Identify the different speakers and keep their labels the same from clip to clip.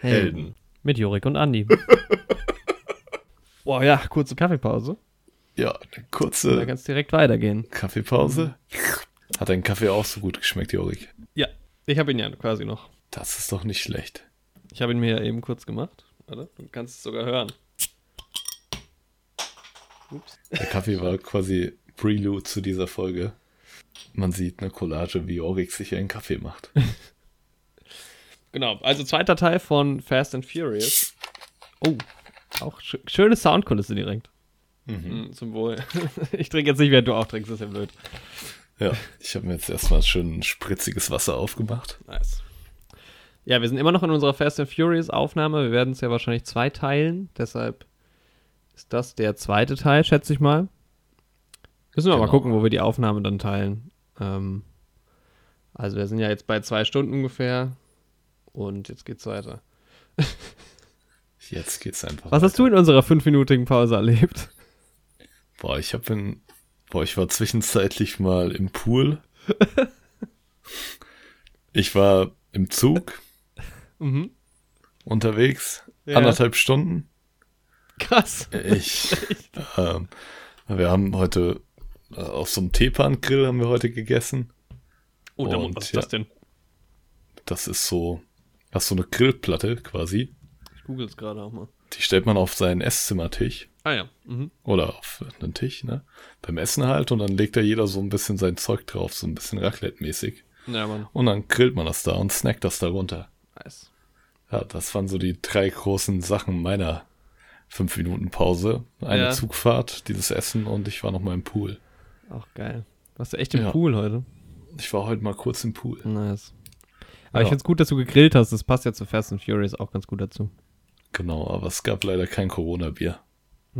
Speaker 1: Helden.
Speaker 2: Mit Jorik und Andi. Boah, ja, kurze Kaffeepause.
Speaker 1: Ja, eine
Speaker 2: Da
Speaker 1: kurze
Speaker 2: kann es direkt weitergehen.
Speaker 1: Kaffeepause. Hat dein Kaffee auch so gut geschmeckt, Jorik?
Speaker 2: Ja, ich habe ihn ja quasi noch.
Speaker 1: Das ist doch nicht schlecht.
Speaker 2: Ich habe ihn mir ja eben kurz gemacht. Warte, du kannst es sogar hören. Ups.
Speaker 1: Der Kaffee war quasi Prelude zu dieser Folge. Man sieht eine Collage, wie Jorik sich einen Kaffee macht.
Speaker 2: Genau, also zweiter Teil von Fast and Furious. Oh, auch sch schöne Soundkulisse direkt. Mhm. Zum Wohl. Ich trinke jetzt nicht, während du auch trinkst, das ist ja blöd.
Speaker 1: Ja, ich habe mir jetzt erstmal schön spritziges Wasser aufgemacht.
Speaker 2: Nice. Ja, wir sind immer noch in unserer Fast and Furious Aufnahme. Wir werden es ja wahrscheinlich zwei teilen. Deshalb ist das der zweite Teil, schätze ich mal. Müssen wir mal
Speaker 1: Genau.
Speaker 2: gucken, wo wir die Aufnahme dann teilen. Ähm, also wir sind ja jetzt bei zwei Stunden ungefähr. Und jetzt geht's weiter.
Speaker 1: Jetzt geht's einfach.
Speaker 2: Was hast du in unserer fünfminütigen Pause erlebt?
Speaker 1: Boah, ich habe in. Boah, ich war zwischenzeitlich mal im Pool. Ich war im Zug
Speaker 2: Mhm.
Speaker 1: unterwegs.
Speaker 2: Ja.
Speaker 1: Anderthalb Stunden.
Speaker 2: Krass.
Speaker 1: Ich. ähm, wir haben heute äh, auf so einem Teepan-Grill haben wir heute gegessen.
Speaker 2: Oh, da,
Speaker 1: Und,
Speaker 2: was ist
Speaker 1: ja.
Speaker 2: das denn?
Speaker 1: Das ist so. Das ist so eine Grillplatte quasi.
Speaker 2: Ich google es gerade auch mal.
Speaker 1: Die stellt man auf seinen Esszimmertisch.
Speaker 2: Ah ja. Mhm.
Speaker 1: Oder auf einen Tisch, ne? Beim Essen halt. Und dann legt da jeder so ein bisschen sein Zeug drauf. So ein bisschen Raclette-mäßig.
Speaker 2: Ja, Mann.
Speaker 1: Und dann grillt man das da und snackt das da runter.
Speaker 2: Nice.
Speaker 1: Ja, das waren so die drei großen Sachen meiner fünf Minuten Pause. Eine
Speaker 2: Ja.
Speaker 1: Zugfahrt, dieses Essen und ich war noch mal im Pool.
Speaker 2: Auch geil. Warst du echt im
Speaker 1: Ja.
Speaker 2: Pool heute?
Speaker 1: Ich war heute mal kurz im Pool.
Speaker 2: Nice. Aber
Speaker 1: Ja.
Speaker 2: ich finde es gut, dass du gegrillt hast. Das passt ja zu Fast and Furious auch ganz gut dazu.
Speaker 1: Genau, aber es gab leider kein Corona-Bier.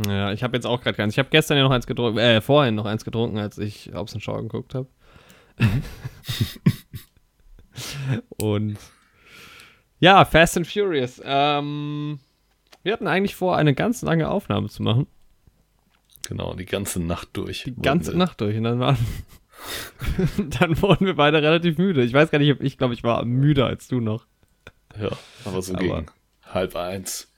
Speaker 2: Ja, ich habe jetzt auch gerade keins. Ich habe gestern ja noch eins getrunken, äh, vorhin noch eins getrunken, als ich Hobbs and Shaw geguckt habe. Und ja, Fast and Furious. Ähm, wir hatten eigentlich vor, eine ganz lange Aufnahme zu machen.
Speaker 1: Genau, die ganze Nacht durch.
Speaker 2: Die ganze
Speaker 1: wir-
Speaker 2: Nacht durch. Und dann waren, dann wurden wir beide relativ müde. Ich weiß gar nicht, ob ich glaube, ich war müder als du noch.
Speaker 1: Ja, aber so
Speaker 2: Aber-
Speaker 1: gegen halb eins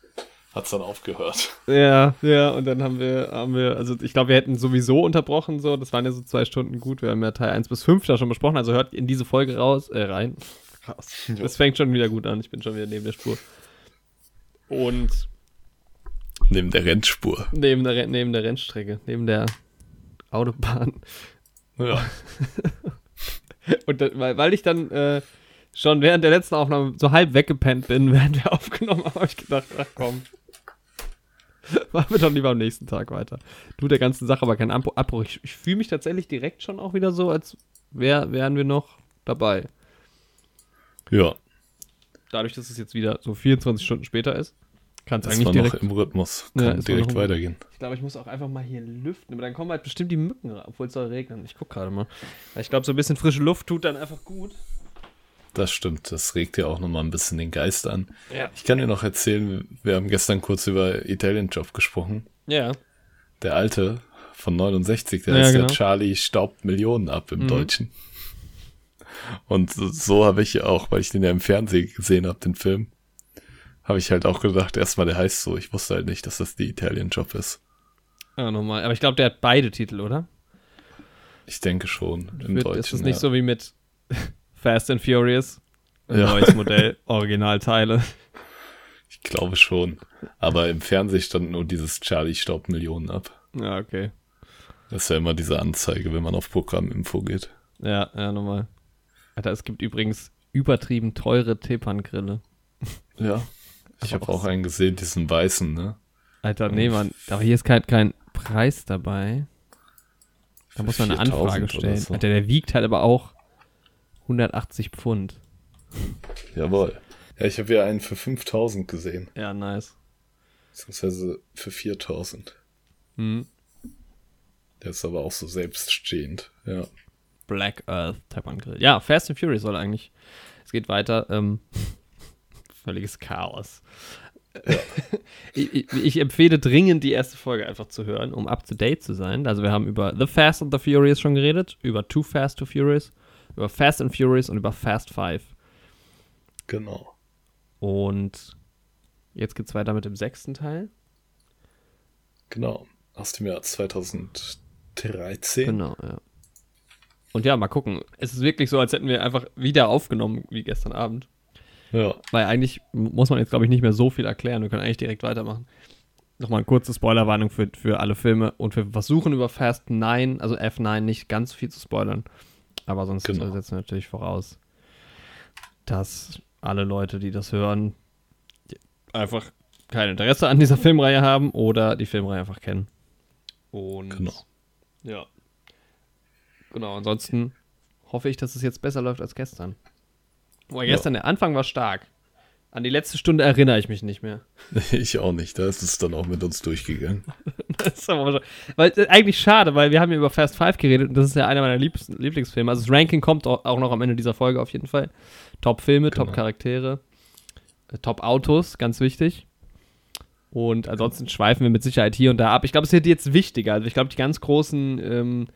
Speaker 1: hat's dann aufgehört.
Speaker 2: Ja, ja, und dann haben wir, haben wir, also ich glaube, wir hätten sowieso unterbrochen, so, das waren ja so zwei Stunden gut, wir haben ja Teil 1 bis 5 da schon besprochen, also hört in diese Folge raus, äh, rein. Raus. Das fängt schon wieder gut an, ich bin schon wieder neben der Spur. Und
Speaker 1: Neben der Rennspur.
Speaker 2: neben der, neben der Rennstrecke, neben der Autobahn.
Speaker 1: Ja,
Speaker 2: Und da, weil, weil ich dann äh, schon während der letzten Aufnahme so halb weggepennt bin, während wir aufgenommen haben, habe ich gedacht, ach komm. Machen wir doch lieber am nächsten Tag weiter. Du der ganzen Sache aber keinen Abbruch. Abbruch. Ich, ich fühle mich tatsächlich direkt schon auch wieder so, als wär, wären wir noch dabei.
Speaker 1: ja
Speaker 2: Dadurch, dass es jetzt wieder so 24 Stunden später ist, kann es
Speaker 1: das
Speaker 2: eigentlich direkt.
Speaker 1: noch im Rhythmus.
Speaker 2: Ja,
Speaker 1: Kann
Speaker 2: war
Speaker 1: direkt weitergehen.
Speaker 2: Ich glaube, ich muss auch einfach mal hier lüften, aber dann kommen halt bestimmt die Mücken obwohl es soll regnen. Ich gucke gerade mal. Ich glaube, so ein bisschen frische Luft tut dann einfach gut.
Speaker 1: Das stimmt, das regt ja auch nochmal ein bisschen den Geist an.
Speaker 2: Ja.
Speaker 1: Ich kann dir noch erzählen, wir haben gestern kurz über Italian Job gesprochen.
Speaker 2: Ja.
Speaker 1: Der alte von 69, der
Speaker 2: Ja,
Speaker 1: heißt
Speaker 2: genau.
Speaker 1: ja Charlie staubt Millionen ab im
Speaker 2: Mhm.
Speaker 1: Deutschen. Und so, so habe ich auch, weil ich den ja im Fernsehen gesehen habe, den Film, habe ich halt auch gedacht, erstmal der heißt so. Ich wusste halt nicht, dass das die Italian Job ist.
Speaker 2: Ja, nochmal. Aber ich glaube, der hat beide Titel, oder?
Speaker 1: Ich denke schon, im
Speaker 2: Wird,
Speaker 1: Deutschen.
Speaker 2: ist es nicht
Speaker 1: ja.
Speaker 2: so wie mit Fast and Furious?
Speaker 1: Ja.
Speaker 2: Neues Modell, Originalteile.
Speaker 1: Ich glaube schon. Aber im Fernsehen stand nur dieses Charlie staubt Millionen ab.
Speaker 2: Ja, okay.
Speaker 1: Das ist ja immer diese Anzeige, wenn man auf Programminfo geht.
Speaker 2: Ja, ja, nochmal. Alter, es gibt übrigens übertrieben teure Tepan-Grille.
Speaker 1: Ja. Ich habe auch einen gesehen, diesen weißen, ne?
Speaker 2: Alter, nee, Mann. Aber hier ist kein, kein Preis dabei. Da muss man eine
Speaker 1: 4000
Speaker 2: Anfrage stellen.
Speaker 1: so.
Speaker 2: Alter, der wiegt halt aber auch 180 Pfund.
Speaker 1: Jawohl. Ja, ich habe ja einen für 5000 gesehen.
Speaker 2: Ja, nice.
Speaker 1: Beziehungsweise für 4000.
Speaker 2: Hm.
Speaker 1: Der ist aber auch so selbststehend. Ja.
Speaker 2: Black Earth Tepan Grill. Ja, Fast and Furious soll eigentlich. Es geht weiter. Ähm, völliges Chaos. ich, ich, ich empfehle dringend, die erste Folge einfach zu hören, um up to date zu sein. Also, wir haben über The Fast and the Furious schon geredet, über Too Fast to Furious, über Fast and Furious und über Fast Five.
Speaker 1: Genau.
Speaker 2: Und Jetzt geht's weiter mit dem sechsten Teil.
Speaker 1: Genau. Aus dem Jahr 2013.
Speaker 2: Genau, ja. Und ja, mal gucken. Es ist wirklich so, als hätten wir einfach wieder aufgenommen wie gestern Abend.
Speaker 1: Ja.
Speaker 2: Weil eigentlich muss man jetzt, glaube ich, nicht mehr so viel erklären. Wir können eigentlich direkt weitermachen. Nochmal eine kurze Spoilerwarnung für, für alle Filme. Und wir versuchen über Fast 9, also F9, nicht ganz viel zu spoilern. Aber sonst
Speaker 1: Genau.
Speaker 2: setzen wir natürlich voraus, dass alle Leute, die das hören, einfach kein Interesse an dieser Filmreihe haben oder die Filmreihe einfach kennen. Und
Speaker 1: Genau.
Speaker 2: ja. Genau, ansonsten hoffe ich, dass es jetzt besser läuft als gestern. Boah,
Speaker 1: Ja.
Speaker 2: gestern, der Anfang war stark. An die letzte Stunde erinnere ich mich nicht mehr.
Speaker 1: Ich auch nicht. Da ist es dann auch mit uns durchgegangen.
Speaker 2: Das ist aber schon, weil äh, eigentlich schade, weil wir haben ja über Fast Five geredet und das ist ja einer meiner liebsten Lieblingsfilme. Also das Ranking kommt auch auch noch am Ende dieser Folge auf jeden Fall. Top-Filme,
Speaker 1: Genau.
Speaker 2: Top-Charaktere, äh, Top-Autos, ganz wichtig. Und ansonsten schweifen wir mit Sicherheit hier und da ab. Ich glaube, es wird jetzt wichtiger. Also ich glaube, die ganz großen ähm,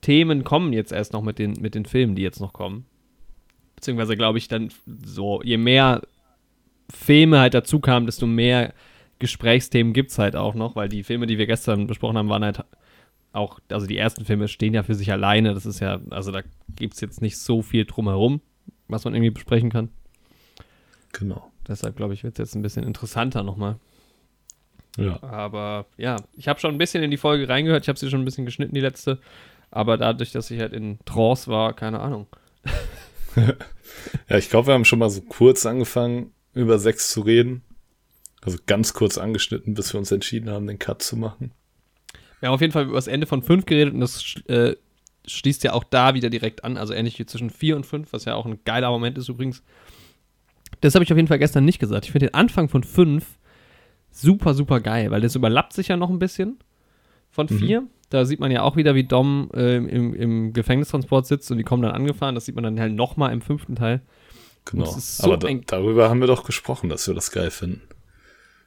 Speaker 2: Themen kommen jetzt erst noch mit den, mit den Filmen, die jetzt noch kommen. Beziehungsweise glaube ich dann so, je mehr Filme halt dazu kamen, desto mehr Gesprächsthemen gibt es halt auch noch, weil die Filme, die wir gestern besprochen haben, waren halt auch, also die ersten Filme stehen ja für sich alleine. Das ist ja, also da gibt es jetzt nicht so viel drumherum, was man irgendwie besprechen kann.
Speaker 1: Genau.
Speaker 2: Deshalb glaube ich, wird es jetzt ein bisschen interessanter nochmal.
Speaker 1: Ja.
Speaker 2: Aber ja, ich habe schon ein bisschen in die Folge reingehört. Ich habe sie schon ein bisschen geschnitten, die letzte. Aber dadurch, dass ich halt in Trance war, keine Ahnung.
Speaker 1: Ja, ich glaube, wir haben schon mal so kurz angefangen, über Sex zu reden. Also ganz kurz angeschnitten, bis wir uns entschieden haben, den Cut zu machen.
Speaker 2: Wir haben auf jeden Fall über das Ende von 5 geredet und das äh, schließt ja auch da wieder direkt an. Also ähnlich wie zwischen 4 und 5, was ja auch ein geiler Moment ist übrigens. Das habe ich auf jeden Fall gestern nicht gesagt. Ich finde den Anfang von 5 super, super geil, weil das überlappt sich ja noch ein bisschen von
Speaker 1: Mhm.
Speaker 2: 4. Da sieht man ja auch wieder, wie Dom ähm, im, im Gefängnistransport sitzt und die kommen dann angefahren. Das sieht man dann halt nochmal im fünften Teil.
Speaker 1: Genau.
Speaker 2: So
Speaker 1: Aber da, darüber haben wir doch gesprochen, dass wir das geil finden.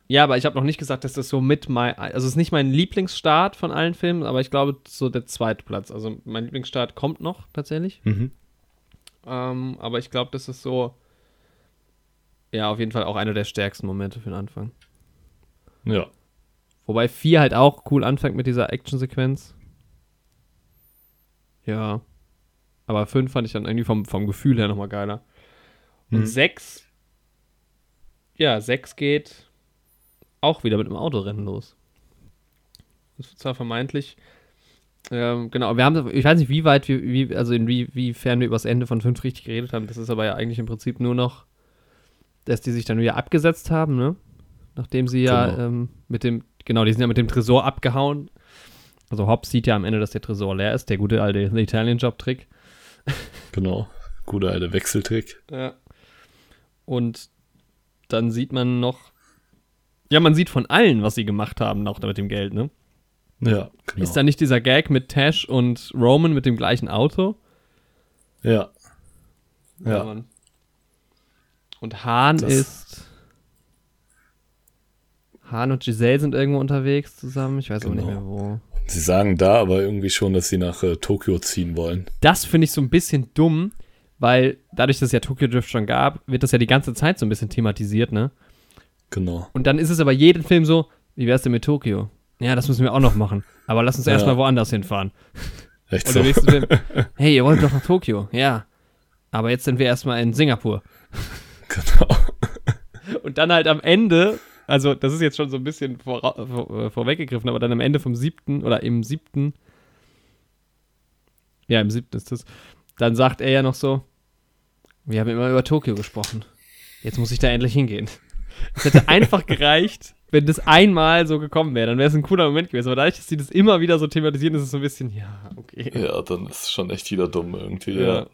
Speaker 2: Ja, aber ich habe noch nicht gesagt, dass das so mit mein, also es ist nicht mein Lieblingsstart von allen Filmen, aber ich glaube so der zweite Platz. Also mein Lieblingsstart kommt noch tatsächlich.
Speaker 1: Mhm.
Speaker 2: Ähm, aber ich glaube, das ist so, ja, auf jeden Fall auch einer der stärksten Momente für den Anfang.
Speaker 1: Ja.
Speaker 2: Wobei 4 halt auch cool anfängt mit dieser Actionsequenz. Ja. Aber 5 fand ich dann irgendwie vom, vom Gefühl her nochmal geiler. Und
Speaker 1: Mhm.
Speaker 2: 6, ja, 6 geht auch wieder mit dem Autorennen los. Das wird zwar vermeintlich, ähm, genau, wir haben, ich weiß nicht, wie weit wir, wie, also inwiefern wir über das Ende von 5 richtig geredet haben. Das ist aber ja eigentlich im Prinzip nur noch, dass die sich dann wieder abgesetzt haben, ne? Nachdem sie ja
Speaker 1: Genau.
Speaker 2: ähm, mit dem, genau, die sind ja mit dem Tresor abgehauen. Also Hobbs sieht ja am Ende, dass der Tresor leer ist, der gute alte Italien-Job-Trick.
Speaker 1: Genau. Guter alter Wechseltrick.
Speaker 2: Ja. Und dann sieht man noch, ja, man sieht von allen, was sie gemacht haben, auch mit dem Geld, ne?
Speaker 1: Ja, genau.
Speaker 2: Ist da nicht dieser Gag mit Tash und Roman mit dem gleichen Auto?
Speaker 1: ja. Ja.
Speaker 2: Mann. Und Hahn
Speaker 1: Das-
Speaker 2: ist. Hahn und Giselle sind irgendwo unterwegs zusammen. Ich weiß auch nicht
Speaker 1: Genau.
Speaker 2: mehr wo.
Speaker 1: Sie sagen da aber irgendwie schon, dass sie nach äh, Tokio ziehen wollen.
Speaker 2: Das finde ich so ein bisschen dumm, weil dadurch, dass es ja Tokyo Drift schon gab, wird das ja die ganze Zeit so ein bisschen thematisiert, ne?
Speaker 1: Genau.
Speaker 2: Und dann ist es aber jeden Film so, wie wär's denn mit Tokio? Ja, das müssen wir auch noch machen. Aber lass uns
Speaker 1: Ja.
Speaker 2: erstmal woanders hinfahren.
Speaker 1: Echt
Speaker 2: Und
Speaker 1: so.
Speaker 2: im nächsten Film, hey, ihr wollt doch nach Tokio. Ja. Aber jetzt sind wir erstmal in Singapur.
Speaker 1: genau.
Speaker 2: Und dann halt am Ende, also das ist jetzt schon so ein bisschen vor, vor, äh, vorweggegriffen, aber dann am Ende vom siebten oder im siebten, ja, im siebten ist das, dann sagt er ja noch so, wir haben immer über Tokio gesprochen. Jetzt muss ich da endlich hingehen. Es hätte einfach gereicht, wenn das einmal so gekommen wäre, dann wäre es ein cooler Moment gewesen. Aber dadurch, dass sie das immer wieder so thematisieren, ist es so ein bisschen, ja, okay.
Speaker 1: Ja, dann ist es schon echt wieder dumm irgendwie,
Speaker 2: Ja.
Speaker 1: ja.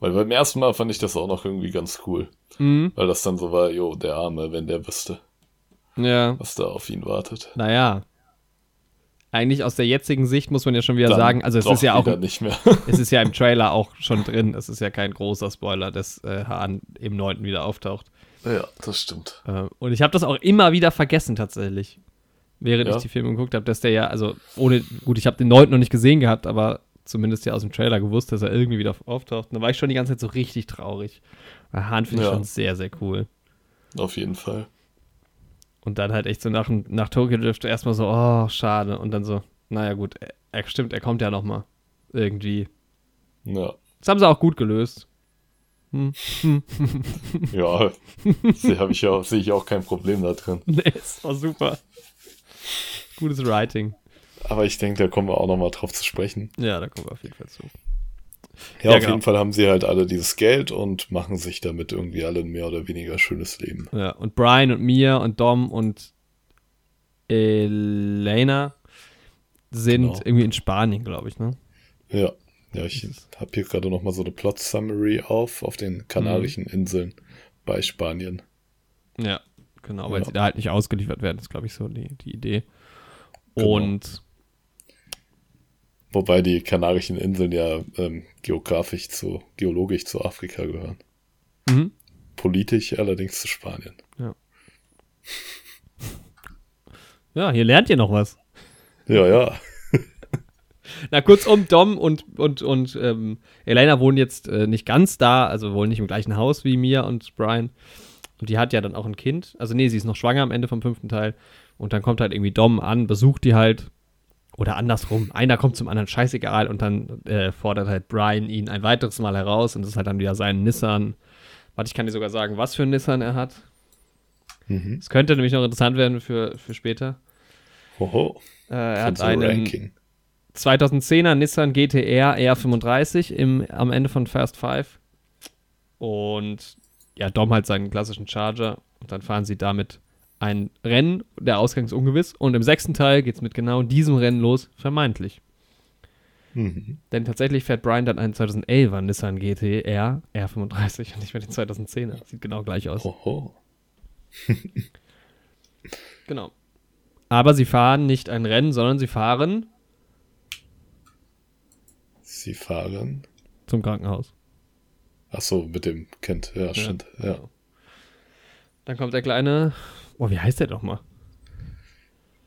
Speaker 1: Weil beim ersten Mal fand ich das auch noch irgendwie ganz cool.
Speaker 2: Mhm.
Speaker 1: Weil das dann so war, jo, der Arme, wenn der wüsste,
Speaker 2: Ja,
Speaker 1: was da auf ihn wartet.
Speaker 2: naja. Eigentlich aus der jetzigen Sicht muss man ja schon wieder
Speaker 1: Dann
Speaker 2: sagen, also es ist ja auch
Speaker 1: nicht mehr.
Speaker 2: es ist ja im Trailer auch schon drin. Es ist ja kein großer Spoiler, dass äh, Hahn im 9. wieder auftaucht.
Speaker 1: ja, das stimmt.
Speaker 2: Äh, und ich habe das auch immer wieder vergessen, tatsächlich. Während
Speaker 1: Ja.
Speaker 2: ich die Filme geguckt habe, dass der ja, also ohne, gut, ich habe den 9. noch nicht gesehen gehabt, aber zumindest ja aus dem Trailer gewusst, dass er irgendwie wieder auftaucht. Und da war ich schon die ganze Zeit so richtig traurig. Weil Hahn finde ich
Speaker 1: Ja.
Speaker 2: schon sehr, sehr cool.
Speaker 1: Auf jeden Fall.
Speaker 2: Und dann halt echt so nach, nach Tokyo Drift erstmal so, oh, schade. Und dann so, naja, gut, er, stimmt, er kommt ja nochmal. Irgendwie.
Speaker 1: Ja.
Speaker 2: Das haben sie auch gut gelöst. Hm.
Speaker 1: ja, sehe ich, auch, seh ich auch kein Problem da drin.
Speaker 2: Nee, es war super. Gutes Writing.
Speaker 1: Aber ich denke, da kommen wir auch nochmal drauf zu sprechen.
Speaker 2: Ja, da kommen wir auf jeden Fall zu.
Speaker 1: Ja, ja auf genau. jeden Fall haben sie halt alle dieses Geld und machen sich damit irgendwie alle ein mehr oder weniger schönes Leben.
Speaker 2: Ja, und Brian und Mia und Dom und Elena sind genau. irgendwie in Spanien, glaube ich, ne?
Speaker 1: Ja. Ja, ich habe hier gerade noch mal so eine Plot Summary auf, auf den Kanarischen mhm. Inseln bei Spanien.
Speaker 2: Ja, genau, weil ja. sie da halt nicht ausgeliefert werden, ist, glaube ich, so die, die Idee. Genau. Und
Speaker 1: Wobei die Kanarischen Inseln ja ähm, geografisch zu, geologisch zu Afrika gehören. Mhm. Politisch allerdings zu Spanien.
Speaker 2: Ja. ja, hier lernt ihr noch was.
Speaker 1: Ja, ja.
Speaker 2: Na, kurzum, Dom und, und, und ähm, Elena wohnen jetzt äh, nicht ganz da, also wohnen nicht im gleichen Haus wie Mia und Brian. Und die hat ja dann auch ein Kind. Also, nee, sie ist noch schwanger am Ende vom fünften Teil. Und dann kommt halt irgendwie Dom an, besucht die halt oder andersrum, einer kommt zum anderen, scheißegal, und dann äh, fordert halt Brian ihn ein weiteres Mal heraus und das ist halt dann wieder sein Nissan. Warte, ich kann dir sogar sagen, was für ein Nissan er hat. Es mhm. könnte nämlich noch interessant werden für, für später.
Speaker 1: Hoho.
Speaker 2: Äh, er hat einen Ranking. 2010er Nissan GTR R35 im, am Ende von Fast 5. Und ja, Dom halt seinen klassischen Charger. Und dann fahren sie damit ein Rennen, der Ausgang ist ungewiss. Und im sechsten Teil geht es mit genau diesem Rennen los, vermeintlich. Mhm. Denn tatsächlich fährt Brian dann einen 2011er Nissan GT-R R35 und nicht mehr den 2010er. Sieht genau gleich aus. Oho. genau. Aber sie fahren nicht ein Rennen, sondern sie fahren.
Speaker 1: Sie fahren.
Speaker 2: Zum Krankenhaus.
Speaker 1: Ach so, mit dem Kind. Ja, stimmt. Ja.
Speaker 2: Genau. Dann kommt der kleine Boah, wie heißt der doch mal?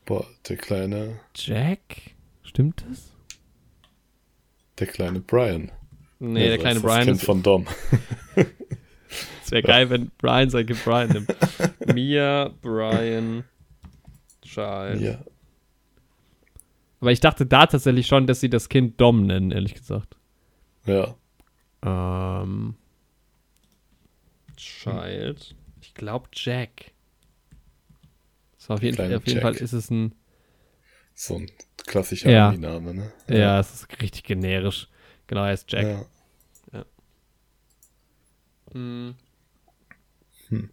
Speaker 1: Boah, der kleine.
Speaker 2: Jack? Stimmt das?
Speaker 1: Der kleine Brian.
Speaker 2: Nee, ja, der kleine Brian.
Speaker 1: Das kind von Dom.
Speaker 2: Es wäre geil, wenn Brian sein Kind Brian nimmt. Mia, Brian, Charles. Ja. Aber ich dachte da tatsächlich schon, dass sie das Kind Dom nennen, ehrlich gesagt.
Speaker 1: Ja.
Speaker 2: Ähm. Child. Ich glaube Jack. Auf jeden, Fall, auf jeden Fall ist es ein.
Speaker 1: So ein klassischer
Speaker 2: ja.
Speaker 1: Name, ne?
Speaker 2: Ja. ja, es ist richtig generisch. Genau, er ist Jack. Ja. ja.
Speaker 1: Hm. Hm.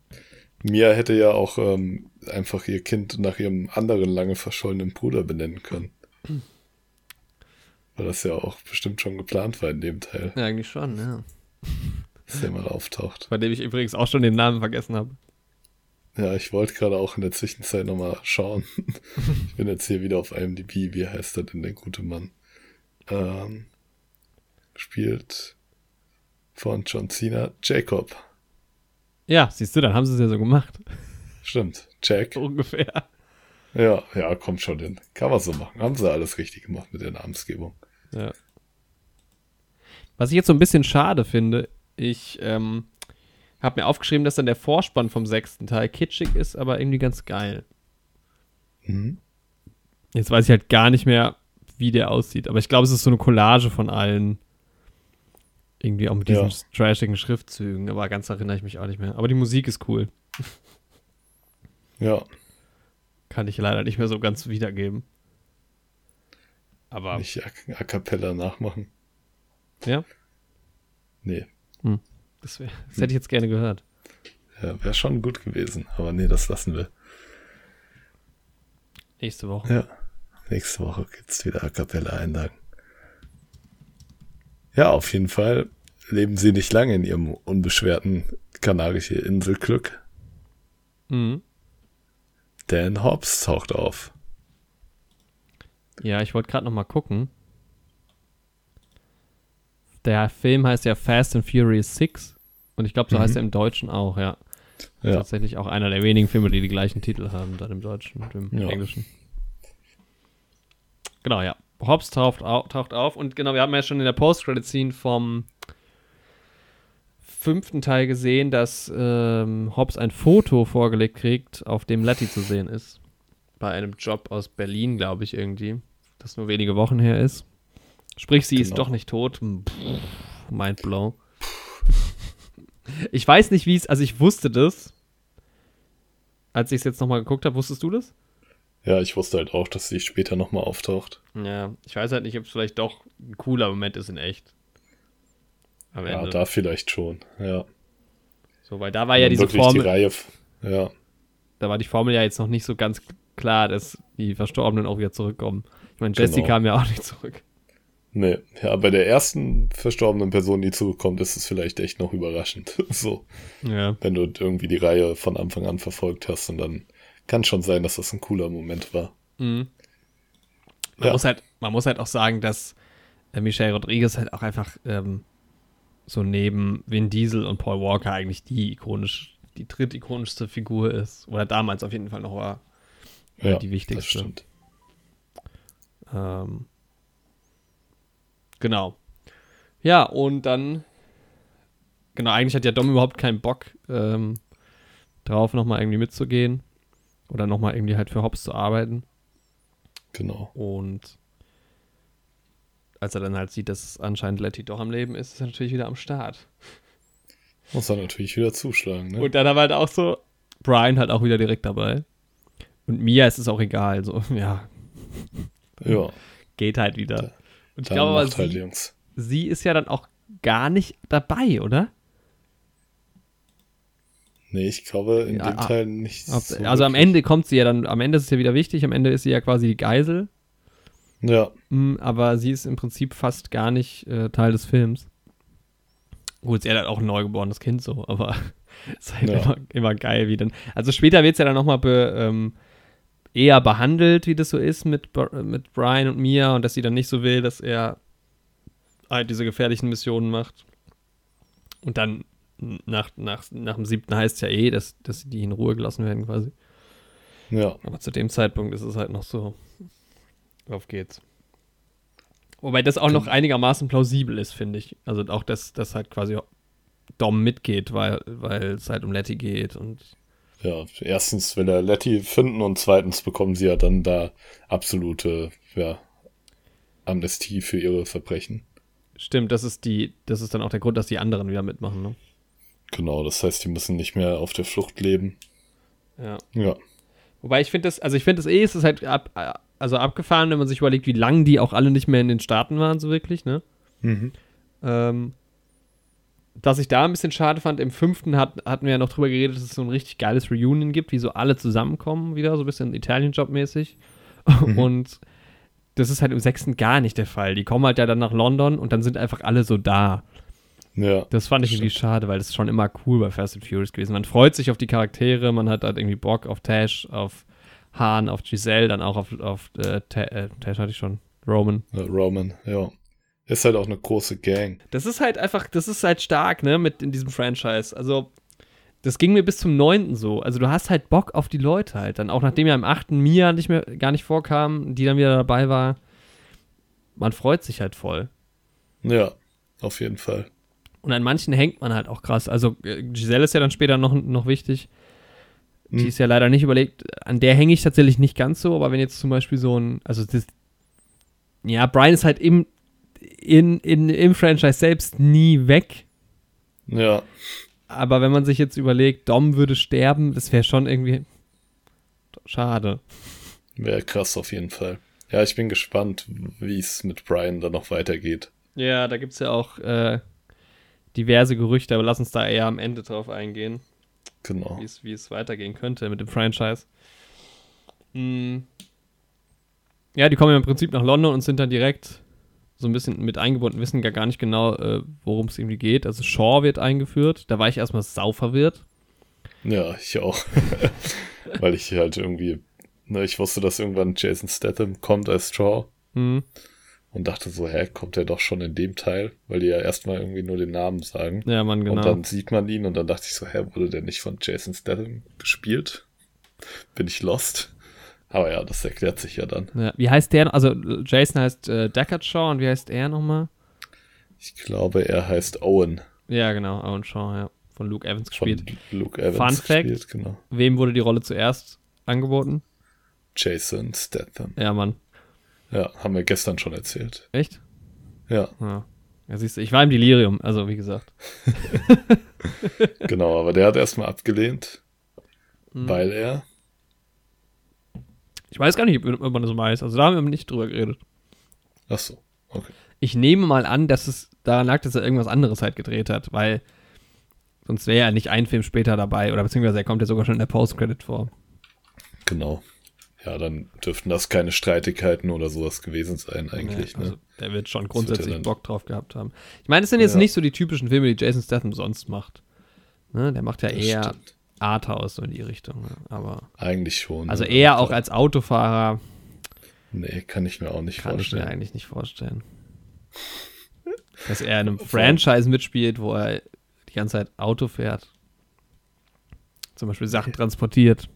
Speaker 1: Mia hätte ja auch ähm, einfach ihr Kind nach ihrem anderen lange verschollenen Bruder benennen können. Weil das ja auch bestimmt schon geplant war in dem Teil.
Speaker 2: Ja, eigentlich schon, ja.
Speaker 1: Dass der mal auftaucht.
Speaker 2: Bei dem ich übrigens auch schon den Namen vergessen habe.
Speaker 1: Ja, ich wollte gerade auch in der Zwischenzeit nochmal schauen. ich bin jetzt hier wieder auf IMDb. Wie heißt er denn, der gute Mann? Ähm, spielt von John Cena Jacob.
Speaker 2: Ja, siehst du, dann haben sie es ja so gemacht.
Speaker 1: Stimmt, Jack.
Speaker 2: Ungefähr.
Speaker 1: Ja, ja, kommt schon hin. Kann man so machen. Haben sie alles richtig gemacht mit der Namensgebung.
Speaker 2: Ja. Was ich jetzt so ein bisschen schade finde, ich ähm, habe mir aufgeschrieben, dass dann der Vorspann vom sechsten Teil kitschig ist, aber irgendwie ganz geil. Mhm. Jetzt weiß ich halt gar nicht mehr, wie der aussieht, aber ich glaube, es ist so eine Collage von allen. Irgendwie auch mit diesen ja. trashigen Schriftzügen, aber ganz erinnere ich mich auch nicht mehr. Aber die Musik ist cool.
Speaker 1: Ja.
Speaker 2: Kann ich leider nicht mehr so ganz wiedergeben. Aber.
Speaker 1: Nicht a, a cappella nachmachen.
Speaker 2: Ja?
Speaker 1: Nee.
Speaker 2: Hm. Das, wär, das hätte ich jetzt gerne gehört.
Speaker 1: Ja, wäre schon gut gewesen, aber nee, das lassen wir.
Speaker 2: Nächste Woche.
Speaker 1: Ja, nächste Woche gibt's wieder A Cappella Einlagen. Ja, auf jeden Fall leben sie nicht lange in ihrem unbeschwerten kanarischen Inselglück. Mhm. Dan Hobbs taucht auf.
Speaker 2: Ja, ich wollte gerade noch mal gucken. Der Film heißt ja Fast and Furious 6 und ich glaube, so mhm. heißt er im Deutschen auch, ja. ja. Tatsächlich auch einer der wenigen Filme, die die gleichen Titel haben, dann im Deutschen und im ja. Englischen. Genau, ja. Hobbs taucht, au taucht auf und genau, wir haben ja schon in der Post-Credit-Scene vom fünften Teil gesehen, dass ähm, Hobbs ein Foto vorgelegt kriegt, auf dem Letty zu sehen ist. Bei einem Job aus Berlin, glaube ich, irgendwie. Das nur wenige Wochen her ist. Sprich, sie ist
Speaker 1: Genau.
Speaker 2: doch nicht tot. Pff, mind blown. Ich weiß nicht, wie es. Also, ich wusste das. Als ich es jetzt nochmal geguckt habe, wusstest du das?
Speaker 1: Ja, ich wusste halt auch, dass sie später nochmal auftaucht.
Speaker 2: Ja, ich weiß halt nicht, ob es vielleicht doch ein cooler Moment ist in echt. Am
Speaker 1: Ja,
Speaker 2: Ende.
Speaker 1: da vielleicht schon. Ja.
Speaker 2: so, weil da war ja diese
Speaker 1: wirklich
Speaker 2: Formel.
Speaker 1: die Reihe. Ja,
Speaker 2: da war die Formel ja jetzt noch nicht so ganz klar, dass die Verstorbenen auch wieder zurückkommen. Ich meine,
Speaker 1: Genau.
Speaker 2: Jesse kam ja auch nicht zurück.
Speaker 1: Nee. Ja, bei der ersten verstorbenen Person, die zurückkommt, ist es vielleicht echt noch überraschend. so,
Speaker 2: Ja.
Speaker 1: wenn du irgendwie die Reihe von Anfang an verfolgt hast und dann kann schon sein, dass das ein cooler Moment war.
Speaker 2: Mhm. Man,
Speaker 1: Ja.
Speaker 2: muss halt, man muss halt auch sagen, dass äh, Michelle Rodriguez halt auch einfach ähm, so neben Vin Diesel und Paul Walker eigentlich die ikonisch, die drittikonischste Figur ist. Oder damals auf jeden Fall noch war.
Speaker 1: Ja,
Speaker 2: die
Speaker 1: das
Speaker 2: wichtigste.
Speaker 1: stimmt.
Speaker 2: Ähm, genau. Ja, und dann, genau, eigentlich hat ja Dom überhaupt keinen Bock ähm, drauf, nochmal irgendwie mitzugehen. Oder nochmal irgendwie halt für Hobbs zu arbeiten.
Speaker 1: Genau.
Speaker 2: Und als er dann halt sieht, dass anscheinend Letty doch am Leben ist, ist er natürlich wieder am Start.
Speaker 1: Muss er natürlich wieder zuschlagen, ne?
Speaker 2: Und dann aber halt auch so, Brian halt auch wieder direkt dabei. Und Mia ist es auch egal, so, ja,
Speaker 1: ja,
Speaker 2: geht halt wieder. Und ich
Speaker 1: dann
Speaker 2: glaube aber,
Speaker 1: halt
Speaker 2: sie,
Speaker 1: Jungs.
Speaker 2: sie ist ja dann auch gar nicht dabei, oder?
Speaker 1: Nee, ich glaube in
Speaker 2: Ja,
Speaker 1: dem
Speaker 2: ah,
Speaker 1: Teil nicht
Speaker 2: Ob-
Speaker 1: so
Speaker 2: also am. Ende kommt sie ja dann, am Ende ist es ja wieder wichtig, am Ende ist sie ja quasi die Geisel,
Speaker 1: Ja,
Speaker 2: Mm, aber sie ist im Prinzip fast gar nicht äh, Teil des Films. Gut, sie hat halt auch ein neugeborenes Kind so, aber ist halt
Speaker 1: Ja.
Speaker 2: immer, immer geil, wie dann. Also später wird es ja dann nochmal be, ähm, eher behandelt, wie das so ist mit, mit Brian und Mia und dass sie dann nicht so will, dass er halt diese gefährlichen Missionen macht. Und dann nach, nach, nach dem siebten heißt es ja eh, dass, dass die in Ruhe gelassen werden quasi.
Speaker 1: ja,
Speaker 2: Aber zu dem Zeitpunkt ist es halt noch so. Auf geht's. Wobei das auch noch einigermaßen plausibel ist, finde ich. Also auch, dass das halt quasi Dom mitgeht, weil, weil es halt um Letty geht und
Speaker 1: ja. Erstens will er Letty finden und zweitens bekommen sie ja dann da absolute, ja, Amnestie für ihre Verbrechen.
Speaker 2: stimmt, das ist die, das ist dann auch der Grund, dass die anderen wieder mitmachen, ne?
Speaker 1: Genau, das heißt, die müssen nicht mehr auf der Flucht leben.
Speaker 2: Ja.
Speaker 1: Ja,
Speaker 2: Wobei ich finde das, also ich finde das eh, es ist halt ab, also abgefahren, wenn man sich überlegt, wie lange die auch alle nicht mehr in den Staaten waren, so wirklich, ne?
Speaker 1: mhm.
Speaker 2: Ähm, was ich da ein bisschen schade fand, im fünften hat, hatten wir ja noch drüber geredet, dass es so ein richtig geiles Reunion gibt, wie so alle zusammenkommen wieder, so ein bisschen Italien-Job-mäßig. Und das ist halt im sechsten gar nicht der Fall. Die kommen halt ja dann nach London und dann sind einfach alle so da.
Speaker 1: ja,
Speaker 2: Das fand ich irgendwie schade, weil das ist schon immer cool bei Fast and Furious gewesen. Man freut sich auf die Charaktere, man hat halt irgendwie Bock auf Tash, auf Hahn, auf Giselle, dann auch auf, auf äh, Ta äh, Tash hatte ich schon, Roman.
Speaker 1: Roman, ja. Ist halt auch eine große Gang.
Speaker 2: Das ist halt einfach, das ist halt stark, ne, mit in diesem Franchise. Also, das ging mir bis zum neunten so. Also, du hast halt Bock auf die Leute halt. Dann auch nachdem ja im achten Mia nicht mehr, gar nicht vorkam, die dann wieder dabei war. Man freut sich halt voll.
Speaker 1: Ja, auf jeden Fall.
Speaker 2: Und an manchen hängt man halt auch krass. Also, äh, Giselle ist ja dann später noch, noch wichtig. Die
Speaker 1: Hm.
Speaker 2: ist ja leider nicht überlegt. An der hänge ich tatsächlich nicht ganz so, aber wenn jetzt zum Beispiel so ein, also das, ja, Brian ist halt im, in, in, im Franchise selbst nie weg.
Speaker 1: Ja,
Speaker 2: Aber wenn man sich jetzt überlegt, Dom würde sterben, das wäre schon irgendwie schade.
Speaker 1: wäre krass auf jeden Fall. Ja, ich bin gespannt, wie es mit Brian dann noch weitergeht.
Speaker 2: Ja, da gibt es ja auch äh, diverse Gerüchte, aber lass uns da eher am Ende drauf eingehen,
Speaker 1: Genau.
Speaker 2: wie es- weitergehen könnte mit dem Franchise. Hm. Ja, die kommen ja im Prinzip nach London und sind dann direkt so ein bisschen mit eingebunden, wissen gar, gar nicht genau, äh, worum es irgendwie geht. Also Shaw wird eingeführt, da war ich erstmal sau verwirrt.
Speaker 1: Ja, ich auch. Weil ich halt irgendwie, ne, ich wusste, dass irgendwann Jason Statham kommt als Straw
Speaker 2: Hm.
Speaker 1: und dachte so, hä, kommt er doch schon in dem Teil? Weil die ja erstmal irgendwie nur den Namen sagen.
Speaker 2: Ja, Mann, genau.
Speaker 1: Und dann sieht man ihn und dann dachte ich so, hä, wurde der nicht von Jason Statham gespielt? Bin ich lost? Aber ja, das erklärt sich ja dann.
Speaker 2: Ja, wie heißt der? Also Jason heißt äh, Deckard Shaw und wie heißt er nochmal?
Speaker 1: Ich glaube, er heißt Owen.
Speaker 2: Ja, genau, Owen Shaw, ja. Von Luke Evans
Speaker 1: Von
Speaker 2: gespielt.
Speaker 1: Luke Evans
Speaker 2: Fun Fact.
Speaker 1: gespielt, genau.
Speaker 2: Wem wurde die Rolle zuerst angeboten?
Speaker 1: Jason Statham.
Speaker 2: Ja, Mann.
Speaker 1: Ja, haben wir gestern schon erzählt.
Speaker 2: Echt?
Speaker 1: Ja,
Speaker 2: Ja. Ja, siehst du, ich war im Delirium, also wie gesagt.
Speaker 1: genau, aber der hat erstmal abgelehnt,
Speaker 2: Mhm.
Speaker 1: weil er,
Speaker 2: Ich weiß gar nicht, ob man das weiß. Also da haben wir nicht drüber geredet.
Speaker 1: ach so, okay.
Speaker 2: Ich nehme mal an, dass es daran lag, dass er irgendwas anderes halt gedreht hat, weil sonst wäre er nicht ein Film später dabei oder beziehungsweise er kommt ja sogar schon in der Post-Credit vor.
Speaker 1: Genau. Ja, dann dürften das keine Streitigkeiten oder sowas gewesen sein eigentlich.
Speaker 2: Ja, also
Speaker 1: ne?
Speaker 2: der wird schon
Speaker 1: wird
Speaker 2: grundsätzlich
Speaker 1: ja dann-
Speaker 2: Bock drauf gehabt haben. Ich meine, es sind jetzt
Speaker 1: Ja.
Speaker 2: nicht so die typischen Filme, die Jason Statham sonst macht. Ne, der macht ja
Speaker 1: Das
Speaker 2: eher
Speaker 1: stimmt.
Speaker 2: Arthouse so in die Richtung. Ne? Aber
Speaker 1: Eigentlich schon.
Speaker 2: also
Speaker 1: ne?
Speaker 2: eher
Speaker 1: Aber
Speaker 2: auch als Autofahrer
Speaker 1: Nee, kann ich mir auch nicht
Speaker 2: kann ich mir
Speaker 1: vorstellen.
Speaker 2: eigentlich nicht vorstellen. Dass er in einem Franchise mitspielt, wo er die ganze Zeit Auto fährt. Zum Beispiel Sachen transportiert.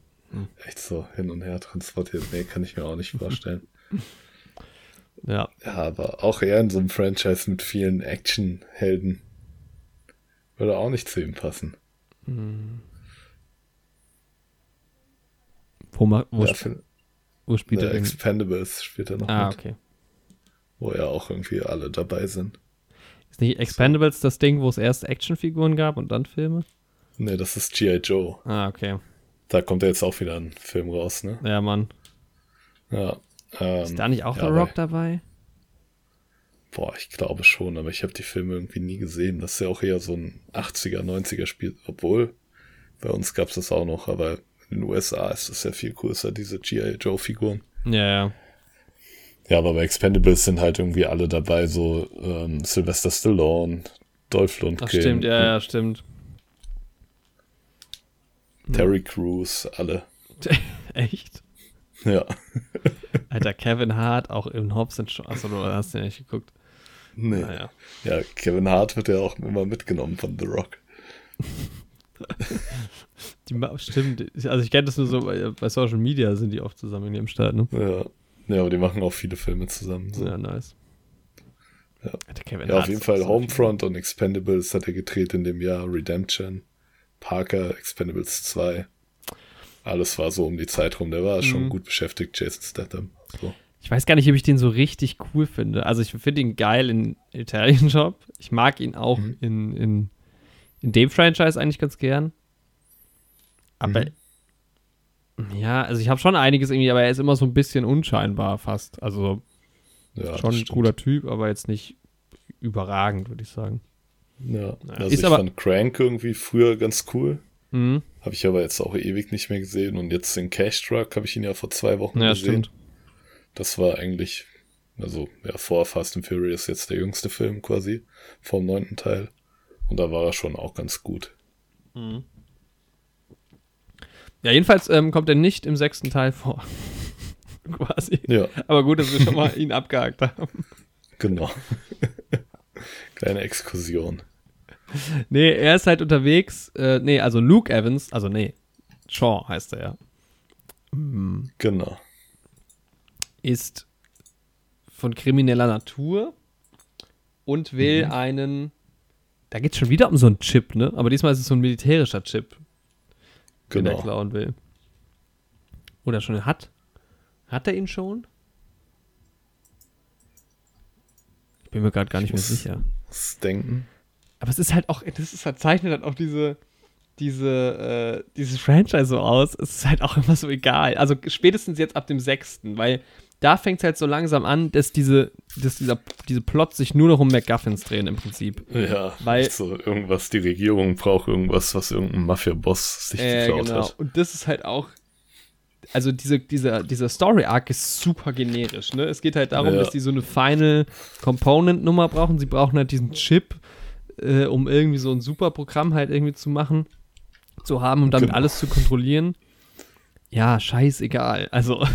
Speaker 1: Echt so hin und her transportiert. Nee, kann ich mir auch nicht vorstellen.
Speaker 2: Ja.
Speaker 1: ja, aber auch eher in so einem Franchise mit vielen Actionhelden würde auch nicht zu ihm passen.
Speaker 2: Wo, wo,
Speaker 1: Ja,
Speaker 2: sp wo spielt
Speaker 1: ne,
Speaker 2: er?
Speaker 1: Expendables spielt er noch
Speaker 2: Ah,
Speaker 1: mit,
Speaker 2: okay.
Speaker 1: wo ja auch irgendwie alle dabei sind.
Speaker 2: Ist nicht Expendables das Ding, wo es erst Actionfiguren gab und dann Filme?
Speaker 1: Nee, das ist G.I. Joe.
Speaker 2: Ah, okay.
Speaker 1: Da kommt ja jetzt auch wieder ein Film raus, ne?
Speaker 2: Ja, Mann.
Speaker 1: Ja. Ähm,
Speaker 2: Ist da nicht auch
Speaker 1: ja,
Speaker 2: The Rock dabei?
Speaker 1: Boah, ich glaube schon, aber ich habe die Filme irgendwie nie gesehen. Das ist ja auch eher so ein 80er, 90er Spiel. Obwohl, bei uns gab es das auch noch, aber in den USA ist das ja viel größer, diese G.I. Joe-Figuren.
Speaker 2: Ja, ja.
Speaker 1: Ja, aber bei Expendables sind halt irgendwie alle dabei, so ähm, Sylvester Stallone, Dolph Lundgren,
Speaker 2: Ach, stimmt, ja, ja, stimmt.
Speaker 1: Terry Crews, alle.
Speaker 2: Echt?
Speaker 1: Ja.
Speaker 2: Alter, Kevin Hart, auch in Hobbs and Shaw. Achso, du hast den nicht geguckt.
Speaker 1: Nee.
Speaker 2: Naja.
Speaker 1: Ja, Kevin Hart wird ja auch immer mitgenommen von The Rock.
Speaker 2: Die, stimmt. Also ich kenne das nur so, bei, bei Social Media sind die oft zusammen in ihrem Start, ne?
Speaker 1: Ja. Ja, aber die machen auch viele Filme zusammen. So.
Speaker 2: Ja, nice.
Speaker 1: Ja. Ja, auf jeden Fall
Speaker 2: so
Speaker 1: Homefront und Expendables hat er gedreht in dem Jahr. Redemption, Parker, Expendables 2. Alles war so um die Zeit rum. Der war schon
Speaker 2: Mhm.
Speaker 1: gut beschäftigt, Jason Statham. So.
Speaker 2: Ich weiß gar nicht, ob ich den so richtig cool finde. Also ich finde ihn geil in Italian Job. Ich mag ihn auch
Speaker 1: Mhm.
Speaker 2: in, in, in dem Franchise eigentlich ganz gern. Aber ja, also ich habe schon einiges irgendwie, aber er ist immer so ein bisschen unscheinbar fast. Also
Speaker 1: Ja,
Speaker 2: schon ein cooler Typ, aber jetzt nicht überragend, würde ich sagen.
Speaker 1: Ja.
Speaker 2: Naja.
Speaker 1: Also
Speaker 2: Ist
Speaker 1: ich
Speaker 2: aber-
Speaker 1: fand Crank irgendwie früher ganz cool.
Speaker 2: Mhm.
Speaker 1: Habe ich aber jetzt auch ewig nicht mehr gesehen. Und jetzt in Cash Truck habe ich ihn ja vor zwei Wochen
Speaker 2: Ja,
Speaker 1: gesehen.
Speaker 2: stimmt.
Speaker 1: Das war eigentlich, also ja, vor Fast and Furious jetzt der jüngste Film quasi, vom neunten Teil. Und da war er schon auch ganz gut.
Speaker 2: Ja, jedenfalls ähm, kommt er nicht im sechsten Teil vor. Quasi.
Speaker 1: Ja,
Speaker 2: Aber gut, dass wir schon mal ihn abgehakt haben.
Speaker 1: genau. Kleine Exkursion.
Speaker 2: Nee, er ist halt unterwegs. Äh, nee, also Luke Evans, also nee, Shaw heißt er ja. Hm,
Speaker 1: Genau.
Speaker 2: Ist von krimineller Natur und will
Speaker 1: Mhm.
Speaker 2: einen. Da geht es schon wieder um so einen Chip, ne? Aber diesmal ist es so ein militärischer Chip, den er
Speaker 1: Genau.
Speaker 2: klauen will. Oder schon hat. Hat er ihn schon? Ich bin mir gerade gar
Speaker 1: Ich
Speaker 2: nicht mehr sicher.
Speaker 1: Denken.
Speaker 2: Aber es ist halt auch, das ist halt, zeichnet halt auch diese, diese, äh, dieses Franchise so aus. Es ist halt auch immer so egal. Also spätestens jetzt ab dem sechsten, weil da fängt es halt so langsam an, dass diese, dass dieser, diese Plots sich nur noch um MacGuffins drehen im Prinzip.
Speaker 1: Ja,
Speaker 2: Weil-
Speaker 1: so irgendwas, die Regierung braucht irgendwas, was irgendein Mafia-Boss sich
Speaker 2: Äh,
Speaker 1: geklaut
Speaker 2: genau.
Speaker 1: hat.
Speaker 2: Und das ist halt auch, also diese, dieser, dieser Story-Arc ist super generisch, ne? Es geht halt darum,
Speaker 1: Ja.
Speaker 2: dass die so eine Final Component-Nummer brauchen. Sie brauchen halt diesen Chip, äh, um irgendwie so ein super Programm halt irgendwie zu machen, zu haben, um damit
Speaker 1: Genau.
Speaker 2: alles zu kontrollieren. Ja, scheißegal. Also,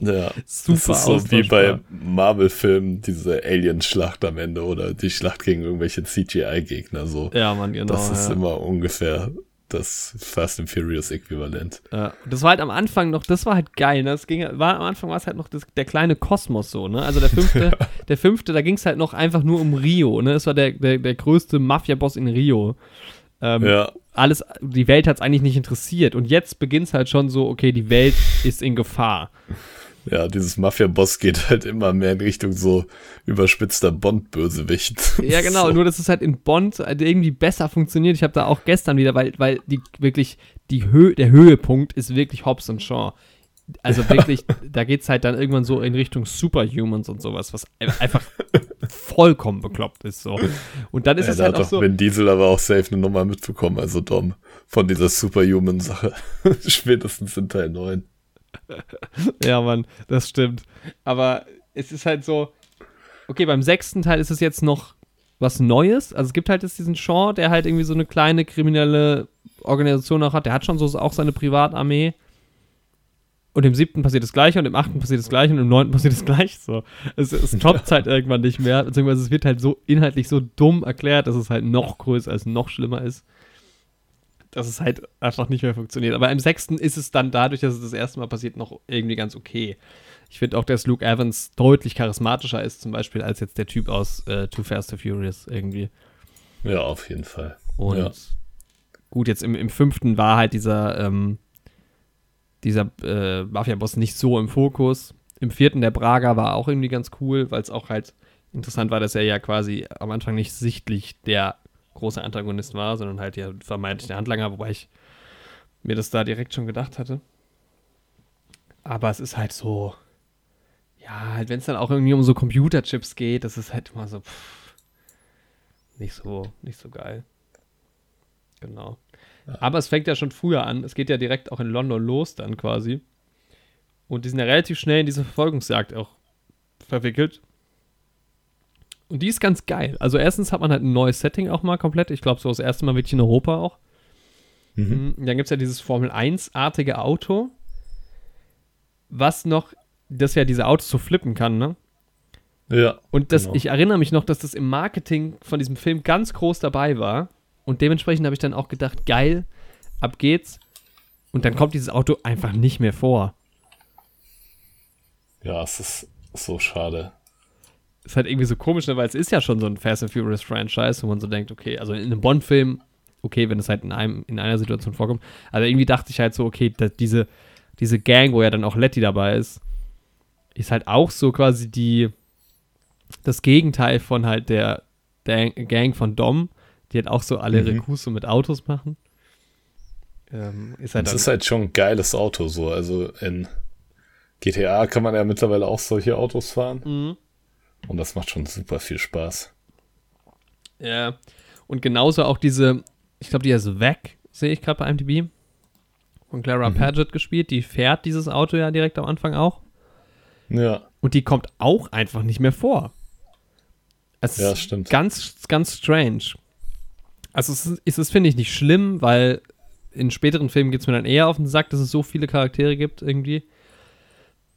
Speaker 1: Ja,
Speaker 2: super
Speaker 1: das ist so wie bei. Marvel-Filmen diese Alien-Schlacht am Ende oder die Schlacht gegen irgendwelche CGI-Gegner so.
Speaker 2: Ja, Mann, genau.
Speaker 1: das ist
Speaker 2: ja.
Speaker 1: immer ungefähr das Fast and Furious Äquivalent.
Speaker 2: Ja, das war halt am Anfang noch, das war halt geil. Ne? Das ging, war, am Anfang war es halt noch das, der kleine Kosmos so, ne? Also der fünfte, der fünfte, da ging es halt noch einfach nur um Rio, ne? Es war der, der, der größte Mafia-Boss in Rio. Ähm,
Speaker 1: Ja,
Speaker 2: alles, die Welt hat es eigentlich nicht interessiert. Und jetzt beginnt es halt schon so, okay, die Welt ist in Gefahr.
Speaker 1: ja, dieses Mafia-Boss geht halt immer mehr in Richtung so überspitzter Bond-Bösewicht.
Speaker 2: Ja, genau,
Speaker 1: So.
Speaker 2: nur dass es halt in Bond halt irgendwie besser funktioniert. Ich habe da auch gestern wieder, weil, weil die wirklich, die Hö der Höhepunkt ist wirklich Hobbs und Shaw. Also wirklich, da geht es halt dann irgendwann so in Richtung Superhumans und sowas, was einfach vollkommen bekloppt ist. So. Und dann ist
Speaker 1: Ja,
Speaker 2: es
Speaker 1: da
Speaker 2: halt
Speaker 1: hat
Speaker 2: auch
Speaker 1: doch
Speaker 2: so.
Speaker 1: Vin Diesel aber auch safe eine Nummer mitbekommen, also Dom, von dieser Superhuman-Sache. Spätestens in Teil 9.
Speaker 2: Ja, Mann, das stimmt. Aber es ist halt so, okay, beim sechsten Teil ist es jetzt noch was Neues. Also es gibt halt jetzt diesen Shaw, der halt irgendwie so eine kleine kriminelle Organisation auch hat. Der hat schon so auch seine Privatarmee. Und im siebten passiert das Gleiche und im achten passiert das Gleiche und im neunten passiert das Gleiche. So. Es, es toppt halt irgendwann nicht mehr, beziehungsweise es wird halt so inhaltlich so dumm erklärt, dass es halt noch größer ist, noch schlimmer ist. Dass es halt einfach nicht mehr funktioniert. Aber im sechsten ist es dann dadurch, dass es das erste Mal passiert, noch irgendwie ganz okay. Ich finde auch, dass Luke Evans deutlich charismatischer ist, zum Beispiel, als jetzt der Typ aus äh, Too Fast, Too Furious irgendwie.
Speaker 1: Ja, auf jeden Fall.
Speaker 2: Und
Speaker 1: Ja.
Speaker 2: gut, jetzt im, im fünften war halt dieser, ähm, dieser äh, Mafia-Boss nicht so im Fokus. Im vierten, der Braga, war auch irgendwie ganz cool, weil es auch halt interessant war, dass er ja quasi am Anfang nicht sichtlich der große Antagonist war, sondern halt ja vermeintlich der Handlanger, wobei ich mir das da direkt schon gedacht hatte. Aber es ist halt so, ja, halt wenn es dann auch irgendwie um so Computerchips geht, das ist halt immer so, pff, nicht so, nicht so geil. Genau. Aber es fängt ja schon früher an. Es geht ja direkt auch in London los dann quasi. Und die sind ja relativ schnell in diese Verfolgungsjagd auch verwickelt. Und die ist ganz geil. Also erstens hat man halt ein neues Setting auch mal komplett. Ich glaube, so das erste Mal wirklich in Europa auch.
Speaker 1: Mhm.
Speaker 2: Mhm. Dann gibt es ja dieses Formel 1-artige Auto, was noch, das ja diese Autos so flippen kann, ne?
Speaker 1: Ja.
Speaker 2: Und das,
Speaker 1: Genau.
Speaker 2: ich erinnere mich noch, dass das im Marketing von diesem Film ganz groß dabei war. Und dementsprechend habe ich dann auch gedacht, geil, ab geht's. Und dann kommt dieses Auto einfach nicht mehr vor.
Speaker 1: Ja, es ist so schade.
Speaker 2: Ist halt irgendwie so komisch, ne? weil es ist ja schon so ein Fast and Furious Franchise, wo man so denkt, okay, also in einem Bond-Film, okay, wenn es halt in, einem, in einer Situation vorkommt. Aber irgendwie dachte ich halt so, okay, dass diese, diese Gang, wo ja dann auch Letty dabei ist, ist halt auch so quasi die, das Gegenteil von halt der, der Gang von Dom, die halt auch so alle
Speaker 1: Mhm.
Speaker 2: Coups so mit Autos machen. Ähm, ist halt dann,
Speaker 1: ist halt schon ein geiles Auto so. Also in GTA kann man ja mittlerweile auch solche Autos fahren.
Speaker 2: Mhm.
Speaker 1: Und das macht schon super viel Spaß.
Speaker 2: Ja. Und genauso auch diese, ich glaube, die ist weg, sehe ich gerade bei IMDb. Von Clara
Speaker 1: Mhm.
Speaker 2: Paget gespielt. Die fährt dieses Auto ja direkt am Anfang auch.
Speaker 1: Ja,
Speaker 2: Und die kommt auch einfach nicht mehr vor. Es
Speaker 1: ja,
Speaker 2: ist
Speaker 1: stimmt.
Speaker 2: ganz, ganz strange. Also es ist, es ist finde ich, nicht schlimm, weil in späteren Filmen geht es mir dann eher auf den Sack, dass es so viele Charaktere gibt irgendwie.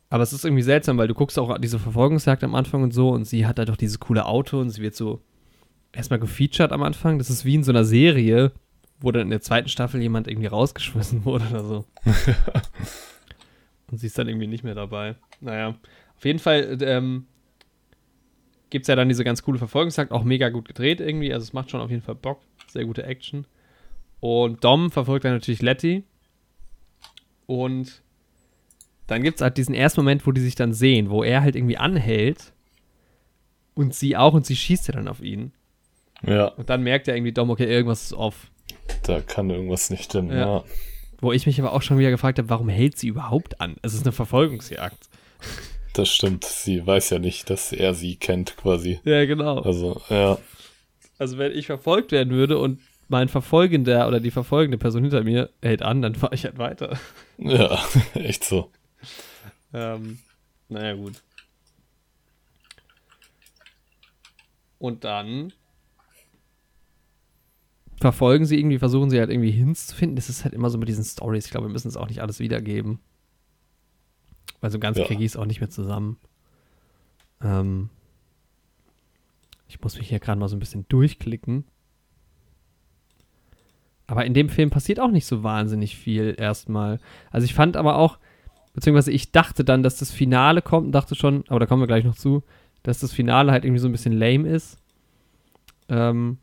Speaker 2: Aber es ist irgendwie seltsam, weil du guckst auch diese Verfolgungsjagd am Anfang und so und sie hat halt doch dieses coole Auto und sie wird so erstmal gefeatured am Anfang. Das ist wie in so einer Serie, wo dann in der zweiten Staffel jemand irgendwie rausgeschmissen wurde oder so. und sie ist dann irgendwie nicht mehr dabei. Naja, auf jeden Fall ähm, gibt es ja dann diese ganz coole Verfolgungsjagd, auch mega gut gedreht irgendwie. Also es macht schon auf jeden Fall Bock. Sehr gute Action. Und Dom verfolgt dann natürlich Letty. Und dann gibt es halt diesen ersten Moment, wo die sich dann sehen, wo er halt irgendwie anhält und sie auch und sie schießt ja dann auf ihn.
Speaker 1: Ja,
Speaker 2: Und dann merkt er irgendwie Dom, okay, irgendwas ist off.
Speaker 1: da kann irgendwas nicht stimmen.
Speaker 2: Ja.
Speaker 1: Ja.
Speaker 2: Wo ich mich aber auch schon wieder gefragt habe, warum hält sie überhaupt an? Es ist eine Verfolgungsjagd.
Speaker 1: das stimmt. Sie weiß ja nicht, dass er sie kennt quasi.
Speaker 2: Ja, genau.
Speaker 1: Also, ja.
Speaker 2: Also wenn ich verfolgt werden würde und mein Verfolgender oder die verfolgende Person hinter mir hält an, dann fahre ich halt weiter.
Speaker 1: Ja, echt so.
Speaker 2: Ähm, naja, gut. Und dann verfolgen sie irgendwie, versuchen sie halt irgendwie Hints zu finden. Das ist halt immer so mit diesen Stories. Ich glaube, wir müssen es auch nicht alles wiedergeben. Weil so ganz
Speaker 1: Ja.
Speaker 2: kriege ich es auch nicht mehr zusammen. Ähm, ich muss mich hier gerade mal so ein bisschen durchklicken. Aber in dem Film passiert auch nicht so wahnsinnig viel erstmal. Also ich fand aber auch, beziehungsweise ich dachte dann, dass das Finale kommt und dachte schon, aber da kommen wir gleich noch zu, dass das Finale halt irgendwie so ein bisschen lame ist. Ähm,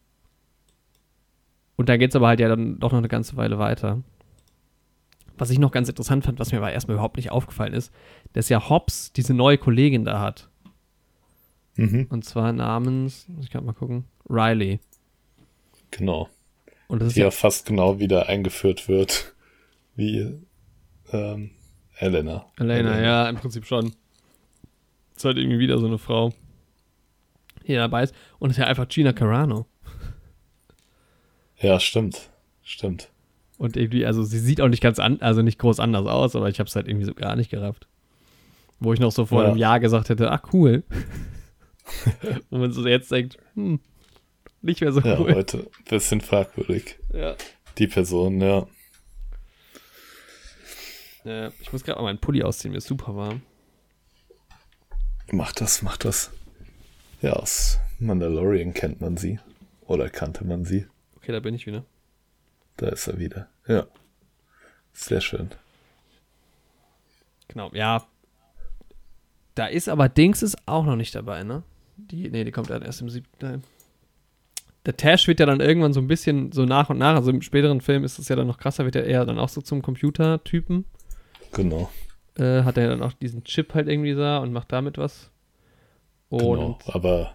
Speaker 2: und da geht es aber halt ja dann doch noch eine ganze Weile weiter. Was ich noch ganz interessant fand, was mir aber erstmal überhaupt nicht aufgefallen ist, dass ja Hobbs diese neue Kollegin da hat.
Speaker 1: Mhm.
Speaker 2: Und zwar namens, muss ich gerade mal gucken, Riley.
Speaker 1: Genau.
Speaker 2: Und das ist
Speaker 1: Die
Speaker 2: ja,
Speaker 1: ja fast genau wieder eingeführt wird wie ähm, Elena.
Speaker 2: Elena, ja, im Prinzip schon. Ist halt irgendwie wieder so eine Frau, die dabei ist. Und ist ja einfach Gina Carano.
Speaker 1: Ja, stimmt. Stimmt.
Speaker 2: Und irgendwie, also sie sieht auch nicht ganz an, also nicht groß anders aus, aber ich habe es halt irgendwie so gar nicht gerafft. Wo ich noch so vor
Speaker 1: Ja.
Speaker 2: einem Jahr gesagt hätte, ach cool. Und man so jetzt denkt, hm, nicht mehr so
Speaker 1: Ja,
Speaker 2: cool.
Speaker 1: heute ein bisschen fragwürdig.
Speaker 2: Ja.
Speaker 1: Die Person, ja.
Speaker 2: Äh, ich muss gerade mal meinen Pulli ausziehen, mir ist super warm.
Speaker 1: Mach das, mach das. Ja, aus Mandalorian kennt man sie. Oder kannte man sie.
Speaker 2: Okay, da bin ich wieder.
Speaker 1: Da ist er wieder. Ja. Sehr schön.
Speaker 2: Genau, ja. Da ist aber Dings ist auch noch nicht dabei, ne? Die, nee, die kommt dann erst im siebten Teil. Der Tash wird ja dann irgendwann so ein bisschen so nach und nach, also im späteren Film ist es ja dann noch krasser, wird er eher dann auch so zum Computertypen.
Speaker 1: Genau.
Speaker 2: Äh, hat er dann auch diesen Chip halt irgendwie da und macht damit was. Und
Speaker 1: genau. Aber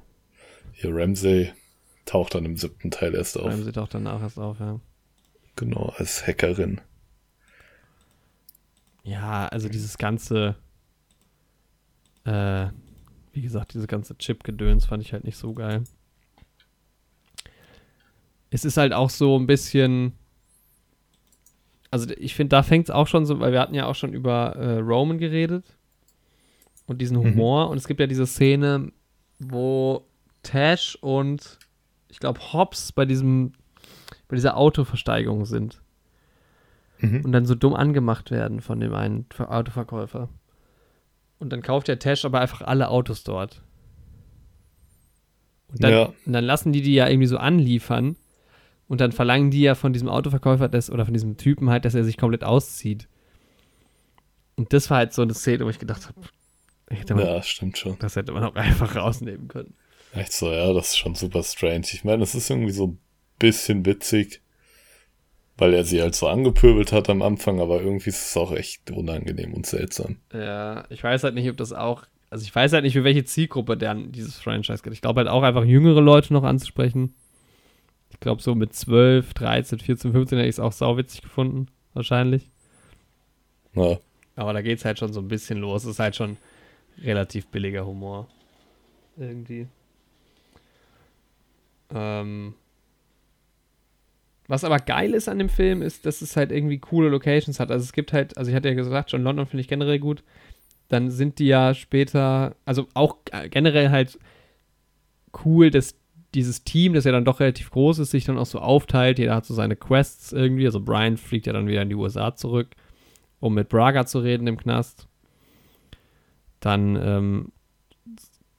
Speaker 1: hier Ramsey taucht dann im siebten Teil erst auf.
Speaker 2: Ramsey taucht danach erst auf, ja.
Speaker 1: Genau, als Hackerin.
Speaker 2: Ja, also dieses ganze, äh, wie gesagt, diese ganze Chip-Gedöns fand ich halt nicht so geil. Es ist halt auch so ein bisschen, also ich finde, da fängt es auch schon so, weil wir hatten ja auch schon über äh, Roman geredet und diesen
Speaker 1: Mhm.
Speaker 2: Humor und es gibt ja diese Szene, wo Tash und ich glaube Hobbs bei diesem, bei dieser Autoversteigerung sind
Speaker 1: Mhm.
Speaker 2: und dann so dumm angemacht werden von dem einen Ver- Autoverkäufer. Und dann kauft der Tash aber einfach alle Autos dort. Und dann,
Speaker 1: Ja.
Speaker 2: und dann lassen die die ja irgendwie so anliefern und dann verlangen die ja von diesem Autoverkäufer das, oder von diesem Typen halt, dass er sich komplett auszieht. Und das war halt so eine Szene, wo ich gedacht habe, man,
Speaker 1: Ja, stimmt schon.
Speaker 2: das hätte man auch einfach rausnehmen können.
Speaker 1: Echt so, ja, das ist schon super strange. Ich meine, es ist irgendwie so ein bisschen witzig, weil er sie halt so angepöbelt hat am Anfang, aber irgendwie ist es auch echt unangenehm und seltsam.
Speaker 2: Ja, ich weiß halt nicht, ob das auch. Also ich weiß halt nicht, für welche Zielgruppe dann dieses Franchise geht. Ich glaube halt auch einfach jüngere Leute noch anzusprechen. Ich glaube so mit 12, 13, 14, 15 hätte ich es auch sauwitzig gefunden. Wahrscheinlich.
Speaker 1: Ja,
Speaker 2: Aber da geht es halt schon so ein bisschen los. Es ist halt schon relativ billiger Humor. Irgendwie. Ähm. Was aber geil ist an dem Film, ist, dass es halt irgendwie coole Locations hat. Also es gibt halt, also ich hatte ja gesagt, schon London finde ich generell gut. Dann sind die ja später, also auch äh, generell halt cool, dass dieses Team, das ja dann doch relativ groß ist, sich dann auch so aufteilt. Jeder hat so seine Quests irgendwie. Also Brian fliegt ja dann wieder in die USA zurück, um mit Braga zu reden im Knast. Dann ähm,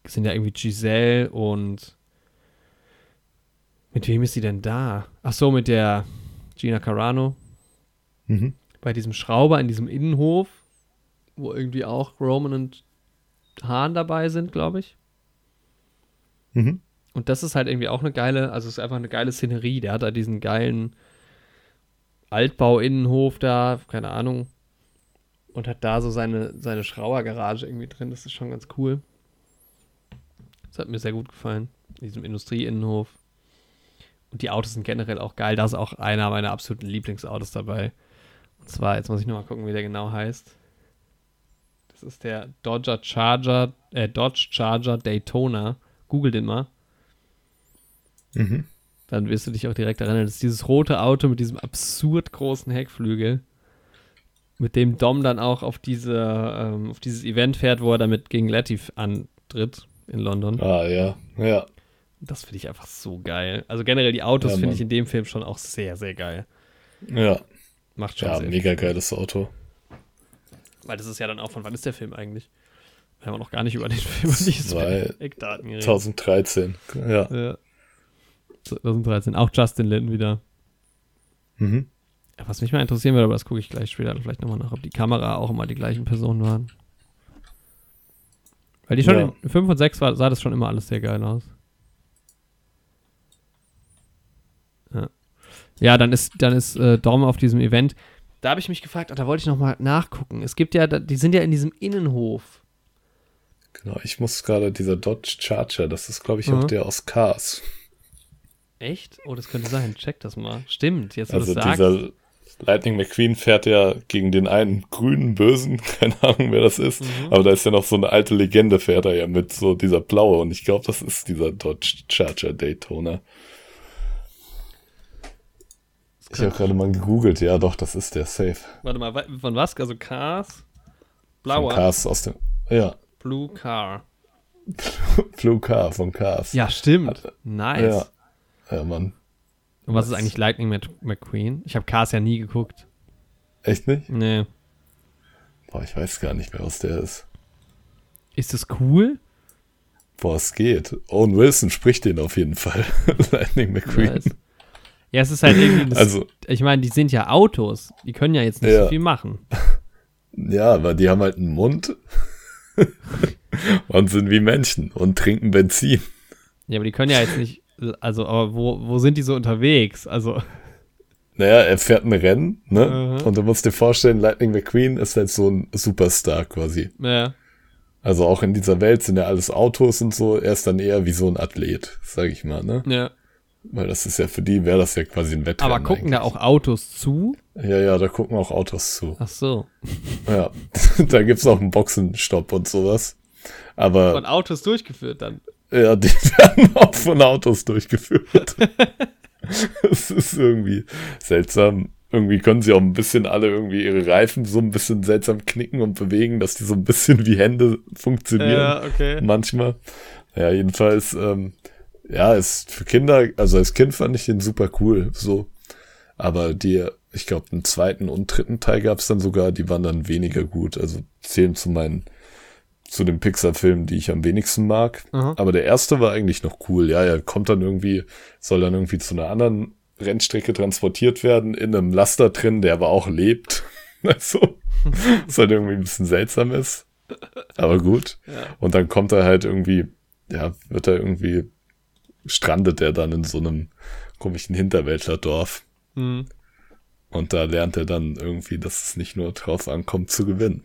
Speaker 2: sind ja irgendwie Giselle und mit wem ist sie denn da? Ach so, mit der Gina Carano
Speaker 1: mhm.
Speaker 2: bei diesem Schrauber in diesem Innenhof, wo irgendwie auch Roman und Hahn dabei sind, glaube ich.
Speaker 1: Mhm.
Speaker 2: Und das ist halt irgendwie auch eine geile, also es ist einfach eine geile Szenerie. Der hat da diesen geilen Altbau-Innenhof da, keine Ahnung. Und hat da so seine, seine Schrauergarage irgendwie drin. Das ist schon ganz cool. Das hat mir sehr gut gefallen. In diesem Industrieinnenhof. Und die Autos sind generell auch geil. Da ist auch einer meiner absoluten Lieblingsautos dabei. Und zwar, jetzt muss ich nochmal gucken, wie der genau heißt. Das ist der Dodger Charger, äh, Dodge Charger Daytona. Google den mal.
Speaker 1: Mhm.
Speaker 2: Dann wirst du dich auch direkt erinnern. Das ist dieses rote Auto mit diesem absurd großen Heckflügel, mit dem Dom dann auch auf, diese, ähm, auf dieses Event fährt, wo er damit gegen Latif antritt in London.
Speaker 1: Ah, ja, ja.
Speaker 2: Das finde ich einfach so geil. Also generell die Autos
Speaker 1: Ja,
Speaker 2: finde ich in dem Film schon auch sehr, sehr geil.
Speaker 1: Ja,
Speaker 2: Macht schon
Speaker 1: ja,
Speaker 2: sehr
Speaker 1: mega geiles Auto.
Speaker 2: Weil das ist ja dann auch von wann ist der Film eigentlich? Wir haben noch gar nicht über den Film
Speaker 1: Zwei-
Speaker 2: Eckdaten geredet.
Speaker 1: 2013. Ja,
Speaker 2: Ja. 2013. Auch Justin Lin wieder.
Speaker 1: Mhm.
Speaker 2: Ja, Was mich mal interessieren würde, aber das gucke ich gleich später vielleicht nochmal nach, ob die Kamera auch immer die gleichen Personen waren. Weil die schon
Speaker 1: Ja.
Speaker 2: in 5 und 6 war, sah das schon immer alles sehr geil aus. Ja, ja dann ist, dann ist äh, Dom auf diesem Event. Da habe ich mich gefragt, ah, da wollte ich nochmal nachgucken. Es gibt ja, die sind ja in diesem Innenhof.
Speaker 1: Genau, ich muss gerade dieser Dodge Charger, das ist, glaube ich, auch
Speaker 2: Mhm.
Speaker 1: der aus Cars.
Speaker 2: Echt? Oh, das könnte sein. Check das mal. Stimmt, jetzt
Speaker 1: Also dieser Lightning McQueen fährt ja gegen den einen grünen Bösen, keine Ahnung, wer das ist.
Speaker 2: Mhm.
Speaker 1: Aber da ist ja noch so eine alte Legende, fährt er ja mit so dieser blaue. Und ich glaube, das ist dieser Dodge Charger Daytona. Ich habe gerade mal gegoogelt, ja doch, das ist der Safe.
Speaker 2: Warte mal, von was? Also Cars?
Speaker 1: Von
Speaker 2: Blauer.
Speaker 1: Cars aus dem. Ja,
Speaker 2: Blue Car.
Speaker 1: Blue Car von Cars.
Speaker 2: Ja, stimmt.
Speaker 1: Hat-
Speaker 2: Nice.
Speaker 1: Ja, ja, Mann.
Speaker 2: Und was ist eigentlich Lightning Mc- McQueen? Ich habe Cars ja nie geguckt.
Speaker 1: Echt nicht?
Speaker 2: Nee.
Speaker 1: Boah, ich weiß gar nicht mehr, was der ist.
Speaker 2: Ist das cool?
Speaker 1: Boah, es geht. Owen Wilson spricht den auf jeden Fall. Lightning McQueen.
Speaker 2: Nice. Ja, es ist halt irgendwie. Das,
Speaker 1: Also,
Speaker 2: ich meine, die sind ja Autos. Die können ja jetzt nicht
Speaker 1: Ja.
Speaker 2: so viel machen.
Speaker 1: ja, aber die haben halt einen Mund und sind wie Menschen und trinken Benzin.
Speaker 2: Ja, aber die können ja jetzt nicht. Also, aber wo, wo sind die so unterwegs? Also,
Speaker 1: Naja, er fährt ein Rennen, ne?
Speaker 2: Mhm.
Speaker 1: Und du musst dir vorstellen, Lightning McQueen ist halt so ein Superstar quasi.
Speaker 2: ja.
Speaker 1: Also auch in dieser Welt sind ja alles Autos und so. Er ist dann eher wie so ein Athlet, sag ich mal, ne?
Speaker 2: Ja.
Speaker 1: Weil das ist ja für die, wäre das ja quasi ein Wettrennen.
Speaker 2: Aber gucken da
Speaker 1: eigentlich.
Speaker 2: auch Autos zu?
Speaker 1: Ja, ja, da gucken auch Autos zu.
Speaker 2: Ach so.
Speaker 1: Ja, da gibt's auch einen Boxenstopp und sowas. Aber
Speaker 2: Von Autos durchgeführt dann.
Speaker 1: ja, die werden auch von Autos durchgeführt. Es ist irgendwie seltsam. Irgendwie können sie auch ein bisschen alle irgendwie ihre Reifen so ein bisschen seltsam knicken und bewegen, dass die so ein bisschen wie Hände funktionieren.
Speaker 2: okay.
Speaker 1: Manchmal. Ja, jedenfalls, ähm, ja, ist für Kinder, also als Kind fand ich den super cool, so. Aber die, ich glaube, im zweiten und dritten Teil gab's dann sogar, die waren dann weniger gut. Also zählen zu meinen, zu den Pixar-Filmen, die ich am wenigsten mag.
Speaker 2: Aha.
Speaker 1: Aber der erste war eigentlich noch cool. Ja, er kommt dann irgendwie, soll dann irgendwie zu einer anderen Rennstrecke transportiert werden, in einem Laster drin, der aber auch lebt. Also, was halt irgendwie ein bisschen seltsam ist. Aber gut.
Speaker 2: Ja.
Speaker 1: Und dann kommt er halt irgendwie, ja, wird er irgendwie, strandet er dann in so einem komischen Hinterwäldlerdorf.
Speaker 2: Hm.
Speaker 1: Und da lernt er dann irgendwie, dass es nicht nur drauf ankommt zu gewinnen.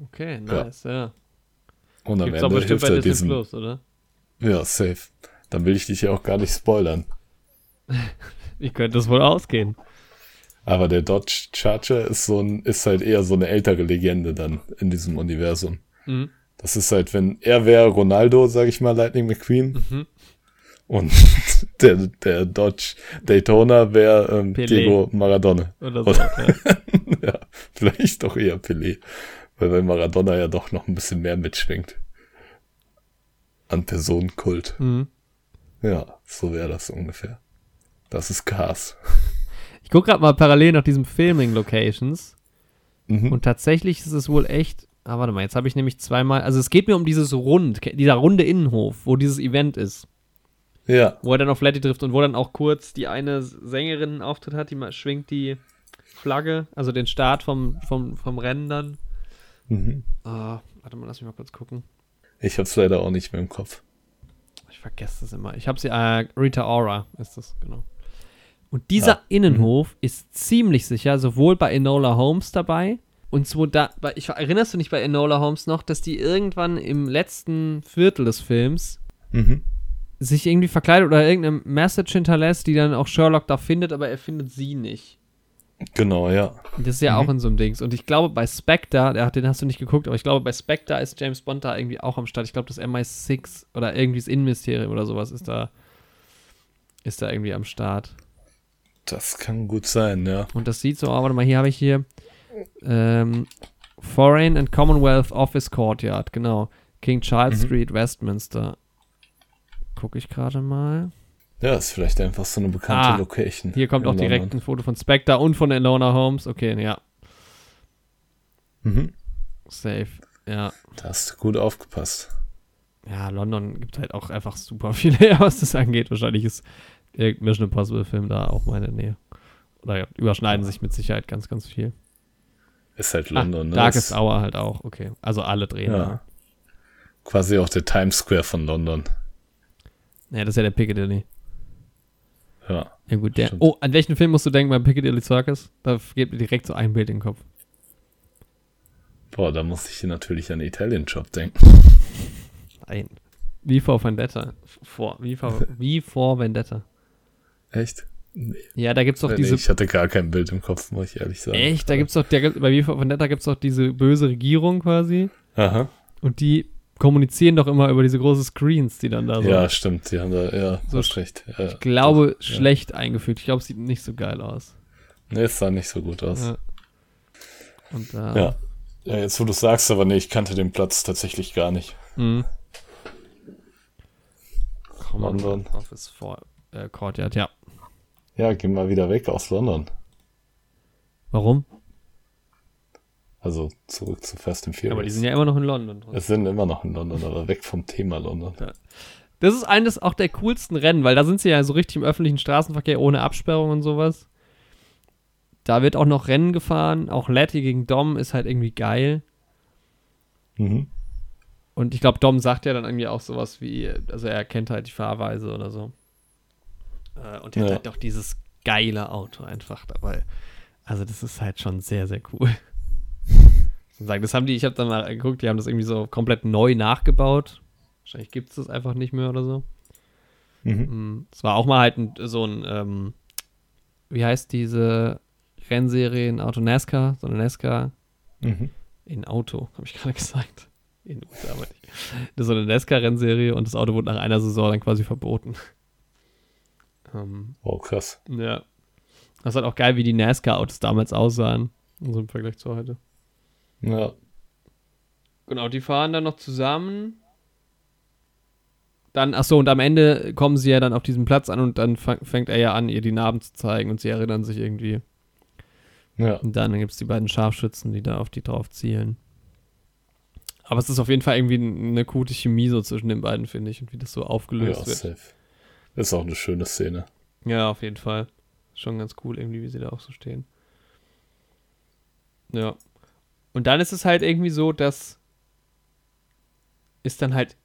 Speaker 2: Okay, nice, ja.
Speaker 1: Und am
Speaker 2: Gibt's
Speaker 1: Ende hilft
Speaker 2: bei
Speaker 1: er diesem.
Speaker 2: Plus, oder?
Speaker 1: Ja, safe. Dann will ich dich ja auch gar nicht spoilern.
Speaker 2: Wie könnte das wohl ausgehen?
Speaker 1: Aber der Dodge Charger ist so ein, ist halt eher so eine ältere Legende dann in diesem Universum.
Speaker 2: Mhm.
Speaker 1: Das ist halt, wenn er wäre Ronaldo, sag ich mal, Lightning McQueen.
Speaker 2: Mhm.
Speaker 1: Und der, der Dodge Daytona wäre ähm. Diego Maradona.
Speaker 2: Oder so.
Speaker 1: Oder-
Speaker 2: ja.
Speaker 1: ja, vielleicht doch eher Pelé. Weil bei Maradona ja doch noch ein bisschen mehr mitschwingt. An Personenkult.
Speaker 2: Mhm.
Speaker 1: Ja, so wäre das ungefähr. Das ist Cars.
Speaker 2: Ich gucke gerade mal parallel nach diesen Filming-Locations
Speaker 1: Mhm.
Speaker 2: und tatsächlich ist es wohl echt. Ah, warte mal, jetzt habe ich nämlich zweimal. Also es geht mir um dieses Rund, dieser runde Innenhof, wo dieses Event ist.
Speaker 1: ja,
Speaker 2: Wo er dann auf Letty trifft und wo dann auch kurz die eine Sängerin einen Auftritt hat, die mal schwingt die Flagge, also den Start vom, vom, vom Rennen dann.
Speaker 1: mhm.
Speaker 2: Ah, warte mal, lass mich mal kurz gucken.
Speaker 1: ich hab's leider auch nicht mehr im Kopf.
Speaker 2: Ich vergesse das immer. Ich habe sie, äh, Rita Ora ist das, genau. Und dieser
Speaker 1: Ah,
Speaker 2: Innenhof ist ziemlich sicher sowohl bei Enola Holmes dabei und so da, ich, erinnerst du nicht bei Enola Holmes noch, dass die irgendwann im letzten Viertel des Films
Speaker 1: Mhm.
Speaker 2: sich irgendwie verkleidet oder irgendeine Message hinterlässt, die dann auch Sherlock da findet, aber er findet sie nicht.
Speaker 1: Genau, ja.
Speaker 2: Das ist ja
Speaker 1: Mhm.
Speaker 2: auch in so einem Dings. Und ich glaube, bei Spectre, den hast du nicht geguckt, aber ich glaube, bei Spectre ist James Bond da irgendwie auch am Start. Ich glaube, das MI6 oder irgendwie das Innenministerium oder sowas ist da, ist da irgendwie am Start.
Speaker 1: Das kann gut sein, ja.
Speaker 2: Und das sieht so, oh, warte mal, hier habe ich hier ähm, Foreign and Commonwealth Office Courtyard, genau. King Charles
Speaker 1: Mhm.
Speaker 2: Street, Westminster. Gucke ich gerade mal.
Speaker 1: Ja, ist vielleicht einfach so eine bekannte
Speaker 2: Ah,
Speaker 1: Location.
Speaker 2: Hier kommt auch direkt
Speaker 1: London.
Speaker 2: ein Foto von Spectre und von Elona Holmes. Okay, ja,
Speaker 1: Mhm.
Speaker 2: safe. Ja.
Speaker 1: Da hast du gut aufgepasst.
Speaker 2: Ja, London gibt halt auch einfach super viele her, was das angeht. Wahrscheinlich ist Mission Impossible Film da auch mal in der Nähe. Oder ja, überschneiden sich mit Sicherheit ganz, ganz viel.
Speaker 1: Ist halt
Speaker 2: Ah,
Speaker 1: London, ne?
Speaker 2: Darkest Hour halt auch, okay. Also alle drehen.
Speaker 1: Ja.
Speaker 2: Ja.
Speaker 1: Quasi auch der Times Square von London.
Speaker 2: ja, das ist ja der Piccadilly.
Speaker 1: Ja.
Speaker 2: Ja gut, der.
Speaker 1: Stimmt.
Speaker 2: Oh, an welchen Film musst du denken beim Piccadilly Circus? Da geht mir direkt so ein Bild in den Kopf.
Speaker 1: Boah, da muss ich natürlich an Italian Job denken.
Speaker 2: Nein. Wie vor Vendetta. Vor, wie vor, wie vor Vendetta.
Speaker 1: Echt? Nee.
Speaker 2: Ja, da gibt's doch
Speaker 1: Nee,
Speaker 2: diese.
Speaker 1: ich hatte gar kein Bild im Kopf, muss ich ehrlich sagen.
Speaker 2: echt? Da gibt's doch, der, bei vor Vendetta gibt's doch diese böse Regierung quasi.
Speaker 1: Aha.
Speaker 2: Und die kommunizieren doch immer über diese großen Screens, die dann da so.
Speaker 1: Ja, stimmt, die haben da, ja,
Speaker 2: So
Speaker 1: recht. Ja.
Speaker 2: ich glaube,
Speaker 1: ja.
Speaker 2: schlecht eingefügt. Ich glaube, es sieht nicht so geil aus.
Speaker 1: Nee, es sah nicht so gut aus.
Speaker 2: Ja. Und da.
Speaker 1: Ja. Ja, jetzt wo du sagst, aber nee, ich kannte den Platz tatsächlich gar nicht.
Speaker 2: Mhm. Common
Speaker 1: London.
Speaker 2: Office for äh, Courtyard, ja.
Speaker 1: Ja, geh mal wieder weg aus London.
Speaker 2: Warum?
Speaker 1: Also zurück zu Fast and Furious.
Speaker 2: Aber die sind ja immer noch in London drin.
Speaker 1: es sind immer noch in London, aber weg vom Thema London.
Speaker 2: Das ist eines auch der coolsten Rennen, weil da sind sie ja so richtig im öffentlichen Straßenverkehr ohne Absperrung und sowas. Da wird auch noch Rennen gefahren. Auch Letty gegen Dom ist halt irgendwie geil.
Speaker 1: Mhm.
Speaker 2: Und ich glaube, Dom sagt ja dann irgendwie auch sowas wie, also er kennt halt die Fahrweise oder so. Äh, und er hat
Speaker 1: Ja.
Speaker 2: halt doch dieses geile Auto einfach dabei. Also das ist halt schon sehr, sehr cool. Sagen, Das haben die, ich habe dann mal geguckt, die haben das irgendwie so komplett neu nachgebaut. Wahrscheinlich gibt es das einfach nicht mehr oder so.
Speaker 1: Mhm.
Speaker 2: Mm, Es war auch mal halt ein, so ein, ähm, wie heißt diese Rennserie in Auto NASCAR? So eine NASCAR
Speaker 1: Mhm.
Speaker 2: in Auto, habe ich gerade gesagt. In USA aber nicht. Das ist so eine NASCAR-Rennserie und das Auto wurde nach einer Saison dann quasi verboten. Ähm,
Speaker 1: Wow, krass.
Speaker 2: ja. Das ist halt auch geil, wie die NASCAR-Autos damals aussahen. So im Vergleich zu heute.
Speaker 1: Ja.
Speaker 2: Genau, die fahren dann noch zusammen. Dann, ach so, und am Ende kommen sie ja dann auf diesen Platz an und dann fängt er ja an, ihr die Narben zu zeigen und sie erinnern sich irgendwie.
Speaker 1: Ja.
Speaker 2: Und dann gibt es die beiden Scharfschützen, die da auf die drauf zielen. Aber es ist auf jeden Fall irgendwie eine gute Chemie so zwischen den beiden, finde ich, und wie das so
Speaker 1: Ja,
Speaker 2: aufgelöst wird.
Speaker 1: safe. Ist auch eine schöne Szene.
Speaker 2: Ja, auf jeden Fall. Schon ganz cool, irgendwie, wie sie da auch so stehen. Ja. Und dann ist es halt irgendwie so, dass ist dann halt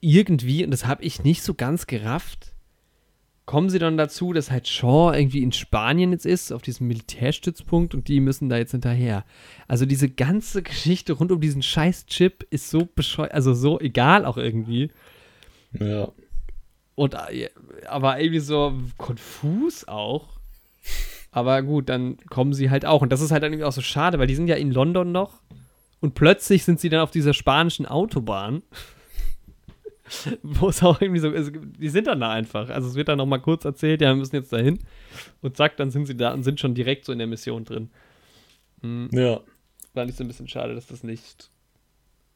Speaker 2: irgendwie, und das habe ich nicht so ganz gerafft, kommen sie dann dazu, dass halt Shaw irgendwie in Spanien jetzt ist, auf diesem Militärstützpunkt und die müssen da jetzt hinterher. Also diese ganze Geschichte rund um diesen scheiß Chip ist so bescheuert, also so egal auch irgendwie.
Speaker 1: Ja.
Speaker 2: Und äh, aber irgendwie so konfus auch. Aber gut, dann kommen sie halt auch. Und das ist halt dann irgendwie auch so schade, weil die sind ja in London noch. Und plötzlich sind sie dann auf dieser spanischen Autobahn. Wo es auch irgendwie so ist. Die sind dann da einfach. Also es wird dann nochmal kurz erzählt, ja, wir müssen jetzt dahin. Und zack, dann sind sie da und sind schon direkt so in der Mission drin. Hm,
Speaker 1: Ja.
Speaker 2: fand ich so ein bisschen schade, dass das nicht,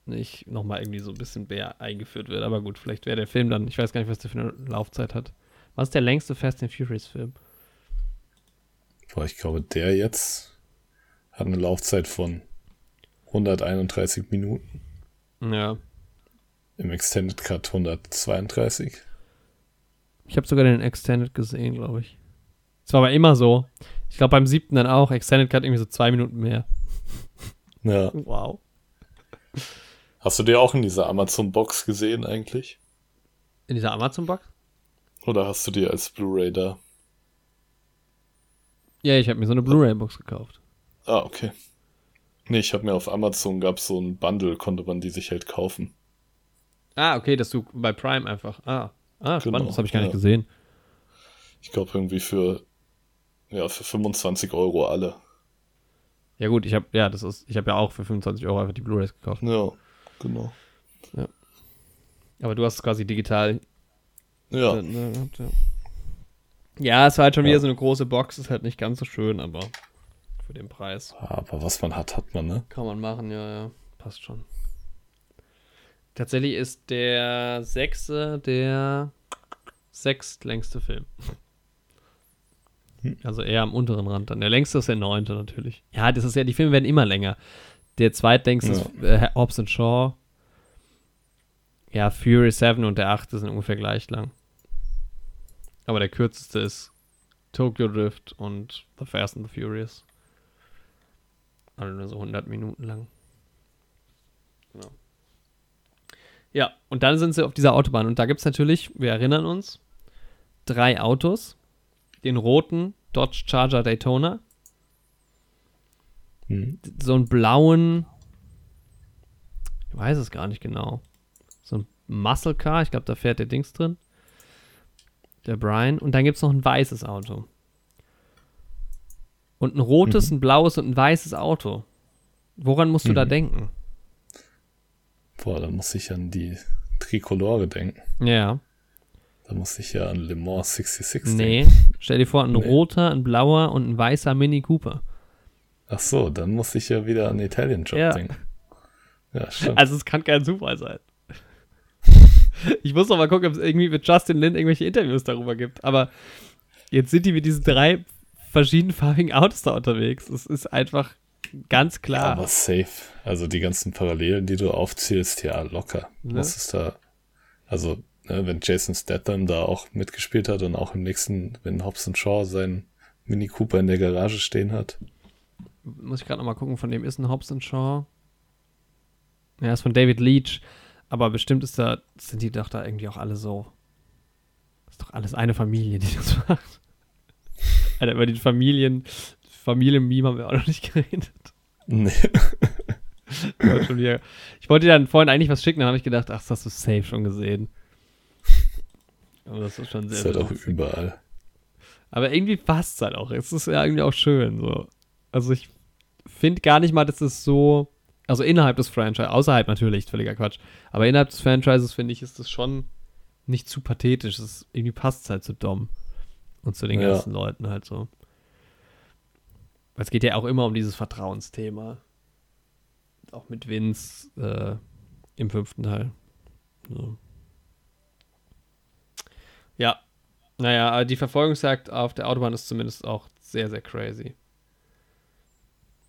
Speaker 2: nicht nochmal irgendwie so ein bisschen mehr eingeführt wird. Aber gut, vielleicht wäre der Film dann, ich weiß gar nicht, was der für eine Laufzeit hat. Was ist der längste Fast and Furious Film?
Speaker 1: Boah, ich glaube, der jetzt hat eine Laufzeit von 131 Minuten.
Speaker 2: Ja.
Speaker 1: Im Extended Cut 132.
Speaker 2: Ich habe sogar den Extended gesehen, glaube ich. Es war aber immer so. Ich glaube beim siebten dann auch. Extended Cut irgendwie so zwei Minuten mehr.
Speaker 1: Ja.
Speaker 2: Wow.
Speaker 1: Hast du dir auch in dieser Amazon-Box gesehen eigentlich?
Speaker 2: In dieser Amazon-Box?
Speaker 1: Oder hast du dir als Blu-ray da?
Speaker 2: Ja, ich habe mir so eine Blu-ray-Box gekauft.
Speaker 1: Ah, okay. Nee, ich habe mir auf Amazon gab so ein Bundle, konnte man die sich halt kaufen.
Speaker 2: Ah, okay, dass du bei Prime einfach. Ah, ah spannend.
Speaker 1: Genau,
Speaker 2: das habe ich gar nicht
Speaker 1: ja.
Speaker 2: gesehen.
Speaker 1: Ich glaube irgendwie für ja, für 25 Euro alle.
Speaker 2: Ja gut, ich habe ja, das ist, ich habe ja auch für 25 Euro einfach die Blu-rays gekauft.
Speaker 1: Ja, genau.
Speaker 2: Aber du hast es quasi digital
Speaker 1: Ja,
Speaker 2: Ja, ne, ja. ja, es war halt schon wieder
Speaker 1: Ja.
Speaker 2: so eine große Box, ist halt nicht ganz so schön, aber für den Preis
Speaker 1: aber was man hat, hat man, ne?
Speaker 2: kann man machen, ja, ja, passt schon. Tatsächlich ist der sechste der sechstlängste Film.
Speaker 1: Hm.
Speaker 2: Also eher am unteren Rand dann. Der längste ist der neunte natürlich. Ja, das ist ja, die Filme werden immer länger. Der zweitlängste
Speaker 1: Ja.
Speaker 2: ist äh, Hobbs and Shaw. Ja, Fury 7 und der achte sind ungefähr gleich lang. Aber der kürzeste ist Tokyo Drift und The Fast and the Furious. Alle nur so 100 Minuten lang. Genau. Ja, und dann sind sie auf dieser Autobahn. Und da gibt es natürlich, wir erinnern uns, drei Autos. Den roten Dodge Charger Daytona.
Speaker 1: Hm.
Speaker 2: So einen blauen, ich weiß es gar nicht genau. So ein Muscle Car, ich glaube, da fährt der Dings drin. Der Brian. Und dann gibt es noch ein weißes Auto. Und ein rotes, ein blaues und ein weißes Auto. Woran musst du da
Speaker 1: Mhm.
Speaker 2: denken?
Speaker 1: Boah, da muss ich an die Trikolore denken.
Speaker 2: Ja.
Speaker 1: Da muss ich ja an Le Mans 66
Speaker 2: Nee.
Speaker 1: denken.
Speaker 2: Stell dir vor, ein
Speaker 1: Nee.
Speaker 2: roter, ein blauer und ein weißer Mini Cooper.
Speaker 1: Ach so, dann muss ich ja wieder an Italian Job
Speaker 2: Ja.
Speaker 1: denken. Ja, stimmt.
Speaker 2: Also es kann kein Zufall sein. Ich muss noch mal gucken, ob es irgendwie mit Justin Lin irgendwelche Interviews darüber gibt. Aber jetzt sind die mit diesen drei verschiedenfarbigen Autos da unterwegs. Es ist einfach ganz
Speaker 1: ja,
Speaker 2: klar.
Speaker 1: aber safe. Also die ganzen Parallelen, die du aufzählst, ja, locker.
Speaker 2: Ne?
Speaker 1: Was ist da? Also, ne, wenn Jason Statham da auch mitgespielt hat und auch im nächsten, wenn Hobson Shaw seinen Mini Cooper in der Garage stehen hat.
Speaker 2: Muss ich gerade noch mal gucken, von dem ist ein Hobbs Shaw. Ja, ist von David Leach. Aber bestimmt ist da, sind die doch da irgendwie auch alle so. Ist doch alles eine Familie, die das macht. Alter, über die Familien, Familienmeme haben wir auch noch nicht geredet.
Speaker 1: Nee.
Speaker 2: Ich wollte dir dann vorhin eigentlich was schicken, dann habe ich gedacht, ach, das hast du safe schon gesehen. Aber das ist schon sehr
Speaker 1: ist halt auch überall.
Speaker 2: Aber irgendwie passt es halt auch. Es ist ja irgendwie auch schön. So. Also ich finde gar nicht mal, dass es so. Also innerhalb des Franchises, außerhalb natürlich, völliger Quatsch. Aber innerhalb des Franchises finde ich, ist es schon nicht zu pathetisch. Es irgendwie passt es halt zu Dom. Und zu den
Speaker 1: Ja.
Speaker 2: ganzen Leuten halt so. Weil es geht ja auch immer um dieses Vertrauensthema. Auch mit Vince äh, im fünften Teil. So. Ja, naja, die Verfolgungsjagd auf der Autobahn ist zumindest auch sehr, sehr crazy.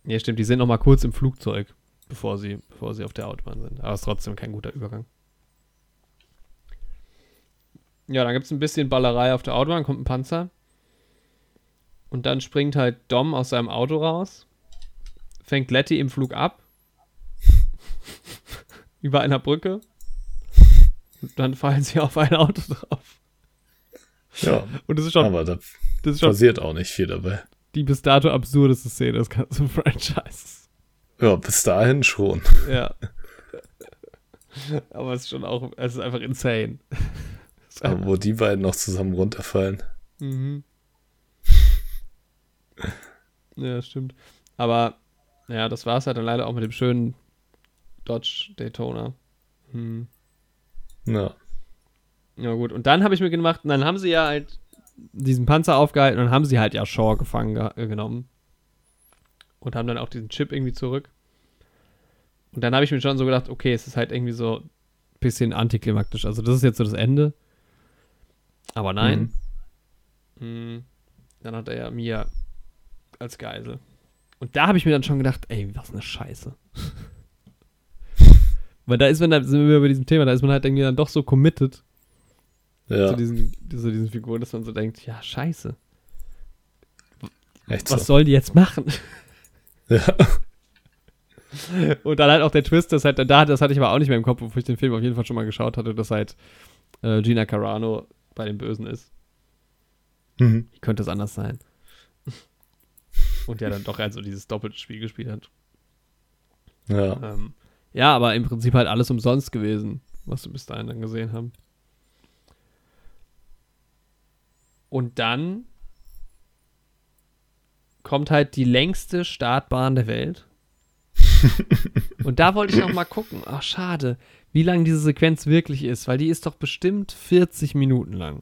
Speaker 2: Ja, stimmt, die sind noch mal kurz im Flugzeug, bevor sie, bevor sie auf der Autobahn sind. Aber ist trotzdem kein guter Übergang. Ja, dann gibt es ein bisschen Ballerei auf der Autobahn, kommt ein Panzer. Und dann springt halt Dom aus seinem Auto raus, fängt Letty im Flug ab, über einer Brücke. Und dann fallen sie auf ein Auto drauf.
Speaker 1: Ja,
Speaker 2: Und das ist schon,
Speaker 1: aber da
Speaker 2: das ist schon
Speaker 1: passiert auch nicht viel dabei.
Speaker 2: Die bis dato absurdeste Szene des ganzen Franchises.
Speaker 1: Ja, bis dahin schon.
Speaker 2: Ja. Aber es ist schon auch, es ist einfach insane.
Speaker 1: Aber wo die beiden noch zusammen runterfallen.
Speaker 2: Mhm. Ja, stimmt. Aber, ja, das war es halt dann leider auch mit dem schönen Dodge Daytona. Hm.
Speaker 1: Ja.
Speaker 2: Ja, gut. Und dann habe ich mir gemacht, und dann haben sie ja halt diesen Panzer aufgehalten und dann haben sie halt ja Shaw gefangen ge äh, genommen. Und haben dann auch diesen Chip irgendwie zurück. Und dann habe ich mir schon so gedacht, okay, es ist halt irgendwie so ein bisschen antiklimaktisch. Also, das ist jetzt so das Ende. Aber nein. Hm. Dann hat er ja Mia als Geisel. Und da habe ich mir dann schon gedacht, ey, was eine Scheiße. Weil da ist man, da sind wir bei diesem Thema, da ist man halt irgendwie dann doch so committed
Speaker 1: Ja,
Speaker 2: zu, diesen, zu diesen Figuren, dass man so denkt, ja, scheiße.
Speaker 1: echt
Speaker 2: Was
Speaker 1: so.
Speaker 2: sollen die jetzt machen?
Speaker 1: Ja.
Speaker 2: Und dann halt auch der Twist, dass halt, da, das hatte ich aber auch nicht mehr im Kopf, bevor ich den Film auf jeden Fall schon mal geschaut hatte, dass halt äh, Gina Carano bei den Bösen ist.
Speaker 1: Mhm.
Speaker 2: Wie könnte es anders sein? Und ja dann doch halt so dieses doppelte Spiel gespielt hat.
Speaker 1: Ja.
Speaker 2: Ähm, ja, aber im Prinzip halt alles umsonst gewesen, was wir bis dahin dann gesehen haben. Und dann kommt halt die längste Startbahn der Welt. Und da wollte ich noch mal gucken. Ach, schade, wie lang diese Sequenz wirklich ist, weil die ist doch bestimmt 40 Minuten lang.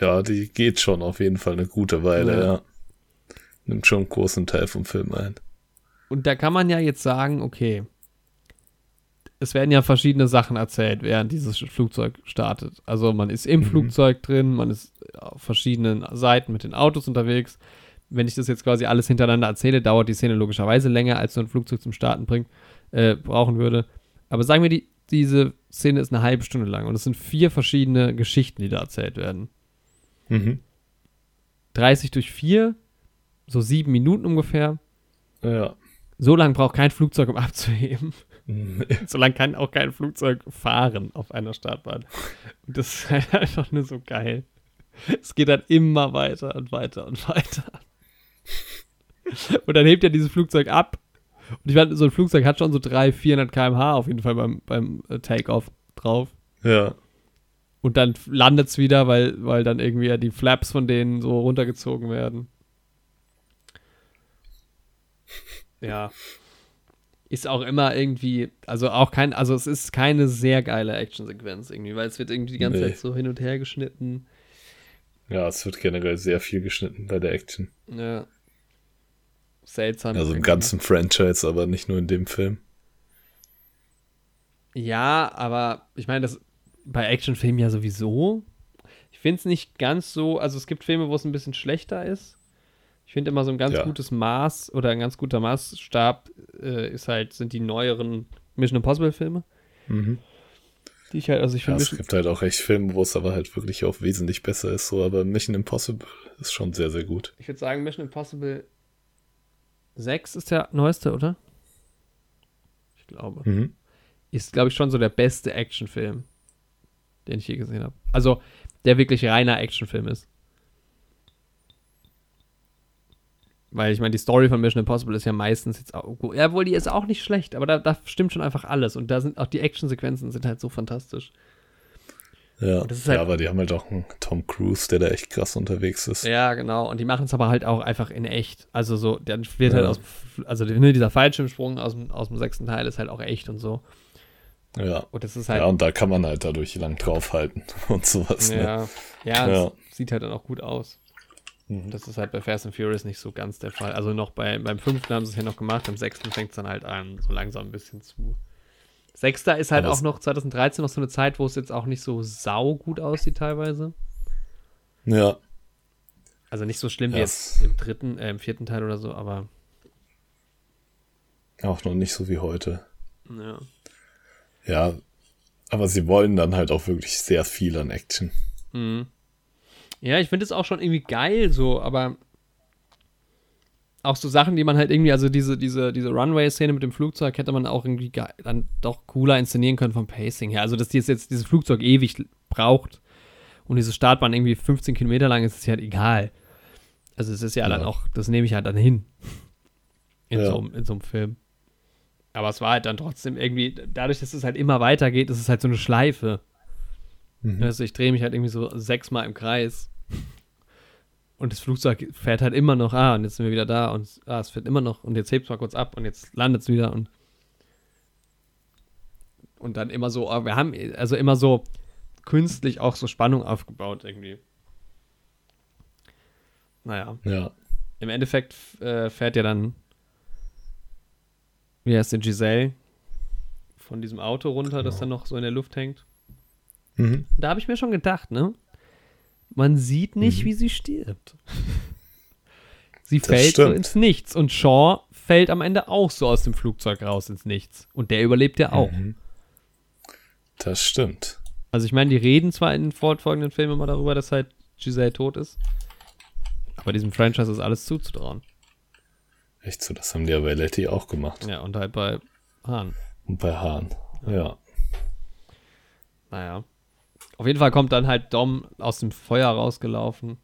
Speaker 1: ja, die geht schon auf jeden Fall eine gute Weile,
Speaker 2: Ja.
Speaker 1: ja. Nimmt schon einen großen Teil vom Film ein.
Speaker 2: Und da kann man ja jetzt sagen, okay, es werden ja verschiedene Sachen erzählt, während dieses Flugzeug startet. Also man ist im
Speaker 1: Mhm.
Speaker 2: Flugzeug drin, man ist auf verschiedenen Seiten mit den Autos unterwegs. Wenn ich das jetzt quasi alles hintereinander erzähle, dauert die Szene logischerweise länger, als so ein Flugzeug zum Starten bringt, äh, brauchen würde. Aber sagen wir, die, diese Szene ist eine halbe Stunde lang und es sind vier verschiedene Geschichten, die da erzählt werden.
Speaker 1: Mhm.
Speaker 2: 30 durch 4, so sieben Minuten ungefähr.
Speaker 1: Ja.
Speaker 2: So lange braucht kein Flugzeug, um abzuheben.
Speaker 1: Nee.
Speaker 2: So lange kann auch kein Flugzeug fahren auf einer Startbahn. Und das ist halt einfach nur so geil. Es geht dann immer weiter und weiter und weiter. Und dann hebt ja dieses Flugzeug ab. Und ich meine, so ein Flugzeug hat schon so 300, 400 km/h auf jeden Fall beim, beim äh, Takeoff drauf.
Speaker 1: Ja.
Speaker 2: Und dann landet es wieder, weil, weil dann irgendwie ja die Flaps von denen so runtergezogen werden. Ja. Ist auch immer irgendwie, also auch kein, also es ist keine sehr geile Actionsequenz irgendwie, weil es wird irgendwie die ganze
Speaker 1: Nee.
Speaker 2: Zeit so hin und her geschnitten.
Speaker 1: Ja, es wird generell sehr viel geschnitten bei der Action.
Speaker 2: Ja. Seltsam.
Speaker 1: Also im
Speaker 2: irgendwie.
Speaker 1: ganzen Franchise, aber nicht nur in dem Film.
Speaker 2: Ja, aber ich meine, das bei Actionfilmen ja sowieso. Ich finde es nicht ganz so, also es gibt Filme, wo es ein bisschen schlechter ist. Ich finde immer so ein ganz
Speaker 1: Ja.
Speaker 2: gutes Maß oder ein ganz guter Maßstab äh, ist halt, sind die neueren Mission Impossible Filme.
Speaker 1: Mhm.
Speaker 2: Die ich halt, also ich
Speaker 1: Ja,
Speaker 2: finde
Speaker 1: es gibt halt auch echt Filme, wo es aber halt wirklich auch wesentlich besser ist, so, aber Mission Impossible ist schon sehr, sehr gut.
Speaker 2: ich würde sagen, Mission Impossible 6 ist der neueste, oder? Ich glaube.
Speaker 1: Mhm.
Speaker 2: Ist, glaube ich, schon so der beste Actionfilm, den ich je gesehen habe. Also, der wirklich reiner Actionfilm ist. Weil ich meine, die Story von Mission Impossible ist ja meistens jetzt auch gut. Ja, wohl, die ist auch nicht schlecht, aber da, da stimmt schon einfach alles. Und da sind auch die Actionsequenzen sind halt so fantastisch.
Speaker 1: Ja.
Speaker 2: das ist halt-
Speaker 1: ja, aber die haben halt auch einen Tom Cruise, der da echt krass unterwegs ist.
Speaker 2: Ja, genau. Und die machen es aber halt auch einfach in echt. Also so, dann wird halt
Speaker 1: Ja.
Speaker 2: aus, also ne, dieser Fallschirmsprung aus dem, aus dem sechsten Teil ist halt auch echt und so.
Speaker 1: Ja.
Speaker 2: Und das ist halt,
Speaker 1: Ja, und da kann man halt dadurch lang draufhalten und sowas. Ne?
Speaker 2: ja, ja,
Speaker 1: Ja.
Speaker 2: es sieht halt dann auch gut aus.
Speaker 1: Mhm.
Speaker 2: Das ist halt bei Fast and Furious nicht so ganz der Fall. Also noch bei, beim fünften haben sie es ja noch gemacht, beim sechsten fängt es dann halt an, so langsam ein bisschen zu. Sechster ist halt
Speaker 1: Aber
Speaker 2: auch noch 2013 noch so eine Zeit, wo es jetzt auch nicht so sau gut aussieht teilweise.
Speaker 1: Ja.
Speaker 2: Also nicht so schlimm wie
Speaker 1: Ja,
Speaker 2: jetzt
Speaker 1: es-
Speaker 2: im dritten, äh, im vierten Teil oder so, aber
Speaker 1: Auch noch nicht so wie heute.
Speaker 2: ja.
Speaker 1: Ja. Aber sie wollen dann halt auch wirklich sehr viel an Action.
Speaker 2: Mhm. Ja, ich finde es auch schon irgendwie geil so, aber auch so Sachen, die man halt irgendwie, also diese, diese, diese Runway-Szene mit dem Flugzeug hätte man auch irgendwie ge- dann doch cooler inszenieren können vom Pacing her. Also, dass dieses jetzt dieses Flugzeug ewig braucht und diese Startbahn irgendwie 15 Kilometer lang ist, ist ja halt egal. Also, es ist ja, dann
Speaker 1: Ja.
Speaker 2: auch, das nehme ich halt dann hin. In,
Speaker 1: Ja.
Speaker 2: so, in so einem Film. Aber es war halt dann trotzdem irgendwie, dadurch, dass es halt immer weitergeht, ist es halt so eine Schleife.
Speaker 1: Mhm.
Speaker 2: Also ich drehe mich halt irgendwie so sechsmal im Kreis. Und das Flugzeug fährt halt immer noch, ah, und jetzt sind wir wieder da und ah, es fährt immer noch und jetzt hebt es mal kurz ab und jetzt landet es wieder und und dann immer so, ah, wir haben also immer so künstlich auch so Spannung aufgebaut irgendwie. Naja,
Speaker 1: Ja.
Speaker 2: im Endeffekt äh, fährt ja dann, wie heißt denn Giselle, von diesem Auto runter, das
Speaker 1: Genau.
Speaker 2: dann noch so in der Luft hängt.
Speaker 1: Mhm.
Speaker 2: Da habe ich mir schon gedacht, ne? Man sieht nicht,
Speaker 1: Mhm.
Speaker 2: wie sie stirbt. sie
Speaker 1: Das
Speaker 2: fällt so
Speaker 1: stimmt.
Speaker 2: ins Nichts. Und Shaw fällt am Ende auch so aus dem Flugzeug raus ins Nichts. Und der überlebt ja auch.
Speaker 1: Mhm. Das stimmt.
Speaker 2: Also ich meine, die reden zwar in den fortfolgenden Filmen immer darüber, dass halt Giselle tot ist. Aber diesem Franchise ist alles zuzutrauen.
Speaker 1: Echt so, das haben die ja bei Letty auch gemacht.
Speaker 2: Ja, und halt bei Hahn.
Speaker 1: Und bei Hahn. Ja.
Speaker 2: Naja. Auf jeden Fall kommt dann halt Dom aus dem Feuer rausgelaufen.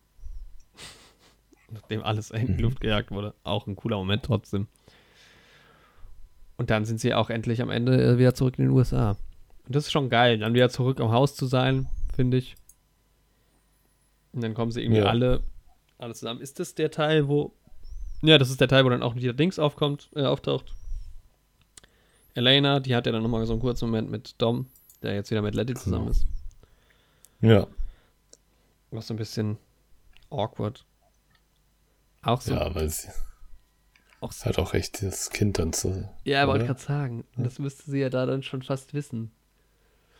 Speaker 2: Nachdem alles in die
Speaker 1: Mhm.
Speaker 2: Luft gejagt wurde. Auch ein cooler Moment trotzdem. Und dann sind sie auch endlich am Ende äh, wieder zurück in den USA. Und das ist schon geil, dann wieder zurück am Haus zu sein, finde ich. Und dann kommen sie irgendwie
Speaker 1: Ja.
Speaker 2: alle, alle zusammen. Ist das der Teil, wo. Ja, das ist der Teil, wo dann auch wieder Dings aufkommt, äh, auftaucht. Elena, die hat ja dann nochmal so einen kurzen Moment mit Dom, der jetzt wieder mit Letty zusammen
Speaker 1: Genau.
Speaker 2: ist.
Speaker 1: Ja.
Speaker 2: Was so ein bisschen awkward. Auch so.
Speaker 1: Ja, weil sie
Speaker 2: auch so
Speaker 1: halt auch echt das Kind dann zu.
Speaker 2: ja, wollte gerade sagen. Das müsste sie ja da dann schon fast wissen.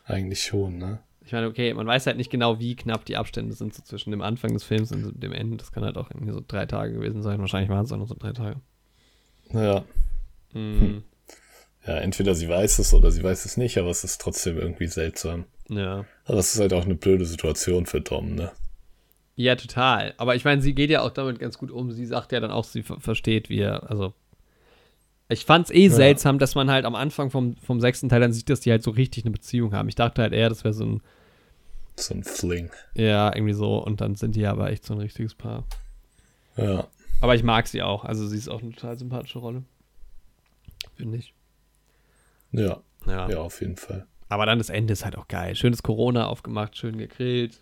Speaker 1: Eigentlich schon, ne?
Speaker 2: Ich meine, okay, man weiß halt nicht genau, wie knapp die Abstände sind so zwischen dem Anfang des Films und dem Ende. Das kann halt auch irgendwie so drei Tage gewesen sein. Wahrscheinlich waren es auch nur so drei Tage.
Speaker 1: Ja.
Speaker 2: Hm.
Speaker 1: Ja, entweder sie weiß es oder sie weiß es nicht, aber es ist trotzdem irgendwie seltsam.
Speaker 2: Ja.
Speaker 1: Aber das ist halt auch eine blöde Situation für Tom, ne?
Speaker 2: Ja, total. Aber ich meine, sie geht ja auch damit ganz gut um. Sie sagt ja dann auch, sie ver versteht, wie er, also. Ich fand's eh
Speaker 1: Ja.
Speaker 2: seltsam, dass man halt am Anfang vom, vom sechsten Teil dann sieht, dass die halt so richtig eine Beziehung haben. Ich dachte halt eher, das wäre so ein,
Speaker 1: So ein Fling.
Speaker 2: ja, irgendwie so. Und dann sind die aber echt so ein richtiges Paar.
Speaker 1: Ja.
Speaker 2: Aber ich mag sie auch. Also sie ist auch eine total sympathische Rolle. Finde ich.
Speaker 1: Ja,
Speaker 2: Ja.
Speaker 1: ja, auf jeden Fall.
Speaker 2: Aber dann das Ende ist halt auch geil. Schönes Corona aufgemacht, schön gegrillt.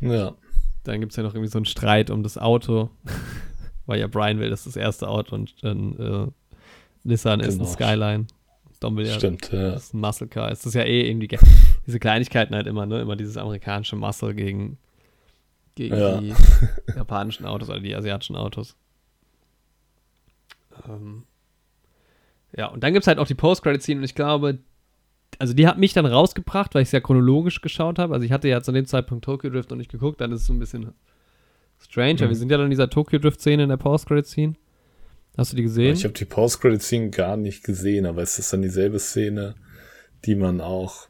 Speaker 1: Ja,
Speaker 2: Dann gibt es ja noch irgendwie so einen Streit um das Auto. Weil ja Brian will, das ist das erste Auto und dann äh, Nissan ist ein
Speaker 1: Genau.
Speaker 2: Skyline. Dom will ja,
Speaker 1: stimmt. Ja.
Speaker 2: das ist ein Muscle Car. Es ist ja eh irgendwie ge- diese Kleinigkeiten halt immer, ne? Immer dieses amerikanische Muscle gegen, gegen
Speaker 1: Ja.
Speaker 2: die japanischen Autos oder die asiatischen Autos. Ähm, ja, und dann gibt es halt auch die Post-Credit-Scene und ich glaube, also die hat mich dann rausgebracht, weil ich es ja chronologisch geschaut habe. Also ich hatte ja zu dem Zeitpunkt Tokyo Drift noch nicht geguckt, dann ist es so ein bisschen strange. Aber
Speaker 1: Mhm.
Speaker 2: wir sind ja dann in dieser Tokyo Drift-Szene in der Post-Credit-Scene. Hast du die gesehen?
Speaker 1: Ich habe die Post-Credit-Scene gar nicht gesehen, aber ist das dann dieselbe Szene, die man auch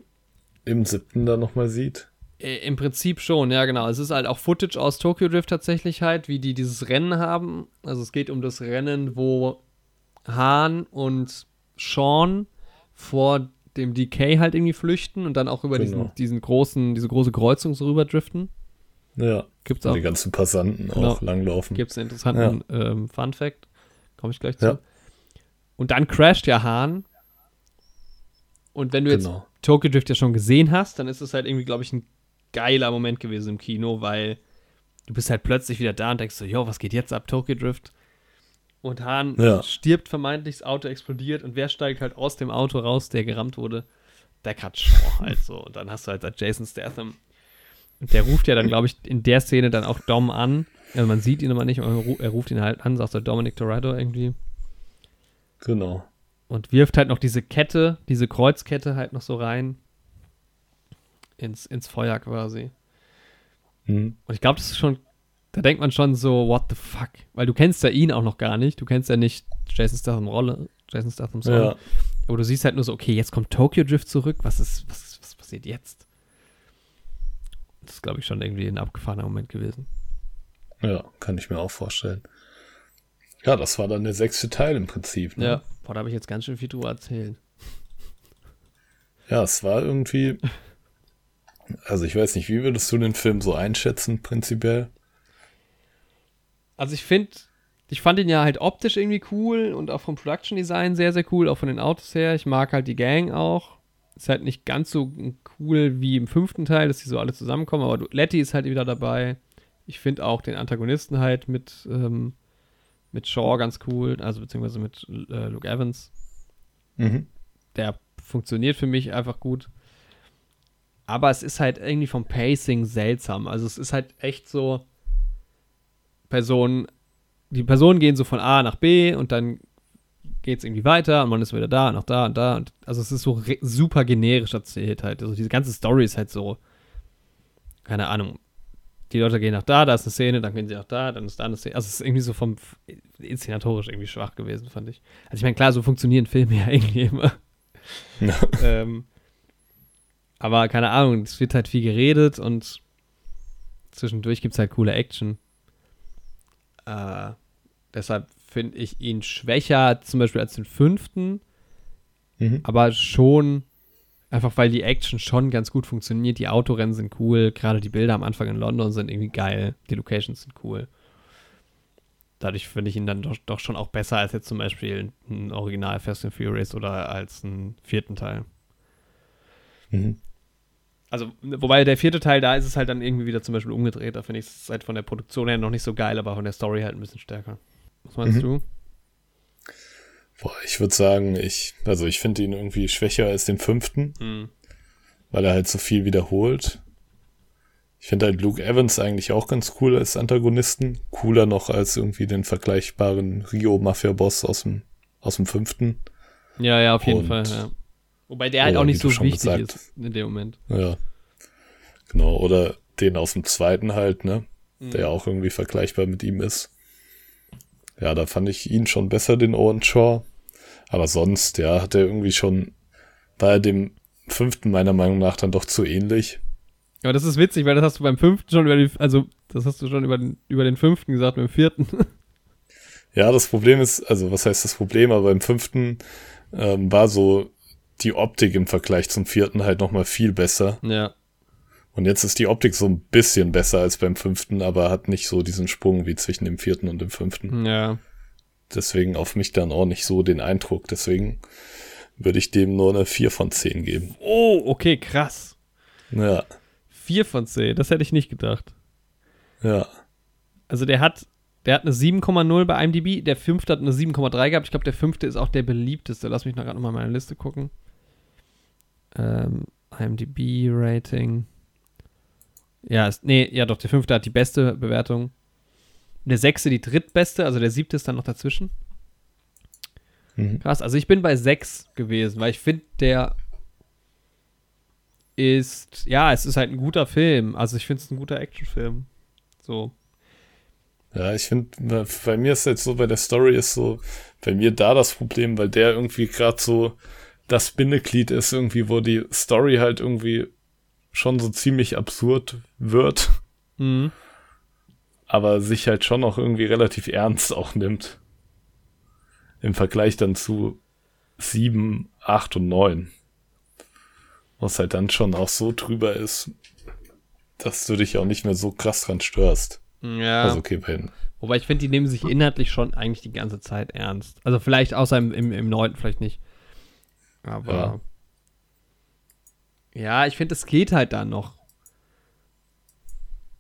Speaker 1: im siebten dann nochmal sieht?
Speaker 2: Äh, Im Prinzip schon, ja genau. Es ist halt auch Footage aus Tokyo Drift tatsächlich halt, wie die dieses Rennen haben. Also es geht um das Rennen, wo Han und Sean vor dem DK halt irgendwie flüchten und dann auch über
Speaker 1: Genau.
Speaker 2: diesen, diesen großen, diese große Kreuzung so rüber driften.
Speaker 1: Ja.
Speaker 2: Gibt's auch.
Speaker 1: die ganzen Passanten
Speaker 2: Genau.
Speaker 1: auch langlaufen.
Speaker 2: Gibt es einen interessanten ähm, Fun Fact. Komme ich gleich zu.
Speaker 1: Ja.
Speaker 2: Und dann crasht ja Han. Und wenn du jetzt
Speaker 1: Genau.
Speaker 2: Tokyo Drift ja schon gesehen hast, dann ist es halt irgendwie, glaube ich, ein geiler Moment gewesen im Kino, weil du bist halt plötzlich wieder da und denkst so, jo, was geht jetzt ab, Tokyo Drift? Und Hahn
Speaker 1: Ja.
Speaker 2: stirbt vermeintlich, das Auto explodiert und wer steigt halt aus dem Auto raus, der gerammt wurde? Der Cut Shaw halt so. Und dann hast du halt Jason Statham. Und der ruft ja dann, glaube ich, in der Szene dann auch Dom an. Also man sieht ihn aber nicht, aber er ru- ruft ihn halt an, sagt so Dominic Toretto irgendwie.
Speaker 1: Genau.
Speaker 2: Und wirft halt noch diese Kette, diese Kreuzkette halt noch so rein. Ins, ins Feuer quasi.
Speaker 1: Hm.
Speaker 2: Und ich glaube, das ist schon, da denkt man schon so, what the fuck? Weil du kennst ja ihn auch noch gar nicht. Du kennst ja nicht Jason Statham Rolle, Jason Statham's Rolle.
Speaker 1: Ja.
Speaker 2: Aber du siehst halt nur so, okay, jetzt kommt Tokyo Drift zurück. Was ist, was, was passiert jetzt? Das ist, glaube ich, schon irgendwie ein abgefahrener Moment gewesen.
Speaker 1: ja, kann ich mir auch vorstellen. Ja, das war dann der sechste Teil im Prinzip. Ne?
Speaker 2: Ja. Boah, da habe ich jetzt ganz schön viel drüber erzählt.
Speaker 1: Ja, es war irgendwie. Also ich weiß nicht, wie würdest du den Film so einschätzen, prinzipiell?
Speaker 2: Also ich finde, ich fand ihn ja halt optisch irgendwie cool und auch vom Production Design sehr, sehr cool, auch von den Autos her. Ich mag halt die Gang auch. Ist halt nicht ganz so cool wie im fünften Teil, dass die so alle zusammenkommen, aber Letty ist halt wieder dabei. Ich finde auch den Antagonisten halt mit, ähm, mit Shaw ganz cool, also beziehungsweise mit äh, Luke Evans.
Speaker 1: Mhm.
Speaker 2: Der funktioniert für mich einfach gut. Aber es ist halt irgendwie vom Pacing seltsam. Also es ist halt echt so, Personen, die Personen gehen so von A nach B und dann geht es irgendwie weiter und man ist wieder da, noch da und da. Und, also es ist so super generisch erzählt halt. Also diese ganze Story ist halt so, keine Ahnung. Die Leute gehen nach da, da ist eine Szene, dann gehen sie nach da, dann ist da eine Szene. Also es ist irgendwie so vom inszenatorisch irgendwie schwach gewesen, fand ich. Also ich meine, klar, so funktionieren Filme ja irgendwie immer.
Speaker 1: Ja.
Speaker 2: ähm, aber keine Ahnung, es wird halt viel geredet und zwischendurch gibt es halt coole Action. Äh, deshalb finde ich ihn schwächer, zum Beispiel als den fünften,
Speaker 1: Mhm.
Speaker 2: aber schon einfach, weil die Action schon ganz gut funktioniert. Die Autorennen sind cool, gerade die Bilder am Anfang in London sind irgendwie geil, die Locations sind cool. Dadurch finde ich ihn dann doch, doch schon auch besser als jetzt zum Beispiel ein Original Fast and Furious oder als einen vierten Teil.
Speaker 1: Mhm.
Speaker 2: Also, wobei der vierte Teil, da ist es halt dann irgendwie wieder zum Beispiel umgedreht. Da finde ich es halt von der Produktion her noch nicht so geil, aber von der Story halt ein bisschen stärker. Was meinst
Speaker 1: Mhm.
Speaker 2: du?
Speaker 1: Boah, ich würde sagen, ich, also ich finde ihn irgendwie schwächer als den fünften,
Speaker 2: Hm.
Speaker 1: weil er halt so viel wiederholt. Ich finde halt Luke Evans eigentlich auch ganz cool als Antagonisten. Cooler noch als irgendwie den vergleichbaren Rio-Mafia-Boss aus dem, aus dem fünften.
Speaker 2: Ja, ja, auf jeden
Speaker 1: Und-
Speaker 2: Fall, ja. Wobei der halt
Speaker 1: Oh,
Speaker 2: auch nicht so wichtig
Speaker 1: gesagt
Speaker 2: ist in dem Moment.
Speaker 1: Ja. Genau. Oder den aus dem zweiten halt, ne?
Speaker 2: Mhm.
Speaker 1: Der auch irgendwie vergleichbar mit ihm ist. Ja, da fand ich ihn schon besser, den Owen Shaw. Aber sonst, ja, hat er irgendwie schon, war er dem fünften meiner Meinung nach dann doch zu ähnlich.
Speaker 2: Aber das ist witzig, weil das hast du beim fünften schon über die, also das hast du schon über den, über den fünften gesagt, beim vierten.
Speaker 1: Ja, das Problem ist, also was heißt das Problem, aber beim fünften ähm, war so die Optik im Vergleich zum vierten halt nochmal viel besser.
Speaker 2: ja.
Speaker 1: Und jetzt ist die Optik so ein bisschen besser als beim fünften, aber hat nicht so diesen Sprung wie zwischen dem vierten und dem fünften.
Speaker 2: Ja.
Speaker 1: Deswegen auf mich dann auch nicht so den Eindruck. Deswegen würde ich dem nur eine 4 von 10 geben.
Speaker 2: Oh, okay, krass.
Speaker 1: Ja,
Speaker 2: Vier von zehn, das hätte ich nicht gedacht.
Speaker 1: ja.
Speaker 2: Also der hat, der hat eine 7,0 bei IMDb, der fünfte hat eine 7,3 gehabt. Ich glaube, der fünfte ist auch der beliebteste. Lass mich noch gerade nochmal meine Liste gucken. Ähm, IMDb-Rating. Ja, ist, nee, ja doch, der fünfte hat die beste Bewertung. Der sechste die drittbeste, also der siebte ist dann noch dazwischen.
Speaker 1: Mhm.
Speaker 2: Krass, also ich bin bei 6 gewesen, weil ich finde, der ist, ja, es ist halt ein guter Film. Also ich finde es ein guter Actionfilm. So.
Speaker 1: Ja, ich finde, bei mir ist jetzt so, bei der Story ist so, bei mir da das Problem, weil der irgendwie gerade so das Bindeglied ist, irgendwie, wo die Story halt irgendwie schon so ziemlich absurd wird,
Speaker 2: Mhm.
Speaker 1: aber sich halt schon auch irgendwie relativ ernst auch nimmt. Im Vergleich dann zu sieben, acht und neun. Was halt dann schon auch so drüber ist, dass du dich auch nicht mehr so krass dran störst.
Speaker 2: Ja.
Speaker 1: Also okay, bei
Speaker 2: Wobei ich finde, die nehmen sich inhaltlich schon eigentlich die ganze Zeit ernst. Also vielleicht außer im, im, im neunten vielleicht nicht. Aber. Ja, ich finde, es geht halt dann noch.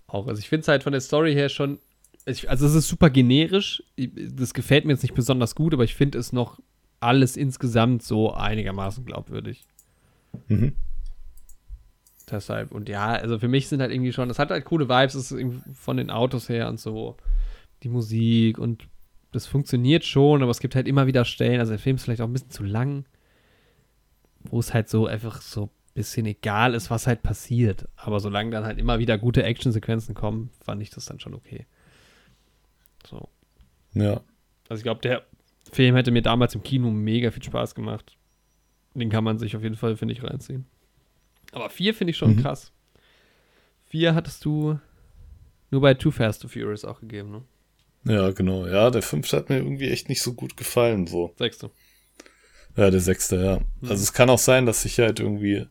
Speaker 2: Auch. Also ich finde es halt von der Story her schon. Ich, also es ist super generisch. Das gefällt mir jetzt nicht besonders gut, aber ich finde es noch alles insgesamt so einigermaßen glaubwürdig.
Speaker 1: Mhm.
Speaker 2: Deshalb, und ja, also für mich sind halt irgendwie schon, das hat halt coole Vibes, es ist von den Autos her und so, die Musik und das funktioniert schon, aber es gibt halt immer wieder Stellen, also der Film ist vielleicht auch ein bisschen zu lang, wo es halt so einfach so ein bisschen egal ist, was halt passiert. Aber solange dann halt immer wieder gute Actionsequenzen kommen, fand ich das dann schon okay. So.
Speaker 1: Ja.
Speaker 2: Also ich glaube, der Film hätte mir damals im Kino mega viel Spaß gemacht. Den kann man sich auf jeden Fall, finde ich, reinziehen. Aber vier finde ich schon
Speaker 1: Mhm.
Speaker 2: krass. Vier hattest du nur bei Too Fast to Furious auch gegeben, ne?
Speaker 1: Ja, genau. Ja, der fünfte hat mir irgendwie echt nicht so gut gefallen, so.
Speaker 2: Sechste.
Speaker 1: Ja, der sechste, ja. Also es kann auch sein, dass ich halt irgendwie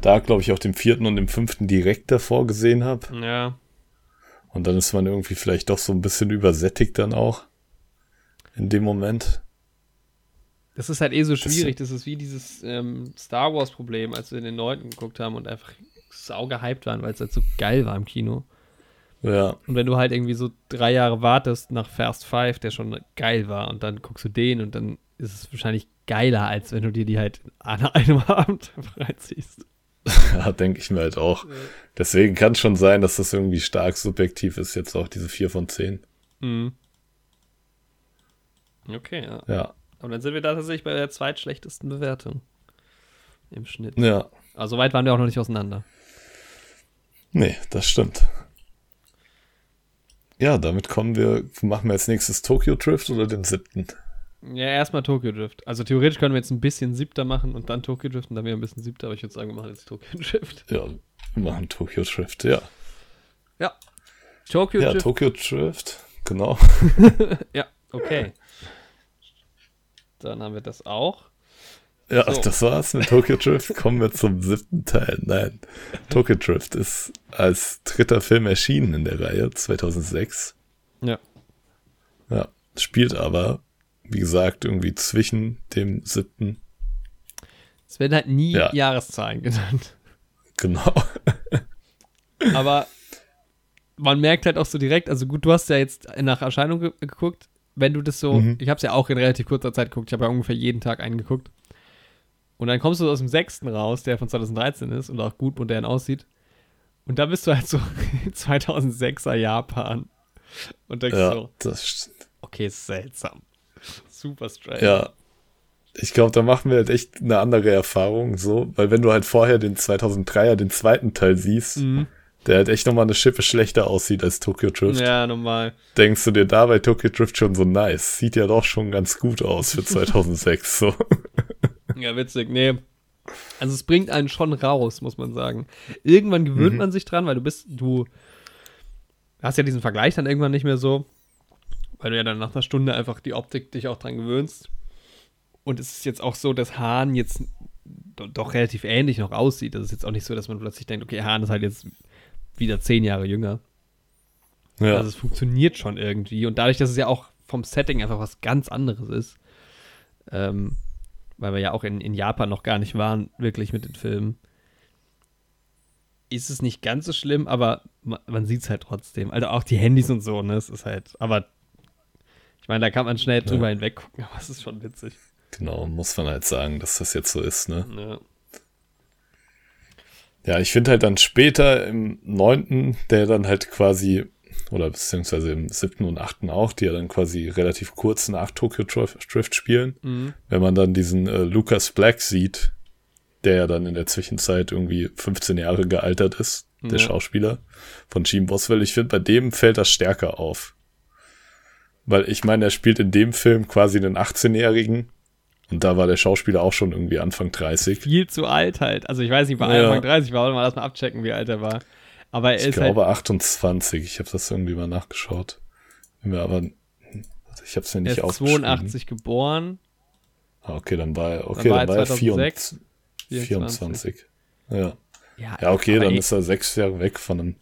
Speaker 1: da, glaube ich, auch den vierten und den fünften direkt davor gesehen habe.
Speaker 2: Ja.
Speaker 1: Und dann ist man irgendwie vielleicht doch so ein bisschen übersättigt dann auch. In dem Moment.
Speaker 2: Das ist halt eh so
Speaker 1: Das-
Speaker 2: schwierig. Das ist wie dieses ähm, Star Wars-Problem, als wir in den neunten geguckt haben und einfach sau gehypt waren, weil es halt so geil war im Kino.
Speaker 1: Ja,
Speaker 2: Und wenn du halt irgendwie so drei Jahre wartest nach Fast Five, der schon geil war, und dann guckst du den und dann ist es wahrscheinlich geiler, als wenn du dir die halt an einem Abend reinziehst.
Speaker 1: ja denke ich mir halt auch. Deswegen kann es schon sein, dass das irgendwie stark subjektiv ist, jetzt auch diese vier von zehn.
Speaker 2: Mhm. Okay, ja.
Speaker 1: Ja,
Speaker 2: Und dann sind wir da tatsächlich bei der zweitschlechtesten Bewertung im Schnitt.
Speaker 1: ja.
Speaker 2: Also weit waren wir auch noch nicht auseinander.
Speaker 1: Nee, das stimmt. Ja, damit kommen wir, machen wir als nächstes Tokyo Drift oder den siebten?
Speaker 2: Ja, erstmal Tokyo Drift. Also theoretisch können wir jetzt ein bisschen siebter machen und dann Tokyo Drift und dann wieder ein bisschen siebter, aber ich würde sagen, wir machen jetzt Tokyo Drift.
Speaker 1: Ja, wir machen Tokyo Drift, ja.
Speaker 2: Ja. Tokyo
Speaker 1: Ja,
Speaker 2: Drift.
Speaker 1: Tokyo Drift, genau.
Speaker 2: ja, okay. Dann haben wir das auch.
Speaker 1: Ja,
Speaker 2: So.
Speaker 1: das war's mit Tokyo Drift. Kommen wir zum siebten Teil. Nein, Tokyo Drift ist als dritter Film erschienen in der Reihe 2006.
Speaker 2: Ja.
Speaker 1: Ja, spielt aber, wie gesagt, irgendwie zwischen dem siebten.
Speaker 2: Es werden halt nie
Speaker 1: Ja.
Speaker 2: Jahreszahlen genannt.
Speaker 1: Genau.
Speaker 2: Aber man merkt halt auch so direkt, also gut, du hast ja jetzt nach Erscheinung ge geguckt, wenn du das so,
Speaker 1: Mhm.
Speaker 2: ich habe es ja auch in relativ kurzer Zeit geguckt, ich habe ja ungefähr jeden Tag einen geguckt. Und dann kommst du aus dem sechsten raus, der von 2013 ist und auch gut modern aussieht. Und da bist du halt so 2006er Japan. Und denkst
Speaker 1: Ja,
Speaker 2: so,
Speaker 1: das stimmt.
Speaker 2: okay, ist seltsam. Super strange.
Speaker 1: Ja. Ich glaube, da machen wir halt echt eine andere Erfahrung, so, weil wenn du halt vorher den 2003er, den zweiten Teil siehst,
Speaker 2: Mhm.
Speaker 1: der halt echt nochmal eine Schippe schlechter aussieht als Tokyo Drift.
Speaker 2: Ja, normal.
Speaker 1: Denkst du dir da bei Tokyo Drift schon so nice? Sieht ja doch schon ganz gut aus für 2006, so.
Speaker 2: Ja, witzig. Nee. Also es bringt einen schon raus, muss man sagen. Irgendwann gewöhnt
Speaker 1: Mhm.
Speaker 2: man sich dran, weil du bist, du hast ja diesen Vergleich dann irgendwann nicht mehr so, weil du ja dann nach einer Stunde einfach die Optik dich auch dran gewöhnst. Und es ist jetzt auch so, dass Hahn jetzt do- doch relativ ähnlich noch aussieht. Das ist jetzt auch nicht so, dass man plötzlich denkt, okay, Hahn ist halt jetzt wieder zehn Jahre jünger.
Speaker 1: Ja,
Speaker 2: Also es funktioniert schon irgendwie. Und dadurch, dass es ja auch vom Setting einfach was ganz anderes ist, ähm, weil wir ja auch in, in Japan noch gar nicht waren, wirklich mit den Filmen, ist es nicht ganz so schlimm, aber man, man sieht es halt trotzdem. Also auch die Handys und so, ne? Es ist halt, aber ich meine, da kann man schnell drüber hinweg gucken, aber es ist schon witzig.
Speaker 1: genau, muss man halt sagen, dass das jetzt so ist, ne?
Speaker 2: Ja.
Speaker 1: Ja, ich finde halt dann später im neunten, der dann halt quasi, oder beziehungsweise im siebten und achten auch, die ja dann quasi relativ kurz nach Tokyo Drift Drift spielen,
Speaker 2: Mhm.
Speaker 1: wenn man dann diesen äh, Lucas Black sieht, der ja dann in der Zwischenzeit irgendwie 15 Jahre gealtert ist, der
Speaker 2: Ja.
Speaker 1: Schauspieler von Gene Boswell. Ich finde, bei dem fällt das stärker auf. Weil ich meine, er spielt in dem Film quasi einen 18-Jährigen und da war der Schauspieler auch schon irgendwie Anfang 30.
Speaker 2: Viel zu alt halt. Also ich weiß nicht, bei
Speaker 1: Ja.
Speaker 2: Anfang 30 war, mal lass mal abchecken, wie alt er war. Aber er
Speaker 1: Ich
Speaker 2: ist halt
Speaker 1: glaube 28. Ich habe das irgendwie mal nachgeschaut. Aber ich habe es
Speaker 2: Er
Speaker 1: nicht
Speaker 2: ist
Speaker 1: aufgeschrieben.
Speaker 2: 82 geboren.
Speaker 1: Ah, okay, dann war er okay,
Speaker 2: war
Speaker 1: dann
Speaker 2: er
Speaker 1: war er
Speaker 2: 2006,
Speaker 1: 24. 24. Ja.
Speaker 2: Ja,
Speaker 1: Ja, okay, dann ist er sechs Jahre weg von einem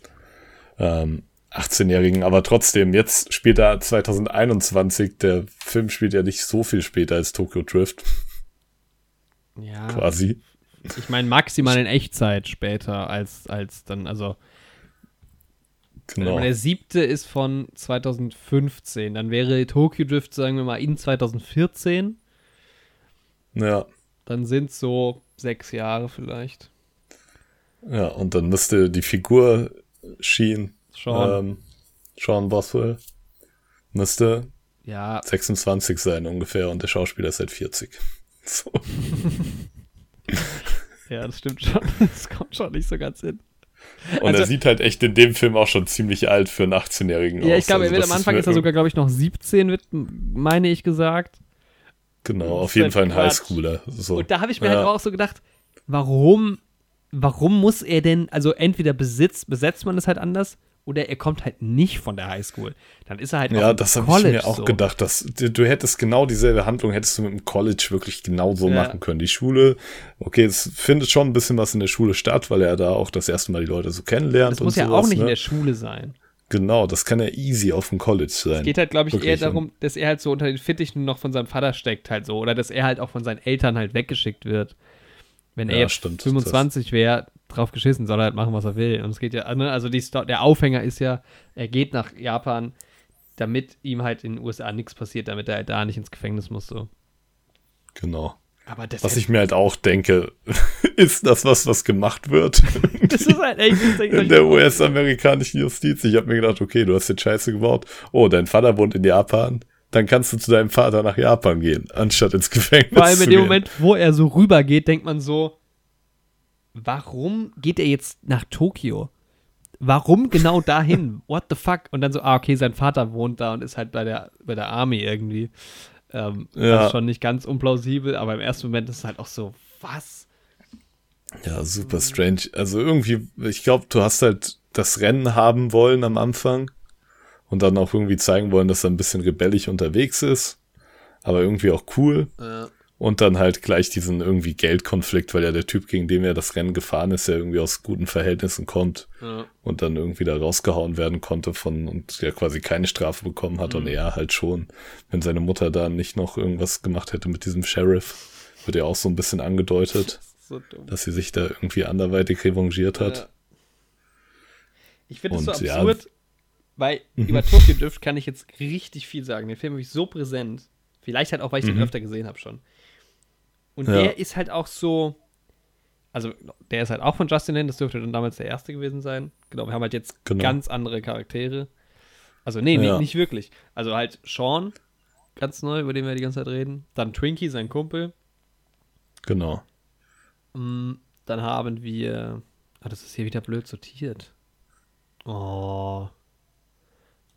Speaker 1: ähm, 18-Jährigen, aber trotzdem, jetzt spielt er 2021, der Film spielt ja nicht so viel später als Tokyo Drift,
Speaker 2: ja,
Speaker 1: quasi.
Speaker 2: ich meine maximal in Echtzeit später als, als dann, also
Speaker 1: Genau.
Speaker 2: der siebte ist von 2015, dann wäre Tokyo Drift, sagen wir mal, in 2014,
Speaker 1: Ja,
Speaker 2: dann sind so sechs Jahre vielleicht.
Speaker 1: ja, und dann müsste die Figur Sheen,
Speaker 2: Schon,
Speaker 1: ähm, Sean Boswell, müsste
Speaker 2: ja,
Speaker 1: 26 sein ungefähr und der Schauspieler ist seit 40. So.
Speaker 2: ja, das stimmt schon. Das kommt schon nicht so ganz hin.
Speaker 1: Und
Speaker 2: Also-
Speaker 1: er sieht halt echt in dem Film auch schon ziemlich alt für einen 18-Jährigen
Speaker 2: Ja, ich glaube,
Speaker 1: Also das
Speaker 2: am Anfang ist er sogar, glaube ich, noch 17, wird, meine ich gesagt.
Speaker 1: Genau,
Speaker 2: Das
Speaker 1: auf jeden
Speaker 2: halt
Speaker 1: Fall ein. Highschooler. So.
Speaker 2: Und da habe ich mir
Speaker 1: Ja.
Speaker 2: halt auch so gedacht, warum, warum muss er denn, also entweder besitzt, besetzt man es halt anders oder er kommt halt nicht von der Highschool. Dann ist er halt
Speaker 1: Ja,
Speaker 2: auf dem
Speaker 1: das habe ich mir auch
Speaker 2: so.
Speaker 1: gedacht. Dass, du, du hättest genau dieselbe Handlung, hättest du mit dem College wirklich genau so
Speaker 2: Ja.
Speaker 1: machen können. Die Schule, okay, es findet schon ein bisschen was in der Schule statt, weil er da auch das erste Mal die Leute so kennenlernt.
Speaker 2: Das muss
Speaker 1: und
Speaker 2: ja
Speaker 1: sowas,
Speaker 2: auch nicht
Speaker 1: ne?
Speaker 2: in der Schule sein.
Speaker 1: Genau, das kann ja easy auf dem College sein.
Speaker 2: Es geht halt, glaube ich, eher
Speaker 1: Wirklich,
Speaker 2: darum, dass er halt so unter den Fittichen noch von seinem Vater steckt halt so. Oder dass er halt auch von seinen Eltern halt weggeschickt wird. Wenn er
Speaker 1: Ja,
Speaker 2: jetzt
Speaker 1: stimmt,
Speaker 2: 25 wäre, drauf geschissen, soll er halt machen, was er will. Und es geht ja, ne, also die, der Aufhänger ist ja, er geht nach Japan, damit ihm halt in den USA nichts passiert, damit er halt da nicht ins Gefängnis muss. So.
Speaker 1: Genau.
Speaker 2: Aber das,
Speaker 1: Was ich mir halt auch denke, ist das was, was gemacht wird
Speaker 2: das ist halt echt.
Speaker 1: In der US-amerikanischen Justiz. Ich habe mir gedacht, okay, du hast jetzt Scheiße gebaut. Oh, dein Vater wohnt in Japan. Dann kannst du zu deinem Vater nach Japan gehen, anstatt ins Gefängnis
Speaker 2: Vor allem in dem. Moment, wo er so rüber geht, denkt man so, warum geht er jetzt nach Tokio? Warum genau dahin? What the fuck? Und dann so, ah, okay, sein Vater wohnt da und ist halt bei der, bei der Army irgendwie. Ähm,
Speaker 1: Ja.
Speaker 2: Das ist schon nicht ganz unplausibel, aber im ersten Moment ist es halt auch so, was?
Speaker 1: Ja, super strange. Also irgendwie, ich glaube, du hast halt das Rennen haben wollen am Anfang und dann auch irgendwie zeigen wollen, dass er ein bisschen rebellisch unterwegs ist, aber irgendwie auch cool. Und dann halt gleich diesen irgendwie Geldkonflikt, weil ja der Typ, gegen den er das Rennen gefahren ist, ja irgendwie aus guten Verhältnissen kommt
Speaker 2: Ja.
Speaker 1: und dann irgendwie da rausgehauen werden konnte von und ja quasi keine Strafe bekommen hat und er halt schon, wenn seine Mutter da nicht noch irgendwas gemacht hätte mit diesem Sheriff, wird ja auch so ein bisschen angedeutet
Speaker 2: So
Speaker 1: dass sie sich da irgendwie anderweitig revanchiert hat.
Speaker 2: Ja. Ich finde es so
Speaker 1: Und ja.
Speaker 2: absurd, weil über Tokyo Drift kann ich jetzt richtig viel sagen. Den Film habe ich so präsent. Vielleicht halt auch, weil ich den
Speaker 1: Mhm.
Speaker 2: öfter gesehen habe schon. Und
Speaker 1: Ja.
Speaker 2: der ist halt auch so. Also, der ist halt auch von Justin Lin, das dürfte dann damals der erste gewesen sein. Genau, wir haben halt jetzt
Speaker 1: Genau.
Speaker 2: ganz andere Charaktere. Also, nee, nee,
Speaker 1: Ja.
Speaker 2: nicht wirklich. Also halt Sean, ganz neu, über den wir die ganze Zeit reden. Dann Twinkie, sein Kumpel.
Speaker 1: Genau.
Speaker 2: Mm, Dann haben wir. Ah, das ist hier wieder blöd sortiert. Oh.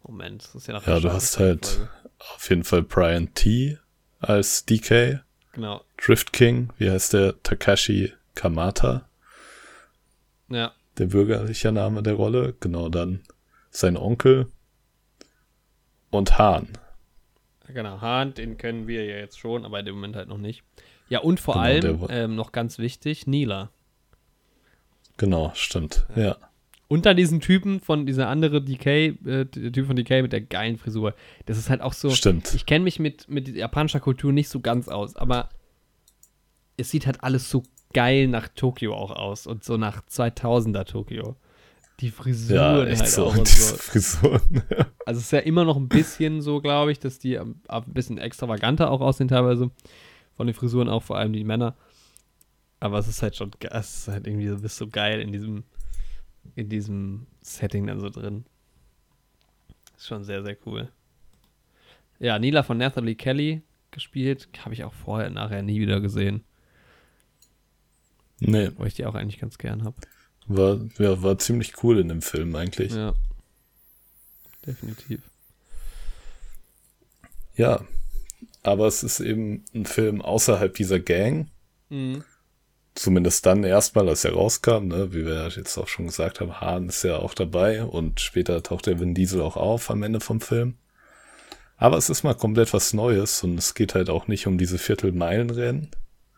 Speaker 2: Moment, das ist ja nach
Speaker 1: Ja, du hast halt
Speaker 2: Folge.
Speaker 1: auf jeden Fall Brian T. als DK,
Speaker 2: Genau.
Speaker 1: Drift King, wie heißt der? Takashi Kamata,
Speaker 2: Ja.
Speaker 1: der bürgerliche Name der Rolle. Genau, dann sein Onkel und Hahn.
Speaker 2: Genau, Hahn, den kennen wir ja jetzt schon, aber in dem Moment halt noch nicht. Ja, und vor
Speaker 1: Genau,
Speaker 2: allem, ähm, noch ganz wichtig, Nila.
Speaker 1: Genau, stimmt. Ja.
Speaker 2: Und dann diesen Typen von dieser andere DK, äh, der Typ von DK mit der geilen Frisur. Das ist halt auch so.
Speaker 1: Stimmt.
Speaker 2: Ich kenne mich mit, mit japanischer Kultur nicht so ganz aus, aber es sieht halt alles so geil nach Tokio auch aus und so nach 2000er Tokio. Die Frisuren
Speaker 1: Ja, echt
Speaker 2: halt
Speaker 1: so.
Speaker 2: auch und so.
Speaker 1: Frisuren.
Speaker 2: Also es ist ja immer noch ein bisschen so, glaube ich, dass die ähm, ein bisschen extravaganter auch aussehen teilweise. Von den Frisuren auch, vor allem die Männer. Aber es ist halt schon, es ist halt irgendwie, du bist so geil in diesem, in diesem Setting dann so drin. Ist schon sehr, sehr cool. Ja, Nila von Nathalie Kelly gespielt. Habe ich auch vorher, nachher nie wieder gesehen.
Speaker 1: nee,
Speaker 2: Wo ich die auch eigentlich ganz gern habe.
Speaker 1: war, ja, war ziemlich cool in dem Film eigentlich.
Speaker 2: Ja. Definitiv.
Speaker 1: Ja, aber es ist eben ein Film außerhalb dieser Gang.
Speaker 2: Mhm.
Speaker 1: Zumindest dann erstmal, als er rauskam, ne? wie wir jetzt auch schon gesagt haben, Hahn ist ja auch dabei und später taucht der Vin Diesel auch auf am Ende vom Film. Aber es ist mal komplett was Neues und es geht halt auch nicht um diese Viertelmeilenrennen,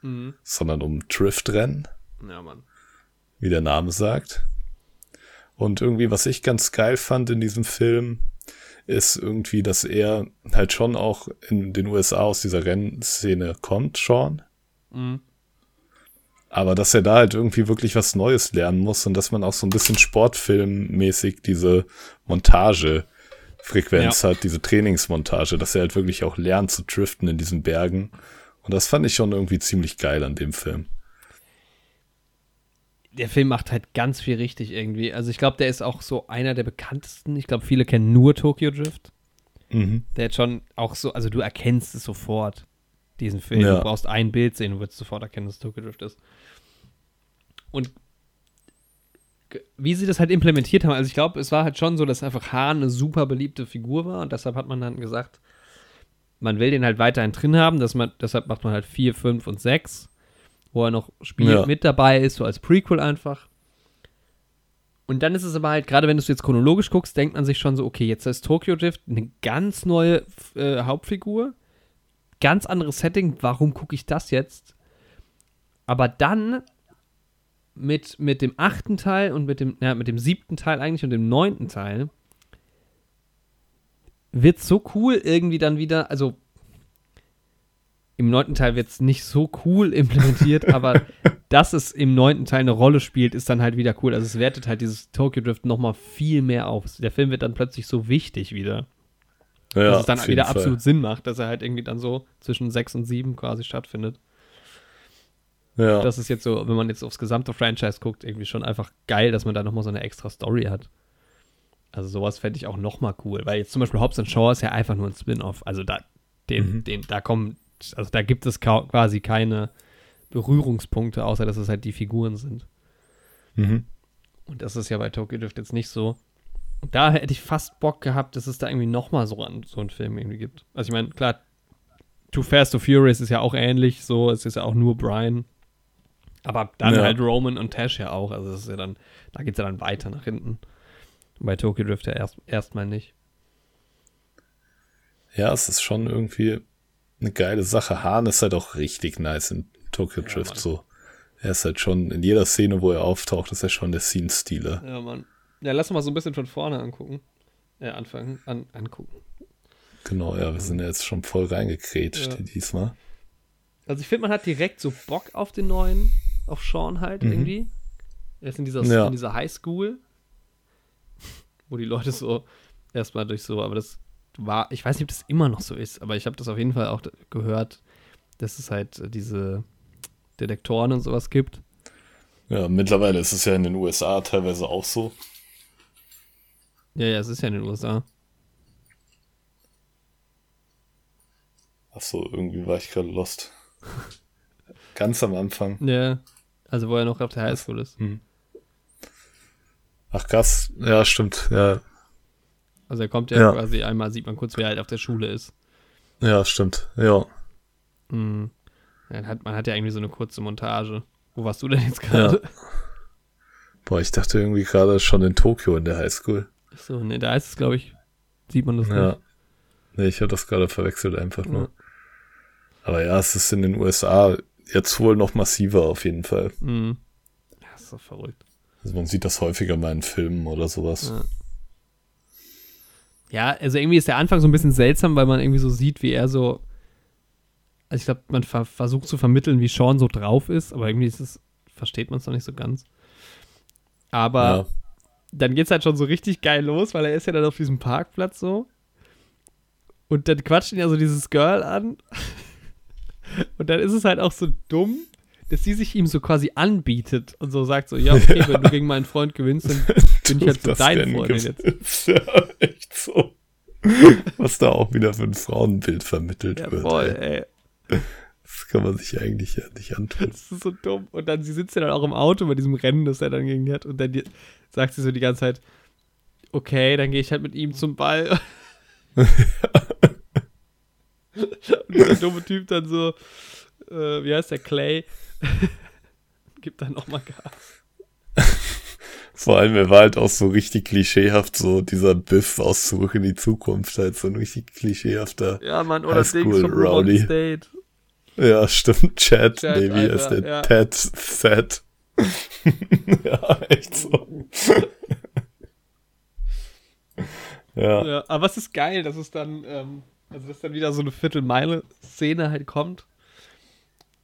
Speaker 2: Mhm.
Speaker 1: sondern um Driftrennen,
Speaker 2: Ja, Mann.
Speaker 1: wie der Name sagt. Und irgendwie, was ich ganz geil fand in diesem Film, ist irgendwie, dass er halt schon auch in den USA aus dieser Rennszene kommt, Sean.
Speaker 2: Mhm.
Speaker 1: Aber dass er da halt irgendwie wirklich was Neues lernen muss und dass man auch so ein bisschen sportfilmmäßig diese Montagefrequenz hat, diese Trainingsmontage, dass er halt wirklich auch lernt zu driften in diesen Bergen. Und das fand ich schon irgendwie ziemlich geil an dem Film.
Speaker 2: der Film macht halt ganz viel richtig irgendwie. Also ich glaube, der ist auch so einer der bekanntesten. Ich glaube, viele kennen nur Tokyo Drift.
Speaker 1: Mhm.
Speaker 2: Der hat schon auch so, also du erkennst es sofort, diesen Film.
Speaker 1: Ja.
Speaker 2: Du brauchst ein Bild sehen, du wirst sofort erkennen, dass es Tokyo Drift ist. Und wie sie das halt implementiert haben, also ich glaube, es war halt schon so, dass einfach Hahn eine super beliebte Figur war und deshalb hat man dann gesagt, man will den halt weiterhin drin haben, dass man, deshalb macht man halt 4, 5 und 6, wo er noch spielt,
Speaker 1: Ja.
Speaker 2: mit dabei ist, so als Prequel einfach. Und dann ist es aber halt, gerade wenn du es jetzt chronologisch guckst, denkt man sich schon so, okay, jetzt ist Tokyo Drift eine ganz neue äh, Hauptfigur, ganz anderes Setting, warum gucke ich das jetzt? Aber dann mit, mit dem achten Teil und mit dem, ja, mit dem siebten Teil eigentlich und dem neunten Teil wird so cool irgendwie dann wieder, also im neunten Teil wird es nicht so cool implementiert, aber dass es im neunten Teil eine Rolle spielt, ist dann halt wieder cool. Also es wertet halt dieses Tokyo Drift nochmal viel mehr auf. Der Film wird dann plötzlich so wichtig wieder.
Speaker 1: Ja,
Speaker 2: dass es dann wieder
Speaker 1: Fall.
Speaker 2: absolut Sinn macht, dass er halt irgendwie dann so zwischen sechs und sieben quasi stattfindet.
Speaker 1: Ja,
Speaker 2: Das ist jetzt so, wenn man jetzt aufs gesamte Franchise guckt, irgendwie schon einfach geil, dass man da nochmal so eine extra Story hat. Also sowas fände ich auch nochmal cool, weil jetzt zum Beispiel Hobbs and Shaw ist ja einfach nur ein Spin-off. Also da, den,
Speaker 1: Mhm.
Speaker 2: den, da kommen, also da gibt es quasi keine Berührungspunkte, außer dass es halt die Figuren sind.
Speaker 1: mhm.
Speaker 2: Und das ist ja bei Tokyo Drift jetzt nicht so. Und da hätte ich fast Bock gehabt, dass es da irgendwie nochmal so, an, so einen Film irgendwie gibt. Also ich meine, klar, Too Fast, Too Furious ist ja auch ähnlich, so, es ist ja auch nur Brian. Aber dann
Speaker 1: Ja.
Speaker 2: halt Roman und Tash ja auch. Also das ist ja dann, da geht es ja dann weiter nach hinten. Bei Tokyo Drift ja erst erstmal nicht.
Speaker 1: ja, es ist schon irgendwie eine geile Sache. Hahn ist halt auch richtig nice in Tokyo
Speaker 2: Ja,
Speaker 1: Drift
Speaker 2: Mann.
Speaker 1: so. Er ist halt schon in jeder Szene, wo er auftaucht, ist er schon der Scene-Stealer.
Speaker 2: Ja, Mann. Ja, lass uns mal so ein bisschen von vorne angucken. Äh, anfangen, an, angucken.
Speaker 1: Genau, ja, wir sind ja jetzt schon voll reingekrätscht
Speaker 2: Ja.
Speaker 1: diesmal.
Speaker 2: Also ich finde, man hat direkt so Bock auf den neuen, auf Sean halt
Speaker 1: Mhm.
Speaker 2: irgendwie. Er ist in dieser,
Speaker 1: Ja.
Speaker 2: in dieser Highschool, wo die Leute so erstmal durch so, aber das war, ich weiß nicht, ob das immer noch so ist, aber ich habe das auf jeden Fall auch gehört, dass es halt diese Detektoren und sowas gibt.
Speaker 1: Ja, mittlerweile ist es ja in den USA teilweise auch so.
Speaker 2: Ja, ja, es ist ja in den USA.
Speaker 1: Ach so, irgendwie war ich gerade lost. Ganz am Anfang.
Speaker 2: Ja, also wo er noch auf der Highschool ist.
Speaker 1: Ach krass, ja, stimmt, ja.
Speaker 2: Also er kommt ja,
Speaker 1: Ja.
Speaker 2: quasi einmal, sieht man kurz, wie er halt auf der Schule ist.
Speaker 1: Ja, stimmt, ja.
Speaker 2: Mhm. Dann hat, man hat ja irgendwie so eine kurze Montage. Wo warst du denn jetzt gerade?
Speaker 1: Boah, ich dachte irgendwie gerade schon in Tokio in der Highschool.
Speaker 2: Ach So, ne, da ist es, glaube ich, sieht man das
Speaker 1: Ja.
Speaker 2: nicht.
Speaker 1: Nee, ich habe das gerade verwechselt einfach nur.
Speaker 2: Ja.
Speaker 1: Aber ja, es ist in den USA jetzt wohl noch massiver auf jeden Fall.
Speaker 2: Mhm. Ja, ist doch verrückt.
Speaker 1: Also man sieht das häufiger mal in Filmen oder sowas.
Speaker 2: Ja. Ja, also irgendwie ist der Anfang so ein bisschen seltsam, weil man irgendwie so sieht, wie er so. Also ich glaube, man ver versucht zu vermitteln, wie Sean so drauf ist, aber irgendwie ist es, versteht man es noch nicht so ganz. Aber
Speaker 1: Ja.
Speaker 2: dann geht's halt schon so richtig geil los, weil er ist ja dann auf diesem Parkplatz so. Und dann quatscht ihn ja so dieses Girl an. Und dann ist es halt auch so dumm, dass sie sich ihm so quasi anbietet und so sagt so, ja, okay, wenn du gegen meinen Freund gewinnst, dann bin ich halt so dein
Speaker 1: Rennen
Speaker 2: Freund jetzt.
Speaker 1: Ja, echt so. Was da auch wieder für ein Frauenbild vermittelt
Speaker 2: Ja,
Speaker 1: wird.
Speaker 2: voll,
Speaker 1: ey.
Speaker 2: ey.
Speaker 1: Das kann man sich eigentlich ja nicht antun.
Speaker 2: Das ist so dumm. Und dann, sie sitzt ja dann auch im Auto bei diesem Rennen, das er dann gegen die hat. Und dann die, sagt sie so die ganze Zeit, okay, dann gehe ich halt mit ihm zum Ball. und dieser dumme Typ dann so, äh, wie heißt der, Clay, gibt dann nochmal Gas.
Speaker 1: Vor allem, er war halt auch so richtig klischeehaft, so dieser Biff aus Zurück in die Zukunft, halt so ein richtig klischeehafter.
Speaker 2: Ja, Mann, oder
Speaker 1: Highschool
Speaker 2: Dings von
Speaker 1: Rowdy.
Speaker 2: State.
Speaker 1: Ja, stimmt, Chad,
Speaker 2: Chad,
Speaker 1: nee, wie ist der?
Speaker 2: ja.
Speaker 1: Ted, Set. ja, echt so. ja,
Speaker 2: Ja, aber es ist geil, dass es dann, ähm, also dass dann wieder so eine Viertelmeile-Szene halt kommt.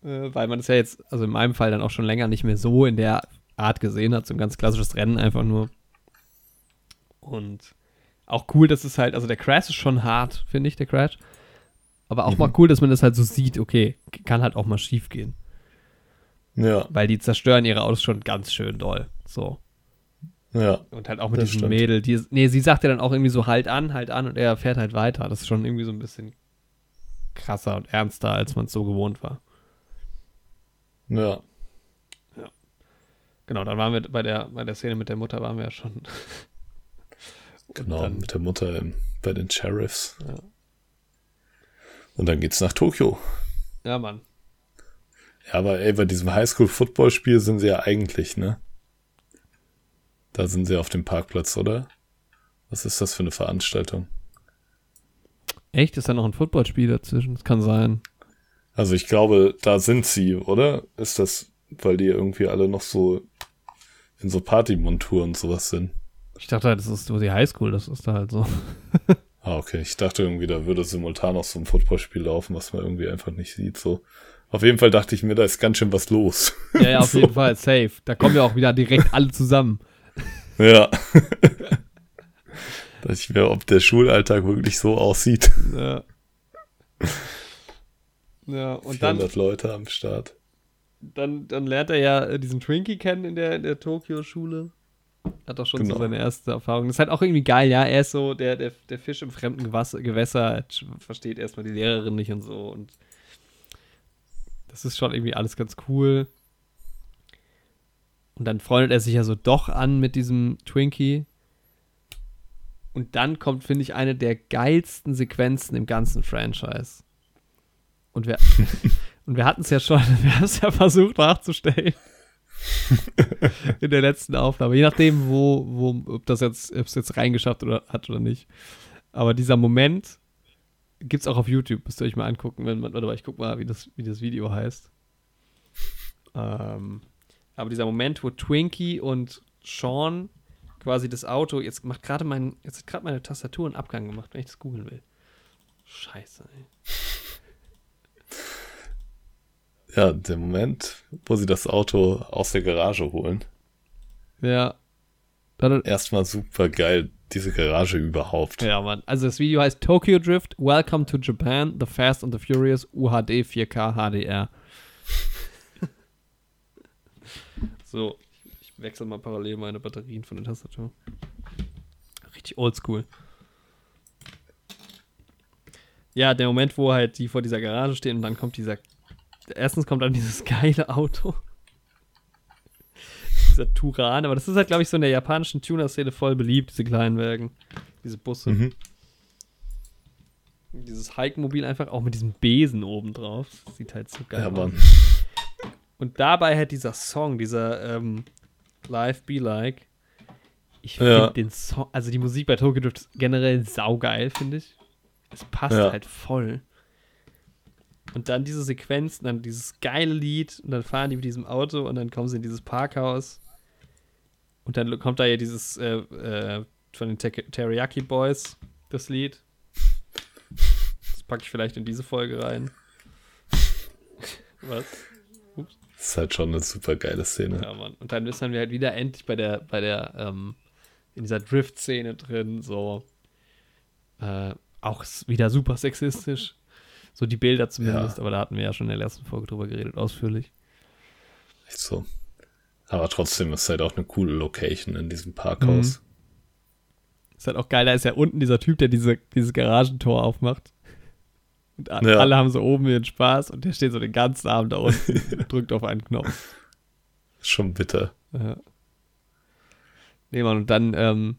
Speaker 2: Äh, weil man es ja jetzt, also in meinem Fall dann auch schon länger nicht mehr so in der Art gesehen hat, so ein ganz klassisches Rennen einfach nur. Und auch cool, dass es halt, also der Crash ist schon hart, finde ich, der Crash. Aber auch mal cool, dass man das halt so sieht, okay, kann halt auch mal schief gehen.
Speaker 1: ja,
Speaker 2: Weil die zerstören ihre Autos schon ganz schön doll. So.
Speaker 1: Ja,
Speaker 2: Und halt auch mit diesem
Speaker 1: stimmt.
Speaker 2: Mädel. Die, nee, sie sagt ja dann auch irgendwie so, halt an, halt an und er fährt halt weiter. Das ist schon irgendwie so ein bisschen krasser und ernster, als man es so gewohnt war.
Speaker 1: ja.
Speaker 2: Genau, dann waren wir bei der, bei der Szene mit der Mutter waren wir ja schon.
Speaker 1: Genau,
Speaker 2: Dann,
Speaker 1: mit der Mutter im, bei den Sheriffs.
Speaker 2: Ja.
Speaker 1: Und dann geht's nach Tokio.
Speaker 2: ja, Mann.
Speaker 1: Ja, aber ey, bei diesem Highschool-Football-Spiel sind sie ja eigentlich, ne? Da sind sie auf dem Parkplatz, oder? Was ist das für eine Veranstaltung?
Speaker 2: Echt? Ist da noch ein Footballspiel dazwischen? Das kann sein.
Speaker 1: Also ich glaube, da sind sie, oder? Ist das, weil die irgendwie alle noch so in so Partymontur und sowas sind?
Speaker 2: Ich dachte halt, das ist so die Highschool, das ist da halt so.
Speaker 1: Ah, okay. Ich dachte irgendwie, da würde simultan noch so ein Footballspiel laufen, was man irgendwie einfach nicht sieht. So. Auf jeden Fall dachte ich mir, da ist ganz schön was los.
Speaker 2: Ja, ja, auf
Speaker 1: So.
Speaker 2: jeden Fall, safe. Da kommen ja auch wieder direkt alle zusammen.
Speaker 1: Ja. Dachte ich mir, ob der Schulalltag wirklich so aussieht.
Speaker 2: Ja. Ja, und dann
Speaker 1: 400 Leute am Start.
Speaker 2: dann, dann lernt er ja äh, diesen Twinkie kennen in der, in der Tokio-Schule. Hat auch schon
Speaker 1: Genau.
Speaker 2: so seine erste Erfahrung. Das ist halt auch irgendwie geil, ja. Er ist so der, der, der Fisch im fremden Gewasser, Gewässer, er versteht erstmal die Lehrerin nicht und so. Und das ist schon irgendwie alles ganz cool. Und dann freundet er sich ja so doch an mit diesem Twinkie. Und dann kommt, finde ich, eine der geilsten Sequenzen im ganzen Franchise. Und wir, und wir hatten es ja schon, wir haben es ja versucht nachzustellen. in der letzten Aufnahme. Je nachdem, wo, wo, ob das jetzt, ob es jetzt reingeschafft oder, hat oder nicht. Aber dieser Moment gibt es auch auf YouTube, müsst ihr euch mal angucken, wenn man, warte mal, ich guck mal, wie das, wie das Video heißt. Ähm, aber dieser Moment, wo Twinkie und Sean quasi das Auto, jetzt macht gerade mein, jetzt hat gerade meine Tastatur einen Abgang gemacht, wenn ich das googeln will. Scheiße, ey.
Speaker 1: Ja, der Moment, wo sie das Auto aus der Garage holen.
Speaker 2: Ja. Dann,
Speaker 1: Erstmal super geil, diese Garage überhaupt.
Speaker 2: Ja, Mann. Also das Video heißt Tokyo Drift, Welcome to Japan, The Fast and the Furious, UHD 4K HDR. So, ich wechsle mal parallel meine Batterien von der Tastatur. Richtig oldschool. Ja, der Moment, wo halt die vor dieser Garage stehen und dann kommt dieser. Erstens kommt dann dieses geile Auto. dieser Turan, aber das ist halt, glaube ich, so in der japanischen Tuner-Szene voll beliebt, diese kleinen Wägen, diese Busse.
Speaker 1: Mhm.
Speaker 2: Dieses Hike-Mobil einfach auch mit diesem Besen oben drauf. Das sieht halt so geil
Speaker 1: Ja,
Speaker 2: aus.
Speaker 1: Mann.
Speaker 2: Und dabei halt dieser Song, dieser ähm, Live Be Like. Ich finde
Speaker 1: Ja.
Speaker 2: den Song, also die Musik bei Tokyo Drift ist generell saugeil, finde ich. Es passt
Speaker 1: Ja.
Speaker 2: halt voll. Und dann diese Sequenz, dann dieses geile Lied und dann fahren die mit diesem Auto und dann kommen sie in dieses Parkhaus. Und dann kommt da ja dieses äh, äh, von den Te Teriyaki Boys, das Lied. Das packe ich vielleicht in diese Folge rein. Was?
Speaker 1: Das ist halt schon eine super geile Szene.
Speaker 2: Ja, Mann. Und dann ist dann wir halt wieder endlich bei der, bei der, ähm, in dieser Drift-Szene drin, so. Äh, auch wieder super sexistisch. So die Bilder zumindest,
Speaker 1: Ja.
Speaker 2: aber da hatten wir ja schon in der letzten Folge drüber geredet, ausführlich.
Speaker 1: Echt so. Aber trotzdem ist halt auch eine coole Location in diesem Parkhaus.
Speaker 2: Ist halt auch geil, da ist ja unten dieser Typ, der diese, dieses Garagentor aufmacht. Und
Speaker 1: Ja.
Speaker 2: alle haben so oben ihren Spaß und der steht so den ganzen Abend da unten und drückt auf einen Knopf.
Speaker 1: Schon bitter.
Speaker 2: Ja. Nee, Mann, und dann ähm,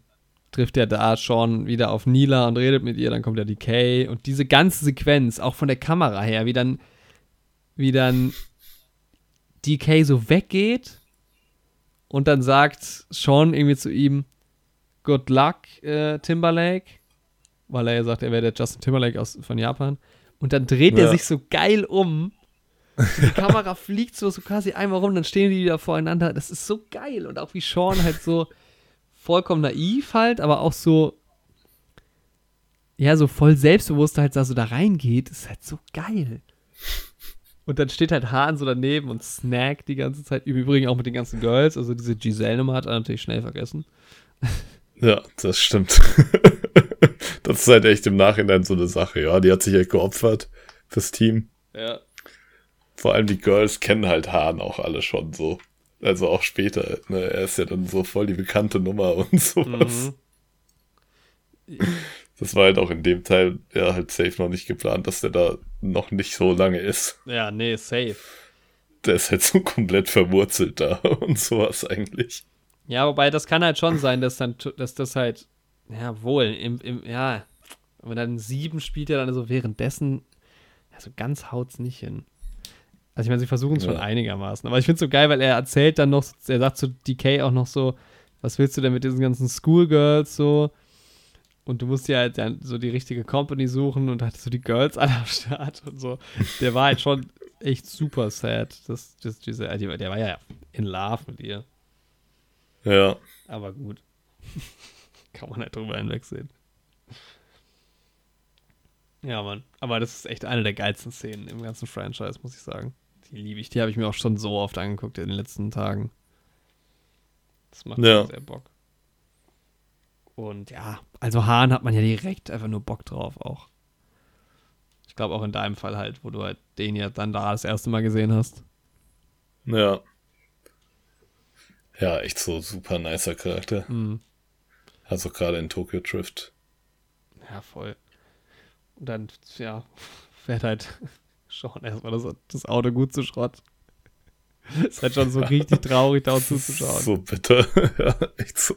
Speaker 2: trifft er da Sean wieder auf Nila und redet mit ihr, dann kommt der Decay und diese ganze Sequenz, auch von der Kamera her, wie dann, wie dann DK so weggeht und dann sagt Sean irgendwie zu ihm, Good luck, äh, Timberlake, weil er ja sagt, er wäre der Justin Timberlake aus, von Japan. Und dann dreht er
Speaker 1: Ja.
Speaker 2: sich so geil um. Die Kamera fliegt so, so quasi einmal rum, dann stehen die wieder voreinander. Das ist so geil. Und auch wie Sean halt so vollkommen naiv halt, aber auch so, ja, so voll selbstbewusst halt da so da reingeht, ist halt so geil. Und dann steht halt Hahn so daneben und snackt die ganze Zeit. Im Übrigen auch mit den ganzen Girls. Also diese Giselle-Nummer hat er natürlich schnell vergessen.
Speaker 1: Ja, das stimmt. das ist halt echt im Nachhinein so eine Sache. Ja, die hat sich halt geopfert fürs Team.
Speaker 2: Ja.
Speaker 1: Vor allem die Girls kennen halt Hahn auch alle schon so. Also auch später. Ne? Er ist ja dann so voll die bekannte Nummer und sowas.
Speaker 2: Mhm.
Speaker 1: Das war halt auch in dem Teil ja halt safe noch nicht geplant, dass der da noch nicht so lange ist.
Speaker 2: Ja, nee, safe.
Speaker 1: Der ist halt so komplett verwurzelt da und sowas eigentlich.
Speaker 2: Ja, wobei das kann halt schon sein, dass dann, dass das halt, ja, wohl, im, im, ja, aber dann sieben spielt er dann so währenddessen, ja, so ganz haut's nicht hin. Also ich meine, sie versuchen es schon
Speaker 1: Ja.
Speaker 2: einigermaßen. Aber ich finde es so geil, weil er erzählt dann noch, er sagt zu DK auch noch so, was willst du denn mit diesen ganzen Schoolgirls so? Und du musst ja halt dann so die richtige Company suchen und hat so die Girls alle am Start und so. Der war halt schon echt super sad. Das, das, diese, der, der war ja in love mit ihr.
Speaker 1: Ja.
Speaker 2: Aber gut. Kann man halt drüber hinwegsehen. Ja, Mann. Aber das ist echt eine der geilsten Szenen im ganzen Franchise, muss ich sagen. Die liebe ich. Die habe ich mir auch schon so oft angeguckt in den letzten Tagen. Das macht
Speaker 1: Ja.
Speaker 2: sehr Bock. Und ja, also Hahn hat man ja direkt einfach nur Bock drauf auch. Ich glaube auch in deinem Fall halt, wo du halt den ja dann da das erste Mal gesehen hast.
Speaker 1: Ja. Ja, echt so super nicer Charakter.
Speaker 2: Mhm.
Speaker 1: Also gerade in Tokyo Drift.
Speaker 2: Ja, voll. Und dann, ja, fährt halt schon erstmal das, das Auto gut zu Schrott. Ist halt schon so richtig traurig, da zuzuschauen.
Speaker 1: So bitter. ja, echt so.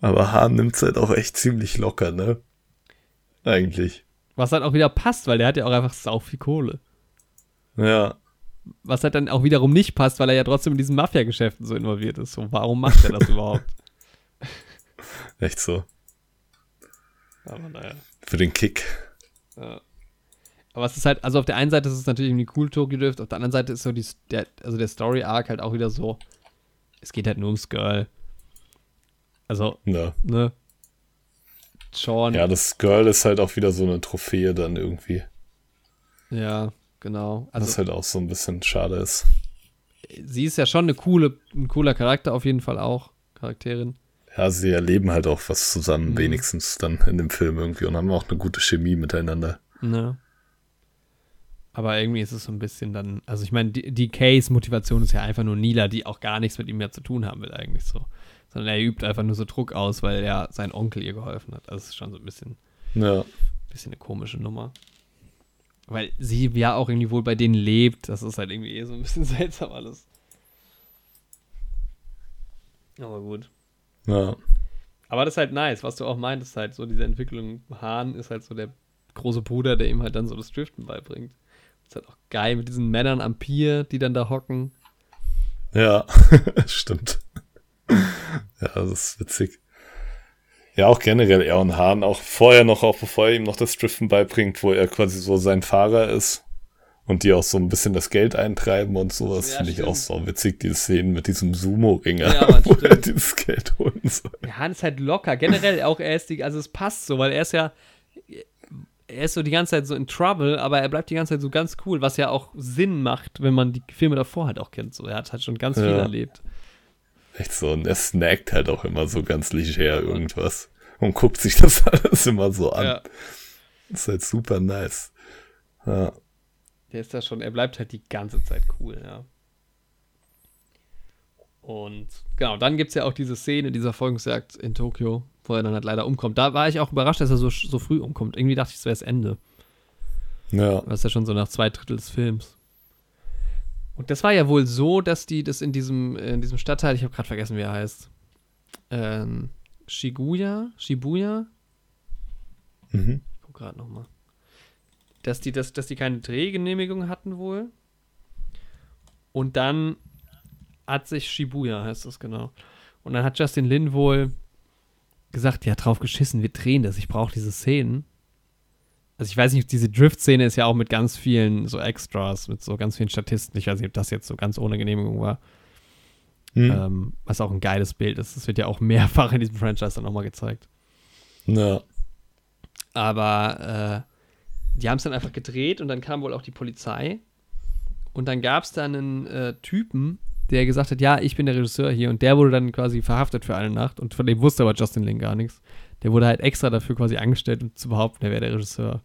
Speaker 1: Aber Hahn nimmt's halt auch echt ziemlich locker, ne? Eigentlich.
Speaker 2: Was halt auch wieder passt, weil der hat ja auch einfach sau viel Kohle.
Speaker 1: Ja.
Speaker 2: Was halt dann auch wiederum nicht passt, weil er ja trotzdem in diesen Mafia-Geschäften so involviert ist. So, warum macht er das überhaupt?
Speaker 1: Echt so.
Speaker 2: Aber naja.
Speaker 1: Für den Kick.
Speaker 2: Ja. Aber es ist halt, also auf der einen Seite ist es natürlich irgendwie cool, Tokyo Drift, auf der anderen Seite ist so die, der, also der Story-Arc halt auch wieder so, es geht halt nur ums Girl. Also,
Speaker 1: Ja.
Speaker 2: ne? Sean,
Speaker 1: Ja, das Girl ist halt auch wieder so eine Trophäe dann irgendwie.
Speaker 2: ja, genau. Also,
Speaker 1: was halt auch so ein bisschen schade ist.
Speaker 2: sie ist ja schon eine coole, ein cooler Charakter auf jeden Fall auch, Charakterin.
Speaker 1: Ja, sie erleben halt auch was zusammen,
Speaker 2: Mhm.
Speaker 1: wenigstens dann in dem Film irgendwie und haben auch eine gute Chemie miteinander.
Speaker 2: Ne? Aber irgendwie ist es so ein bisschen dann, also ich meine, die, die Case Motivation ist ja einfach nur Nila, die auch gar nichts mit ihm mehr zu tun haben will, eigentlich so. Sondern er übt einfach nur so Druck aus, weil ja sein Onkel ihr geholfen hat. Also es ist schon so ein bisschen,
Speaker 1: Ja.
Speaker 2: bisschen eine komische Nummer. Weil sie ja auch irgendwie wohl bei denen lebt. Das ist halt irgendwie eh so ein bisschen seltsam alles. Aber gut.
Speaker 1: Ja.
Speaker 2: Aber das ist halt nice, was du auch meintest, halt so diese Entwicklung. Hahn ist halt so der große Bruder, der ihm halt dann so das Driften beibringt. ist halt auch geil mit diesen Männern am Pier, die dann da hocken.
Speaker 1: Ja, stimmt. Ja, das ist witzig. Ja, auch generell er und Hahn, auch vorher noch, auch bevor er ihm noch das Driften beibringt, wo er quasi so sein Fahrer ist und die auch so ein bisschen das Geld eintreiben und sowas,
Speaker 2: Ja,
Speaker 1: finde ich auch so witzig, diese Szenen mit diesem Sumo-Ringer,
Speaker 2: Ja,
Speaker 1: wo er
Speaker 2: stimmt.
Speaker 1: dieses Geld holen soll.
Speaker 2: Ja, Hahn ist halt locker. Generell auch, er ist die, also es passt so, weil er ist ja, er ist so die ganze Zeit so in Trouble, aber er bleibt die ganze Zeit so ganz cool, was ja auch Sinn macht, wenn man die Filme davor halt auch kennt. So, er hat halt schon ganz viel
Speaker 1: Ja.
Speaker 2: erlebt.
Speaker 1: Echt so, und er snackt halt auch immer so ganz leger irgendwas und guckt sich das alles immer so an.
Speaker 2: Ja.
Speaker 1: ist halt super nice. Ja.
Speaker 2: Der ist da schon, er bleibt halt die ganze Zeit cool, ja. Und genau, dann gibt es ja auch diese Szene dieser Folgungsjagd in Tokio, wo er dann halt leider umkommt. Da war ich auch überrascht, dass er so, so früh umkommt. Irgendwie dachte ich, es wäre das Ende.
Speaker 1: Ja.
Speaker 2: Das ist ja schon so nach zwei Drittel des Films. Und das war ja wohl so, dass die das in diesem, in diesem Stadtteil, ich habe gerade vergessen, wie er heißt, ähm, Shibuya, Shibuya,
Speaker 1: Mhm.
Speaker 2: ich guck gerade nochmal, dass die, das, dass die keine Drehgenehmigung hatten wohl. Und dann hat sich Shibuya, heißt das genau. Und dann hat Justin Lin wohl gesagt, ja, drauf geschissen, wir drehen das, ich brauche diese Szenen. Also ich weiß nicht, diese Drift-Szene ist ja auch mit ganz vielen so Extras, mit so ganz vielen Statisten. Ich weiß nicht, ob das jetzt so ganz ohne Genehmigung war.
Speaker 1: Mhm.
Speaker 2: Ähm, was auch ein geiles Bild ist. Das wird ja auch mehrfach in diesem Franchise dann nochmal gezeigt.
Speaker 1: Ja.
Speaker 2: Aber äh, die haben es dann einfach gedreht und dann kam wohl auch die Polizei. Und dann gab es dann einen äh, Typen, der gesagt hat, ja, ich bin der Regisseur hier. Und der wurde dann quasi verhaftet für eine Nacht. Und von dem wusste aber Justin Lin gar nichts. Der wurde halt extra dafür quasi angestellt, um zu behaupten, er wäre der Regisseur.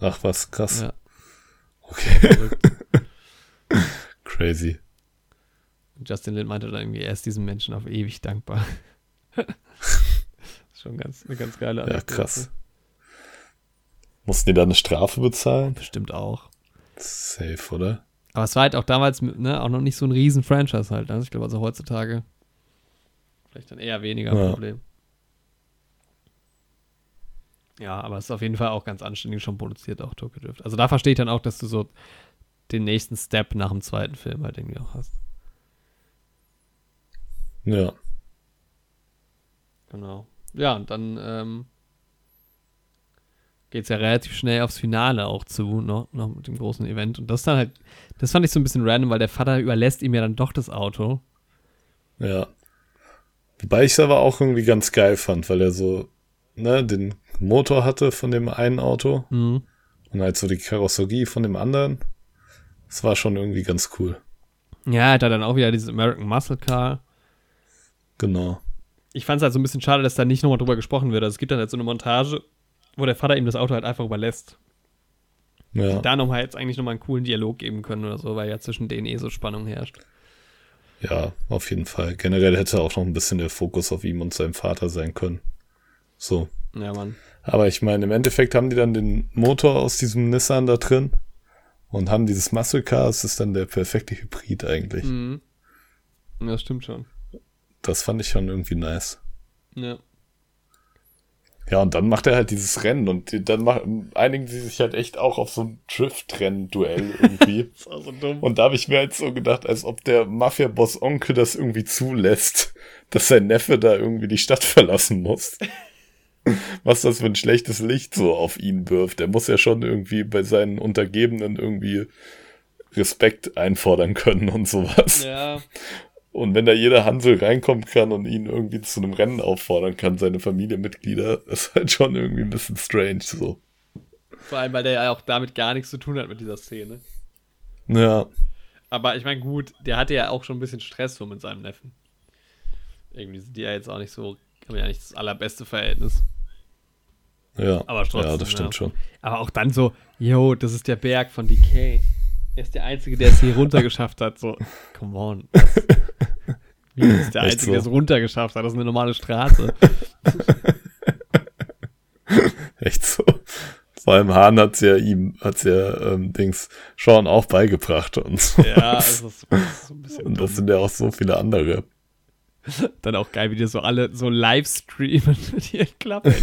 Speaker 1: Ach was, krass.
Speaker 2: Ja,
Speaker 1: Okay. Crazy.
Speaker 2: Justin Lin meinte dann irgendwie, er ist diesem Menschen auf ewig dankbar. schon ganz, eine ganz geile
Speaker 1: Ja,
Speaker 2: Anekdote.
Speaker 1: krass. Mussten die da eine Strafe bezahlen?
Speaker 2: Bestimmt auch.
Speaker 1: Safe, oder?
Speaker 2: Aber es war halt auch damals ne, auch noch nicht so ein riesen Franchise halt. Also ich glaube, also heutzutage vielleicht dann eher weniger ein
Speaker 1: Ja.
Speaker 2: Problem. Ja, aber es ist auf jeden Fall auch ganz anständig schon produziert, auch Tokyo Drift. Also da verstehe ich dann auch, dass du so den nächsten Step nach dem zweiten Film halt irgendwie auch hast.
Speaker 1: Ja.
Speaker 2: Genau. Ja, und dann ähm, geht es ja relativ schnell aufs Finale auch zu, noch, noch mit dem großen Event. Und das dann halt, das fand ich so ein bisschen random, weil der Vater überlässt ihm ja dann doch das Auto.
Speaker 1: Ja. Wobei ich es aber auch irgendwie ganz geil fand, weil er so, ne, den Motor hatte von dem einen Auto
Speaker 2: Mhm.
Speaker 1: und halt so die Karosserie von dem anderen. Das war schon irgendwie ganz cool.
Speaker 2: Ja, er hat dann auch wieder dieses American Muscle Car.
Speaker 1: Genau.
Speaker 2: Ich fand es halt so ein bisschen schade, dass da nicht nochmal drüber gesprochen wird. Also es gibt dann halt so eine Montage, wo der Vater ihm das Auto halt einfach überlässt.
Speaker 1: Ja.
Speaker 2: Da nochmal jetzt eigentlich nochmal einen coolen Dialog geben können oder so, weil ja zwischen denen eh so Spannung herrscht.
Speaker 1: Ja, auf jeden Fall. Generell hätte auch noch ein bisschen der Fokus auf ihm und seinem Vater sein können. So.
Speaker 2: Ja, Mann.
Speaker 1: Aber ich meine, im Endeffekt haben die dann den Motor aus diesem Nissan da drin und haben dieses Muscle Car. Es ist dann der perfekte Hybrid eigentlich.
Speaker 2: Mhm. Ja, Das stimmt schon.
Speaker 1: Das fand ich schon irgendwie nice.
Speaker 2: Ja.
Speaker 1: Ja, und dann macht er halt dieses Rennen und dann einigen sie sich halt echt auch auf so ein Drift-Rennen-Duell irgendwie.
Speaker 2: Das war so dumm.
Speaker 1: und da habe ich mir halt so gedacht, als ob der Mafia-Boss Onkel das irgendwie zulässt, dass sein Neffe da irgendwie die Stadt verlassen muss. Was das für ein schlechtes Licht so auf ihn wirft. Er muss ja schon irgendwie bei seinen Untergebenen irgendwie Respekt einfordern können und sowas.
Speaker 2: Ja.
Speaker 1: Und wenn da jeder Hansel reinkommen kann und ihn irgendwie zu einem Rennen auffordern kann, seine Familienmitglieder, ist halt schon irgendwie ein bisschen strange so.
Speaker 2: Vor allem, weil der ja auch damit gar nichts zu tun hat mit dieser Szene.
Speaker 1: Ja,
Speaker 2: Aber ich meine, gut, der hatte ja auch schon ein bisschen Stress so mit seinem Neffen. Irgendwie sind die ja jetzt auch nicht so, haben ja nicht das allerbeste Verhältnis.
Speaker 1: ja.
Speaker 2: Aber trotzdem,
Speaker 1: Ja, das stimmt
Speaker 2: ja.
Speaker 1: schon.
Speaker 2: Aber auch dann so, yo, das ist der Berg von DK. Er ist der Einzige, der es hier runtergeschafft hat. So, come on. Wie ist der
Speaker 1: Echt
Speaker 2: Einzige, der es
Speaker 1: so?
Speaker 2: runtergeschafft hat? Das ist eine normale Straße.
Speaker 1: Echt so. Vor allem Hahn hat's ja ihm, hat's ja ähm, Dings Sean auch beigebracht und so.
Speaker 2: ja, also das ist so ein bisschen
Speaker 1: und das
Speaker 2: dumm.
Speaker 1: sind ja auch so viele andere.
Speaker 2: Dann auch geil, wie die so alle so live streamen mit ihren Klappen.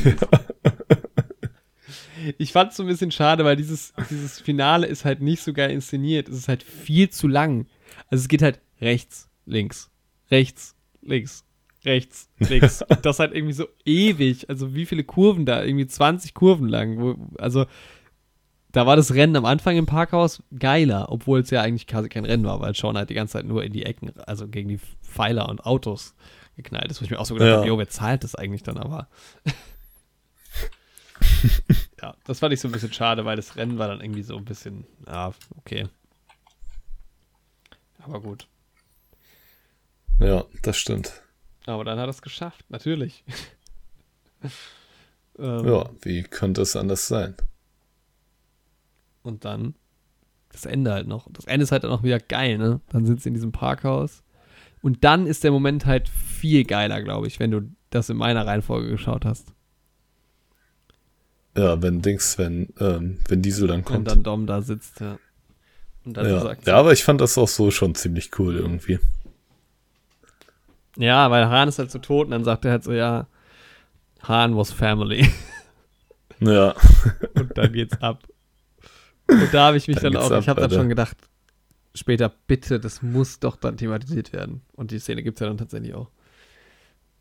Speaker 2: Ich fand es so ein bisschen schade, weil dieses, dieses Finale ist halt nicht so geil inszeniert. Es ist halt viel zu lang. Also es geht halt rechts, links, rechts, links, rechts, links. Und das halt irgendwie so ewig. Also wie viele Kurven da? Irgendwie 20 Kurven lang. Wo, also da war das Rennen am Anfang im Parkhaus geiler, obwohl es ja eigentlich quasi kein Rennen war, weil Sean halt die ganze Zeit nur in die Ecken, also gegen die Pfeiler und Autos geknallt ist, wo ich mir auch so gedacht
Speaker 1: Ja.
Speaker 2: habe, jo, wer zahlt das eigentlich dann aber? ja, das fand ich so ein bisschen schade, weil das Rennen war dann irgendwie so ein bisschen, ja, okay. Aber gut.
Speaker 1: Ja, das stimmt.
Speaker 2: Aber dann hat er es geschafft, natürlich. ähm,
Speaker 1: Ja, wie könnte es anders sein?
Speaker 2: Und dann das Ende halt noch. Das Ende ist halt dann auch wieder geil, ne? Dann sind sie in diesem Parkhaus. Und dann ist der Moment halt viel geiler, glaube ich, wenn du das in meiner Reihenfolge geschaut hast.
Speaker 1: Ja, wenn Dings, wenn, ähm, wenn Diesel dann
Speaker 2: Und
Speaker 1: kommt.
Speaker 2: dann Dom da sitzt, ja. Und dann
Speaker 1: ja.
Speaker 2: sagt
Speaker 1: ja, aber ich fand das auch so schon ziemlich cool irgendwie.
Speaker 2: ja, weil Hahn ist halt so tot und dann sagt er halt so, ja, Hahn was family.
Speaker 1: Ja,
Speaker 2: Und dann geht's ab. Und da habe ich mich
Speaker 1: Dann
Speaker 2: dann, auch,
Speaker 1: ab,
Speaker 2: ich habe dann schon gedacht, später, bitte, das muss doch dann thematisiert werden. Und die Szene gibt es ja dann tatsächlich auch.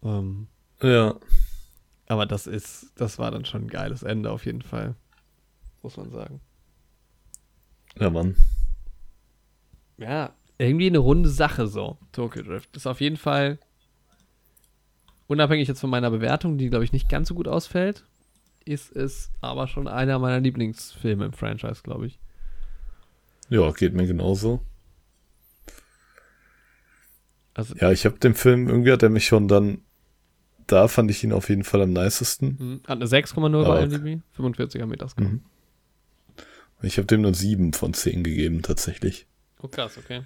Speaker 2: Ähm,
Speaker 1: ja,
Speaker 2: aber das ist, das war dann schon ein geiles Ende auf jeden Fall. Muss man sagen.
Speaker 1: ja, Mann.
Speaker 2: Ja, irgendwie eine runde Sache so, Tokyo Drift. Ist auf jeden Fall, unabhängig jetzt von meiner Bewertung, die glaube ich nicht ganz so gut ausfällt, ist es aber schon einer meiner Lieblingsfilme im Franchise, glaube ich.
Speaker 1: Ja, geht mir genauso.
Speaker 2: Also,
Speaker 1: Ja, ich habe den Film, irgendwie hat er mich schon dann, da fand ich ihn auf jeden Fall am nicesten.
Speaker 2: Mhm. Hat eine 6,0
Speaker 1: Aber
Speaker 2: bei. IMDb, 45er Metascore.
Speaker 1: Mhm. Ich habe dem nur sieben von zehn gegeben, tatsächlich.
Speaker 2: Oh krass, okay.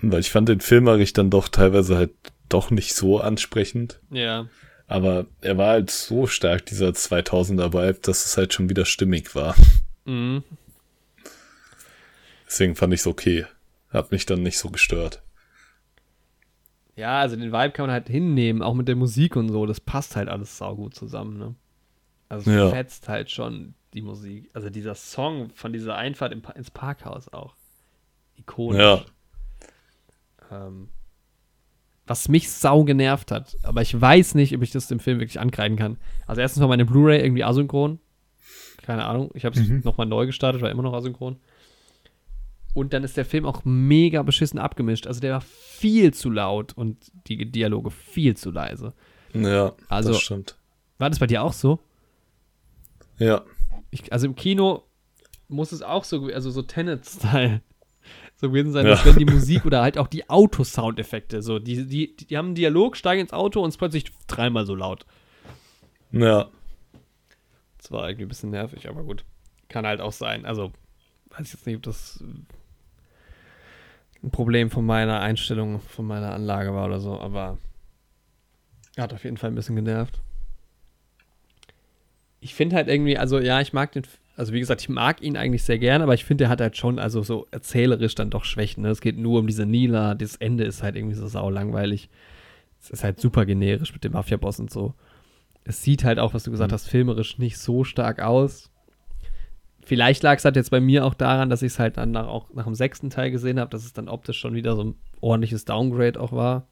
Speaker 1: Weil ich fand den Film eigentlich dann doch teilweise halt doch nicht so ansprechend.
Speaker 2: Ja,
Speaker 1: Aber er war halt so stark, dieser 2000er Vibe, dass es halt schon wieder stimmig war.
Speaker 2: mhm.
Speaker 1: Deswegen fand ich es okay. Hat mich dann nicht so gestört.
Speaker 2: Ja, also den Vibe kann man halt hinnehmen, auch mit der Musik und so. Das passt halt alles saugut zusammen, ne? Also es
Speaker 1: Ja.
Speaker 2: fetzt halt schon die Musik. Also dieser Song von dieser Einfahrt im ins Parkhaus auch. Ikonisch.
Speaker 1: Ja.
Speaker 2: Ähm, was mich sau genervt hat, aber ich weiß nicht, ob ich das dem Film wirklich ankreiden kann. Also erstens war meine Blu-ray irgendwie asynchron. Keine Ahnung. Ich habe es
Speaker 1: Mhm.
Speaker 2: nochmal neu gestartet, war immer noch asynchron. Und dann ist der Film auch mega beschissen abgemischt. Also der war viel zu laut und die Dialoge viel zu leise.
Speaker 1: Ja,
Speaker 2: Also-
Speaker 1: das stimmt.
Speaker 2: War das bei dir auch so?
Speaker 1: Ja,
Speaker 2: Ich, also im Kino muss es auch so, also so Tenet-Style so gewesen sein,
Speaker 1: Ja.
Speaker 2: dass wenn die Musik oder halt auch die Autosoundeffekte, so, die, die, die haben einen Dialog, steigen ins Auto und es plötzlich dreimal so laut.
Speaker 1: ja,
Speaker 2: Das war irgendwie ein bisschen nervig, aber gut. Kann halt auch sein. Also, weiß ich jetzt nicht, ob das ein Problem von meiner Einstellung, von meiner Anlage war oder so, aber hat auf jeden Fall ein bisschen genervt. Ich finde halt irgendwie, also ja, ich mag den, also wie gesagt, ich mag ihn eigentlich sehr gern, aber ich finde, er hat halt schon, also so erzählerisch dann doch Schwächen. Ne? Es geht nur um diese Nila, das Ende ist halt irgendwie so sau langweilig. Es ist halt super generisch mit dem Mafia-Boss und so. Es sieht halt auch, was du gesagt
Speaker 1: Mhm.
Speaker 2: hast, filmerisch nicht so stark aus. Vielleicht lag es halt jetzt bei mir auch daran, dass ich es halt dann nach, auch nach dem sechsten Teil gesehen habe, dass es dann optisch schon wieder so ein ordentliches Downgrade auch war.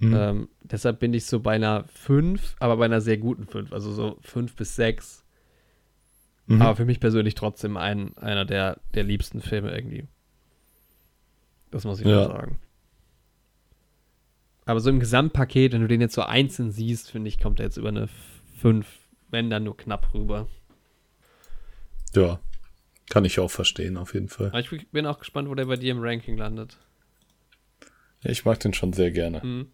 Speaker 1: hm.
Speaker 2: Ähm, deshalb bin ich so bei einer 5, aber bei einer sehr guten 5, also so 5 bis 6.
Speaker 1: Mhm.
Speaker 2: Aber für mich persönlich trotzdem ein, einer der, der liebsten Filme irgendwie. Das muss ich
Speaker 1: Ja.
Speaker 2: sagen. Aber so im Gesamtpaket, wenn du den jetzt so einzeln siehst, finde ich, kommt er jetzt über eine 5, wenn dann nur knapp rüber.
Speaker 1: Ja, kann ich auch verstehen, auf jeden Fall.
Speaker 2: Aber ich bin auch gespannt, wo der bei dir im Ranking landet.
Speaker 1: Ja, ich mag den schon sehr gerne.
Speaker 2: Mhm.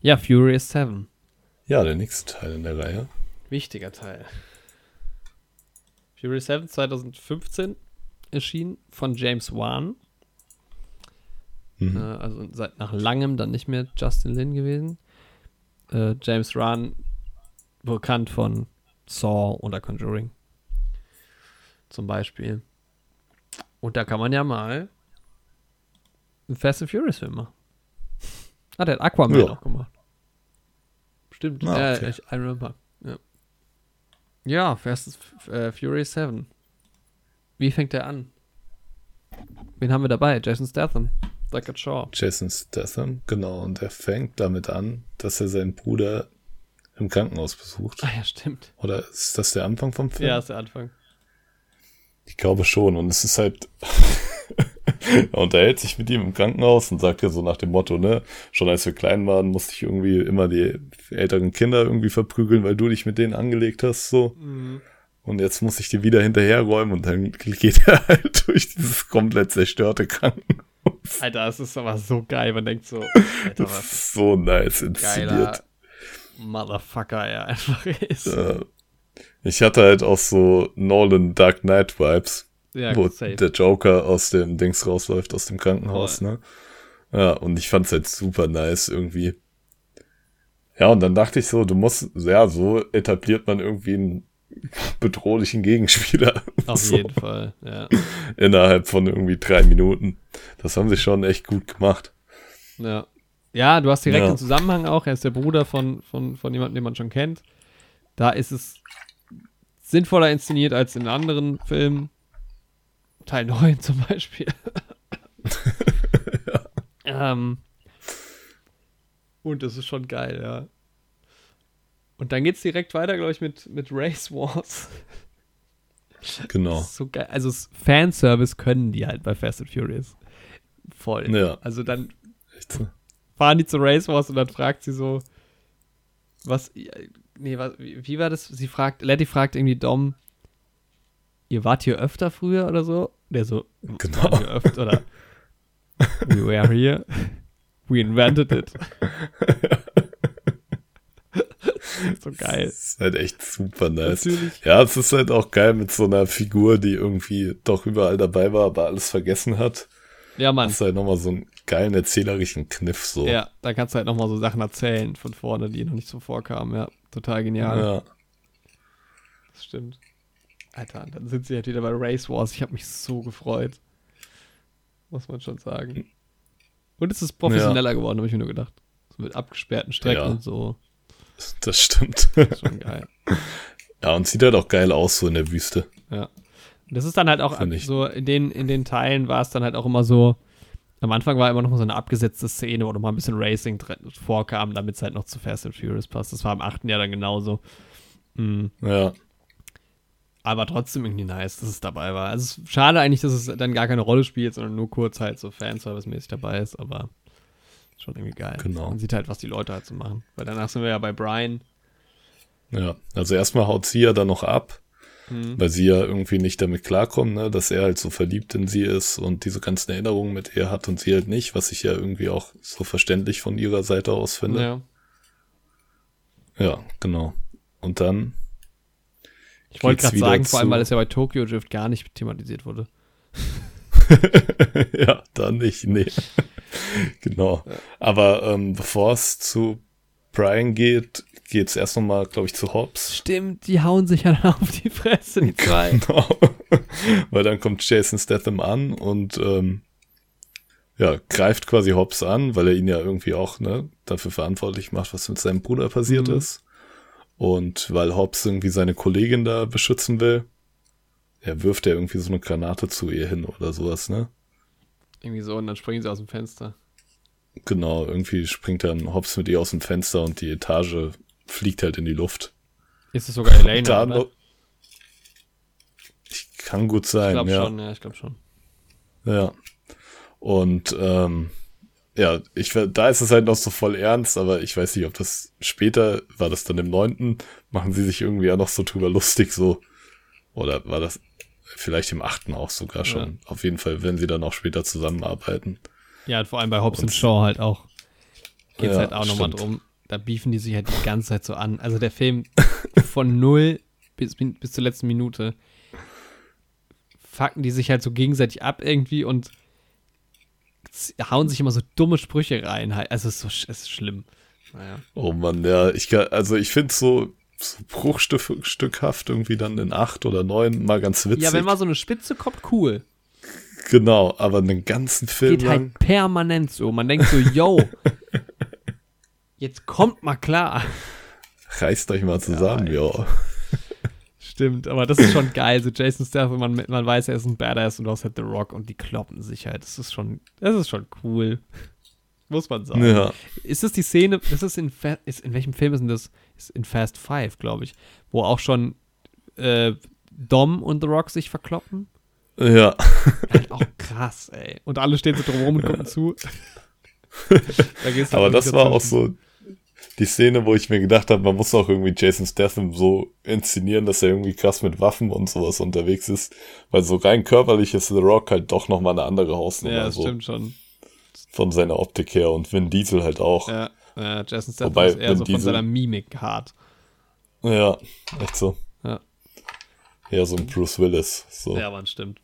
Speaker 2: Ja, Furious 7.
Speaker 1: Ja, der nächste Teil in der Reihe.
Speaker 2: Wichtiger Teil. Furious 7 2015 erschienen von James Wan.
Speaker 1: Mhm.
Speaker 2: Äh, also seit nach langem dann nicht mehr Justin Lin gewesen. Äh, James Wan, bekannt von Saw oder Conjuring. Zum Beispiel. Und da kann man ja mal einen Fast and Furious Film machen. Ah, der hat Aquaman
Speaker 1: Ja.
Speaker 2: auch gemacht. Stimmt.
Speaker 1: Ah,
Speaker 2: ja,
Speaker 1: okay.
Speaker 2: ich, I remember. Ja, ja Fast äh, Furious 7. Wie fängt der an? Wen haben wir dabei? Jason Statham. Deckard Shaw.
Speaker 1: Jason Statham, genau. Und er fängt damit an, dass er seinen Bruder im Krankenhaus besucht.
Speaker 2: Ah ja, stimmt.
Speaker 1: Oder ist das der Anfang vom Film?
Speaker 2: Ja, ist der Anfang.
Speaker 1: Ich glaube schon. Und es ist halt. er unterhält sich mit ihm im Krankenhaus und sagt ja so nach dem Motto, ne, schon als wir klein waren, musste ich irgendwie immer die älteren Kinder irgendwie verprügeln, weil du dich mit denen angelegt hast, so. Und jetzt muss ich die wieder hinterherräumen und dann geht er halt durch dieses komplett zerstörte Krankenhaus.
Speaker 2: Alter, das ist aber so geil. Man denkt so, Alter,
Speaker 1: Das
Speaker 2: was
Speaker 1: ist so nice inszeniert.
Speaker 2: Motherfucker er einfach ist.
Speaker 1: Äh, ich hatte halt auch so Nolan Dark Knight Vibes.
Speaker 2: ja,
Speaker 1: wo
Speaker 2: safe.
Speaker 1: der Joker aus dem Dings rausläuft, aus dem Krankenhaus, ne? Ja, und ich fand's halt super nice irgendwie. Ja, und dann dachte ich so, du musst, ja, so etabliert man irgendwie einen bedrohlichen Gegenspieler.
Speaker 2: Auf
Speaker 1: so,
Speaker 2: jeden Fall, ja.
Speaker 1: Innerhalb von irgendwie drei Minuten. Das haben sie schon echt gut gemacht.
Speaker 2: Ja. Ja, du hast direkt
Speaker 1: Ja.
Speaker 2: den Zusammenhang auch. Er ist der Bruder von, von, von jemandem, den man schon kennt. Da ist es sinnvoller inszeniert als in anderen Filmen. Teil 9 zum Beispiel. ähm, und das ist schon geil, ja. Und dann geht's direkt weiter, glaube ich, mit, mit Race Wars.
Speaker 1: Genau.
Speaker 2: So geil. Also Fanservice können die halt bei Fast and Furious. Voll.
Speaker 1: Ja.
Speaker 2: Also dann
Speaker 1: Echt
Speaker 2: fahren die zu Race Wars und dann fragt sie so, was, nee, wie war das? Sie fragt, Letty fragt irgendwie Dom, ihr wart hier öfter früher oder so? Der so,
Speaker 1: Genau.
Speaker 2: waren wir öfter oder we were here, we invented it. so geil.
Speaker 1: Das ist halt echt super nice.
Speaker 2: Natürlich.
Speaker 1: Ja, es ist halt auch geil mit so einer Figur, die irgendwie doch überall dabei war, aber alles vergessen hat.
Speaker 2: Ja, Mann.
Speaker 1: Das ist halt nochmal so einen geilen erzählerischen Kniff so.
Speaker 2: Ja, da kannst du halt nochmal so Sachen erzählen von vorne, die noch nicht so vorkamen. Ja, total genial.
Speaker 1: ja.
Speaker 2: Das stimmt. Alter, dann sind sie halt wieder bei Race Wars. Ich habe mich so gefreut. Muss man schon sagen. Und es ist professioneller geworden, habe ich mir nur gedacht. So mit abgesperrten Strecken
Speaker 1: Ja.
Speaker 2: und so.
Speaker 1: Das stimmt.
Speaker 2: Ist schon geil.
Speaker 1: Ja, und sieht halt auch geil aus, so in der Wüste.
Speaker 2: Ja. Und das ist dann halt auch so, in den, in den Teilen war es dann halt auch immer so, am Anfang war immer noch so eine abgesetzte Szene, wo noch mal ein bisschen Racing vorkam, damit es halt noch zu Fast and Furious passt. Das war im achten Jahr dann genauso. Mhm.
Speaker 1: Ja,
Speaker 2: Aber trotzdem irgendwie nice, dass es dabei war. Also es ist schade eigentlich, dass es dann gar keine Rolle spielt, sondern nur kurz halt so Fanservice-mäßig dabei ist, aber schon irgendwie geil.
Speaker 1: Genau.
Speaker 2: Man sieht halt, was die Leute halt so machen. Weil danach sind wir ja bei Brian.
Speaker 1: ja. Also erstmal haut sie ja dann noch ab,
Speaker 2: Mhm.
Speaker 1: weil sie ja irgendwie nicht damit klarkommt, ne, dass er halt so verliebt in sie ist und diese ganzen Erinnerungen mit ihr hat und sie halt nicht, was ich ja irgendwie auch so verständlich von ihrer Seite aus finde.
Speaker 2: Ja.
Speaker 1: Ja, genau. Und dann,
Speaker 2: Ich wollte gerade sagen, vor allem,
Speaker 1: zu-
Speaker 2: weil es ja bei Tokyo Drift gar nicht thematisiert wurde.
Speaker 1: ja, dann nicht, nee. genau. Aber ähm, bevor es zu Brian geht, geht's erst nochmal, glaube ich, zu Hobbs.
Speaker 2: Stimmt, die hauen sich ja dann auf die Fresse, die zwei.
Speaker 1: Genau. Weil dann kommt Jason Statham an und ähm, ja, greift quasi Hobbs an, weil er ihn ja irgendwie auch ne, dafür verantwortlich macht, was mit seinem Bruder passiert
Speaker 2: Mhm.
Speaker 1: ist. Und weil Hobbs irgendwie seine Kollegin da beschützen will, er wirft ja irgendwie so eine Granate zu ihr hin oder sowas, ne?
Speaker 2: Irgendwie so, und dann springen sie aus dem Fenster.
Speaker 1: Genau, irgendwie springt dann Hobbs mit ihr aus dem Fenster und die Etage fliegt halt in die Luft.
Speaker 2: Ist es sogar Elena,
Speaker 1: Da
Speaker 2: oder?
Speaker 1: Ich kann gut
Speaker 2: Ich
Speaker 1: sein,
Speaker 2: glaube
Speaker 1: ja.
Speaker 2: schon, ja, ich glaube schon.
Speaker 1: Ja. Und ähm, ja, ich da ist es halt noch so voll ernst, aber ich weiß nicht, ob das später, war das dann im neunten, machen sie sich irgendwie ja noch so drüber lustig, so. Oder war das vielleicht im achten auch sogar schon. Auf jeden Fall, wenn sie dann auch später zusammenarbeiten.
Speaker 2: Ja, und vor allem bei Hobbs
Speaker 1: Und-
Speaker 2: und Shaw halt auch. Geht es
Speaker 1: Ja,
Speaker 2: halt auch nochmal drum. Da beefen die sich halt die ganze Zeit so an. Also der Film von null bis, bis zur letzten Minute fucken die sich halt so gegenseitig ab irgendwie und hauen sich immer so dumme Sprüche rein. halt. Also es ist so es ist schlimm. Naja.
Speaker 1: Oh Mann, ja, ich kann, also ich finde so, so bruchstückhaft irgendwie dann in acht oder neun mal ganz witzig.
Speaker 2: Ja, wenn mal so eine Spitze kommt, cool.
Speaker 1: Genau, aber einen ganzen Film
Speaker 2: Geht
Speaker 1: lang.
Speaker 2: halt permanent so. Man denkt so, yo, Jetzt kommt mal klar.
Speaker 1: Reißt euch mal zusammen, ja. ja.
Speaker 2: Stimmt, aber das ist schon geil. So Jason Statham, man, man weiß, er ist ein Badass und du hast halt The Rock und die kloppen sich halt. Das ist schon, das ist schon cool. Muss man sagen.
Speaker 1: Ja.
Speaker 2: Ist das die Szene, das ist in, ist, in welchem Film ist denn das? Ist in Fast Five, glaube ich, wo auch schon äh, Dom und The Rock sich verkloppen?
Speaker 1: Ja.
Speaker 2: Halt auch krass, ey. Und alle stehen so drumherum und gucken zu.
Speaker 1: da Aber das war auch so die Szene, wo ich mir gedacht habe, man muss auch irgendwie Jason Statham so inszenieren, dass er irgendwie krass mit Waffen und sowas unterwegs ist. Weil so rein körperlich ist The Rock halt doch nochmal eine andere Hausnummer.
Speaker 2: Ja, das
Speaker 1: so.
Speaker 2: stimmt schon.
Speaker 1: Von seiner Optik her und Vin Diesel halt auch.
Speaker 2: Ja, ja Jason Statham Wobei, ist eher Vin so von Diesel, seiner Mimik hart.
Speaker 1: Ja, echt so.
Speaker 2: Ja.
Speaker 1: Ja, so ein Bruce Willis. So.
Speaker 2: Ja, man stimmt.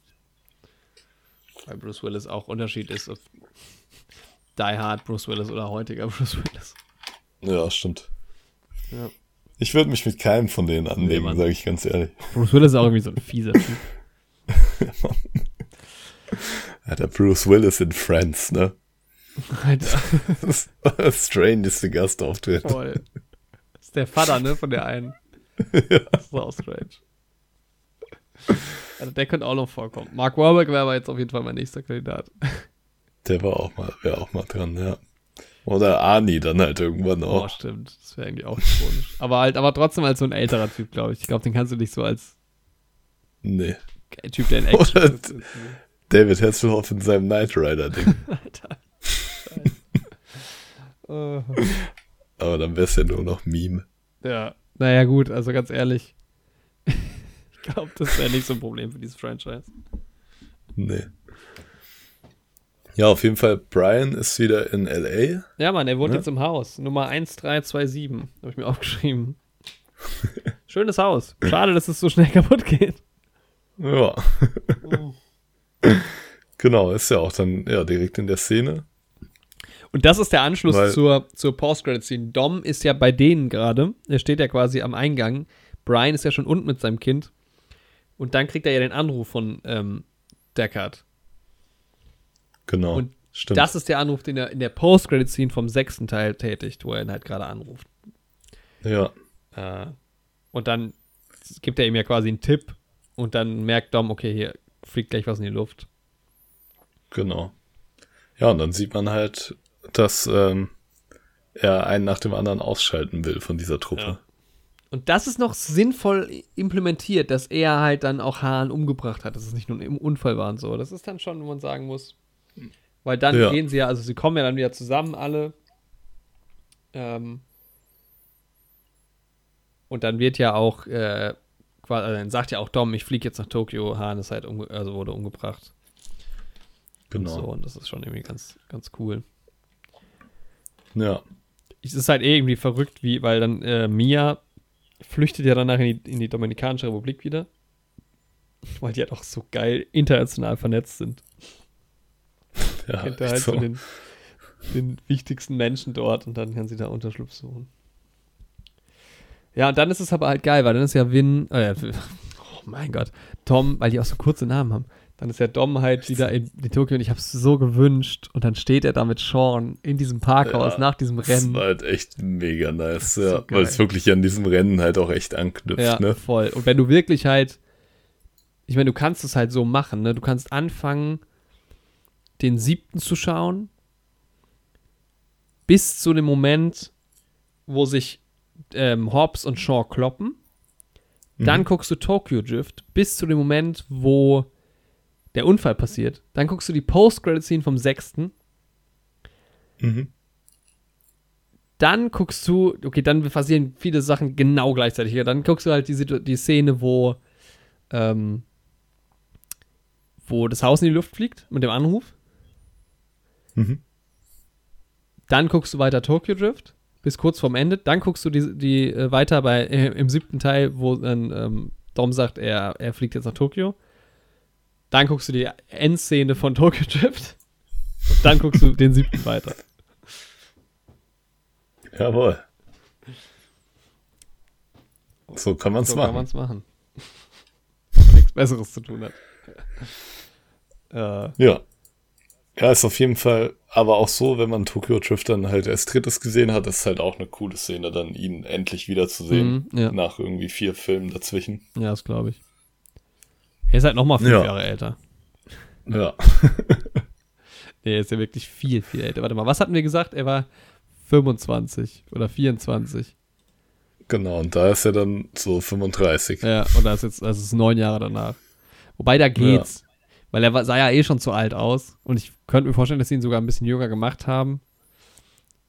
Speaker 2: Weil Bruce Willis auch Unterschied ist, ob Die Hard Bruce Willis oder heutiger Bruce Willis.
Speaker 1: Ja, stimmt.
Speaker 2: Ja.
Speaker 1: Ich würde mich mit keinem von denen anlegen, nee, sage ich ganz ehrlich.
Speaker 2: Bruce Willis ist auch irgendwie so ein fieser Typ.
Speaker 1: ja, der Bruce Willis in Friends, ne?
Speaker 2: Alter.
Speaker 1: Das das strangeste Gastauftritt.
Speaker 2: Voll. Das ist der Vater, ne, von der einen. ja. Das ist auch strange. Also der könnte auch noch vorkommen. Mark Wahlberg wäre aber jetzt auf jeden Fall mein nächster Kandidat.
Speaker 1: Der war auch mal, wäre auch mal dran, ja. Oder Ani dann halt irgendwann auch.
Speaker 2: Oh, stimmt. Das wäre irgendwie auch ironisch. aber halt, aber trotzdem als so ein älterer Typ, glaube ich. Ich glaube, den kannst du nicht so als
Speaker 1: Nee.
Speaker 2: Typ, der in Action
Speaker 1: Oder ist. David Hasselhoff in seinem Knight Rider-Ding. Alter. Aber dann wär's ja nur noch Meme.
Speaker 2: Ja. Naja, gut, also ganz ehrlich. Ich glaube, das wäre nicht so ein Problem für dieses Franchise.
Speaker 1: Nee. Ja, auf jeden Fall, Brian ist wieder in L.A.
Speaker 2: Ja, Mann, er wohnt ja? jetzt im Haus. Nummer 1327. Habe ich mir aufgeschrieben. Schönes Haus. Schade, dass es so schnell kaputt geht.
Speaker 1: Ja. genau, ist ja auch dann ja, direkt in der Szene.
Speaker 2: Und das ist der Anschluss Weil, zur, zur Post-Credit-Scene. Dom ist ja bei denen gerade. Er steht ja quasi am Eingang. Brian ist ja schon unten mit seinem Kind. Und dann kriegt er ja den Anruf von ähm, Deckard.
Speaker 1: Genau.
Speaker 2: Und stimmt. das ist der Anruf, den er in der Post-Credit-Scene vom sechsten Teil tätigt, wo er ihn halt gerade anruft.
Speaker 1: Ja.
Speaker 2: Äh, und dann gibt er ihm ja quasi einen Tipp und dann merkt Dom, okay, hier fliegt gleich was in die Luft.
Speaker 1: Genau. Ja, und dann sieht man halt, dass ähm, er einen nach dem anderen ausschalten will von dieser Truppe. Ja.
Speaker 2: Und das ist noch sinnvoll implementiert, dass er halt dann auch Hahn umgebracht hat, dass es nicht nur ein Unfall war und so. Das ist dann schon, wo man sagen muss, weil dann ja. gehen sie ja, also sie kommen ja dann wieder zusammen alle. Ähm, und dann wird ja auch, äh, quasi, also dann sagt ja auch Dom, ich fliege jetzt nach Tokio, Hahn ist halt, also wurde umgebracht.
Speaker 1: Genau.
Speaker 2: Und, so, und das ist schon irgendwie ganz, ganz cool.
Speaker 1: Ja.
Speaker 2: Es ist halt irgendwie verrückt, wie, weil dann äh, Mia flüchtet ja danach in die, in die Dominikanische Republik wieder. Weil die halt auch so geil international vernetzt sind. Ja, kennt er halt so. den, den wichtigsten Menschen dort und dann kann sie da Unterschlupf suchen. Ja, und dann ist es aber halt geil, weil dann ist ja Win, äh, oh mein Gott, Tom, weil die auch so kurze Namen haben. Dann ist ja Dom halt wieder in, in Tokio und ich habe es so gewünscht. Und dann steht er da mit Sean in diesem Parkhaus ja, nach diesem Rennen.
Speaker 1: Das war halt echt mega nice, ja. So weil es wirklich an diesem Rennen halt auch echt anknüpft, ja, ne?
Speaker 2: voll. Und wenn du wirklich halt, ich meine, du kannst es halt so machen, ne? Du kannst anfangen, den siebten zu schauen, bis zu dem Moment, wo sich ähm, Hobbs und Shaw kloppen. Dann mhm. guckst du Tokyo Drift bis zu dem Moment, wo der Unfall passiert. Dann guckst du die Post-Credit-Scene vom sechsten.
Speaker 1: Mhm.
Speaker 2: Dann guckst du, okay, dann passieren viele Sachen genau gleichzeitig. Dann guckst du halt die, die Szene, wo, ähm, wo das Haus in die Luft fliegt mit dem Anruf.
Speaker 1: Mhm.
Speaker 2: Dann guckst du weiter Tokyo Drift bis kurz vorm Ende. Dann guckst du die, die äh, weiter bei äh, im siebten Teil, wo dann ähm, Dom sagt, er, er fliegt jetzt nach Tokio. Dann guckst du die Endszene von Tokyo Drift. Und dann guckst du den siebten weiter.
Speaker 1: Jawohl. So kann man es
Speaker 2: so
Speaker 1: machen.
Speaker 2: kann man es machen. Nichts Besseres zu tun hat.
Speaker 1: äh, ja. Ja, ist auf jeden Fall, aber auch so, wenn man Tokyo Drift dann halt als drittes gesehen hat, ist halt auch eine coole Szene, dann ihn endlich wiederzusehen.
Speaker 2: Mhm, ja.
Speaker 1: Nach irgendwie vier Filmen dazwischen.
Speaker 2: Ja, das glaube ich. Er ist halt nochmal fünf
Speaker 1: Ja.
Speaker 2: Jahre älter.
Speaker 1: Ja.
Speaker 2: Nee, er ist ja wirklich viel, viel älter. Warte mal, was hatten wir gesagt? Er war 25 oder 24.
Speaker 1: Genau, und da ist er dann so 35.
Speaker 2: Ja, und das ist jetzt, das ist neun Jahre danach. Wobei da geht's. Weil er sah ja eh schon zu alt aus. Und ich könnte mir vorstellen, dass sie ihn sogar ein bisschen jünger gemacht haben.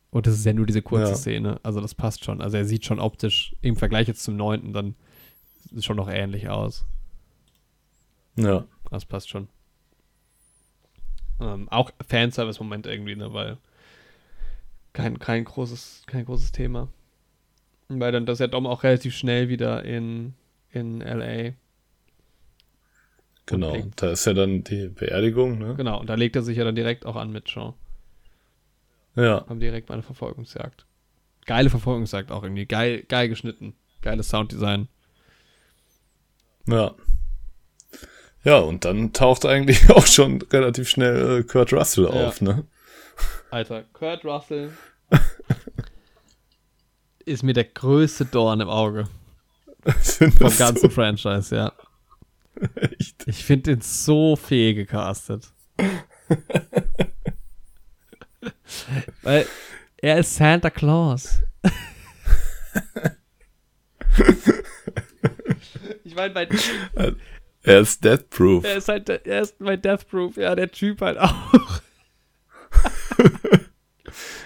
Speaker 2: Und das ist ja nur diese kurze
Speaker 1: Ja.
Speaker 2: Szene. Also das passt schon. Also er sieht schon optisch im Vergleich jetzt zum neunten dann schon noch ähnlich aus.
Speaker 1: Ja.
Speaker 2: Das passt schon. Ähm, auch Fanservice-Moment irgendwie, ne, weil kein, kein, großes, kein großes Thema. Weil dann das ja Dom auch relativ schnell wieder in, in L.A.
Speaker 1: Genau. Da ist ja dann die Beerdigung, ne?
Speaker 2: Genau, und da legt er sich ja dann direkt auch an mit Sean.
Speaker 1: Ja.
Speaker 2: Haben direkt mal eine Verfolgungsjagd. Geile Verfolgungsjagd auch irgendwie. Geil, geil geschnitten. Geiles Sounddesign.
Speaker 1: Ja. Ja, und dann taucht eigentlich auch schon relativ schnell äh, Kurt Russell
Speaker 2: Ja.
Speaker 1: auf, ne?
Speaker 2: Alter, Kurt Russell ist mir der größte Dorn im Auge vom ganzen Franchise, ja.
Speaker 1: so echt.
Speaker 2: Ich finde den so fähig gecastet. Weil er ist Santa Claus. ich meine, bei,
Speaker 1: Er ist death-proof.
Speaker 2: er ist halt, er ist bei Death Proof, ja, der Typ halt auch.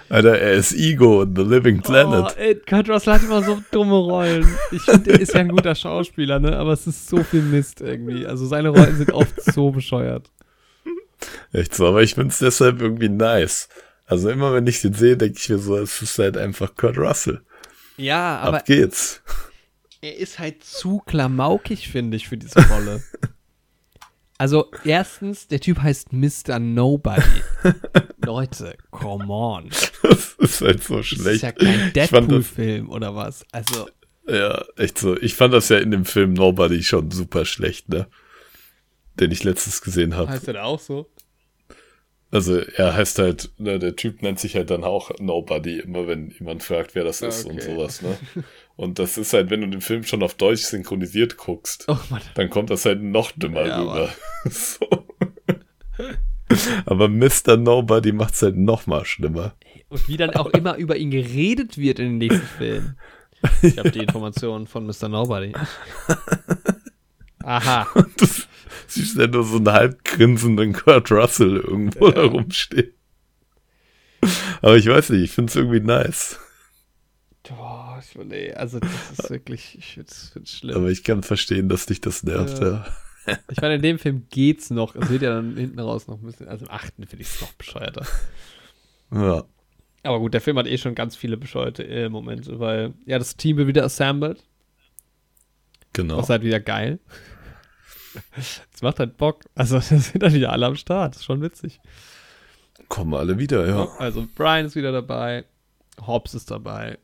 Speaker 1: Alter, er ist Ego in The Living
Speaker 2: Oh,
Speaker 1: Planet.
Speaker 2: ey, Kurt Russell hat immer so dumme Rollen. Ich finde, er ist ja ein guter Schauspieler, ne? Aber es ist so viel Mist irgendwie. Also seine Rollen sind oft so bescheuert.
Speaker 1: Echt so, aber ich find's deshalb irgendwie nice. Also immer wenn ich den sehe, denke ich mir so, es ist halt einfach Kurt Russell.
Speaker 2: Ja, aber
Speaker 1: Ab geht's.
Speaker 2: Er ist halt zu klamaukig, finde ich, für diese Rolle. Also, erstens, der Typ heißt Mr. Nobody. Leute, come on.
Speaker 1: Das ist halt so
Speaker 2: Das ist
Speaker 1: schlecht.
Speaker 2: ja kein Deadpool-Film oder was. Also,
Speaker 1: ja, echt so. Ich fand das ja in dem Film Nobody schon super schlecht, ne? Den ich letztens gesehen habe.
Speaker 2: heißt er da auch so?
Speaker 1: Also er heißt halt, ne, der Typ nennt sich halt dann auch Nobody, immer wenn jemand fragt, wer das
Speaker 2: Ah,
Speaker 1: ist und
Speaker 2: okay.
Speaker 1: sowas, ne? Und das ist halt, wenn du den Film schon auf Deutsch synchronisiert guckst,
Speaker 2: Oh
Speaker 1: dann kommt das halt noch dümmer
Speaker 2: Ja,
Speaker 1: rüber. so. Aber Mr. Nobody macht's halt noch mal schlimmer.
Speaker 2: Und wie dann auch immer über ihn geredet wird in den nächsten Filmen. Ich habe die Informationen von Mr. Nobody. Aha.
Speaker 1: Du siehst ja nur so einen halb grinsenden Kurt Russell irgendwo da rumstehen. Aber ich weiß nicht, ich find's irgendwie nice.
Speaker 2: Boah, nee, also das ist wirklich, ich finde es schlimm.
Speaker 1: Aber ich kann verstehen, dass dich das nervt,
Speaker 2: Ja.
Speaker 1: ja.
Speaker 2: Ich meine, in dem Film geht's noch. Es wird ja dann hinten raus noch ein bisschen. Also im achten finde ich es noch bescheuerter.
Speaker 1: Ja.
Speaker 2: Aber gut, der Film hat eh schon ganz viele bescheuerte äh, Momente, weil ja, das Team wird wieder assembled.
Speaker 1: Genau.
Speaker 2: Das ist halt wieder geil. Das macht halt Bock. Also, da sind dann wieder alle am Start. Das ist schon witzig.
Speaker 1: Kommen alle wieder, ja.
Speaker 2: Also, Brian ist wieder dabei. Hobbs ist dabei.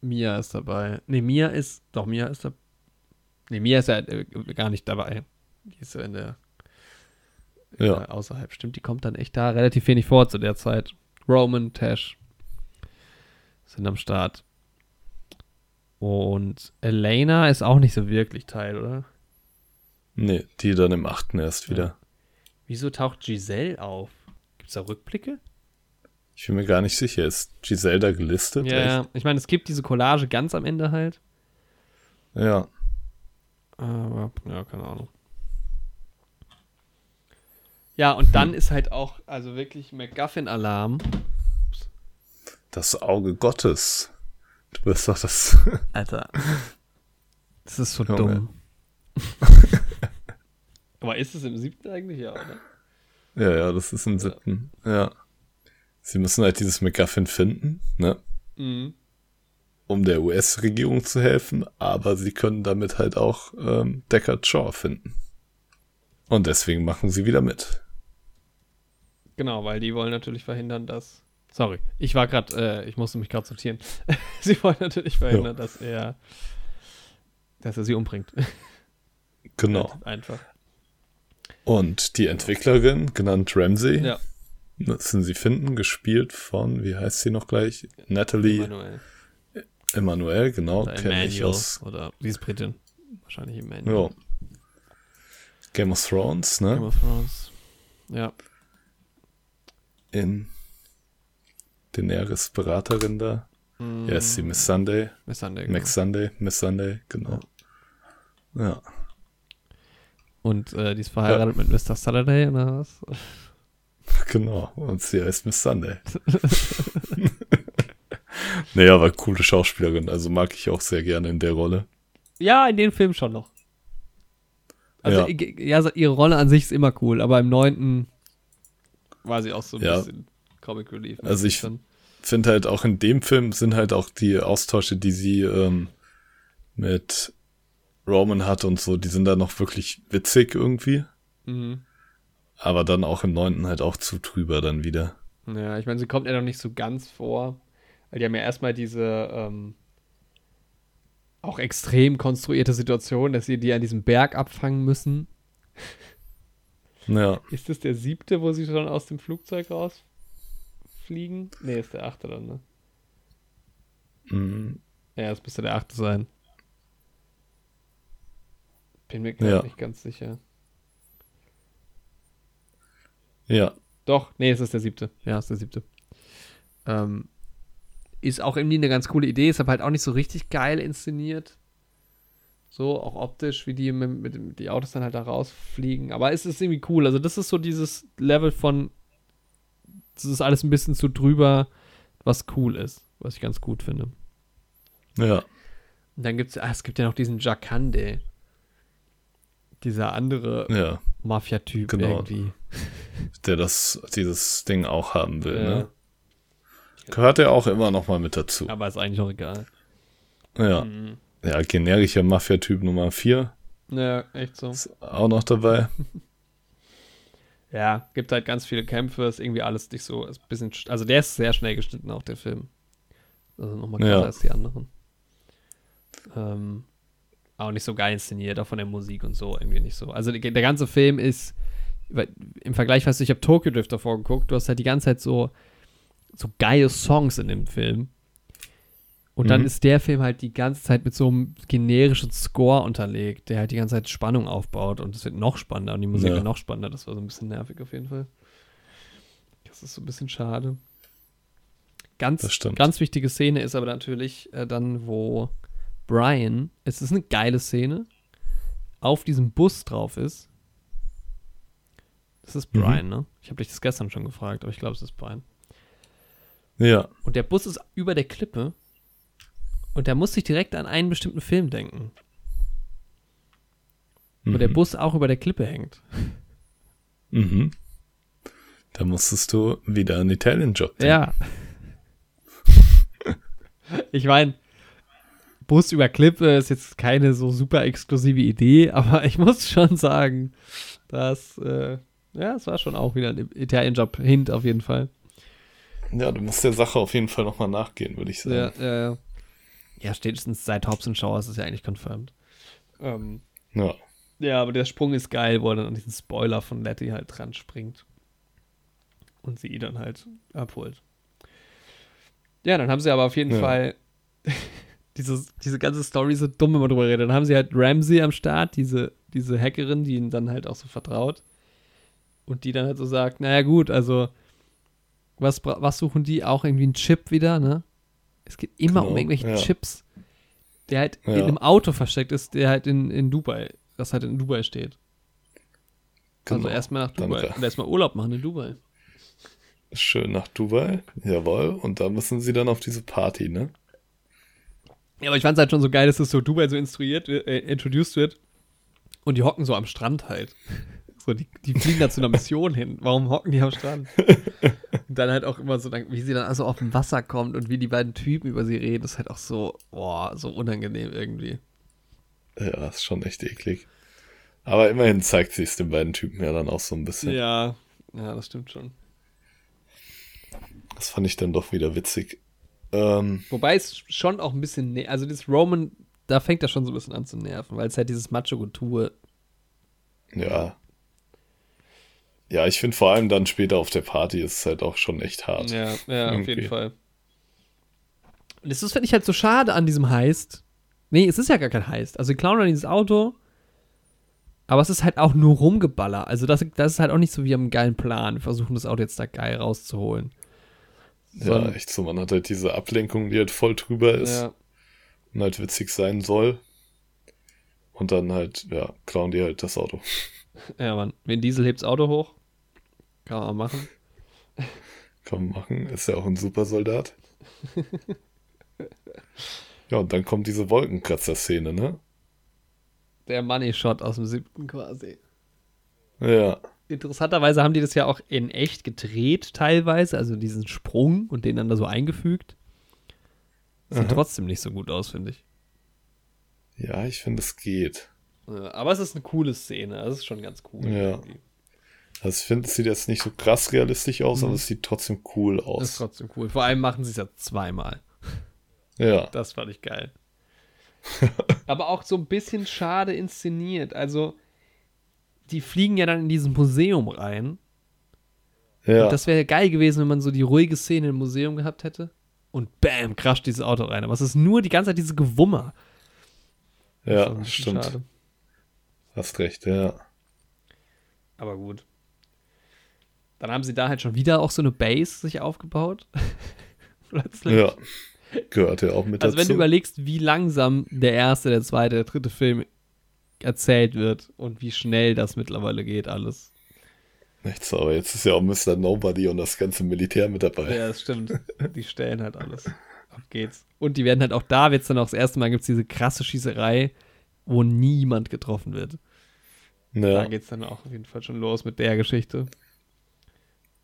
Speaker 2: Mia ist dabei. Ne, Mia ist. Doch, Mia ist da. Ne, Mia ist ja äh, gar nicht dabei. Die ist ja in der.
Speaker 1: Ja.
Speaker 2: äh, außerhalb. Stimmt, die kommt dann echt da relativ wenig vor zu der Zeit. Roman, Tash sind am Start. Und Elena ist auch nicht so wirklich Teil, oder?
Speaker 1: Nee, die dann im achten erst wieder.
Speaker 2: Wieso taucht Giselle auf? Gibt's da Rückblicke?
Speaker 1: Ich bin mir gar nicht sicher. Ist Giselle da gelistet?
Speaker 2: Ja, ich meine, es gibt diese Collage ganz am Ende halt.
Speaker 1: Ja.
Speaker 2: Aber, ja, keine Ahnung. Ja, und dann ist halt auch, also wirklich McGuffin-Alarm.
Speaker 1: Das Auge Gottes. Du bist doch das.
Speaker 2: Alter. Das ist so
Speaker 1: Junge.
Speaker 2: dumm. Aber ist es im siebten eigentlich? Ja, oder?
Speaker 1: ja, ja, das ist im siebten. Ja. Sie müssen halt dieses McGuffin finden, ne?
Speaker 2: Mhm.
Speaker 1: Um der US-Regierung zu helfen, aber sie können damit halt auch ähm, Deckard Shaw finden. Und deswegen machen sie wieder mit.
Speaker 2: Genau, weil die wollen natürlich verhindern, dass. Sorry, ich war gerade, äh, ich musste mich gerade sortieren. sie wollen natürlich verhindern, dass er, dass er sie umbringt.
Speaker 1: Genau.
Speaker 2: Einfach.
Speaker 1: Und die Entwicklerin, genannt Ramsey,
Speaker 2: Ja.
Speaker 1: Müssen sie finden, gespielt von, wie heißt sie noch gleich? Natalie
Speaker 2: Emanuel.
Speaker 1: Emanuel, genau,
Speaker 2: Oder
Speaker 1: kenne ich
Speaker 2: Emmanuel.
Speaker 1: aus
Speaker 2: Oder sie ist Britin. Wahrscheinlich Emmanuel.
Speaker 1: ja. Game of Thrones,
Speaker 2: Game
Speaker 1: ne?
Speaker 2: of Thrones. Ja.
Speaker 1: In Daenerys Beraterin da. Ja, ist sie Miss Sunday.
Speaker 2: Miss Sunday. genau.
Speaker 1: Max Sunday, Miss Sunday, genau. Ja.
Speaker 2: Und äh, die ist verheiratet mit Mr. Saturday oder was?
Speaker 1: Genau, und sie heißt Miss Sunday. naja, aber coole Schauspielerin, also mag ich auch sehr gerne in der Rolle.
Speaker 2: Ja, in den Film schon noch. Also,
Speaker 1: Ja.
Speaker 2: ja. ihre Rolle an sich ist immer cool, aber im neunten war sie auch so ein
Speaker 1: Ja.
Speaker 2: bisschen Comic Relief.
Speaker 1: Also ich- Finde halt auch in dem Film sind halt auch die Austausche, die sie ähm, mit Roman hat und so, die sind da noch wirklich witzig irgendwie.
Speaker 2: Mhm.
Speaker 1: Aber dann auch im neunten halt auch zu trüber dann wieder.
Speaker 2: Ja, ich meine, sie kommt ja noch nicht so ganz vor, weil die haben ja erstmal diese ähm, auch extrem konstruierte Situation, dass sie die an diesem Berg abfangen müssen.
Speaker 1: Ja,
Speaker 2: Ist das der siebte, wo sie schon aus dem Flugzeug rausfliegen? Nee, ist der achte dann, ne?
Speaker 1: mm,
Speaker 2: Ja, es müsste der achte sein. Bin mir gerade
Speaker 1: Ja.
Speaker 2: nicht ganz sicher.
Speaker 1: Ja,
Speaker 2: Doch, nee, es ist der siebte. Ja, es ist der siebte. Ähm, ist auch irgendwie eine ganz coole Idee, ist aber halt auch nicht so richtig geil inszeniert. So, auch optisch, wie die mit, mit, die Autos dann halt da rausfliegen. Aber es ist irgendwie cool. Also, das ist so dieses Level von. Das ist alles ein bisschen zu drüber, was cool ist, was ich ganz gut finde.
Speaker 1: ja,
Speaker 2: Und dann gibt's, ah, es gibt ja noch diesen Jakande. Dieser andere
Speaker 1: ja,
Speaker 2: Mafia-Typ
Speaker 1: Genau.
Speaker 2: irgendwie.
Speaker 1: der das, dieses Ding auch haben will,
Speaker 2: Ja.
Speaker 1: ne? Gehört er auch immer noch mal mit dazu.
Speaker 2: Aber ist eigentlich auch egal.
Speaker 1: Ja,
Speaker 2: Mhm.
Speaker 1: ja, generischer Mafia-Typ Nummer 4
Speaker 2: Ja, echt so.
Speaker 1: ist auch noch dabei.
Speaker 2: Ja, gibt halt ganz viele Kämpfe, ist irgendwie alles nicht so, ist ein bisschen, sch- also der ist sehr schnell geschnitten, auch der Film. Also nochmal krasser
Speaker 1: Ja.
Speaker 2: als die anderen. Ähm, auch nicht so geil inszeniert, auch von der Musik und so, irgendwie nicht so. Also der, ganze Film ist, im Vergleich, weißt du, ich habe Tokyo Drift davor geguckt, du hast halt die ganze Zeit so, so geile Songs in dem Film. Und dann
Speaker 1: Mhm.
Speaker 2: ist der Film halt die ganze Zeit mit so einem generischen Score unterlegt, der halt die ganze Zeit Spannung aufbaut und es wird noch spannender und die Musik
Speaker 1: Ja.
Speaker 2: wird noch spannender. Das war so ein bisschen nervig auf jeden Fall. Das ist so ein bisschen schade. Ganz, ganz wichtige Szene ist aber natürlich äh, dann, wo Brian, es ist eine geile Szene, auf diesem Bus drauf ist. Das ist
Speaker 1: Mhm.
Speaker 2: Brian, ne? Ich habe dich das gestern schon gefragt, aber ich glaube, es ist Brian.
Speaker 1: Ja,
Speaker 2: Und der Bus ist über der Klippe und der muss sich direkt an einen bestimmten Film denken. Wo der
Speaker 1: mhm.
Speaker 2: Bus auch über der Klippe hängt.
Speaker 1: Mhm. Da musstest du wieder einen Italien-Job denken.
Speaker 2: Ja. ich meine, Bus über Klippe ist jetzt keine so super exklusive Idee, aber ich muss schon sagen, dass, äh, ja, es war schon auch wieder ein Italien-Job hint auf jeden Fall.
Speaker 1: Ja, du musst der Sache auf jeden Fall nochmal nachgehen, würde ich sagen.
Speaker 2: Ja, ja, ja. Ja, spätestens seit Hobbs und Shaw ist es ja eigentlich confirmed. Ähm,
Speaker 1: Ja.
Speaker 2: Ja, aber der Sprung ist geil, wo er dann an diesen Spoiler von Letty halt dran springt. Und sie ihn dann halt abholt. Ja, dann haben sie aber auf jeden
Speaker 1: Ja.
Speaker 2: Fall dieses, diese ganze Story so dumm, wenn man drüber redet. Dann haben sie halt Ramsey am Start, diese, diese Hackerin, die ihnen dann halt auch so vertraut. Und die dann halt so sagt, naja gut, also was, was suchen die? Auch irgendwie einen Chip wieder, ne? Es geht immer um
Speaker 1: Genau,
Speaker 2: irgendwelche
Speaker 1: ja.
Speaker 2: Chips, der halt in
Speaker 1: Ja.
Speaker 2: einem Auto versteckt ist, der halt in, in Dubai, das halt in Dubai steht. Also
Speaker 1: Genau.
Speaker 2: erstmal nach Dubai
Speaker 1: ra-
Speaker 2: und erstmal Urlaub machen in Dubai.
Speaker 1: Schön nach Dubai, jawohl. Und da müssen sie dann auf diese Party, ne?
Speaker 2: Ja, aber ich fand es halt schon so geil, dass das so Dubai so instruiert, äh, introduced wird und die hocken so am Strand halt. So, die, die fliegen da zu einer Mission hin. Warum hocken die am Strand? Und dann halt auch immer so, wie sie dann also auf dem Wasser kommt und wie die beiden Typen über sie reden, ist halt auch so, boah, so unangenehm irgendwie.
Speaker 1: Ja, ist schon echt eklig. Aber immerhin zeigt sie es den beiden Typen ja dann auch so ein bisschen.
Speaker 2: Ja, ja, das stimmt schon.
Speaker 1: Das fand ich dann doch wieder witzig. Ähm,
Speaker 2: Wobei es schon auch ein bisschen, ne also das Roman, da fängt das schon so ein bisschen an zu nerven, weil es halt dieses Macho-Getue,
Speaker 1: ja. ja, ich finde vor allem dann später auf der Party ist es halt auch schon echt hart.
Speaker 2: Ja, ja, auf jeden Fall. Und das finde ich halt so schade an diesem Heist. Nee, es ist ja gar kein Heist. Also, die klauen dann dieses Auto. Aber es ist halt auch nur rumgeballer. Also, das, das ist halt auch nicht so wie am geilen Plan. Wir versuchen das Auto jetzt da geil rauszuholen.
Speaker 1: Ja,
Speaker 2: Sondern-
Speaker 1: echt so. Man hat halt diese Ablenkung, die halt voll drüber ist
Speaker 2: ja,
Speaker 1: und halt witzig sein soll. Und dann halt, ja, klauen die halt das Auto.
Speaker 2: ja, Mann. Vin Diesel hebt's Auto hoch. Kann man machen.
Speaker 1: Kann man machen. Ist ja auch ein Supersoldat. ja, und dann kommt diese Wolkenkratzer-Szene, ne?
Speaker 2: Der Money Shot aus dem siebten quasi.
Speaker 1: Ja.
Speaker 2: Interessanterweise haben die das ja auch in echt gedreht, teilweise, also diesen Sprung und den dann da so eingefügt. Sieht
Speaker 1: Aha.
Speaker 2: trotzdem nicht so gut aus, finde ich.
Speaker 1: Ja, ich finde, es geht.
Speaker 2: Ja, Aber es ist eine coole Szene, das ist schon ganz cool.
Speaker 1: Ja.
Speaker 2: irgendwie.
Speaker 1: Also ich finde, es sieht jetzt nicht so krass realistisch aus,
Speaker 2: Mhm.
Speaker 1: aber es sieht trotzdem cool
Speaker 2: Das ist
Speaker 1: aus.
Speaker 2: trotzdem cool. Vor allem machen sie es ja zweimal.
Speaker 1: Ja.
Speaker 2: Das fand ich geil. Aber auch so ein bisschen schade inszeniert. Also, die fliegen ja dann in dieses Museum rein.
Speaker 1: Ja.
Speaker 2: Und das wäre geil gewesen, wenn man so die ruhige Szene im Museum gehabt hätte. Und bam, crasht dieses Auto rein. Aber es ist nur die ganze Zeit diese Gewummer.
Speaker 1: Ja, stimmt.
Speaker 2: schade.
Speaker 1: Hast recht, ja.
Speaker 2: Aber gut. Dann haben sie da halt schon wieder auch so eine Base sich aufgebaut. Plötzlich.
Speaker 1: Ja. Gehört ja auch mit
Speaker 2: Also wenn du
Speaker 1: dazu.
Speaker 2: überlegst, wie langsam der erste, der zweite, der dritte Film erzählt wird und wie schnell das mittlerweile geht alles.
Speaker 1: Nichts, aber jetzt ist ja auch Mr. Nobody und das ganze Militär mit dabei.
Speaker 2: Ja, das stimmt. Die stellen halt alles. Auf geht's. Und die werden halt auch da, wird's dann auch das erste Mal, gibt's diese krasse Schießerei, wo niemand getroffen wird. Da
Speaker 1: Ja.
Speaker 2: geht's dann auch auf jeden Fall schon los mit der Geschichte.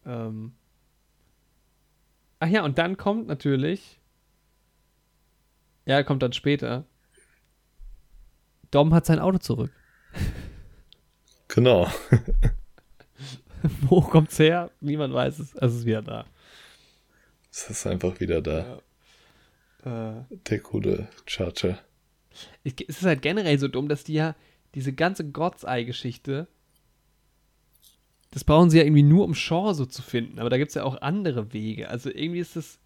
Speaker 2: Ähm. Ach ja, und dann kommt natürlich. Ja, kommt dann später. Dom hat sein Auto zurück.
Speaker 1: Genau.
Speaker 2: Wo kommt's her? Niemand weiß es. Es ist wieder da.
Speaker 1: Es ist einfach wieder da.
Speaker 2: Äh,
Speaker 1: Der coole Charger.
Speaker 2: es ist halt generell so dumm, dass die ja diese ganze God's Eye-Geschichte, das brauchen sie ja irgendwie nur, um Shaw so zu finden. Aber da gibt es ja auch andere Wege. Also irgendwie ist das,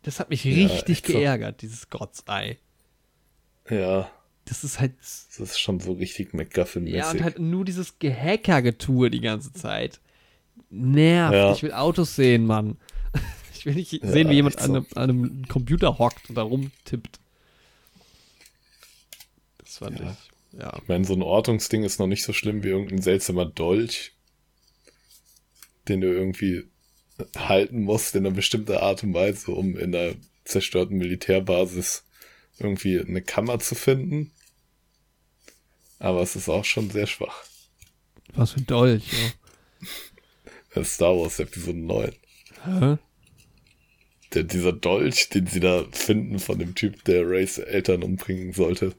Speaker 2: das hat mich
Speaker 1: Ja,
Speaker 2: richtig
Speaker 1: echt so.
Speaker 2: geärgert, dieses Eye.
Speaker 1: Ja,
Speaker 2: Das ist halt,
Speaker 1: das ist schon so richtig McGuffin-mäßig.
Speaker 2: ja, und halt nur dieses Gehacker-Getue die ganze Zeit. Nervt.
Speaker 1: Ja.
Speaker 2: Ich will Autos sehen, Mann. Ich will nicht
Speaker 1: Ja,
Speaker 2: sehen, wie jemand an,
Speaker 1: so.
Speaker 2: einem, an einem Computer hockt und da rumtippt. Das fand
Speaker 1: Ja.
Speaker 2: ich, ja.
Speaker 1: Ich meine, so ein Ortungsding ist noch nicht so schlimm wie irgendein seltsamer Dolch, den du irgendwie halten musst in einer bestimmten Art und Weise, um in einer zerstörten Militärbasis irgendwie eine Kammer zu finden. Aber es ist auch schon sehr schwach.
Speaker 2: Was für ein Dolch, ja.
Speaker 1: Star Wars Episode 9.
Speaker 2: Hä?
Speaker 1: Der, dieser Dolch, den sie da finden von dem Typ, der Rays Eltern umbringen sollte.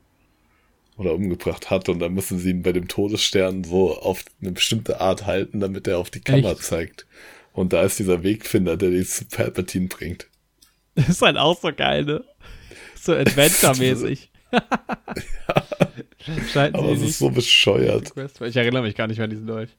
Speaker 1: Oder umgebracht hat. Und dann müssen sie ihn bei dem Todesstern so auf eine bestimmte Art halten, damit er auf die Kammer
Speaker 2: Echt?
Speaker 1: zeigt. Und da ist dieser Wegfinder, der die zu Palpatine bringt.
Speaker 2: Das ist halt auch so geil, ne? So Adventure-mäßig. Schalten
Speaker 1: Aber es ist so bescheuert.
Speaker 2: Ich erinnere mich gar nicht mehr an diesen Dolch.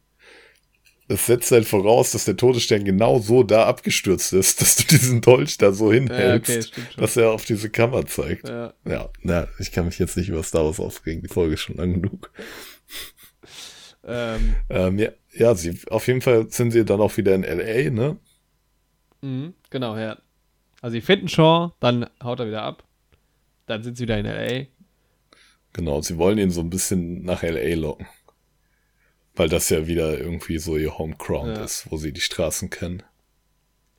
Speaker 1: Es setzt halt voraus, dass der Todesstern genau so da abgestürzt ist, dass du diesen Dolch da so
Speaker 2: Ja,
Speaker 1: hinhältst,
Speaker 2: okay, stimmt schon.
Speaker 1: dass er auf diese Kammer zeigt.
Speaker 2: Ja.
Speaker 1: Ja, na, ich kann mich jetzt nicht über Star Wars aufregen. Die Folge ist schon lang genug.
Speaker 2: Ähm,
Speaker 1: Ähm, ja, ja, sie, auf jeden Fall sind sie dann auch wieder in L.A., ne?
Speaker 2: mhm, genau, ja. Also, sie finden Shaw, dann haut er wieder ab. Dann sind sie wieder in L.A.
Speaker 1: Genau, sie wollen ihn so ein bisschen nach L.A. locken. Weil das ja wieder irgendwie so ihr Homeground
Speaker 2: Ja.
Speaker 1: ist, wo sie die Straßen kennen.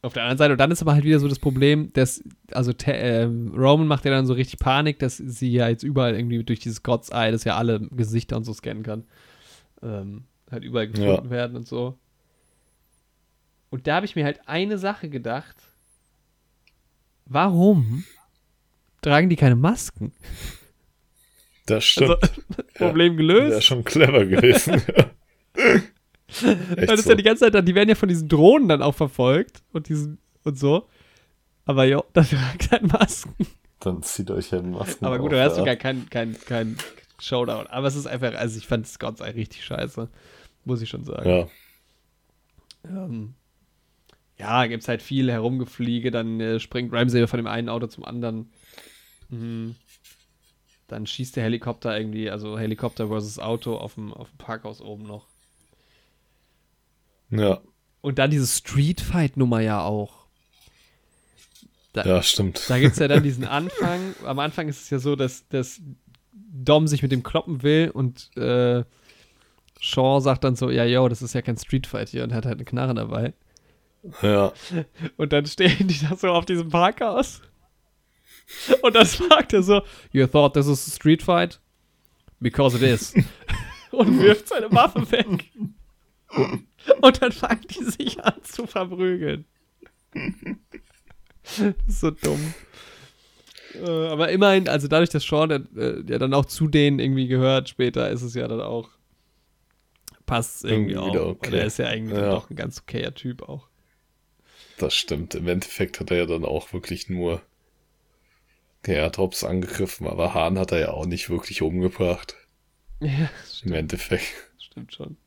Speaker 2: Auf der anderen Seite, und dann ist aber halt wieder so das Problem, dass, also Te- ähm, Roman macht ja dann so richtig Panik, dass sie ja jetzt überall irgendwie durch dieses God's Eye, das ja alle Gesichter und so scannen kann, ähm, halt überall gefunden
Speaker 1: Ja.
Speaker 2: werden und so. Und da habe ich mir halt eine Sache gedacht. Warum tragen die keine Masken?
Speaker 1: Das stimmt.
Speaker 2: Also, Problem gelöst.
Speaker 1: Wäre schon clever gewesen. Echt
Speaker 2: Das ist
Speaker 1: so.
Speaker 2: ja die ganze Zeit, dann- die werden ja von diesen Drohnen dann auch verfolgt und diesen und so. Aber jo, das tragt halt Masken.
Speaker 1: Dann zieht euch ja Masken
Speaker 2: Aber gut,
Speaker 1: auf,
Speaker 2: da hast du
Speaker 1: ja.
Speaker 2: gar kein, kein, kein Showdown. Aber es ist einfach, also ich fand Scott's Eye richtig scheiße. Muss ich schon sagen.
Speaker 1: Ja.
Speaker 2: Ähm, ja, gibt es halt viel Herumgefliege, dann äh, springt Ramsey von dem einen Auto zum anderen. Mhm. Dann schießt der Helikopter irgendwie, also Helikopter versus Auto auf dem, auf dem Parkhaus oben noch.
Speaker 1: Ja.
Speaker 2: Und dann diese Street Fight Nummer ja auch. Da,
Speaker 1: ja, stimmt.
Speaker 2: Da gibt es ja dann diesen Anfang. Am Anfang ist es ja so, dass, dass Dom sich mit dem kloppen will und äh, Shaw sagt dann so, ja, yo, das ist ja kein Street Fight hier und hat halt eine Knarre dabei.
Speaker 1: Ja.
Speaker 2: Und dann stehen die da so auf diesem Parkhaus. Und dann fragt er so, you thought this is a street fight? Because it is. und wirft seine Waffe weg. Und dann fangen die sich an zu verprügeln. Das ist so dumm. Äh, aber immerhin, also dadurch, dass Sean äh, ja dann auch zu denen irgendwie gehört, später ist es ja dann auch. Passt irgendwie, irgendwie auch. Okay. er ist ja eigentlich ja. doch ein ganz okayer Typ auch.
Speaker 1: Das stimmt. Im Endeffekt hat er ja dann auch wirklich nur ja, Tops angegriffen, aber Hahn hat er ja auch nicht wirklich umgebracht.
Speaker 2: Ja,
Speaker 1: stimmt. Im Endeffekt.
Speaker 2: Stimmt schon.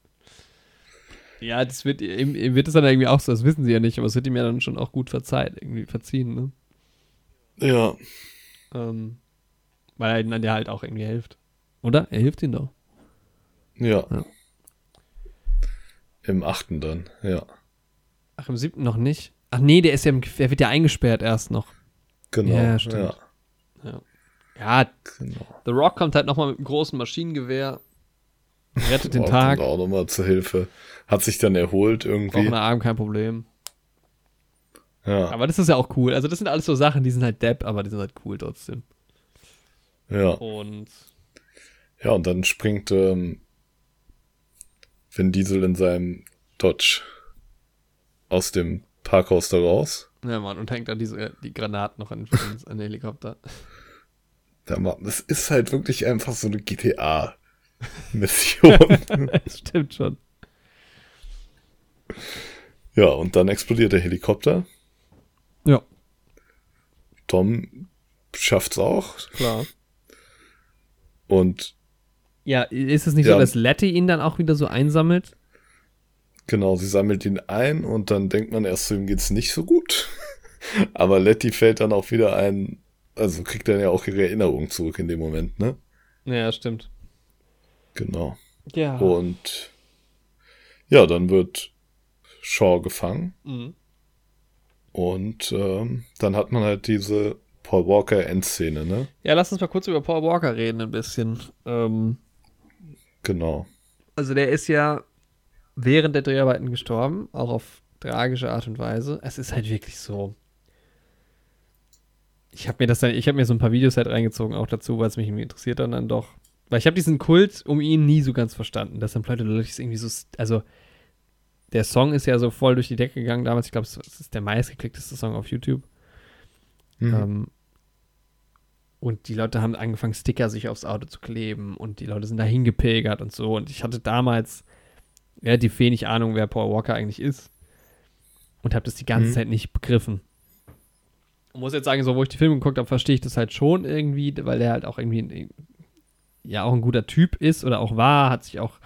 Speaker 2: Ja, das wird, ihm, ihm wird es dann irgendwie auch so, das wissen sie ja nicht, aber es wird ihm ja dann schon auch gut verzeiht, irgendwie verziehen, ne?
Speaker 1: Ja.
Speaker 2: Ähm, weil er dann ja halt auch irgendwie hilft. Oder? Er hilft ihm doch.
Speaker 1: Ja. ja. Im achten dann, ja.
Speaker 2: Ach, im siebten noch nicht? Ach nee, der ist ja, der wird ja eingesperrt erst noch.
Speaker 1: Genau. Ja, stimmt.
Speaker 2: Ja, ja genau. The Rock kommt halt nochmal mit einem großen Maschinengewehr, rettet den Tag.
Speaker 1: Kommt auch nochmal zur Hilfe. Hat sich dann erholt irgendwie.
Speaker 2: Auf Arm kein Problem.
Speaker 1: Ja.
Speaker 2: Aber das ist ja auch cool. Also das sind alles so Sachen, die sind halt Depp, aber die sind halt cool trotzdem.
Speaker 1: Ja.
Speaker 2: Und
Speaker 1: ja, und dann springt ähm, Vin Diesel in seinem Dodge aus dem Parkhaus da raus.
Speaker 2: Ja, Mann, und hängt dann diese, die Granaten noch an, an den Helikopter.
Speaker 1: Mann, das ist halt wirklich einfach so eine GTA-Mission.
Speaker 2: Stimmt schon.
Speaker 1: Ja, und dann explodiert der Helikopter.
Speaker 2: Ja.
Speaker 1: Tom schafft's auch.
Speaker 2: Klar.
Speaker 1: Und.
Speaker 2: Ja, ist es nicht ja, so, dass Letty ihn dann auch wieder so einsammelt?
Speaker 1: Genau, sie sammelt ihn ein und dann denkt man erst, ihm geht's nicht so gut. Aber Letty fällt dann auch wieder ein, also kriegt dann ja auch ihre Erinnerung zurück in dem Moment, ne?
Speaker 2: Ja, stimmt.
Speaker 1: Genau.
Speaker 2: Ja.
Speaker 1: Und ja, dann wird Shaw gefangen.
Speaker 2: Mhm.
Speaker 1: Und ähm, dann hat man halt diese Paul Walker Endszene, ne?
Speaker 2: Ja, lass uns mal kurz über Paul Walker reden, ein bisschen. Ähm,
Speaker 1: genau.
Speaker 2: Also der ist ja während der Dreharbeiten gestorben, auch auf tragische Art und Weise. Es ist halt wirklich so. Ich habe mir das dann, ich habe mir so ein paar Videos halt reingezogen auch dazu, weil es mich irgendwie interessiert dann, dann doch. Weil ich habe diesen Kult um ihn nie so ganz verstanden, dass dann Leute irgendwie so, also der Song ist ja so voll durch die Decke gegangen damals. Ich glaube, es ist der meistgeklickteste Song auf YouTube. Mhm. Ähm, und die Leute haben angefangen, Sticker sich aufs Auto zu kleben und die Leute sind da hingepilgert und so. Und ich hatte damals relativ wenig Ahnung, wer Paul Walker eigentlich ist. Und habe das die ganze mhm. Zeit nicht begriffen. Muss jetzt sagen, so wo ich die Filme geguckt habe, verstehe ich das halt schon irgendwie, weil der halt auch irgendwie ja auch ein guter Typ ist oder auch war, hat sich auch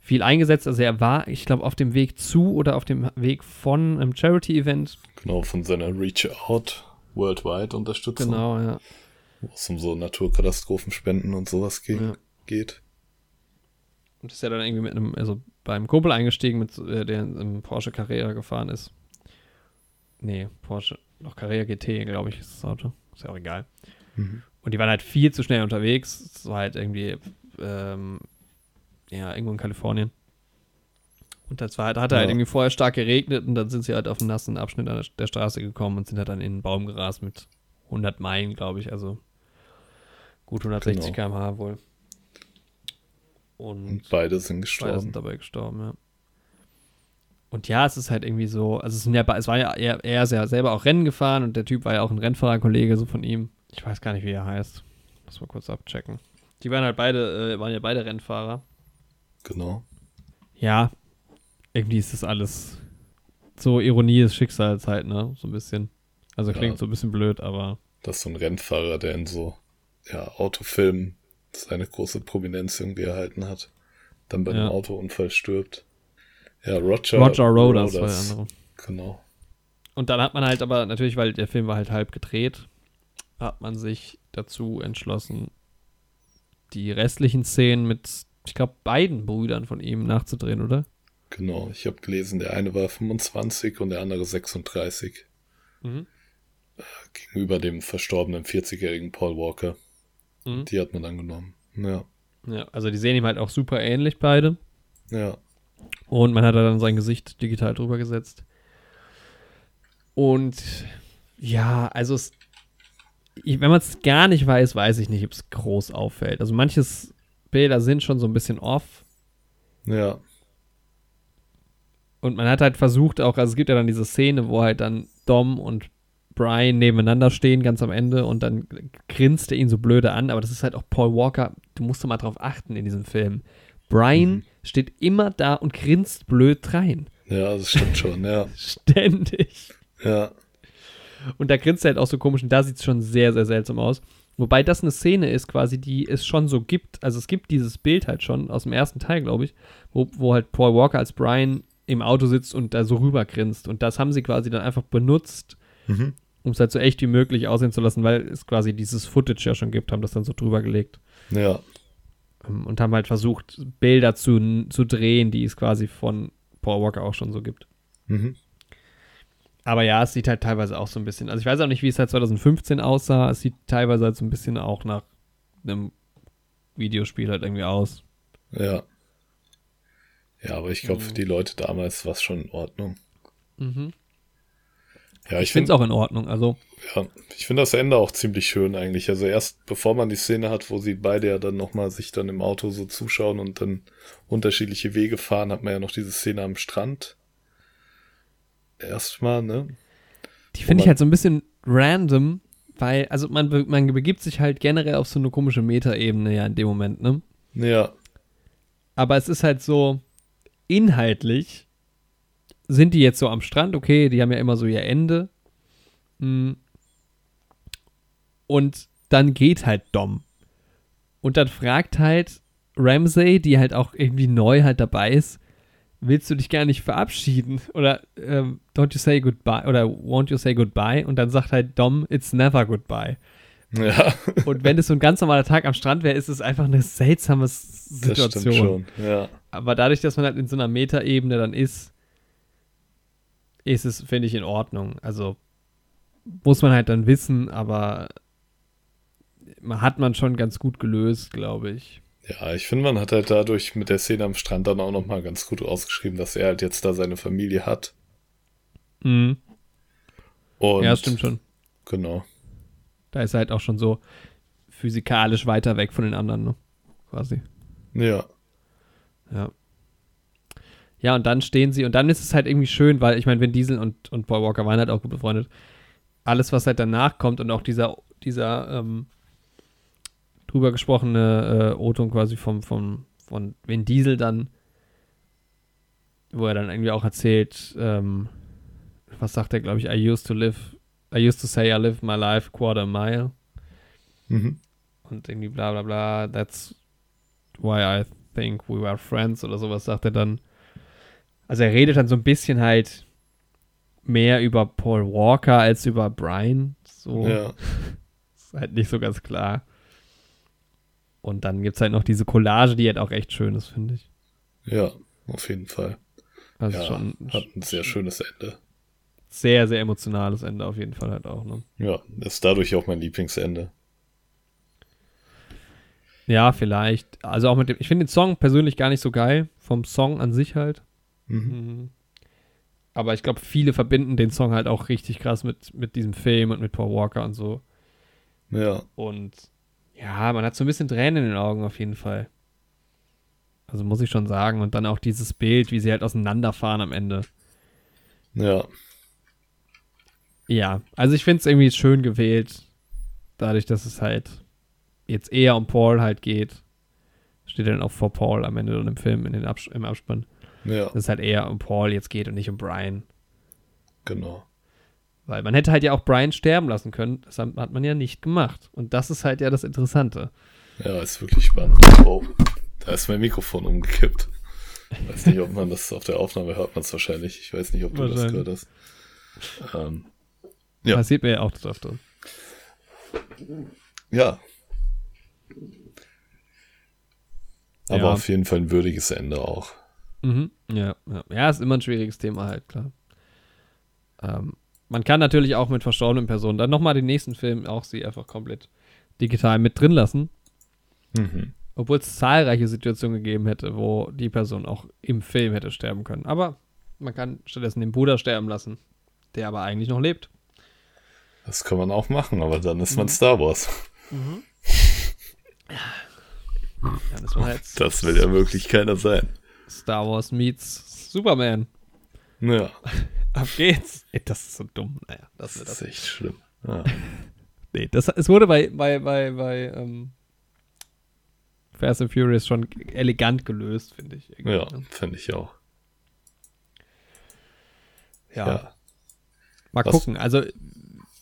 Speaker 2: viel eingesetzt. Also er war, ich glaube, auf dem Weg zu oder auf dem Weg von einem Charity-Event.
Speaker 1: Genau, von seiner Reach Out Worldwide Unterstützung.
Speaker 2: Genau, ja.
Speaker 1: Wo es um so Naturkatastrophenspenden und sowas ge ja. geht.
Speaker 2: Und ist ja dann irgendwie mit einem, also beim Kumpel eingestiegen, mit, äh, der im Porsche Carrera gefahren ist. Nee, Porsche, noch Carrera GT, glaube ich, ist das Auto. Ist ja auch egal. Mhm. Und die waren halt viel zu schnell unterwegs. Es war halt irgendwie, ähm, ja, irgendwo in Kalifornien. Und das war halt, hat ja. halt irgendwie vorher stark geregnet und dann sind sie halt auf einen nassen Abschnitt an der Straße gekommen und sind halt dann in einen Baum gerast mit 100 Meilen, glaube ich. Also gut 160 genau. km/h wohl. Und, und,
Speaker 1: beide sind gestorben.
Speaker 2: Beide sind dabei gestorben, ja. Und ja, es ist halt irgendwie so, also es, ja, es war ja er, er ist ja selber auch Rennen gefahren und der Typ war ja auch ein Rennfahrerkollege so von ihm. Ich weiß gar nicht, wie er heißt. Muss mal kurz abchecken. Die waren halt beide, äh, waren ja beide Rennfahrer.
Speaker 1: Genau.
Speaker 2: Ja, irgendwie ist das alles so Ironie des Schicksals halt, ne? So ein bisschen. Also klingt ja, so ein bisschen blöd, aber.
Speaker 1: Das ist so ein Rennfahrer, der in so, ja, Autofilmen seine große Prominenz irgendwie erhalten hat. Dann bei ja. einem Autounfall stirbt. Ja, Roger,
Speaker 2: Roger Roders war der andere.
Speaker 1: Genau.
Speaker 2: Und dann hat man halt aber natürlich, weil der Film war halt halb gedreht, hat man sich dazu entschlossen, die restlichen Szenen mit, ich glaube, beiden Brüdern von ihm nachzudrehen, oder?
Speaker 1: Genau. Ich habe gelesen, der eine war 25 und der andere 36.
Speaker 2: Mhm.
Speaker 1: Gegenüber dem verstorbenen 40-jährigen Paul Walker.
Speaker 2: Mhm.
Speaker 1: Die hat man dann genommen. Ja.
Speaker 2: Ja, also die sehen ihm halt auch super ähnlich, beide.
Speaker 1: Ja.
Speaker 2: Und man hat da dann sein Gesicht digital drüber gesetzt. Und ja, also es, ich, wenn man es gar nicht weiß, weiß ich nicht, ob es groß auffällt. Also manches Bilder sind schon so ein bisschen off.
Speaker 1: Ja.
Speaker 2: Und man hat halt versucht auch, also es gibt ja dann diese Szene, wo halt dann Dom und Brian nebeneinander stehen, ganz am Ende, und dann grinst er ihn so blöde an, aber das ist halt auch Paul Walker, du musst doch mal drauf achten in diesem Film. Brian
Speaker 1: Mhm.
Speaker 2: Steht immer da und grinst blöd rein.
Speaker 1: Ja, das stimmt schon. Ja.
Speaker 2: Ständig.
Speaker 1: Ja.
Speaker 2: Und da grinst er halt auch so komisch und da sieht es schon sehr, sehr seltsam aus. Wobei das eine Szene ist quasi, die es schon so gibt. Also es gibt dieses Bild halt schon aus dem ersten Teil, glaube ich, wo, wo halt Paul Walker als Brian im Auto sitzt und da so rüber grinst. Und das haben sie quasi dann einfach benutzt,
Speaker 1: Mhm.
Speaker 2: um es halt so echt wie möglich aussehen zu lassen, weil es quasi dieses Footage ja schon gibt, haben das dann so drüber gelegt.
Speaker 1: Ja.
Speaker 2: Ähm, Und haben halt versucht, Bilder zu, zu drehen, die es quasi von Paul Walker auch schon so gibt.
Speaker 1: Mhm.
Speaker 2: Aber ja, es sieht halt teilweise auch so ein bisschen. Also ich weiß auch nicht, wie es halt 2015 aussah. Es sieht teilweise halt so ein bisschen auch nach einem Videospiel halt irgendwie aus.
Speaker 1: Ja. Ja, aber ich glaube,
Speaker 2: Mhm.
Speaker 1: für die Leute damals war es schon in Ordnung.
Speaker 2: Mhm.
Speaker 1: Ja,
Speaker 2: Ich
Speaker 1: ich
Speaker 2: finde es auch in Ordnung. Also,
Speaker 1: ja, ich finde das Ende auch ziemlich schön eigentlich. Also erst bevor man die Szene hat, wo sie beide ja dann nochmal sich dann im Auto so zuschauen und dann unterschiedliche Wege fahren, hat man ja noch diese Szene am Strand. Erstmal, ne?
Speaker 2: die finde ich halt so ein bisschen random, weil, also man, man begibt sich halt generell auf so eine komische Metaebene ja in dem Moment, ne?
Speaker 1: Ja,
Speaker 2: Aber es ist halt so, inhaltlich sind die jetzt so am Strand, okay, die haben ja immer so ihr Ende. Mm. Und dann geht halt Dom. Und dann fragt halt Ramsey, die halt auch irgendwie neu halt dabei ist, willst du dich gar nicht verabschieden? Oder ähm, don't you say goodbye? Oder won't you say goodbye? Und dann sagt halt Dom, it's never goodbye.
Speaker 1: ja,
Speaker 2: Und wenn es so ein ganz normaler Tag am Strand wäre, ist es einfach eine seltsame S-
Speaker 1: das stimmt
Speaker 2: Situation.
Speaker 1: schon. Ja,
Speaker 2: Aber dadurch, dass man halt in so einer Metaebene dann ist, ist es, finde ich, in Ordnung. Also muss man halt dann wissen, aber hat man schon ganz gut gelöst, glaube ich.
Speaker 1: ja, ich finde, man hat halt dadurch mit der Szene am Strand dann auch nochmal ganz gut ausgeschrieben, dass er halt jetzt da seine Familie hat.
Speaker 2: Mhm.
Speaker 1: Und
Speaker 2: Ja, stimmt schon.
Speaker 1: Genau.
Speaker 2: Da ist er halt auch schon so physikalisch weiter weg von den anderen, ne? Quasi.
Speaker 1: Ja,
Speaker 2: Ja. Ja, und dann stehen sie, und dann ist es halt irgendwie schön, weil ich meine, Vin Diesel und, und Paul Walker waren halt auch gut befreundet. Alles, was halt danach kommt und auch dieser, dieser ähm, drüber gesprochene äh, O-Ton quasi vom, vom, von Vin Diesel dann, wo er dann irgendwie auch erzählt, ähm, was sagt er, glaube ich, I used to live, I used to say I live my life quarter mile
Speaker 1: mhm.
Speaker 2: und irgendwie bla bla bla, that's why I think we were friends oder sowas sagt er dann. Also er redet dann so ein bisschen halt mehr über Paul Walker als über Brian. So
Speaker 1: ja,
Speaker 2: ist halt nicht so ganz klar. Und dann gibt es halt noch diese Collage, die halt auch echt schön ist, finde ich.
Speaker 1: ja, auf jeden Fall.
Speaker 2: Also
Speaker 1: ja,
Speaker 2: schon
Speaker 1: hat ein sehr schönes Ende.
Speaker 2: sehr, sehr emotionales Ende auf jeden Fall halt auch. Ne?
Speaker 1: Ja, ist dadurch auch mein Lieblingsende.
Speaker 2: Ja, vielleicht. Also auch mit dem, ich finde den Song persönlich gar nicht so geil, vom Song an sich halt.
Speaker 1: Mhm.
Speaker 2: Mhm. Aber ich glaube, viele verbinden den Song halt auch richtig krass mit, mit diesem Film und mit Paul Walker und so.
Speaker 1: Ja,
Speaker 2: Und ja, man hat so ein bisschen Tränen in den Augen auf jeden Fall. Also muss ich schon sagen. Und dann auch dieses Bild, wie sie halt auseinanderfahren am Ende.
Speaker 1: ja,
Speaker 2: Ja, also ich finde es irgendwie schön gewählt. Dadurch, dass es halt jetzt eher um Paul halt geht. Steht dann auch vor Paul am Ende und im Film, in den Abs im Abspann.
Speaker 1: Ja,
Speaker 2: Dass es halt eher um Paul jetzt geht und nicht um Brian.
Speaker 1: genau.
Speaker 2: Weil man hätte halt ja auch Brian sterben lassen können. Das hat man ja nicht gemacht. Und das ist halt ja das Interessante.
Speaker 1: Ja, ist wirklich spannend. Oh, da ist mein Mikrofon umgekippt. Ich weiß nicht, ob man das auf der Aufnahme hört man es wahrscheinlich. Ich weiß nicht, ob du das gehört hast. Ähm,
Speaker 2: ja. Passiert mir ja auch das öfter.
Speaker 1: Ja. Aber ja. auf jeden Fall ein würdiges Ende auch.
Speaker 2: Mhm. Ja, ja. Ja, ist immer ein schwieriges Thema halt, klar. Ähm, man kann natürlich auch mit verstorbenen Personen dann nochmal den nächsten Film auch sie einfach komplett digital mit drin lassen. Mhm. Obwohl es zahlreiche Situationen gegeben hätte, wo die Person auch im Film hätte sterben können. Aber man kann stattdessen den Bruder sterben lassen, der aber eigentlich noch lebt.
Speaker 1: Das kann man auch machen, aber dann ist man mhm. Star Wars. Mhm. Ja, halt das will ja wirklich keiner sein.
Speaker 2: Star Wars meets Superman.
Speaker 1: Ja.
Speaker 2: Ab geht's. Ey, das ist so dumm. Naja,
Speaker 1: das, das ist echt schlimm. Ja.
Speaker 2: nee, das, es wurde bei, bei, bei, bei ähm, Fast and Furious schon elegant gelöst, finde ich.
Speaker 1: Ja, ne? finde ich auch.
Speaker 2: Ja. ja. Mal was? gucken. Also,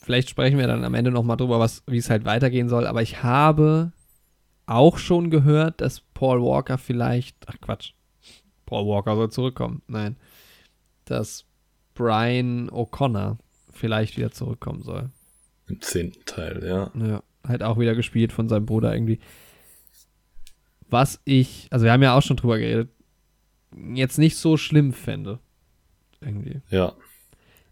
Speaker 2: vielleicht sprechen wir dann am Ende nochmal drüber, wie es halt weitergehen soll. Aber ich habe auch schon gehört, dass Paul Walker vielleicht. Ach Quatsch. Paul Walker soll zurückkommen. Nein. Dass Brian O'Connor vielleicht wieder zurückkommen soll.
Speaker 1: Im zehnten Teil, ja.
Speaker 2: Ja, halt auch wieder gespielt von seinem Bruder irgendwie. Was ich, also wir haben ja auch schon drüber geredet, jetzt nicht so schlimm fände. Irgendwie.
Speaker 1: Ja.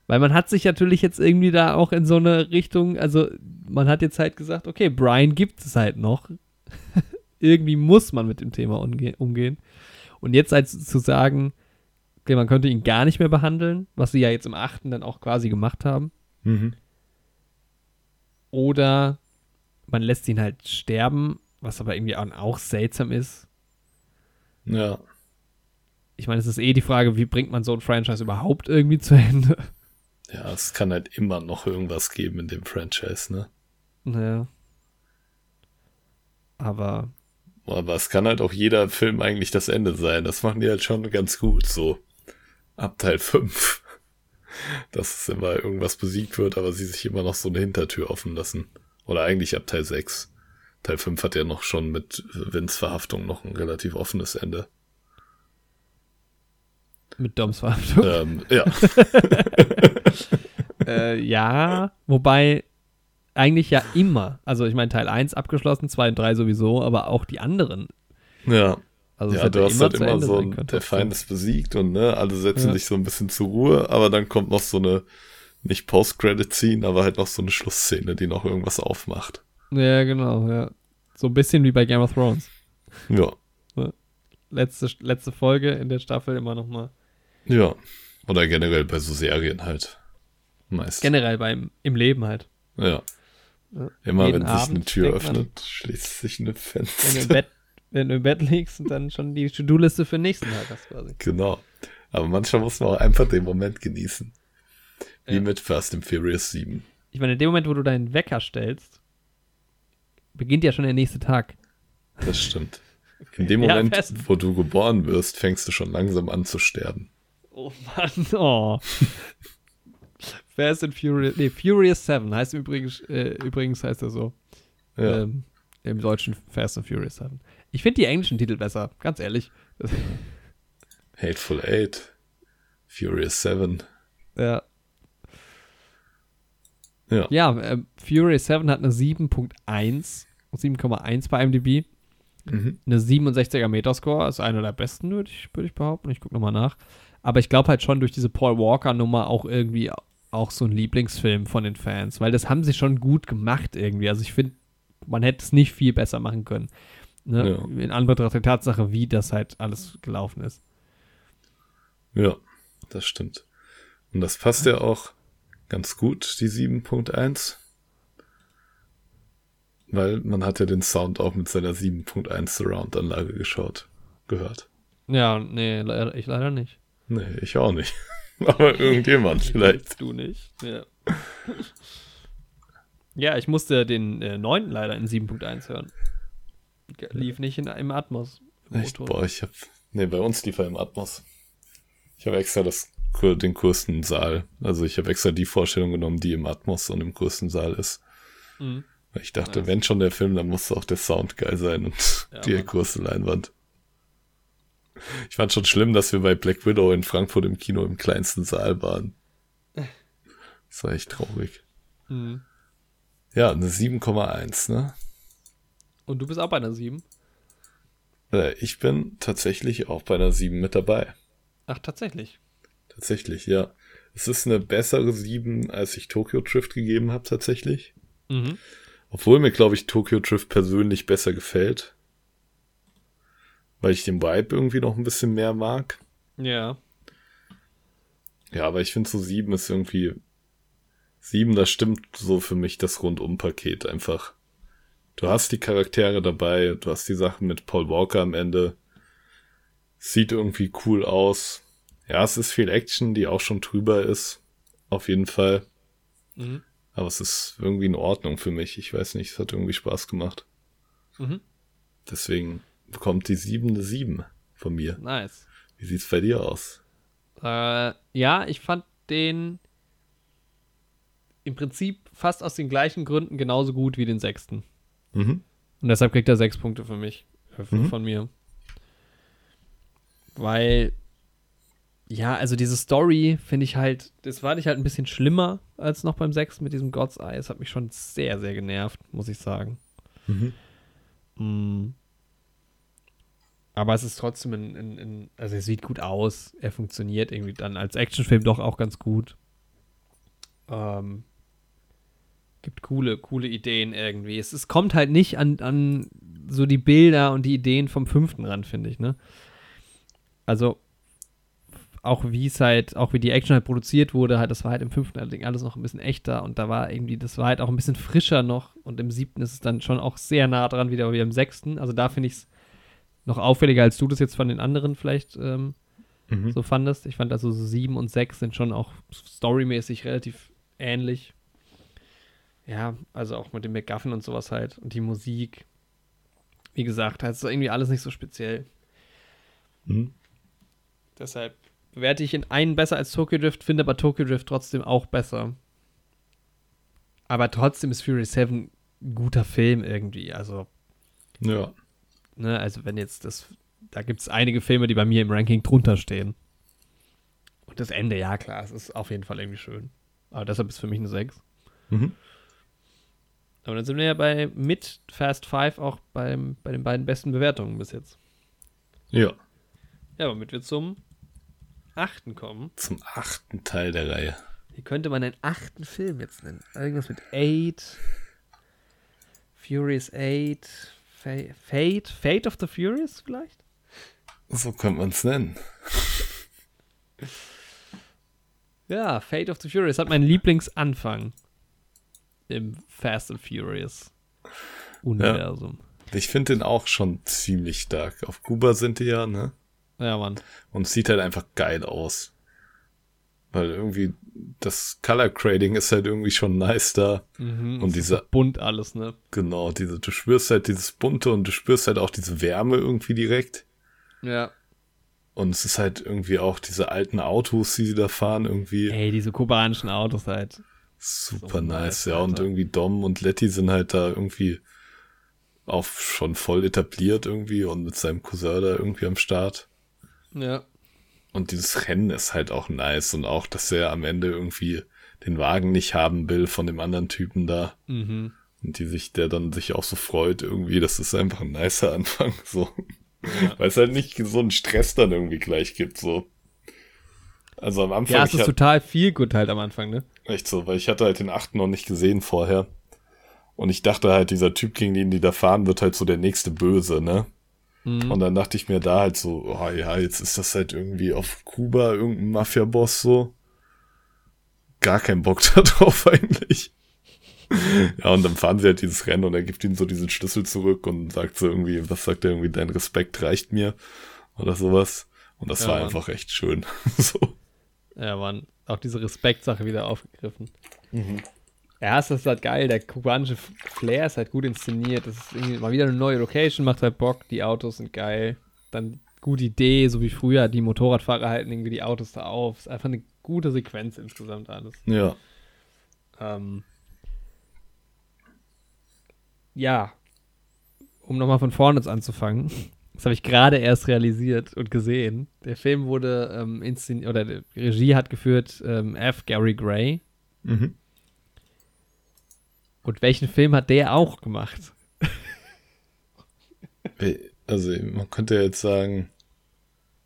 Speaker 2: Weil man hat sich natürlich jetzt irgendwie da auch in so eine Richtung, also man hat jetzt halt gesagt, okay, Brian gibt es halt noch. irgendwie muss man mit dem Thema umgehen. Und jetzt halt zu sagen, okay, man könnte ihn gar nicht mehr behandeln, was sie ja jetzt im achten dann auch quasi gemacht haben. Mhm. Oder man lässt ihn halt sterben, was aber irgendwie auch seltsam ist.
Speaker 1: Ja.
Speaker 2: Ich meine, es ist eh die Frage, wie bringt man so ein Franchise überhaupt irgendwie zu Ende?
Speaker 1: Ja, es kann halt immer noch irgendwas geben in dem Franchise, ne?
Speaker 2: Naja. Aber.
Speaker 1: Aber es kann halt auch jeder Film eigentlich das Ende sein. Das machen die halt schon ganz gut so ab Teil 5. Dass es immer irgendwas besiegt wird, aber sie sich immer noch so eine Hintertür offen lassen. Oder eigentlich ab Teil 6. Teil 5 hat ja noch schon mit Vins Verhaftung noch ein relativ offenes Ende.
Speaker 2: Mit Doms Verhaftung?
Speaker 1: Ähm, ja.
Speaker 2: äh, ja, wobei eigentlich ja immer, also ich meine Teil 1 abgeschlossen, 2 und 3 sowieso, aber auch die anderen.
Speaker 1: Ja. Also ja, du hast halt immer so, ein, der Feind ist besiegt und ne, alle setzen ja. sich so ein bisschen zur Ruhe, aber dann kommt noch so eine, nicht Post-Credit-Scene, aber halt noch so eine Schlussszene, die noch irgendwas aufmacht.
Speaker 2: Ja, genau, ja. So ein bisschen wie bei Game of Thrones.
Speaker 1: Ja.
Speaker 2: Letzte, letzte Folge in der Staffel immer noch mal.
Speaker 1: Ja. Oder generell bei so Serien halt.
Speaker 2: Meist. Generell beim, im Leben halt.
Speaker 1: Ja. Immer wenn Abend sich eine Tür öffnet, schließt sich eine Fenster.
Speaker 2: Wenn du im Bett wenn du im Bett liegst und dann schon die To-Do-Liste für den nächsten Tag hast quasi.
Speaker 1: Genau. Aber manchmal muss man auch einfach den Moment genießen. Wie ja. mit Fast and Furious 7.
Speaker 2: Ich meine, in dem Moment, wo du deinen Wecker stellst, beginnt ja schon der nächste Tag.
Speaker 1: Das stimmt. In dem Moment, ja, wo du geboren wirst, fängst du schon langsam an zu sterben.
Speaker 2: Oh Mann, oh. Fast and Furious, nee, Furious 7 heißt übrigens, äh, übrigens heißt er so. Ja. Ähm, Im deutschen Fast and Furious 7. Ich finde die englischen Titel besser, ganz ehrlich.
Speaker 1: Hateful Eight, Furious 7.
Speaker 2: Ja. Ja, ja äh, Furious 7 hat eine 7.1, 7,1 bei IMDb. Mhm. Eine 67er Metascore, ist einer der besten, würde ich, würd ich behaupten. Ich gucke nochmal nach. Aber ich glaube halt schon durch diese Paul Walker-Nummer auch irgendwie auch so ein Lieblingsfilm von den Fans, weil das haben sie schon gut gemacht irgendwie. Also ich finde, man hätte es nicht viel besser machen können. Ne? Ja. In Anbetracht der Tatsache, wie das halt alles gelaufen ist.
Speaker 1: Ja, das stimmt. Und das passt ja auch ganz gut, die 7.1. Weil man hat ja den Sound auch mit seiner 7.1 Surround-Anlage geschaut, gehört.
Speaker 2: Ja, nee, ich leider nicht.
Speaker 1: Nee, ich auch nicht. Aber irgendjemand vielleicht.
Speaker 2: Du nicht, ja. ja, ich musste den äh, 9 leider in 7.1 hören. Lief nicht in, im Atmos.
Speaker 1: Echt? Boah, ich hab. Nee, bei uns lief er im Atmos. Ich habe extra das, den größten Saal. Also ich habe extra die Vorstellung genommen, die im Atmos und im größten Saal ist. Mhm. Ich dachte, nice. wenn schon der Film, dann muss auch der Sound geil sein und ja, die größte Leinwand. Ich fand schon schlimm, dass wir bei Black Widow in Frankfurt im Kino im kleinsten Saal waren. Das war echt traurig.
Speaker 2: Mhm.
Speaker 1: Ja, eine 7,1, ne?
Speaker 2: Und du bist auch bei einer 7?
Speaker 1: Äh, Ich bin tatsächlich auch bei einer 7 mit dabei.
Speaker 2: Ach, tatsächlich.
Speaker 1: Tatsächlich, ja. Es ist eine bessere 7, als ich Tokyo Drift gegeben habe, tatsächlich.
Speaker 2: Mhm.
Speaker 1: Obwohl mir, glaube ich, Tokyo Drift persönlich besser gefällt. Weil ich den Vibe irgendwie noch ein bisschen mehr mag.
Speaker 2: Ja.
Speaker 1: Ja, aber ich finde so 7 ist irgendwie. 7, das stimmt so für mich das Rundumpaket einfach. Du hast die Charaktere dabei, du hast die Sachen mit Paul Walker am Ende. Sieht irgendwie cool aus. Ja, es ist viel Action, die auch schon drüber ist. Auf jeden Fall.
Speaker 2: Mhm.
Speaker 1: Aber es ist irgendwie in Ordnung für mich. Ich weiß nicht, es hat irgendwie Spaß gemacht.
Speaker 2: Mhm.
Speaker 1: Deswegen bekommt die 7 eine 7 von mir.
Speaker 2: Nice.
Speaker 1: Wie sieht's bei dir aus?
Speaker 2: Äh, ja, ich fand den im Prinzip fast aus den gleichen Gründen genauso gut wie den sechsten.
Speaker 1: Mhm.
Speaker 2: Und deshalb kriegt er sechs Punkte für mich. Äh,
Speaker 1: Mhm.
Speaker 2: Von mir. Weil, ja, also diese Story finde ich halt, das fand ich halt ein bisschen schlimmer als noch beim sechsten mit diesem God's Eye. Es hat mich schon sehr, sehr genervt, muss ich sagen.
Speaker 1: Mhm.
Speaker 2: Mm. Aber es ist trotzdem ein, ein, ein, also es sieht gut aus. Er funktioniert irgendwie dann als Actionfilm doch auch ganz gut. Ähm, gibt coole, coole Ideen irgendwie. Es, es kommt halt nicht an, an so die Bilder und die Ideen vom fünften ran, finde ich, ne? Also, auch wie es halt, auch wie die Action halt produziert wurde, halt, das war halt im fünften allerdings alles noch ein bisschen echter und da war irgendwie, das war halt auch ein bisschen frischer noch und im siebten ist es dann schon auch sehr nah dran wieder wie im sechsten. Also da finde ich es noch auffälliger, als du das jetzt von den anderen vielleicht ähm,
Speaker 1: Mhm.
Speaker 2: so fandest. Ich fand also so sieben und sechs sind schon auch storymäßig relativ ähnlich. Ja, also auch mit dem McGuffin und sowas halt und die Musik. Wie gesagt, halt ist irgendwie alles nicht so speziell.
Speaker 1: Mhm.
Speaker 2: Deshalb bewerte ich in einen besser als Tokyo Drift, finde aber Tokyo Drift trotzdem auch besser. Aber trotzdem ist Fury 7 ein guter Film irgendwie. Also,
Speaker 1: Ja.
Speaker 2: Ne, also wenn jetzt das, da gibt es einige Filme, die bei mir im Ranking drunter stehen. Und das Ende, ja klar, es ist auf jeden Fall irgendwie schön. Aber deshalb ist für mich eine 6.
Speaker 1: Mhm.
Speaker 2: Aber dann sind wir ja bei mit Fast Five auch beim, bei den beiden besten Bewertungen bis jetzt.
Speaker 1: Ja.
Speaker 2: Ja, womit wir zum achten kommen.
Speaker 1: Zum achten Teil der Reihe.
Speaker 2: Wie könnte man einen achten Film jetzt nennen? Irgendwas mit Eight, Furious Eight, Fa- Fate, Fate of the Furious vielleicht?
Speaker 1: So könnte man es nennen.
Speaker 2: Ja, Fate of the Furious hat meinen Lieblingsanfang im Fast and Furious Universum.
Speaker 1: Ich finde den auch schon ziemlich stark. Auf Kuba sind die ja, ne?
Speaker 2: Ja, Mann.
Speaker 1: Und sieht halt einfach geil aus. Weil irgendwie das Color Grading ist halt irgendwie schon nice da.
Speaker 2: Mhm,
Speaker 1: Und diese-
Speaker 2: so bunt alles, ne?
Speaker 1: Genau, diese, du spürst halt dieses Bunte und du spürst halt auch diese Wärme irgendwie direkt.
Speaker 2: Ja.
Speaker 1: Und es ist halt irgendwie auch diese alten Autos, die sie da fahren, irgendwie
Speaker 2: Ey, diese kubanischen Autos halt.
Speaker 1: super
Speaker 2: so
Speaker 1: nice. ja, und
Speaker 2: Alter.
Speaker 1: irgendwie Dom und Letty sind halt da irgendwie auch schon voll etabliert irgendwie und mit seinem Cousin da irgendwie am Start.
Speaker 2: Ja.
Speaker 1: Und dieses Rennen ist halt auch nice und auch, dass er am Ende irgendwie den Wagen nicht haben will von dem anderen Typen da.
Speaker 2: Mhm.
Speaker 1: Und die sich, der dann sich auch so freut irgendwie, das ist einfach ein nicer Anfang, so.
Speaker 2: Ja.
Speaker 1: Weil es halt nicht so einen Stress dann irgendwie gleich gibt, so. Also am Anfang,
Speaker 2: Ja, es ist total viel gut halt am Anfang, ne?
Speaker 1: echt so, weil ich hatte halt den achten noch nicht gesehen vorher. Und ich dachte halt, dieser Typ, gegen den die da fahren, wird halt so der nächste Böse, ne?
Speaker 2: Mhm.
Speaker 1: Und dann dachte ich mir da halt so, oh ja, jetzt ist das halt irgendwie auf Kuba irgendein Mafia-Boss so. Gar keinen Bock da drauf eigentlich. ja, und dann fahren sie halt dieses Rennen und er gibt ihm so diesen Schlüssel zurück und sagt so irgendwie, was sagt er irgendwie, dein Respekt reicht mir oder sowas. Und das
Speaker 2: Ja,
Speaker 1: war
Speaker 2: Mann.
Speaker 1: einfach echt schön. so.
Speaker 2: Ja, Mann. Auch diese Respektsache wieder aufgegriffen.
Speaker 1: Mhm.
Speaker 2: Ja, es ist halt geil. Der kubanische Flair ist halt gut inszeniert. Das ist irgendwie mal wieder eine neue Location, macht halt Bock. Die Autos sind geil. Dann gute Idee, so wie früher. Die Motorradfahrer halten irgendwie die Autos da auf. Ist einfach eine gute Sequenz insgesamt alles.
Speaker 1: Ja.
Speaker 2: Ähm, ja, um nochmal von vorne jetzt anzufangen. Das habe ich gerade erst realisiert und gesehen. Der Film wurde ähm, inszeniert, oder die Regie hat geführt ähm, F. Gary Gray.
Speaker 1: Mhm.
Speaker 2: Und welchen Film hat der auch gemacht?
Speaker 1: Also, man könnte ja jetzt sagen,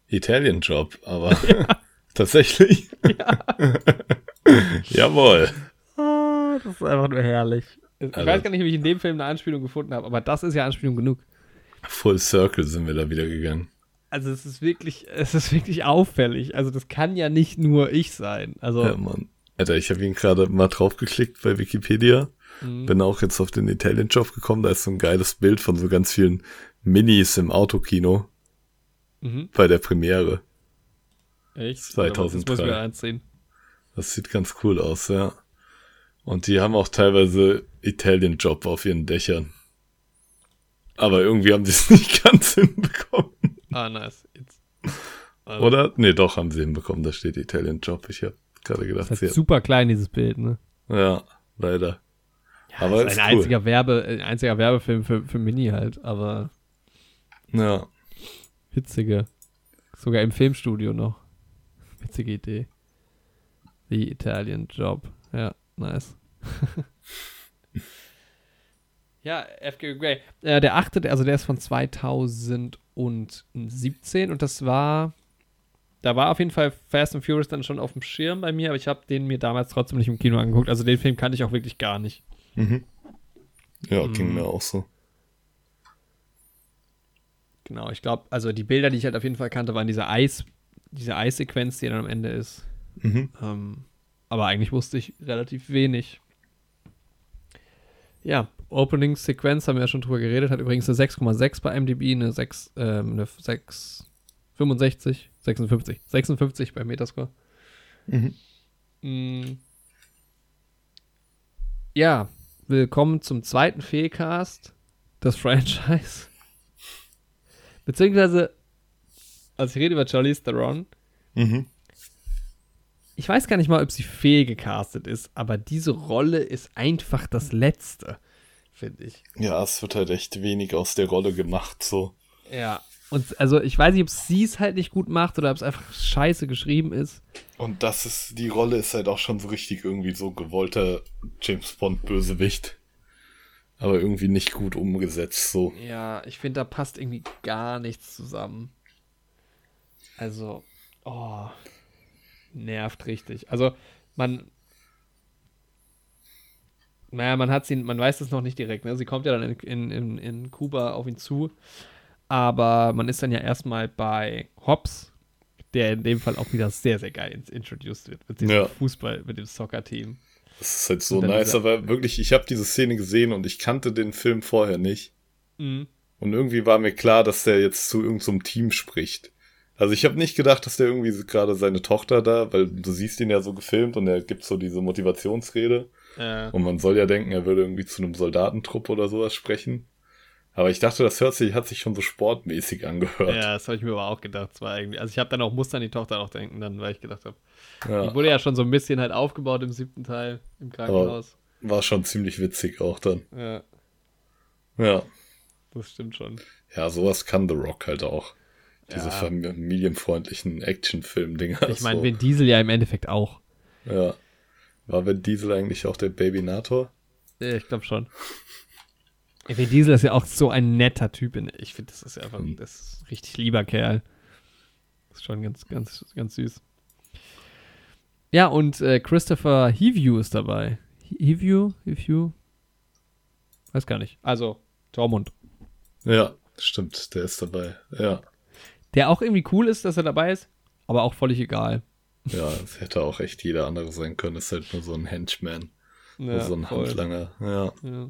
Speaker 1: Italian Job, aber tatsächlich. Jawohl.
Speaker 2: Ah, das ist einfach nur herrlich. Ich
Speaker 1: Also-
Speaker 2: weiß gar nicht, wie ich in dem Film eine Anspielung gefunden habe, aber das ist ja Anspielung genug.
Speaker 1: Full Circle sind wir da wieder gegangen.
Speaker 2: Also es ist wirklich, es ist wirklich auffällig. Also das kann ja nicht nur ich sein. Also
Speaker 1: Ja, Mann. Alter, ich habe ihn gerade mal draufgeklickt bei Wikipedia.
Speaker 2: Mhm.
Speaker 1: Bin auch jetzt auf den Italian Job gekommen. Da ist so ein geiles Bild von so ganz vielen Minis im Autokino
Speaker 2: mhm.
Speaker 1: bei der Premiere.
Speaker 2: echt.
Speaker 1: 2003.
Speaker 2: Das muss ich mir einziehen.
Speaker 1: Das sieht ganz cool aus, ja. Und die haben auch teilweise Italian Job auf ihren Dächern. Aber irgendwie haben sie es nicht ganz hinbekommen.
Speaker 2: Ah, nice. Also,
Speaker 1: Oder? Nee, doch, haben sie hinbekommen. Da steht Italian Job. Ich habe gerade gedacht,
Speaker 2: Das
Speaker 1: sie
Speaker 2: ist super klein, dieses Bild, ne?
Speaker 1: Ja, leider.
Speaker 2: Ja,
Speaker 1: Aber
Speaker 2: ist ein
Speaker 1: cool.
Speaker 2: einziger Werbe, ein einziger Werbefilm für, für Mini halt, aber
Speaker 1: Ja.
Speaker 2: witzige. Sogar im Filmstudio noch. Witzige Idee. The Italian Job. Ja, nice. ja, F.G. Gray. Äh, der achte, also der ist von 2017 und das war. Da war auf jeden Fall Fast and Furious dann schon auf dem Schirm bei mir, aber ich habe den mir damals trotzdem nicht im Kino angeguckt. Also den Film kannte ich auch wirklich gar nicht.
Speaker 1: Mhm. Ja, ging
Speaker 2: Mhm.
Speaker 1: mir auch so.
Speaker 2: Genau, ich glaube, also die Bilder, die ich halt auf jeden Fall kannte, waren diese Eis, diese Eissequenz, die dann am Ende ist.
Speaker 1: Mhm.
Speaker 2: Ähm, aber eigentlich wusste ich relativ wenig. Ja, Opening-Sequenz haben wir ja schon drüber geredet, hat übrigens eine 6,6 bei MDB, eine 6, ähm, eine 6, 65, 56, 56 bei Metascore.
Speaker 1: Mhm.
Speaker 2: Mm. Ja, willkommen zum zweiten Fehlcast des Franchise. Beziehungsweise, also ich rede über Charlize Theron.
Speaker 1: Mhm.
Speaker 2: Ich weiß gar nicht mal, ob sie fehl gecastet ist, aber diese Rolle ist einfach das Letzte, finde ich.
Speaker 1: Ja, es wird halt echt wenig aus der Rolle gemacht, so.
Speaker 2: Ja. Und also ich weiß nicht, ob sie es halt nicht gut macht oder ob es einfach scheiße geschrieben ist.
Speaker 1: Und das ist, die Rolle ist halt auch schon so richtig irgendwie so gewollter James Bond Bösewicht. Aber irgendwie nicht gut umgesetzt, so.
Speaker 2: Ja, ich finde, da passt irgendwie gar nichts zusammen. Also, oh, nervt richtig. Also, man, naja, man hat sie, man weiß es noch nicht direkt, ne? Sie kommt ja dann in, in, in Kuba auf ihn zu, aber man ist dann ja erstmal bei Hobbs, der in dem Fall auch wieder sehr, sehr geil ins- introduced wird, mit diesem
Speaker 1: Ja.
Speaker 2: Fußball, mit dem Soccer-Team.
Speaker 1: Das ist halt so nice, aber wirklich, ich habe diese Szene gesehen und ich kannte den Film vorher nicht.
Speaker 2: Mhm.
Speaker 1: Und irgendwie war mir klar, dass der jetzt zu irgendeinem so einem Team spricht. Also ich habe nicht gedacht, dass der irgendwie gerade seine Tochter da, weil du siehst ihn ja so gefilmt und er gibt so diese Motivationsrede.
Speaker 2: Äh,
Speaker 1: Und man soll ja denken, er würde irgendwie zu einem Soldatentrupp oder sowas sprechen. Aber ich dachte, das hört sich, hat sich schon so sportmäßig angehört.
Speaker 2: Ja, das habe ich mir aber auch gedacht. Das war irgendwie, also ich habe dann auch, musste an die Tochter auch denken, dann, weil ich gedacht habe, die
Speaker 1: Ja,
Speaker 2: wurde ja schon so ein bisschen halt aufgebaut im siebten Teil im Krankenhaus.
Speaker 1: war schon ziemlich witzig auch dann.
Speaker 2: Ja,
Speaker 1: Ja.
Speaker 2: das stimmt schon.
Speaker 1: Ja, sowas kann The Rock halt auch. Diese
Speaker 2: Ja.
Speaker 1: familienfreundlichen Actionfilm-Dinger.
Speaker 2: Ich meine,
Speaker 1: so.
Speaker 2: Vin Diesel ja im Endeffekt auch.
Speaker 1: Ja. War Vin Diesel eigentlich auch der Babynator?
Speaker 2: Ja, ich glaube schon. Vin Diesel ist ja auch so ein netter Typ. Ich finde, das ist ja einfach,
Speaker 1: Mhm.
Speaker 2: das ist ein richtig lieber Kerl. Das ist schon ganz, ganz, ganz süß. Ja, und äh, Christopher Heview ist dabei. He- Heview? Heview? Weiß gar nicht. Also, Tormund.
Speaker 1: Ja, stimmt, der ist dabei. Ja.
Speaker 2: Der auch irgendwie cool ist, dass er dabei ist, aber auch völlig egal.
Speaker 1: Ja, es hätte auch echt jeder andere sein können. Ist halt nur so ein Henchman.
Speaker 2: Ja,
Speaker 1: so ein
Speaker 2: voll.
Speaker 1: Handlanger. Ja.
Speaker 2: Ja.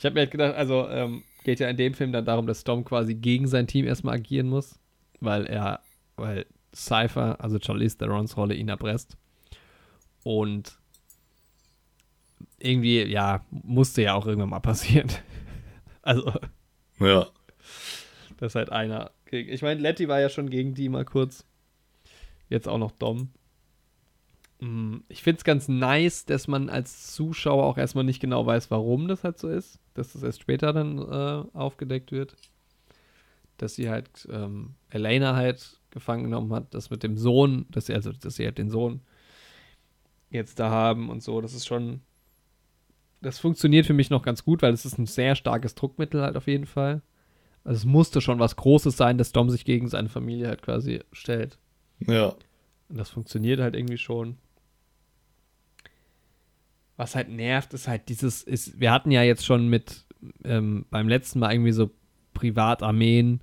Speaker 2: Ich habe mir halt gedacht, also ähm, geht ja in dem Film dann darum, dass Storm quasi gegen sein Team erstmal agieren muss, weil er, weil Cypher, also Charlize Therons Rolle, ihn erpresst. Und irgendwie, ja, musste ja auch irgendwann mal passieren. Also,
Speaker 1: Ja.
Speaker 2: das ist halt einer. Ich meine, Letty war ja schon gegen die mal kurz. Jetzt auch noch Dom. Mm, Ich finde es ganz nice, dass man als Zuschauer auch erstmal nicht genau weiß, warum das halt so ist. Dass das erst später dann äh, aufgedeckt wird. dass sie halt ähm, Elena halt gefangen genommen hat, das mit dem Sohn, dass sie, also, dass sie halt den Sohn jetzt da haben und so, das ist schon, das funktioniert für mich noch ganz gut, weil es ist ein sehr starkes Druckmittel halt auf jeden Fall. Also es musste schon was Großes sein, dass Dom sich gegen seine Familie halt quasi stellt.
Speaker 1: Ja.
Speaker 2: Und das funktioniert halt irgendwie schon. Was halt nervt, ist halt dieses, ist, wir hatten ja jetzt schon mit ähm, beim letzten Mal irgendwie so Privatarmeen.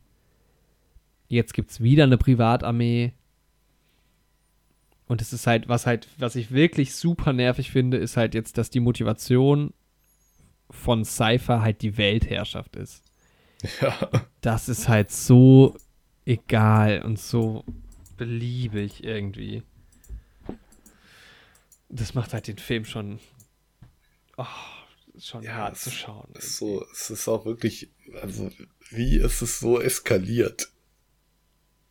Speaker 2: Jetzt gibt es wieder eine Privatarmee. Und es ist halt, was halt, was ich wirklich super nervig finde, ist halt jetzt, dass die Motivation von Cypher halt die Weltherrschaft ist.
Speaker 1: Ja.
Speaker 2: Das ist halt so egal und so beliebig irgendwie. Das macht halt den Film schon, oh, schon
Speaker 1: Ja,
Speaker 2: hart
Speaker 1: es
Speaker 2: zu schauen.
Speaker 1: ist so, es ist auch wirklich, also, wie ist es so eskaliert?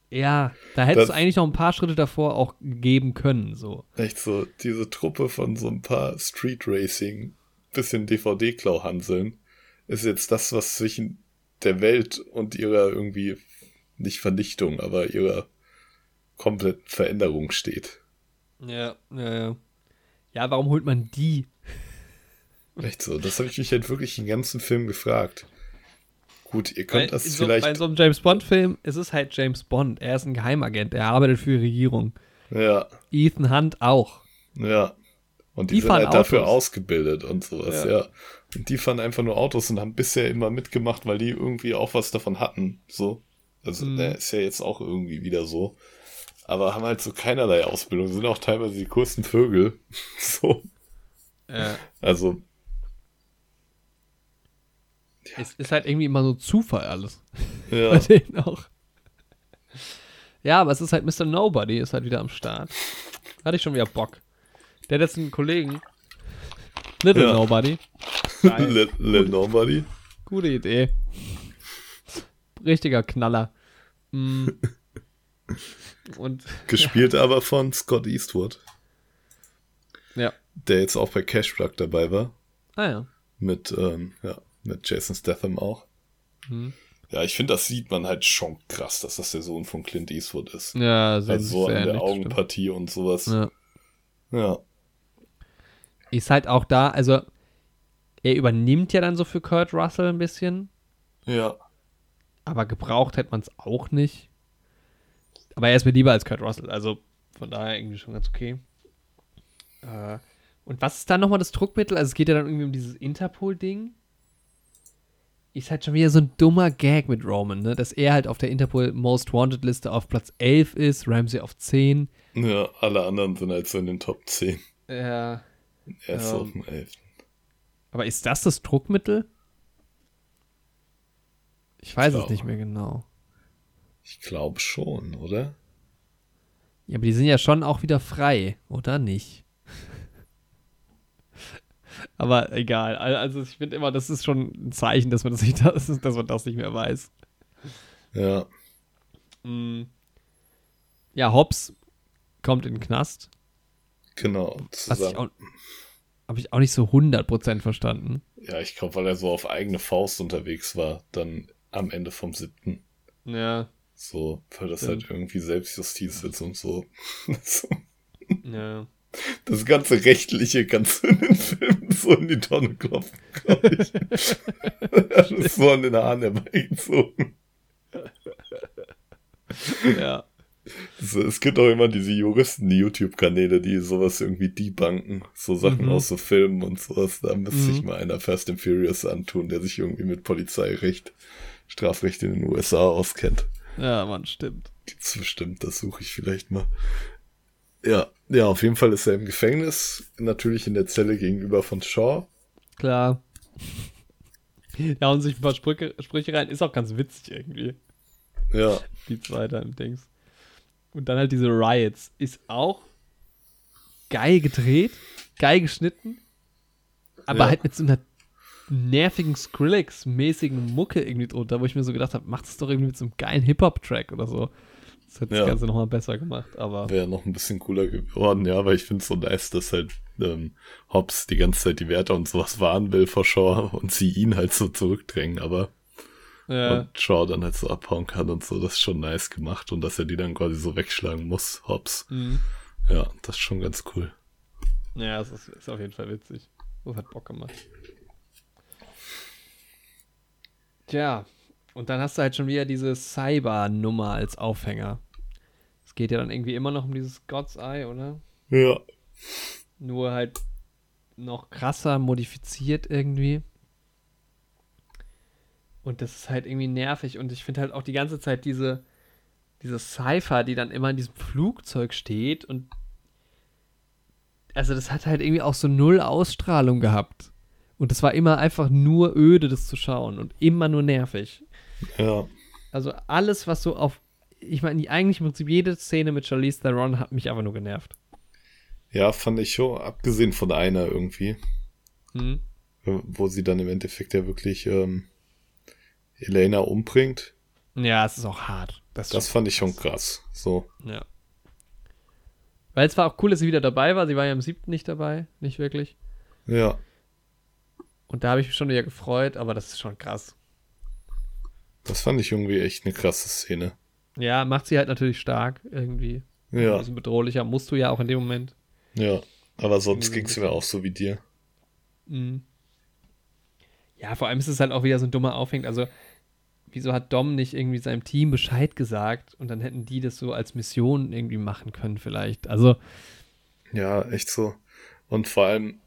Speaker 2: Ja, da hättest
Speaker 1: Das-
Speaker 2: du eigentlich noch ein paar Schritte davor auch geben können, so.
Speaker 1: Echt so, diese Truppe von so ein paar Street Racing, bisschen DVD-Klauhanseln, ist jetzt das, was zwischen der Welt und ihrer irgendwie, nicht Vernichtung, aber ihrer kompletten Veränderung steht.
Speaker 2: Ja, ja, ja. Ja, warum holt man die?
Speaker 1: Echt so, das habe ich mich halt wirklich den ganzen Film gefragt. Gut, ihr könnt
Speaker 2: Weil
Speaker 1: das
Speaker 2: so,
Speaker 1: vielleicht.
Speaker 2: bei so einem James Bond-Film ist es halt James Bond. Er ist ein Geheimagent, er arbeitet für die Regierung.
Speaker 1: ja,
Speaker 2: Ethan Hunt auch.
Speaker 1: ja. Und die,
Speaker 2: Die
Speaker 1: sind halt dafür
Speaker 2: Autos.
Speaker 1: ausgebildet und sowas,
Speaker 2: Ja.
Speaker 1: ja. Und die fahren einfach nur Autos und haben bisher immer mitgemacht, weil die irgendwie auch was davon hatten. So. Also,
Speaker 2: Mhm.
Speaker 1: der ist ja jetzt auch irgendwie wieder so. Aber haben halt so keinerlei Ausbildung, sind auch teilweise die größten Vögel. so.
Speaker 2: Ja.
Speaker 1: Also,
Speaker 2: Es ist halt irgendwie immer so Zufall alles. Bei
Speaker 1: ja.
Speaker 2: denen auch. Ja, aber es ist halt Mr. Nobody, ist halt wieder am Start. Hatte ich schon wieder Bock. Der hat jetzt einen Kollegen. Little
Speaker 1: Ja.
Speaker 2: Nobody.
Speaker 1: Lil Nobody.
Speaker 2: Gute Idee. Richtiger Knaller. Mm. Und
Speaker 1: Gespielt aber von Scott Eastwood,
Speaker 2: ja.
Speaker 1: der jetzt auch bei Cash Plug dabei war.
Speaker 2: Ah ja.
Speaker 1: Mit, ähm, ja, mit Jason Statham auch.
Speaker 2: Mhm.
Speaker 1: Ja, ich finde, das sieht man halt schon krass, dass das der Sohn von Clint Eastwood ist.
Speaker 2: Ja, also,
Speaker 1: also so
Speaker 2: sehr
Speaker 1: an der
Speaker 2: ähnlich, stimmt.
Speaker 1: Augenpartie und sowas.
Speaker 2: Ja.
Speaker 1: Ja.
Speaker 2: Ist halt auch da, also er übernimmt ja dann so für Kurt Russell ein bisschen,
Speaker 1: Ja.
Speaker 2: aber gebraucht hätte man es auch nicht. Aber er ist mir lieber als Kurt Russell, also von daher irgendwie schon ganz okay. Äh, und was ist dann nochmal das Druckmittel? Also es geht ja dann irgendwie um dieses Interpol-Ding. Ist halt schon wieder so ein dummer Gag mit Roman, ne? Dass er halt auf der Interpol Most Wanted Liste auf Platz 11 ist, Ramsey auf 10.
Speaker 1: Ja, alle anderen sind halt so in den Top 10.
Speaker 2: Ja.
Speaker 1: Er ist
Speaker 2: Ähm.
Speaker 1: auf dem 11.
Speaker 2: Aber ist das das Druckmittel? Ich weiß es
Speaker 1: glaube.
Speaker 2: nicht mehr genau.
Speaker 1: Ich glaube schon, oder?
Speaker 2: Ja, aber die sind ja schon auch wieder frei, oder nicht? Aber egal. Al- Also ich finde immer, das ist schon ein Zeichen, dass man das nicht, dass, dass man das nicht mehr weiß.
Speaker 1: Ja.
Speaker 2: Mm. Ja, Hobbs kommt in den Knast.
Speaker 1: Genau. Zusammen.
Speaker 2: habe ich auch nicht so 100% verstanden.
Speaker 1: Ja, ich glaube, weil er so auf eigene Faust unterwegs war, dann am Ende vom siebten.
Speaker 2: Ja,
Speaker 1: So, weil das
Speaker 2: Stimmt.
Speaker 1: halt irgendwie Selbstjustiz ist und so. So.
Speaker 2: ja.
Speaker 1: Das ganze Rechtliche kannst du in den Filmen so in die Tonne klopfen, glaube ich. das ist so an den Haaren herbeigezogen.
Speaker 2: ja.
Speaker 1: So, es gibt auch immer diese Juristen, die YouTube-Kanäle, die sowas irgendwie debunken. So Sachen
Speaker 2: Mhm.
Speaker 1: aus so Filmen und sowas. Da müsste
Speaker 2: Mhm.
Speaker 1: sich mal einer Fast and Furious antun, der sich irgendwie mit Polizeirecht, Strafrecht in den USA auskennt.
Speaker 2: Ja, Mann, stimmt.
Speaker 1: Gibt's bestimmt, das suche ich vielleicht mal. Ja, ja, auf jeden Fall ist er im Gefängnis, natürlich in der Zelle gegenüber von Shaw.
Speaker 2: Klar. Ja, und sich ein paar Sprüche, Sprüche rein. Ist auch ganz witzig irgendwie.
Speaker 1: Ja,
Speaker 2: Die zwei da im Dings. Und dann halt diese Riots. Ist auch geil gedreht, geil geschnitten, aber
Speaker 1: Ja.
Speaker 2: halt mit so einer nervigen Skrillex-mäßigen Mucke irgendwie drunter, wo ich mir so gedacht habe, macht es doch irgendwie mit so einem geilen Hip-Hop-Track oder so. Das hat
Speaker 1: Ja.
Speaker 2: das Ganze nochmal besser gemacht, aber
Speaker 1: wäre noch ein bisschen cooler geworden, ja, weil ich finde es so nice, dass halt ähm, Hobbs die ganze Zeit die Werte und sowas wahren will vor Shaw und sie ihn halt so zurückdrängen, aber
Speaker 2: Ja.
Speaker 1: Und Shaw dann halt so abhauen kann und so. Das ist schon nice gemacht. Und dass er die dann quasi so wegschlagen muss, Hobbs.
Speaker 2: Mhm.
Speaker 1: Ja, das ist schon ganz cool.
Speaker 2: Ja, das ist, ist auf jeden Fall witzig. Das hat Bock gemacht. Tja, und dann hast du halt schon wieder diese Cyber-Nummer als Aufhänger. Geht ja dann irgendwie immer noch um dieses God's Eye, oder?
Speaker 1: Ja.
Speaker 2: Nur halt noch krasser modifiziert irgendwie. Und das ist halt irgendwie nervig. Und ich finde halt auch die ganze Zeit diese, diese Cypher, die dann immer in diesem Flugzeug steht und also das hat halt irgendwie auch so null Ausstrahlung gehabt. Und es war immer einfach nur öde, das zu schauen und immer nur nervig.
Speaker 1: Ja.
Speaker 2: Also alles, was so auf, ich meine, eigentlich im Prinzip jede Szene mit Charlize Theron hat mich einfach nur genervt.
Speaker 1: Ja, fand ich schon, abgesehen von einer irgendwie,
Speaker 2: Hm?
Speaker 1: wo sie dann im Endeffekt ja wirklich ähm, Elena umbringt.
Speaker 2: Ja, es ist auch hart. Das,
Speaker 1: Das fand ich schon krass. So.
Speaker 2: Ja. Weil es war auch cool, dass sie wieder dabei war. Sie war ja im siebten nicht dabei, nicht wirklich.
Speaker 1: Ja.
Speaker 2: Und da habe ich mich schon wieder gefreut, aber das ist schon krass.
Speaker 1: Das fand ich irgendwie echt eine krasse Szene.
Speaker 2: Ja, macht sie halt natürlich stark irgendwie. Ein
Speaker 1: Ja.
Speaker 2: bisschen bedrohlicher. Musst du ja auch in dem Moment.
Speaker 1: Ja. Aber sonst ging
Speaker 2: ein
Speaker 1: es mir auch so wie dir.
Speaker 2: Mhm. Ja, vor allem ist es halt auch wieder so ein dummer Aufhängt. Also, wieso hat Dom nicht irgendwie seinem Team Bescheid gesagt und dann hätten die das so als Mission irgendwie machen können, vielleicht. Also,
Speaker 1: Ja, echt so. Und vor allem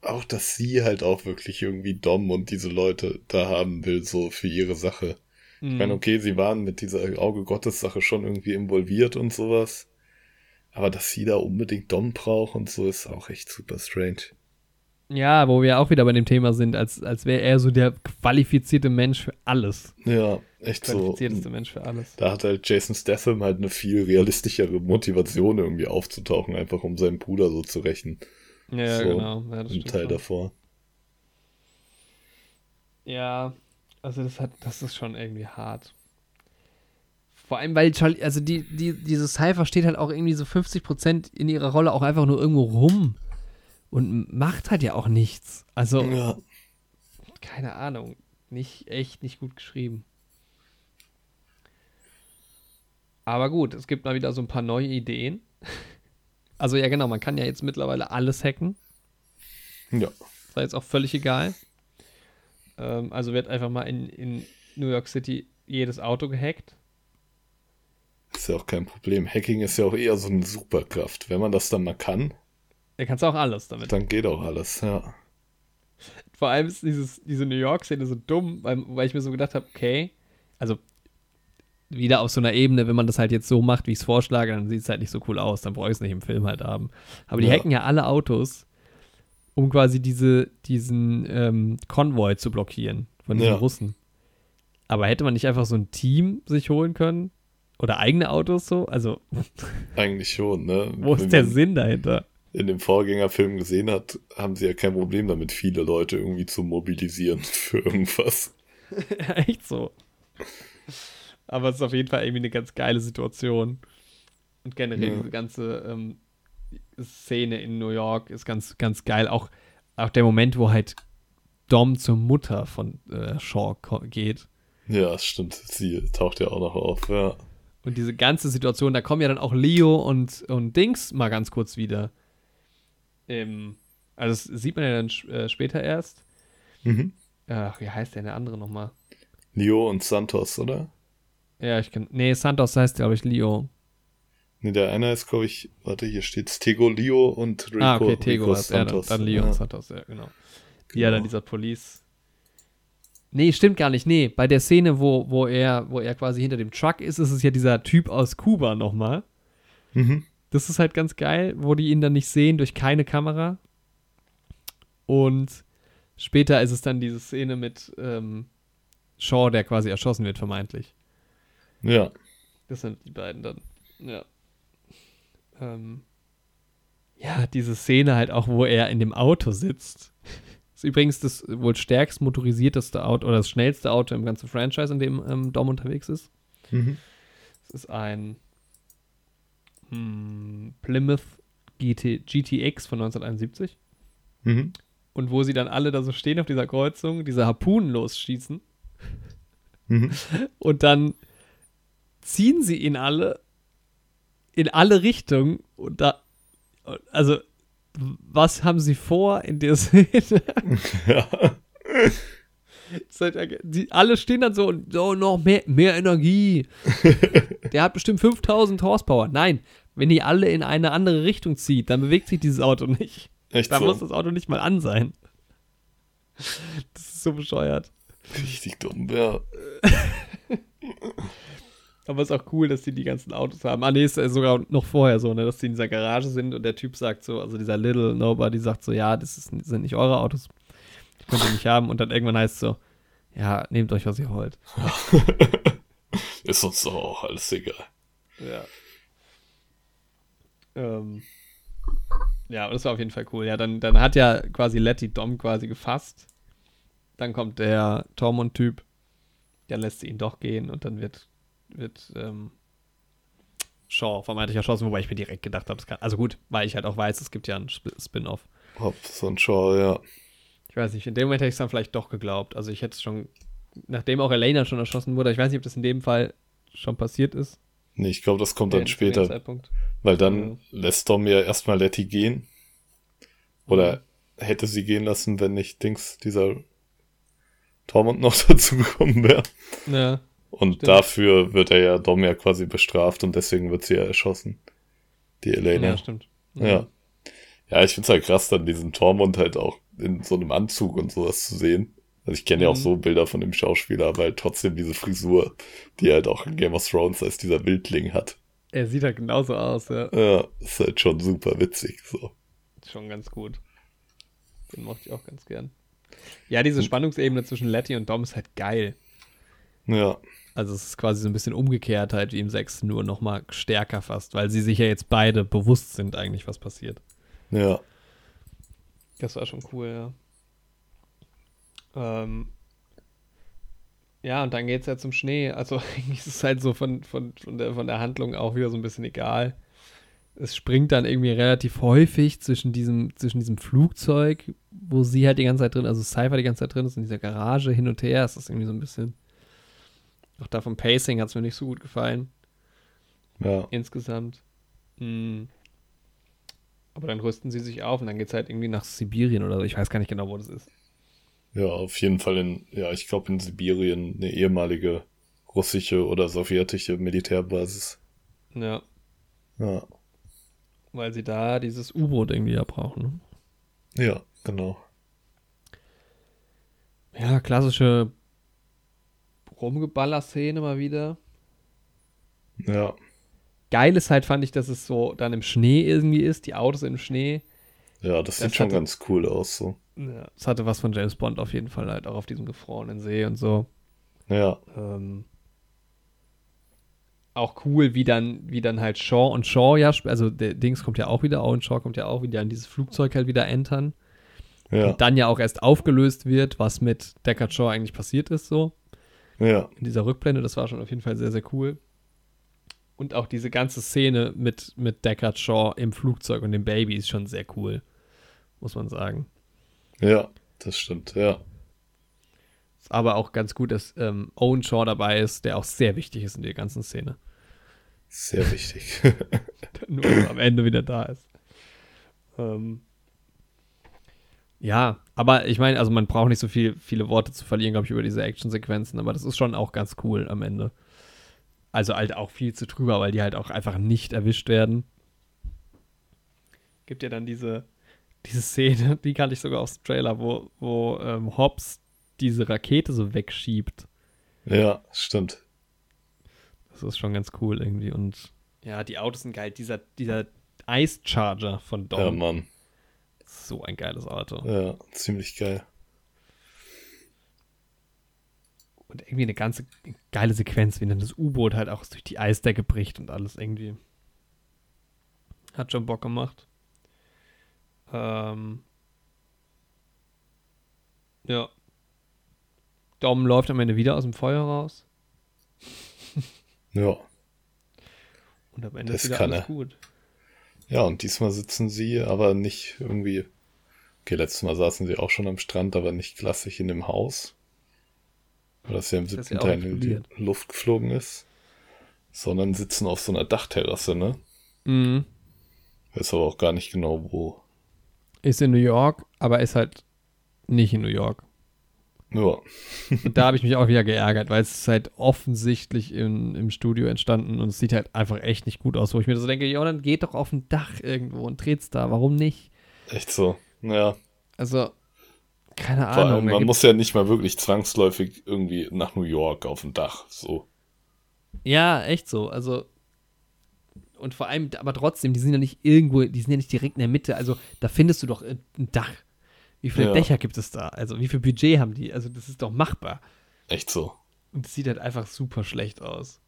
Speaker 1: auch, dass sie halt auch wirklich irgendwie Dom und diese Leute da haben will, so für ihre Sache. Ich
Speaker 2: mh,
Speaker 1: meine, okay, sie waren mit dieser Auge Gottes Sache schon irgendwie involviert und sowas. Aber dass sie da unbedingt Dom braucht und so, ist auch echt super strange.
Speaker 2: ja, wo wir auch wieder bei dem Thema sind, als, als wäre er so der qualifizierte Mensch für alles.
Speaker 1: Ja, echt so.
Speaker 2: Qualifizierteste Mensch für alles.
Speaker 1: Da hat halt Jason Statham halt eine viel realistischere Motivation irgendwie aufzutauchen, einfach um seinen Bruder so zu rächen.
Speaker 2: Ja,
Speaker 1: So,
Speaker 2: genau. Ja, stimmt
Speaker 1: Teil
Speaker 2: schon.
Speaker 1: davor.
Speaker 2: Ja, also das hat, das ist schon irgendwie hart. Vor allem, weil Charlie, also die, die, diese Cypher steht halt auch irgendwie so 50% in ihrer Rolle auch einfach nur irgendwo rum und macht halt ja auch nichts. Also,
Speaker 1: Ja.
Speaker 2: keine Ahnung. Nicht, echt nicht gut geschrieben. Aber gut, es gibt mal wieder so ein paar neue Ideen. Also ja, genau, man kann ja jetzt mittlerweile alles hacken.
Speaker 1: Ja.
Speaker 2: War jetzt auch völlig egal. Ähm, also wird einfach mal in, in New York City jedes Auto gehackt.
Speaker 1: Ist ja auch kein Problem. Hacking ist ja auch eher so eine Superkraft. Wenn man das dann mal kann,
Speaker 2: Da kannst du auch alles damit.
Speaker 1: dann geht auch alles, ja.
Speaker 2: Vor allem ist dieses, diese New York-Szene so dumm, weil, weil ich mir so gedacht habe, okay, also wieder auf so einer Ebene, wenn man das halt jetzt so macht, wie ich es vorschlage, dann sieht es halt nicht so cool aus, dann brauche ich es nicht im Film halt haben. Aber die
Speaker 1: Ja.
Speaker 2: hacken ja alle Autos, um quasi diese, diesen ähm, Konvoi zu blockieren von diesen
Speaker 1: Ja.
Speaker 2: Russen. Aber hätte man nicht einfach so ein Team sich holen können? Oder eigene Autos so? Also,
Speaker 1: Eigentlich schon, ne?
Speaker 2: wo
Speaker 1: Wenn
Speaker 2: ist der Sinn dahinter?
Speaker 1: in dem Vorgängerfilm gesehen hat, haben sie ja kein Problem damit, viele Leute irgendwie zu mobilisieren für irgendwas.
Speaker 2: Echt so. Aber es ist auf jeden Fall irgendwie eine ganz geile Situation. Und generell
Speaker 1: Ja.
Speaker 2: diese ganze ähm, Szene in New York ist ganz, ganz geil. Auch, auch der Moment, wo halt Dom zur Mutter von äh, Shaw geht.
Speaker 1: Ja, das stimmt. Sie taucht ja auch noch auf, ja.
Speaker 2: Und diese ganze Situation, da kommen ja dann auch Leo und, und Dings mal ganz kurz wieder. Ähm, also das sieht man ja dann äh, später erst.
Speaker 1: Mhm.
Speaker 2: Ach, wie heißt der, der andere nochmal?
Speaker 1: Leo und Santos, oder?
Speaker 2: Ja, ich kann. Nee, Santos heißt, glaube ich, Leo.
Speaker 1: Ne, der eine ist, glaube ich, warte, hier steht's Tego Leo und Rico,
Speaker 2: ah, okay, Tego
Speaker 1: Rico
Speaker 2: ist ja, dann,
Speaker 1: Santos.
Speaker 2: dann Leo
Speaker 1: ja.
Speaker 2: und Santos, ja, genau. Ja, dann
Speaker 1: Genau.
Speaker 2: dieser Police. Nee, stimmt gar nicht. Nee, bei der Szene, wo, wo, er, wo er quasi hinter dem Truck ist, ist es ja dieser Typ aus Kuba nochmal.
Speaker 1: Mhm.
Speaker 2: Das ist halt ganz geil, wo die ihn dann nicht sehen durch keine Kamera. Und später ist es dann diese Szene mit ähm, Shaw, der quasi erschossen wird, vermeintlich.
Speaker 1: Ja,
Speaker 2: Das sind die beiden dann. Ja. Ähm, ja, diese Szene halt auch, wo er in dem Auto sitzt. Ist übrigens das wohl stärkst motorisierteste Auto oder das schnellste Auto im ganzen Franchise, in dem ähm, Dom unterwegs ist.
Speaker 1: mhm.
Speaker 2: Es ist ein hm, Plymouth GT, GTX von 1971.
Speaker 1: Mhm.
Speaker 2: Und wo sie dann alle da so stehen auf dieser Kreuzung, diese Harpunen losschießen.
Speaker 1: Mhm.
Speaker 2: Und dann ziehen sie ihn alle in alle Richtungen und da, also, was haben sie vor in der Szene?
Speaker 1: Ja.
Speaker 2: Die, alle stehen dann so und so, noch mehr, mehr Energie. Der hat bestimmt 5000 Horsepower. Nein, wenn die alle in eine andere Richtung zieht, dann bewegt sich dieses Auto nicht.
Speaker 1: Echt
Speaker 2: Da
Speaker 1: so.
Speaker 2: muss das Auto nicht mal an sein. Das ist so bescheuert.
Speaker 1: Richtig dumm, ja.
Speaker 2: Aber es ist auch cool, dass die die ganzen Autos haben. Ah, nee, ist sogar noch vorher so, ne, dass die in dieser Garage sind und der Typ sagt so, also dieser Little Nobody sagt so, ja, das ist, sind nicht eure Autos. Die könnt ihr nicht haben. Und dann irgendwann heißt es so, ja, nehmt euch, was ihr wollt.
Speaker 1: Ist uns doch auch alles egal.
Speaker 2: Ja. Ähm. Ja, aber das war auf jeden Fall cool. Ja, dann, dann hat ja quasi Letty Dom quasi gefasst. Dann kommt der Tormund-Typ. Dann lässt sie ihn doch gehen und dann wird, wird ähm, Shaw vermeintlich erschossen, wobei ich mir direkt gedacht habe, es kann. Also gut, weil ich halt auch weiß, es gibt ja einen Sp- Spin-off.
Speaker 1: Hobbs und Shaw, ja.
Speaker 2: Ich weiß nicht, in dem Moment hätte ich es dann vielleicht doch geglaubt. Also ich hätte es schon, nachdem auch Elena schon erschossen wurde, ich weiß nicht, ob das in dem Fall schon passiert ist.
Speaker 1: Nee, ich glaube, das kommt
Speaker 2: Ja,
Speaker 1: dann später. Weil dann
Speaker 2: Mhm.
Speaker 1: lässt Dom ja erstmal Letty gehen. Oder hätte sie gehen lassen, wenn nicht Dings, dieser Tormund noch dazu gekommen wäre.
Speaker 2: Ja.
Speaker 1: Und
Speaker 2: Stimmt.
Speaker 1: dafür wird er ja Dom ja quasi bestraft und deswegen wird sie ja erschossen. Die Elena.
Speaker 2: Ja, stimmt.
Speaker 1: Ja. Ja, ich find's halt krass, dann diesen Tormund halt auch in so einem Anzug und sowas zu sehen. Also ich kenne ja auch
Speaker 2: Mhm.
Speaker 1: so Bilder von dem Schauspieler, aber halt trotzdem diese Frisur, die er halt auch in Game of Thrones als dieser Wildling hat.
Speaker 2: Er sieht halt genauso aus, ja.
Speaker 1: Ja, ist halt schon super witzig, so.
Speaker 2: Schon ganz gut. Den mochte ich auch ganz gern. Ja, diese Spannungsebene zwischen Letty und Dom ist halt geil.
Speaker 1: Ja,
Speaker 2: Also es ist quasi so ein bisschen umgekehrt halt wie im 6, nur noch mal stärker fast, weil sie sich ja jetzt beide bewusst sind eigentlich, was passiert.
Speaker 1: ja,
Speaker 2: Das war schon cool, ja. Ähm, ja, und dann geht's ja zum Schnee. Also eigentlich ist es halt so von, von, von, der, von der Handlung auch wieder so ein bisschen egal. Es springt dann irgendwie relativ häufig zwischen diesem, zwischen diesem Flugzeug, wo sie halt die ganze Zeit drin, also Cypher die ganze Zeit drin ist, in dieser Garage hin und her. Es ist irgendwie so ein bisschen. Auch da vom Pacing hat es mir nicht so gut gefallen
Speaker 1: ja.
Speaker 2: insgesamt. Mm. Aber dann rüsten sie sich auf und dann geht es halt irgendwie nach Sibirien oder so. Ich weiß gar nicht genau, wo das ist.
Speaker 1: Ja, auf jeden Fall in, ja, ich glaube in Sibirien eine ehemalige russische oder sowjetische Militärbasis.
Speaker 2: Ja,
Speaker 1: Ja,
Speaker 2: weil sie da dieses U-Boot irgendwie ja brauchen. Ne?
Speaker 1: ja, genau.
Speaker 2: Ja, klassische Rumgeballer-Szene mal wieder.
Speaker 1: Ja,
Speaker 2: Geil ist halt, fand ich, dass es so dann im Schnee irgendwie ist, die Autos im Schnee.
Speaker 1: ja, das sieht
Speaker 2: Das
Speaker 1: schon
Speaker 2: hatte-
Speaker 1: ganz cool aus, so.
Speaker 2: Ja, es hatte was von James Bond auf jeden Fall halt, auch auf diesem gefrorenen See und so.
Speaker 1: Ja,
Speaker 2: Ähm, auch cool, wie dann, wie dann halt Shaw und Shaw ja, also der Dings kommt ja auch wieder, Owen Shaw kommt ja auch wieder an dieses Flugzeug halt wieder entern.
Speaker 1: ja,
Speaker 2: Und dann ja auch erst aufgelöst wird, was mit Deckard Shaw eigentlich passiert ist, so
Speaker 1: ja,
Speaker 2: in dieser Rückblende. Das war schon auf jeden Fall sehr, sehr cool. Und auch diese ganze Szene mit, mit Deckard Shaw im Flugzeug und dem Baby ist schon sehr cool, muss man sagen.
Speaker 1: ja, das stimmt, ja.
Speaker 2: Ist aber auch ganz gut, dass ähm, Owen Shaw dabei ist, der auch sehr wichtig ist in der ganzen Szene.
Speaker 1: Sehr wichtig.
Speaker 2: der nur am Ende wieder da ist. Ähm, ja, aber ich meine, also man braucht nicht so viel, viele Worte zu verlieren, glaube ich, über diese Actionsequenzen, aber das ist schon auch ganz cool am Ende. Also halt auch viel zu drüber, weil die halt auch einfach nicht erwischt werden. Gibt ja dann diese, diese Szene, die kannte ich sogar aus dem Trailer, wo, wo ähm, Hobbs diese Rakete so wegschiebt.
Speaker 1: ja, stimmt.
Speaker 2: Das ist schon ganz cool irgendwie. Und ja, die Autos sind geil. Dieser, dieser Ice Charger von Dom.
Speaker 1: Ja, Mann.
Speaker 2: So ein geiles Auto.
Speaker 1: Ja, ziemlich geil.
Speaker 2: Und irgendwie eine ganze geile Sequenz, wie dann das U-Boot halt auch durch die Eisdecke bricht und alles irgendwie. Hat schon Bock gemacht. Ähm. Ja. Dom läuft am Ende wieder aus dem Feuer raus.
Speaker 1: Ja.
Speaker 2: Und am Ende
Speaker 1: Das
Speaker 2: ist wieder
Speaker 1: kann
Speaker 2: alles
Speaker 1: er.
Speaker 2: gut.
Speaker 1: Ja, und diesmal sitzen sie aber nicht irgendwie. Okay, letztes Mal saßen sie auch schon am Strand, aber nicht klassisch in dem Haus. weil das ja im siebten Teil in die. Luft geflogen ist. Sondern sitzen auf so einer Dachterrasse, ne?
Speaker 2: Mhm.
Speaker 1: Weiß aber auch gar nicht genau wo.
Speaker 2: Ist in New York, aber ist halt nicht in New York.
Speaker 1: Ja,
Speaker 2: Und da habe ich mich auch wieder geärgert, weil es ist halt offensichtlich in, im Studio entstanden und es sieht halt einfach echt nicht gut aus, wo ich mir so denke, ja, dann geht doch auf ein Dach irgendwo und dreht's da, warum nicht?
Speaker 1: echt so. Ja,
Speaker 2: Also, keine
Speaker 1: vor allem,
Speaker 2: Ahnung. da
Speaker 1: man muss ja nicht mal wirklich zwangsläufig irgendwie nach New York auf dem Dach. So.
Speaker 2: ja, echt so. Also, und vor allem, aber trotzdem, die sind ja nicht irgendwo, die sind ja nicht direkt in der Mitte. Also, da findest du doch ein Dach. Wie viele
Speaker 1: Ja.
Speaker 2: Dächer gibt es da? Also, wie viel Budget haben die? Also, das ist doch machbar.
Speaker 1: Echt so.
Speaker 2: Und es sieht halt einfach super schlecht aus.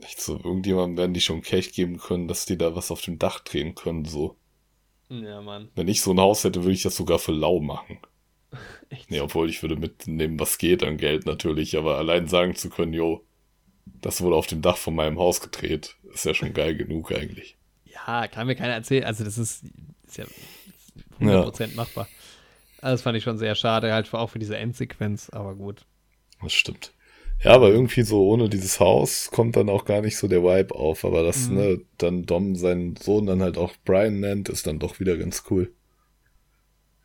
Speaker 1: Echt so. Irgendjemandem werden die schon Cash geben können, dass die da was auf dem Dach drehen können. So.
Speaker 2: Ja, Mann.
Speaker 1: Wenn ich so ein Haus hätte, würde ich das sogar für lau machen.
Speaker 2: Echt
Speaker 1: Nee, obwohl ich würde mitnehmen, was geht an Geld natürlich, aber allein sagen zu können, jo, das wurde auf dem Dach von meinem Haus gedreht, ist ja schon geil genug eigentlich.
Speaker 2: Ja, kann mir keiner erzählen. Also, das ist, ist ja 100% machbar. Also, das fand ich schon sehr schade, halt auch für diese Endsequenz, aber gut.
Speaker 1: Das stimmt. Ja, aber irgendwie so ohne dieses Haus kommt dann auch gar nicht so der Vibe auf, aber dass,
Speaker 2: Mhm.
Speaker 1: ne, dann Dom seinen Sohn dann halt auch Brian nennt, ist dann doch wieder ganz cool.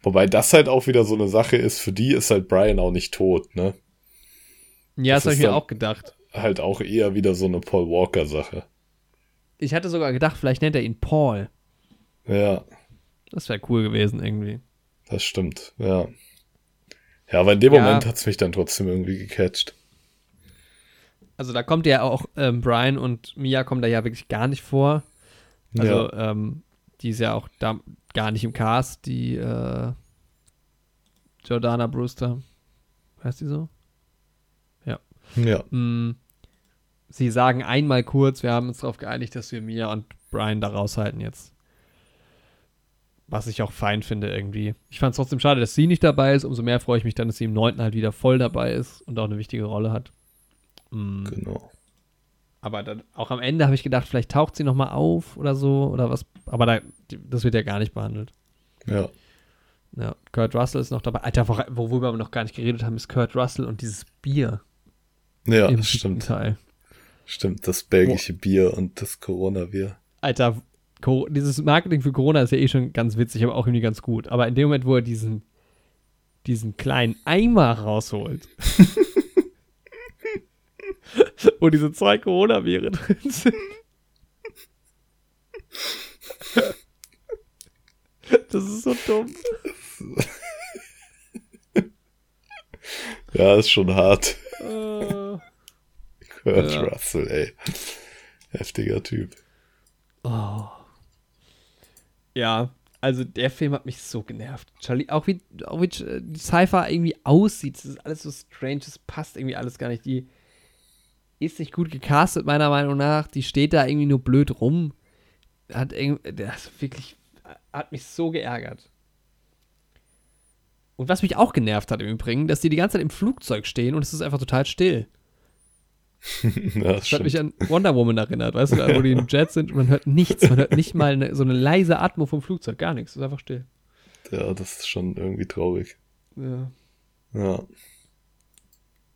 Speaker 1: Wobei das halt auch wieder so eine Sache ist, für die ist halt Brian auch nicht tot, ne?
Speaker 2: Ja,
Speaker 1: Das
Speaker 2: das, habe ich mir auch gedacht.
Speaker 1: Halt auch eher wieder so eine Paul Walker Sache.
Speaker 2: Ich hatte sogar gedacht, vielleicht nennt er ihn Paul.
Speaker 1: Ja,
Speaker 2: Das wäre cool gewesen irgendwie.
Speaker 1: das stimmt, ja. Ja, aber in dem
Speaker 2: Ja.
Speaker 1: Moment hat's mich dann trotzdem irgendwie gecatcht.
Speaker 2: Also da kommt ja auch ähm, Brian und Mia kommen da ja wirklich gar nicht vor. Also ähm, die ist ja auch da gar nicht im Cast, die äh, Jordana Brewster. Heißt die so?
Speaker 1: ja.
Speaker 2: Mm, sie sagen einmal kurz, wir haben uns darauf geeinigt, dass wir Mia und Brian da raushalten jetzt. Was ich auch fein finde irgendwie. Ich fand es trotzdem schade, dass sie nicht dabei ist. Umso mehr freue ich mich dann, dass sie im 9. halt wieder voll dabei ist und auch eine wichtige Rolle hat. Mm,
Speaker 1: Genau.
Speaker 2: aber dann auch am Ende habe ich gedacht, vielleicht taucht sie noch mal auf oder so oder was. Aber da, das wird ja gar nicht behandelt.
Speaker 1: Ja.
Speaker 2: Ja, Kurt Russell ist noch dabei. Alter, wor- worüber wir noch gar nicht geredet haben, ist Kurt Russell und dieses Bier
Speaker 1: Ja,
Speaker 2: im
Speaker 1: stimmt.
Speaker 2: Teil.
Speaker 1: Stimmt, das belgische Bier und das Corona-Bier.
Speaker 2: Alter, dieses Marketing für Corona ist ja eh schon ganz witzig, aber auch irgendwie ganz gut. Aber in dem Moment, wo er diesen, diesen kleinen Eimer rausholt, wo diese zwei Corona-Biere drin sind. Das ist so dumm.
Speaker 1: Ja, ist schon hart.
Speaker 2: Äh,
Speaker 1: Kurt
Speaker 2: Ja.
Speaker 1: Russell, ey. Heftiger Typ.
Speaker 2: oh. Ja, also der Film hat mich so genervt. Charlie, auch wie, auch wie äh, die Cypher irgendwie aussieht, das ist alles so strange, das passt irgendwie alles gar nicht. Die ist nicht gut gecastet, meiner Meinung nach. Die steht da irgendwie nur blöd rum. Hat irgendwie, das wirklich, hat mich so geärgert. Und was mich auch genervt hat im Übrigen, dass die die ganze Zeit im Flugzeug stehen und es ist einfach total still.
Speaker 1: ja,
Speaker 2: Das hat mich an Wonder Woman erinnert, weißt du, da, wo die im Jet sind und man hört nichts, man hört nicht mal eine, so eine leise Atmo vom Flugzeug, gar nichts, es ist einfach still.
Speaker 1: ja, das ist schon irgendwie traurig.
Speaker 2: Ja.
Speaker 1: Ja.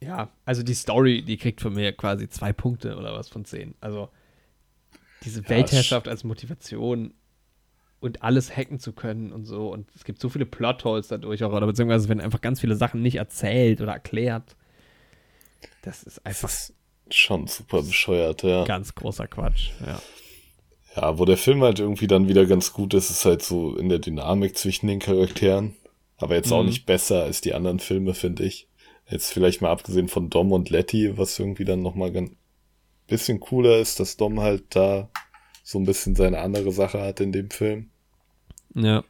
Speaker 2: ja, also die Story, die kriegt von mir quasi zwei Punkte oder was von zehn. Also diese
Speaker 1: Ja,
Speaker 2: Weltherrschaft als Motivation und alles hacken zu können und so und es gibt so viele Plotholes dadurch auch, oder beziehungsweise wenn einfach ganz viele Sachen nicht erzählt oder erklärt. Das ist
Speaker 1: Das
Speaker 2: einfach
Speaker 1: ist schon super bescheuert, ja.
Speaker 2: ganz großer Quatsch, ja.
Speaker 1: Ja, wo der Film halt irgendwie dann wieder ganz gut ist, ist halt so in der Dynamik zwischen den Charakteren. Aber jetzt auch
Speaker 2: Mhm.
Speaker 1: nicht besser als die anderen Filme, finde ich. Jetzt vielleicht mal abgesehen von Dom und Letty, was irgendwie dann nochmal ganz bisschen cooler ist, dass Dom halt da so ein bisschen seine andere Sache hat in dem Film.
Speaker 2: Ja.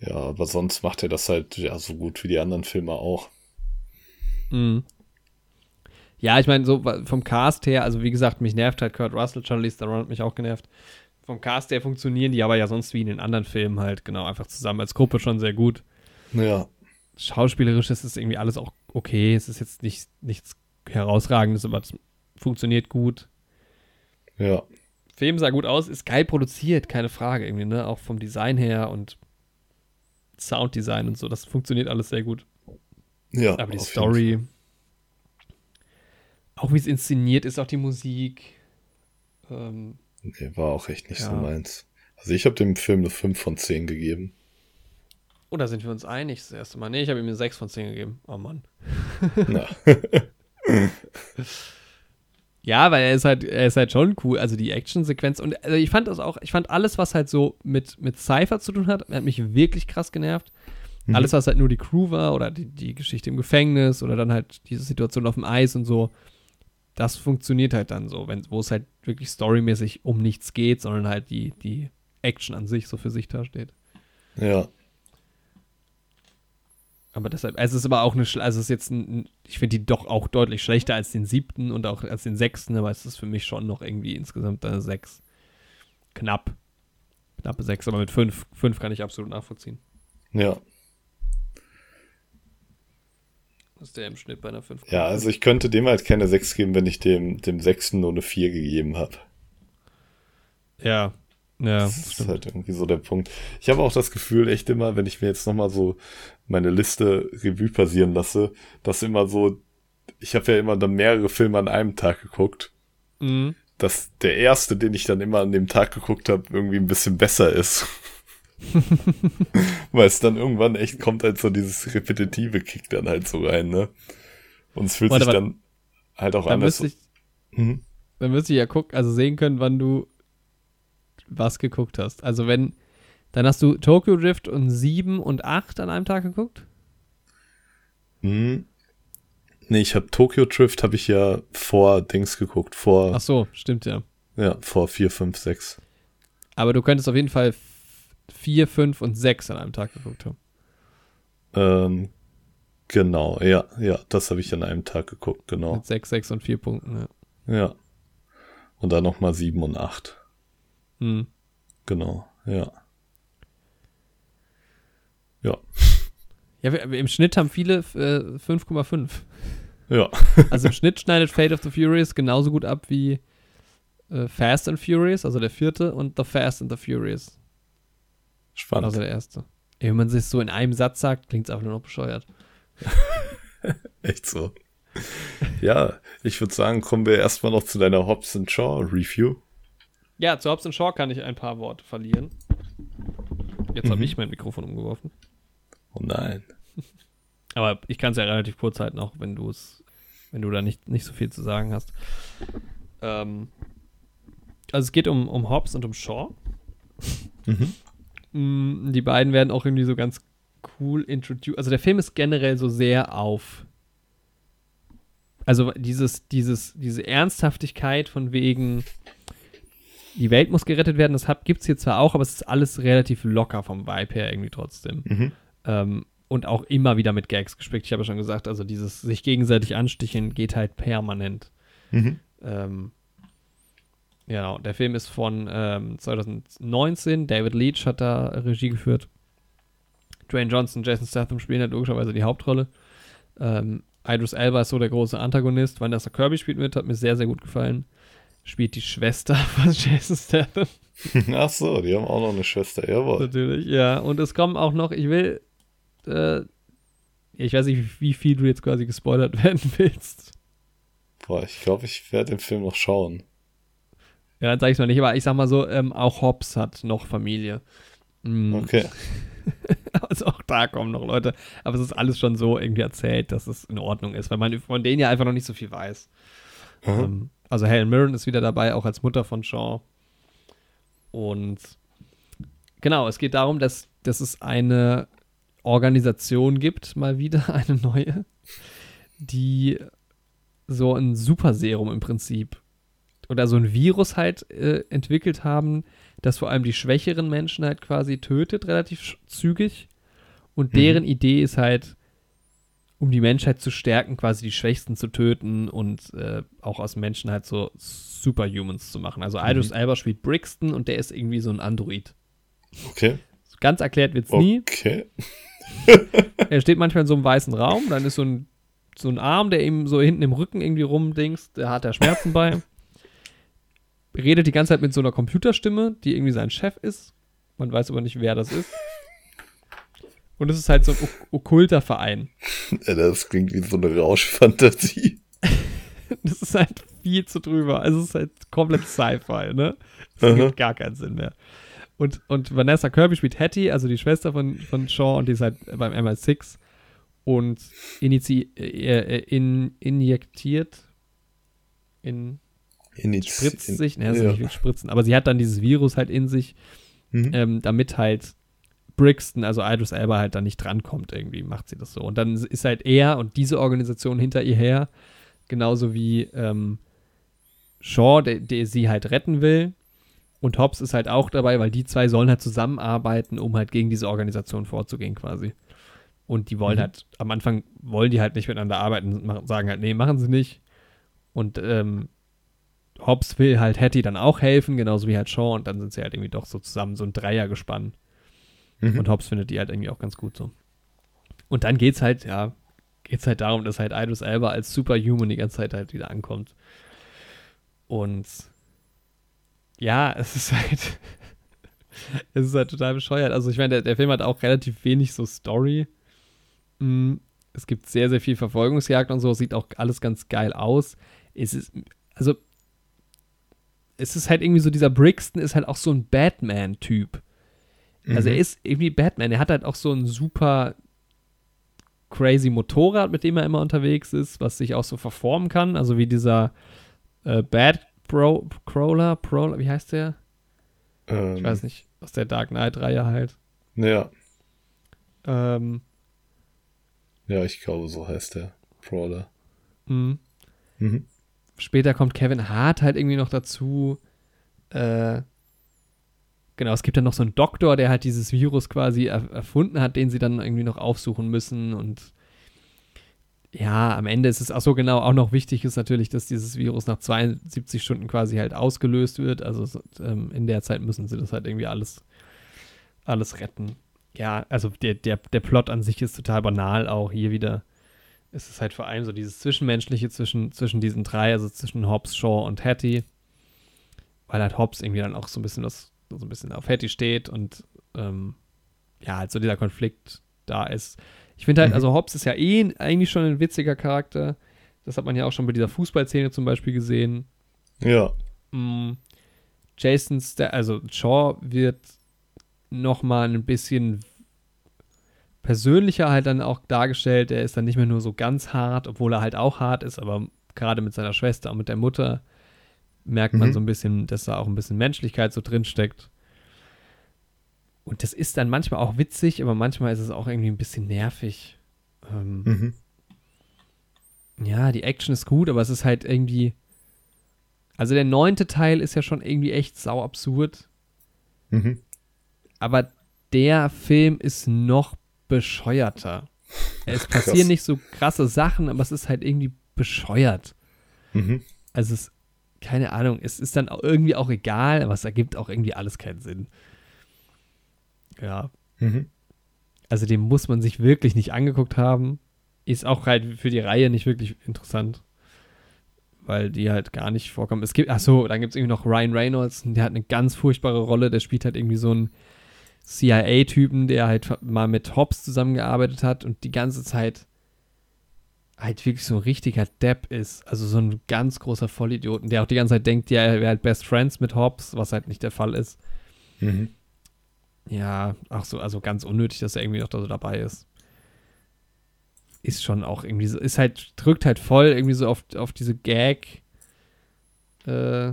Speaker 1: Ja, aber sonst macht er das halt ja so gut wie die anderen Filme auch.
Speaker 2: Mhm. Ja, ich meine, so vom Cast her, also wie gesagt, mich nervt halt Kurt Russell, Charlize Theron hat mich auch genervt. Vom Cast her funktionieren die aber ja sonst wie in den anderen Filmen halt genau einfach zusammen als Gruppe schon sehr gut.
Speaker 1: Ja,
Speaker 2: Schauspielerisch ist es irgendwie alles auch okay. Es ist jetzt nicht, nichts herausragendes, aber es funktioniert gut.
Speaker 1: ja,
Speaker 2: Film sah gut aus, ist geil produziert, keine Frage irgendwie, ne? Auch vom Design her und Sounddesign und so, das funktioniert alles sehr gut.
Speaker 1: ja.
Speaker 2: Aber die Story, Auch wie es inszeniert ist, auch die Musik. Ähm,
Speaker 1: Nee, war auch echt nicht so
Speaker 2: Ja.
Speaker 1: meins. Also ich habe dem Film eine 5 von 10 gegeben.
Speaker 2: oder sind wir uns einig das erste Mal? Nee, ich habe ihm eine 6 von 10 gegeben. Oh Mann.
Speaker 1: Na,
Speaker 2: Ja, weil er ist halt, er ist halt schon cool. Also die Actionsequenz und also ich fand das auch, ich fand alles, was halt so mit, mit Cypher zu tun hat, hat mich wirklich krass genervt.
Speaker 1: Mhm.
Speaker 2: Alles, was halt nur die Crew war oder die, die Geschichte im Gefängnis oder dann halt diese Situation auf dem Eis und so, das funktioniert halt dann so, wenn, wo es halt wirklich storymäßig um nichts geht, sondern halt die, die Action an sich so für sich dasteht.
Speaker 1: ja.
Speaker 2: Aber deshalb, also es ist aber auch eine, also es ist jetzt, ein, ich finde die doch auch deutlich schlechter als den siebten und auch als den sechsten, aber es ist für mich schon noch irgendwie insgesamt eine sechs. Knapp. Knappe sechs, aber mit fünf, fünf kann ich absolut nachvollziehen.
Speaker 1: Ja.
Speaker 2: Was ist der im Schnitt bei einer fünf?
Speaker 1: Ja, also ich könnte dem halt keine 6 geben, wenn ich dem, dem sechsten nur eine 4 gegeben habe.
Speaker 2: Ja. Ja,
Speaker 1: Das ist
Speaker 2: stimmt.
Speaker 1: halt irgendwie so der Punkt. Ich habe auch das Gefühl, echt immer, wenn ich mir jetzt nochmal so meine Liste Revue passieren lasse, dass immer so, ich habe ja immer dann mehrere Filme an einem Tag geguckt,
Speaker 2: Mhm.
Speaker 1: dass der erste, den ich dann immer an dem Tag geguckt habe, irgendwie ein bisschen besser ist. Weil es dann irgendwann echt kommt halt so dieses repetitive Kick dann halt so rein, ne? Und es fühlt
Speaker 2: Warte,
Speaker 1: sich dann halt auch
Speaker 2: Dann
Speaker 1: anders.
Speaker 2: müsste ich,
Speaker 1: Mhm.
Speaker 2: dann müsste ich ja gucken, also sehen können, wann du was geguckt hast. Also wenn, dann hast du Tokyo Drift und 7 und 8 an einem Tag geguckt?
Speaker 1: Hm. Nee, ich habe Tokyo Drift habe ich ja vor Dings geguckt, vor
Speaker 2: Ach so, stimmt ja.
Speaker 1: ja, vor 4 5 6.
Speaker 2: Aber du könntest auf jeden Fall 4, 5 und 6 an einem Tag geguckt haben.
Speaker 1: Ähm, genau, ja, ja, das habe ich an einem Tag geguckt, genau.
Speaker 2: Mit 6, 6 und 4 Punkten, ja.
Speaker 1: Ja. Und dann noch mal 7 und 8.
Speaker 2: Hm.
Speaker 1: Genau, ja. Ja.
Speaker 2: Ja, wir- im Schnitt haben viele äh, 5,5.
Speaker 1: Ja.
Speaker 2: Also im Schnitt schneidet Fate of the Furious genauso gut ab wie äh, Fast and Furious, also der vierte, und The Fast and the Furious,
Speaker 1: Spannend.
Speaker 2: also der erste. Ey, Wenn man sich so in einem Satz sagt, klingt es einfach nur noch bescheuert.
Speaker 1: Echt so. Ja, ich würde sagen, kommen wir erstmal noch zu deiner Hobbs Shaw Review.
Speaker 2: Ja, zu Hobbs Shaw kann ich ein paar Worte verlieren. Jetzt habe
Speaker 1: Mhm.
Speaker 2: ich mein Mikrofon umgeworfen.
Speaker 1: Oh nein.
Speaker 2: Aber ich kann es ja relativ kurz halten, auch wenn du es, wenn du da nicht, nicht so viel zu sagen hast. Ähm, also es geht um, um Hobbs und um Shaw.
Speaker 1: Mhm.
Speaker 2: Mm, Die beiden werden auch irgendwie so ganz cool introduced. Also der Film ist generell so sehr auf. Also dieses, dieses, diese Ernsthaftigkeit von wegen, die Welt muss gerettet werden, das gibt es hier zwar auch, aber es ist alles relativ locker vom Vibe her irgendwie trotzdem.
Speaker 1: Mhm.
Speaker 2: Ähm, und auch immer wieder mit Gags gespickt. Ich habe ja schon gesagt, also dieses sich gegenseitig ansticheln geht halt permanent.
Speaker 1: Mhm.
Speaker 2: Ähm, genau, der Film ist von ähm, 2019. David Leach hat da Regie geführt. Dwayne Johnson, Jason Statham spielen halt logischerweise die Hauptrolle. Ähm, Idris Elba ist so der große Antagonist. Vanessa Kirby spielt mit, hat mir sehr, sehr gut gefallen. Spielt die Schwester von Jason Statham.
Speaker 1: Ach so, die haben auch noch eine Schwester, jawohl.
Speaker 2: Natürlich, ja. Und es kommen auch noch, ich will, äh, ich weiß nicht, wie viel du jetzt quasi gespoilert werden willst.
Speaker 1: Boah, ich glaube, ich werde den Film noch schauen.
Speaker 2: Ja, dann sag ich mal nicht, aber ich sag mal so, ähm, auch Hobbs hat noch Familie. Mm,
Speaker 1: Okay.
Speaker 2: Also auch da kommen noch Leute. Aber es ist alles schon so irgendwie erzählt, dass es in Ordnung ist, weil man von denen ja einfach noch nicht so viel weiß.
Speaker 1: Mhm.
Speaker 2: Ähm, also Helen Mirren ist wieder dabei, auch als Mutter von Shaw. Und genau, es geht darum, dass, dass es eine Organisation gibt, mal wieder eine neue, die so ein Superserum im Prinzip oder so ein Virus halt äh, entwickelt haben, das vor allem die schwächeren Menschen halt quasi tötet, relativ zügig. Und
Speaker 1: Mhm.
Speaker 2: deren Idee ist halt, um die Menschheit zu stärken, quasi die Schwächsten zu töten und äh, auch aus Menschen halt so Superhumans zu machen. Also Idris Elba spielt Brixton und der ist irgendwie so ein Android.
Speaker 1: Okay.
Speaker 2: Ganz erklärt wird's nie.
Speaker 1: Okay.
Speaker 2: Er steht manchmal in so einem weißen Raum, dann ist so ein, so ein Arm, der ihm so hinten im Rücken irgendwie rumdingst, der hat da Schmerzen bei. Redet die ganze Zeit mit so einer Computerstimme, die irgendwie sein Chef ist. Man weiß aber nicht, wer das ist. Und es ist halt so ein ok okkulter Verein.
Speaker 1: Das klingt wie so eine Rauschfantasie.
Speaker 2: Das ist halt viel zu drüber. Also es ist halt komplett Sci-Fi, ne? Das
Speaker 1: Aha.
Speaker 2: gibt gar keinen Sinn mehr. Und, und Vanessa Kirby spielt Hattie, also die Schwester von, von Shaw, und die ist halt beim MI6 und inizi äh, äh, in, injektiert, in, spritzt
Speaker 1: in-
Speaker 2: sich, ne, ist
Speaker 1: ja.
Speaker 2: nicht spritzen, aber sie hat dann dieses Virus halt in sich,
Speaker 1: Mhm.
Speaker 2: ähm, damit halt Brixton, also Idris Elba halt da nicht drankommt irgendwie, macht sie das so. Und dann ist halt er und diese Organisation hinter ihr her, genauso wie ähm, Shaw, der, der sie halt retten will. Und Hobbs ist halt auch dabei, weil die zwei sollen halt zusammenarbeiten, um halt gegen diese Organisation vorzugehen quasi. Und die wollen
Speaker 1: Mhm.
Speaker 2: halt, am Anfang wollen die halt nicht miteinander arbeiten, machen- sagen halt, nee, machen sie nicht. Und ähm, Hobbs will halt Hattie dann auch helfen, genauso wie halt Shaw. Und dann sind sie halt irgendwie doch so zusammen, so ein Dreier gespannt.
Speaker 1: Mhm.
Speaker 2: Und Hobbs findet die halt irgendwie auch ganz gut so. Und dann geht's halt, ja, geht's halt darum, dass halt Idris Elba als Superhuman die ganze Zeit halt wieder ankommt. Und ja, es ist halt, es ist halt total bescheuert. Also ich meine, der, der Film hat auch relativ wenig so Story. Mm, Es gibt sehr, sehr viel Verfolgungsjagd und so, sieht auch alles ganz geil aus. Es ist, also, es ist halt irgendwie so, dieser Brixton ist halt auch so ein Batman-Typ. Also er
Speaker 1: Mhm.
Speaker 2: ist irgendwie Batman. Er hat halt auch so ein super crazy Motorrad, mit dem er immer unterwegs ist, was sich auch so verformen kann. Also wie dieser äh, Bad Bro Crawler, Prowler, wie heißt der?
Speaker 1: ähm,
Speaker 2: Ich weiß nicht, aus der Dark Knight-Reihe halt.
Speaker 1: Ja,
Speaker 2: Ähm,
Speaker 1: ja, ich glaube, so heißt der Brawler.
Speaker 2: mh.
Speaker 1: Mhm.
Speaker 2: Später kommt Kevin Hart halt irgendwie noch dazu. Äh, genau, es gibt dann noch so einen Doktor, der halt dieses Virus quasi er erfunden hat, den sie dann irgendwie noch aufsuchen müssen. Und ja, am Ende ist es auch so genau, auch noch wichtig ist natürlich, dass dieses Virus nach 72 Stunden quasi halt ausgelöst wird. Also so, ähm, in der Zeit müssen sie das halt irgendwie alles, alles retten. Ja, also der, der, der Plot an sich ist total banal, auch hier wieder ist es halt vor allem so dieses Zwischenmenschliche zwischen, zwischen diesen drei, also zwischen Hobbs, Shaw und Hattie. Weil halt Hobbs irgendwie dann auch so ein bisschen das, so ein bisschen auf Hattie steht und ähm, ja, halt so dieser Konflikt da ist. Ich finde halt,
Speaker 1: Mhm.
Speaker 2: also Hobbs ist ja eh eigentlich schon ein witziger Charakter. Das hat man ja auch schon bei dieser Fußballszene zum Beispiel gesehen.
Speaker 1: Ja,
Speaker 2: Mm, Jason, Sta also Shaw wird noch mal ein bisschen persönlicher halt dann auch dargestellt. Er ist dann nicht mehr nur so ganz hart, obwohl er halt auch hart ist, aber gerade mit seiner Schwester und mit der Mutter merkt man
Speaker 1: Mhm.
Speaker 2: so ein bisschen, dass da auch ein bisschen Menschlichkeit so drin steckt. Und das ist dann manchmal auch witzig, aber manchmal ist es auch irgendwie ein bisschen nervig. Ähm,
Speaker 1: mhm.
Speaker 2: ja, die Action ist gut, aber es ist halt irgendwie. Also der neunte Teil ist ja schon irgendwie echt sau absurd.
Speaker 1: Mhm.
Speaker 2: Aber der Film ist noch bescheuerter. Es
Speaker 1: Krass.
Speaker 2: passieren nicht so krasse Sachen, aber es ist halt irgendwie bescheuert.
Speaker 1: Mhm.
Speaker 2: Also es, keine Ahnung, es ist dann irgendwie auch egal, aber es ergibt auch irgendwie alles keinen Sinn. Ja,
Speaker 1: Mhm.
Speaker 2: also den muss man sich wirklich nicht angeguckt haben. Ist auch halt für die Reihe nicht wirklich interessant. Weil die halt gar nicht vorkommen. Es gibt, ach so, dann gibt es irgendwie noch Ryan Reynolds, der hat eine ganz furchtbare Rolle, der spielt halt irgendwie so einen CIA-Typen, der halt mal mit Hobbs zusammengearbeitet hat und die ganze Zeit halt wirklich so ein richtiger Depp ist. Also so ein ganz großer Vollidioten, der auch die ganze Zeit denkt, ja, er wäre halt Best Friends mit Hobbs, was halt nicht der Fall ist.
Speaker 1: Mhm.
Speaker 2: Ja, auch so, also ganz unnötig, dass er irgendwie noch da so dabei ist. Ist schon auch irgendwie so, ist halt, drückt halt voll irgendwie so auf, auf diese Gag, äh,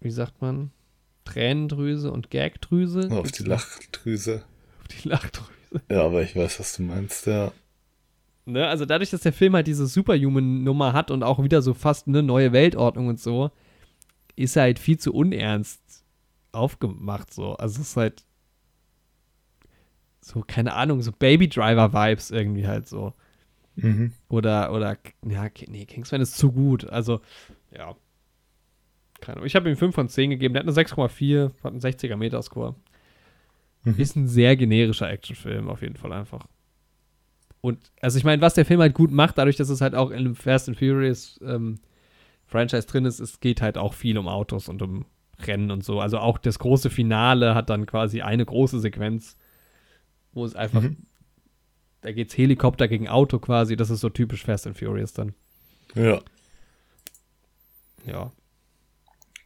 Speaker 2: wie sagt man? Tränendrüse und Gagdrüse.
Speaker 1: Auf die Lachdrüse.
Speaker 2: Auf die Lachdrüse.
Speaker 1: Ja, aber ich weiß, was du meinst, ja.
Speaker 2: Ne? Also dadurch, dass der Film halt diese Superhuman-Nummer hat und auch wieder so fast eine neue Weltordnung und so, ist er halt viel zu unernst aufgemacht so. Also es ist halt so, keine Ahnung, so Baby Driver-Vibes irgendwie halt so.
Speaker 1: Mhm.
Speaker 2: Oder, oder, ja, nee, Kingsman ist zu gut. Also, ja. Keine Ahnung. Ich habe ihm 5 von 10 gegeben. Der hat eine 6,4, hat einen 60er Metascore.
Speaker 1: Mhm.
Speaker 2: Ist ein sehr generischer Actionfilm, auf jeden Fall einfach. Und, also ich meine, was der Film halt gut macht, dadurch, dass es halt auch in einem Fast and Furious ähm, Franchise drin ist, es geht halt auch viel um Autos und um Rennen und so. Also auch das große Finale hat dann quasi eine große Sequenz, wo es einfach,
Speaker 1: Mhm.
Speaker 2: da geht's Helikopter gegen Auto quasi, das ist so typisch Fast and Furious dann.
Speaker 1: Ja.
Speaker 2: Ja.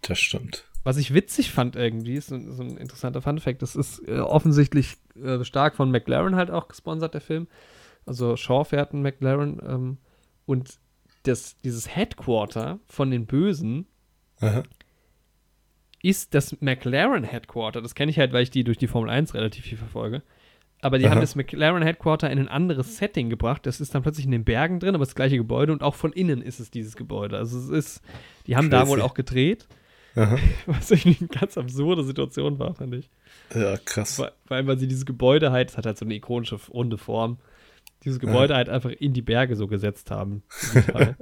Speaker 1: Das stimmt.
Speaker 2: Was ich witzig fand irgendwie, ist so, so ein interessanter Fun-Fact, das ist äh, offensichtlich äh, stark von McLaren halt auch gesponsert, der Film. Also Shaw fährt einen McLaren ähm, und das, dieses Headquarter von den Bösen
Speaker 1: Aha.
Speaker 2: ist das McLaren Headquarter. Das kenne ich halt, weil ich die durch die Formel 1 relativ viel verfolge. Aber die
Speaker 1: Aha.
Speaker 2: haben das McLaren Headquarter in ein anderes Setting gebracht. Das ist dann plötzlich in den Bergen drin, aber das gleiche Gebäude und auch von innen ist es dieses Gebäude. Also es ist, die haben da
Speaker 1: Crazy.
Speaker 2: wohl auch gedreht,
Speaker 1: Aha.
Speaker 2: was irgendwie eine ganz absurde Situation war, fand ich.
Speaker 1: Ja, krass.
Speaker 2: Vor vor allem, weil sie dieses Gebäude halt, es hat halt so eine ikonische runde Form, dieses Gebäude halt einfach in die Berge so gesetzt haben.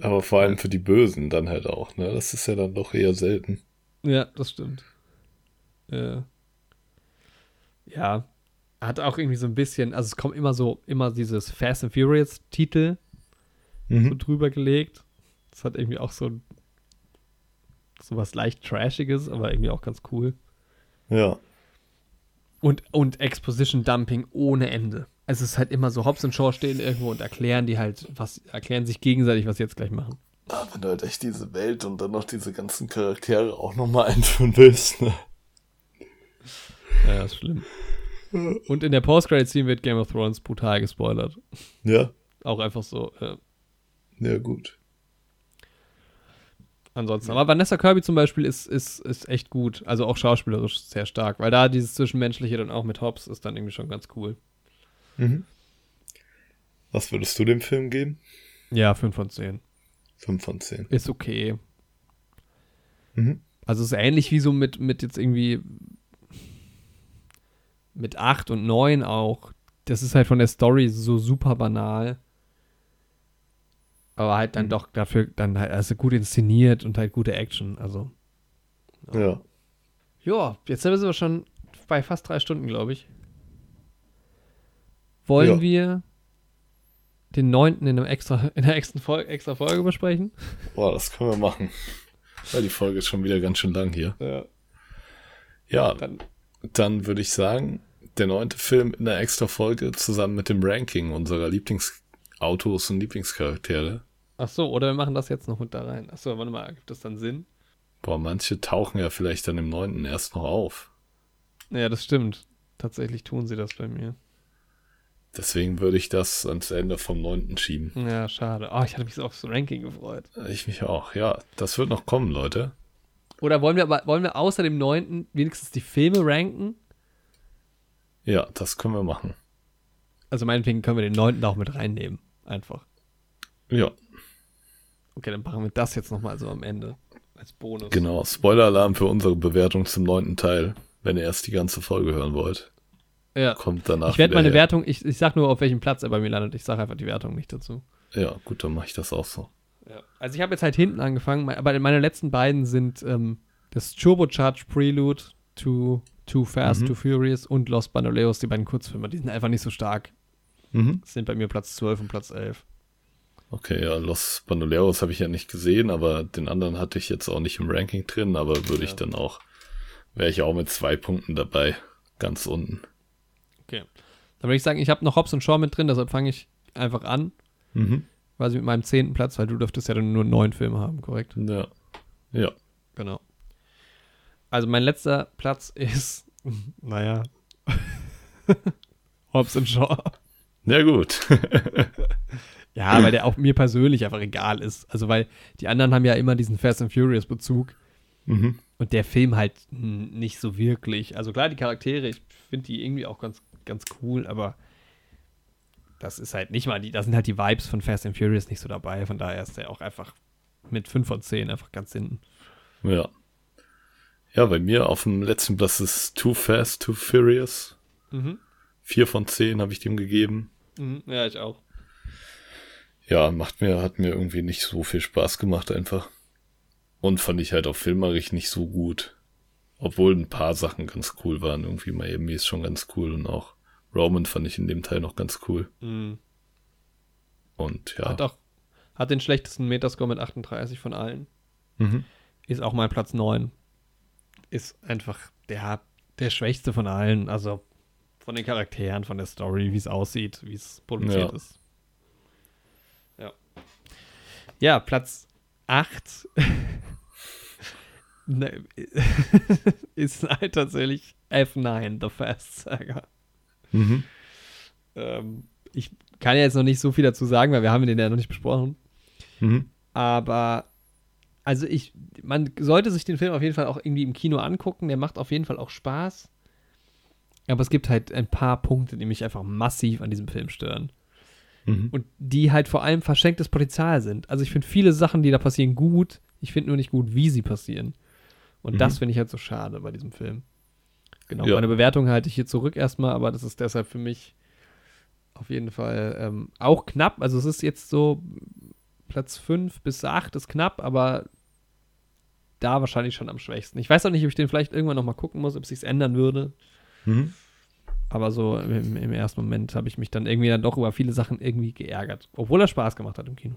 Speaker 1: Aber vor allem für die Bösen dann halt auch, ne? Das ist ja dann doch eher selten.
Speaker 2: ja, das stimmt. Äh, ja, hat auch irgendwie so ein bisschen, also es kommt immer so, immer dieses Fast and Furious Titel so
Speaker 1: Mhm.
Speaker 2: drüber gelegt. Das hat irgendwie auch so, so was leicht Trashiges, aber irgendwie auch ganz cool.
Speaker 1: Ja.
Speaker 2: Und, und Exposition Dumping ohne Ende. Es ist halt immer so, Hobbs und Shaw stehen irgendwo und erklären die halt, was, erklären sich gegenseitig, was sie jetzt gleich machen.
Speaker 1: Ah, wenn du halt echt diese Welt und dann noch diese ganzen Charaktere auch nochmal einführen willst, ne?
Speaker 2: Ja, ist schlimm. Und in der Post-Credit-Scene wird Game of Thrones brutal gespoilert.
Speaker 1: Ja.
Speaker 2: Auch einfach so. Äh,
Speaker 1: Ja, gut.
Speaker 2: Ansonsten. Aber Vanessa Kirby zum Beispiel ist, ist, ist echt gut. Also auch schauspielerisch sehr stark. Weil da dieses Zwischenmenschliche dann auch mit Hobbs ist dann irgendwie schon ganz cool.
Speaker 1: Mhm. Was würdest du dem Film geben?
Speaker 2: Ja, 5 von 10.
Speaker 1: 5 von 10.
Speaker 2: Ist okay.
Speaker 1: Mhm.
Speaker 2: Also es ist ähnlich wie so mit, mit jetzt irgendwie mit 8 und 9 auch. Das ist halt von der Story so super banal. Aber halt dann
Speaker 1: Mhm.
Speaker 2: doch dafür dann halt also gut inszeniert und halt gute Action. Also.
Speaker 1: Ja.
Speaker 2: Ja, jetzt sind wir schon bei fast drei Stunden, glaube ich. Wollen
Speaker 1: Ja.
Speaker 2: wir den neunten in, einem extra, in einer extra Folge, extra Folge besprechen?
Speaker 1: Boah, das können wir machen. Weil die Folge ist schon wieder ganz schön lang hier.
Speaker 2: Ja.
Speaker 1: Ja,
Speaker 2: Dann,
Speaker 1: dann würde ich sagen, der neunte Film in der extra Folge zusammen mit dem Ranking unserer Lieblingsautos und Lieblingscharaktere.
Speaker 2: ach so, oder wir machen das jetzt noch mit da rein. Ach so, warte mal, gibt das dann Sinn?
Speaker 1: Boah, manche tauchen ja vielleicht dann im neunten erst noch auf.
Speaker 2: Ja, das stimmt. Tatsächlich tun sie das bei mir.
Speaker 1: Deswegen würde ich das ans Ende vom neunten schieben.
Speaker 2: Ja, schade. Oh, ich hatte mich so aufs Ranking gefreut.
Speaker 1: Ich mich auch. Ja, das wird noch kommen, Leute.
Speaker 2: Oder wollen wir aber, wollen wir außer dem neunten wenigstens die Filme ranken?
Speaker 1: Ja, das können wir machen.
Speaker 2: Also meinetwegen können wir den neunten da auch mit reinnehmen. Einfach.
Speaker 1: Ja,
Speaker 2: Okay, dann machen wir das jetzt nochmal so am Ende. Als Bonus.
Speaker 1: genau. Spoiler-Alarm für unsere Bewertung zum neunten Teil. Wenn ihr erst die ganze Folge hören wollt,
Speaker 2: Ja.
Speaker 1: kommt danach.
Speaker 2: Ich werde meine
Speaker 1: her.
Speaker 2: Wertung, ich, ich sag nur, auf welchem Platz er bei mir landet. Ich sage einfach die Wertung nicht dazu.
Speaker 1: Ja, gut, dann mache ich das auch so.
Speaker 2: Ja. Also ich habe jetzt halt hinten angefangen, aber meine letzten beiden sind ähm, das Turbocharged Prelude to Too Fast,
Speaker 1: Mhm.
Speaker 2: Too Furious und Los Bandoleros, die beiden Kurzfilme. Die sind einfach nicht so stark.
Speaker 1: Mhm.
Speaker 2: Sind bei mir Platz 12 und Platz 11.
Speaker 1: Okay, ja, Los Bandoleros habe ich ja nicht gesehen, aber den anderen hatte ich jetzt auch nicht im Ranking drin, aber würde ich
Speaker 2: Ja.
Speaker 1: dann auch, wäre ich auch mit zwei Punkten dabei, ganz unten.
Speaker 2: Okay. Dann würde ich sagen, ich habe noch Hobbs und Shaw mit drin, deshalb fange ich einfach an,
Speaker 1: Mhm.
Speaker 2: quasi mit meinem zehnten Platz, weil du dürftest ja dann nur neun Filme haben, korrekt?
Speaker 1: Ja. Ja.
Speaker 2: Genau. Also mein letzter Platz ist, naja, Hobbs und Shaw.
Speaker 1: Ja, gut.
Speaker 2: Ja, weil der auch mir persönlich einfach egal ist. Also weil die anderen haben ja immer diesen Fast and Furious Bezug
Speaker 1: mhm.
Speaker 2: und der Film halt nicht so wirklich. Also klar, die Charaktere, ich finde die irgendwie auch ganz, ganz cool, aber das ist halt nicht mal die, da sind halt die Vibes von Fast and Furious nicht so dabei. Von daher ist der auch einfach mit 5 von 10 einfach ganz hinten.
Speaker 1: Ja. Ja, bei mir auf dem letzten Platz ist Too Fast, Too Furious.
Speaker 2: Mhm.
Speaker 1: Vier von zehn habe ich dem gegeben.
Speaker 2: Mhm. Ja, ich auch.
Speaker 1: Ja, macht mir, hat mir irgendwie nicht so viel Spaß gemacht einfach. Und fand ich halt auch filmerisch nicht so gut. Obwohl ein paar Sachen ganz cool waren. Irgendwie Miami ist schon ganz cool und auch Roman fand ich in dem Teil noch ganz cool.
Speaker 2: Mhm.
Speaker 1: Und ja.
Speaker 2: Hat auch hat den schlechtesten Metascore mit 38 von allen.
Speaker 1: Mhm.
Speaker 2: Ist auch mein Platz 9. Ist einfach der, der schwächste von allen. Also von den Charakteren, von der Story, wie es aussieht, wie es produziert
Speaker 1: Ja.
Speaker 2: ist. Ja. Ja, Platz 8 ne, ist halt tatsächlich F9, The Fast Saga.
Speaker 1: Mhm.
Speaker 2: Ähm, ich kann ja jetzt noch nicht so viel dazu sagen, weil wir haben den ja noch nicht besprochen.
Speaker 1: Mhm.
Speaker 2: Aber also ich, man sollte sich den Film auf jeden Fall auch irgendwie im Kino angucken. Der macht auf jeden Fall auch Spaß. Aber es gibt halt ein paar Punkte, die mich einfach massiv an diesem Film stören.
Speaker 1: Mhm.
Speaker 2: Und die halt vor allem verschenktes Potenzial sind. Also ich finde viele Sachen, die da passieren, gut. Ich finde nur nicht gut, wie sie passieren. Und
Speaker 1: Mhm.
Speaker 2: das finde ich halt so schade bei diesem Film. Genau,
Speaker 1: Ja.
Speaker 2: meine Bewertung halte ich hier zurück erstmal, aber das ist deshalb für mich auf jeden Fall ähm, auch knapp. Also es ist jetzt so Platz 5 bis 8 ist knapp, aber da wahrscheinlich schon am schwächsten. Ich weiß auch nicht, ob ich den vielleicht irgendwann noch mal gucken muss, ob es sich ändern würde.
Speaker 1: Mhm.
Speaker 2: Aber so im, im ersten Moment habe ich mich dann irgendwie dann doch über viele Sachen irgendwie geärgert. Obwohl er Spaß gemacht hat im Kino.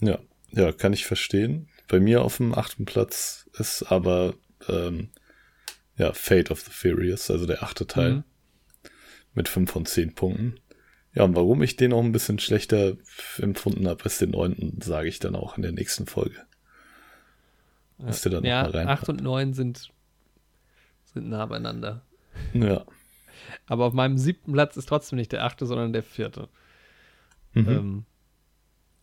Speaker 1: Ja, ja, kann ich verstehen. Bei mir auf dem achten Platz ist aber ähm, ja Fate of the Furious, also der achte Teil
Speaker 2: Mhm.
Speaker 1: mit fünf von zehn Punkten. Ja, und warum ich den auch ein bisschen schlechter empfunden habe als den neunten, sage ich dann auch in der nächsten Folge. Müsst ihr dann noch
Speaker 2: ja,
Speaker 1: mal rein-
Speaker 2: 8 und 9 sind, sind nah beieinander.
Speaker 1: Ja.
Speaker 2: Aber auf meinem siebten Platz ist trotzdem nicht der achte, sondern der vierte.
Speaker 1: Mhm.
Speaker 2: Ähm,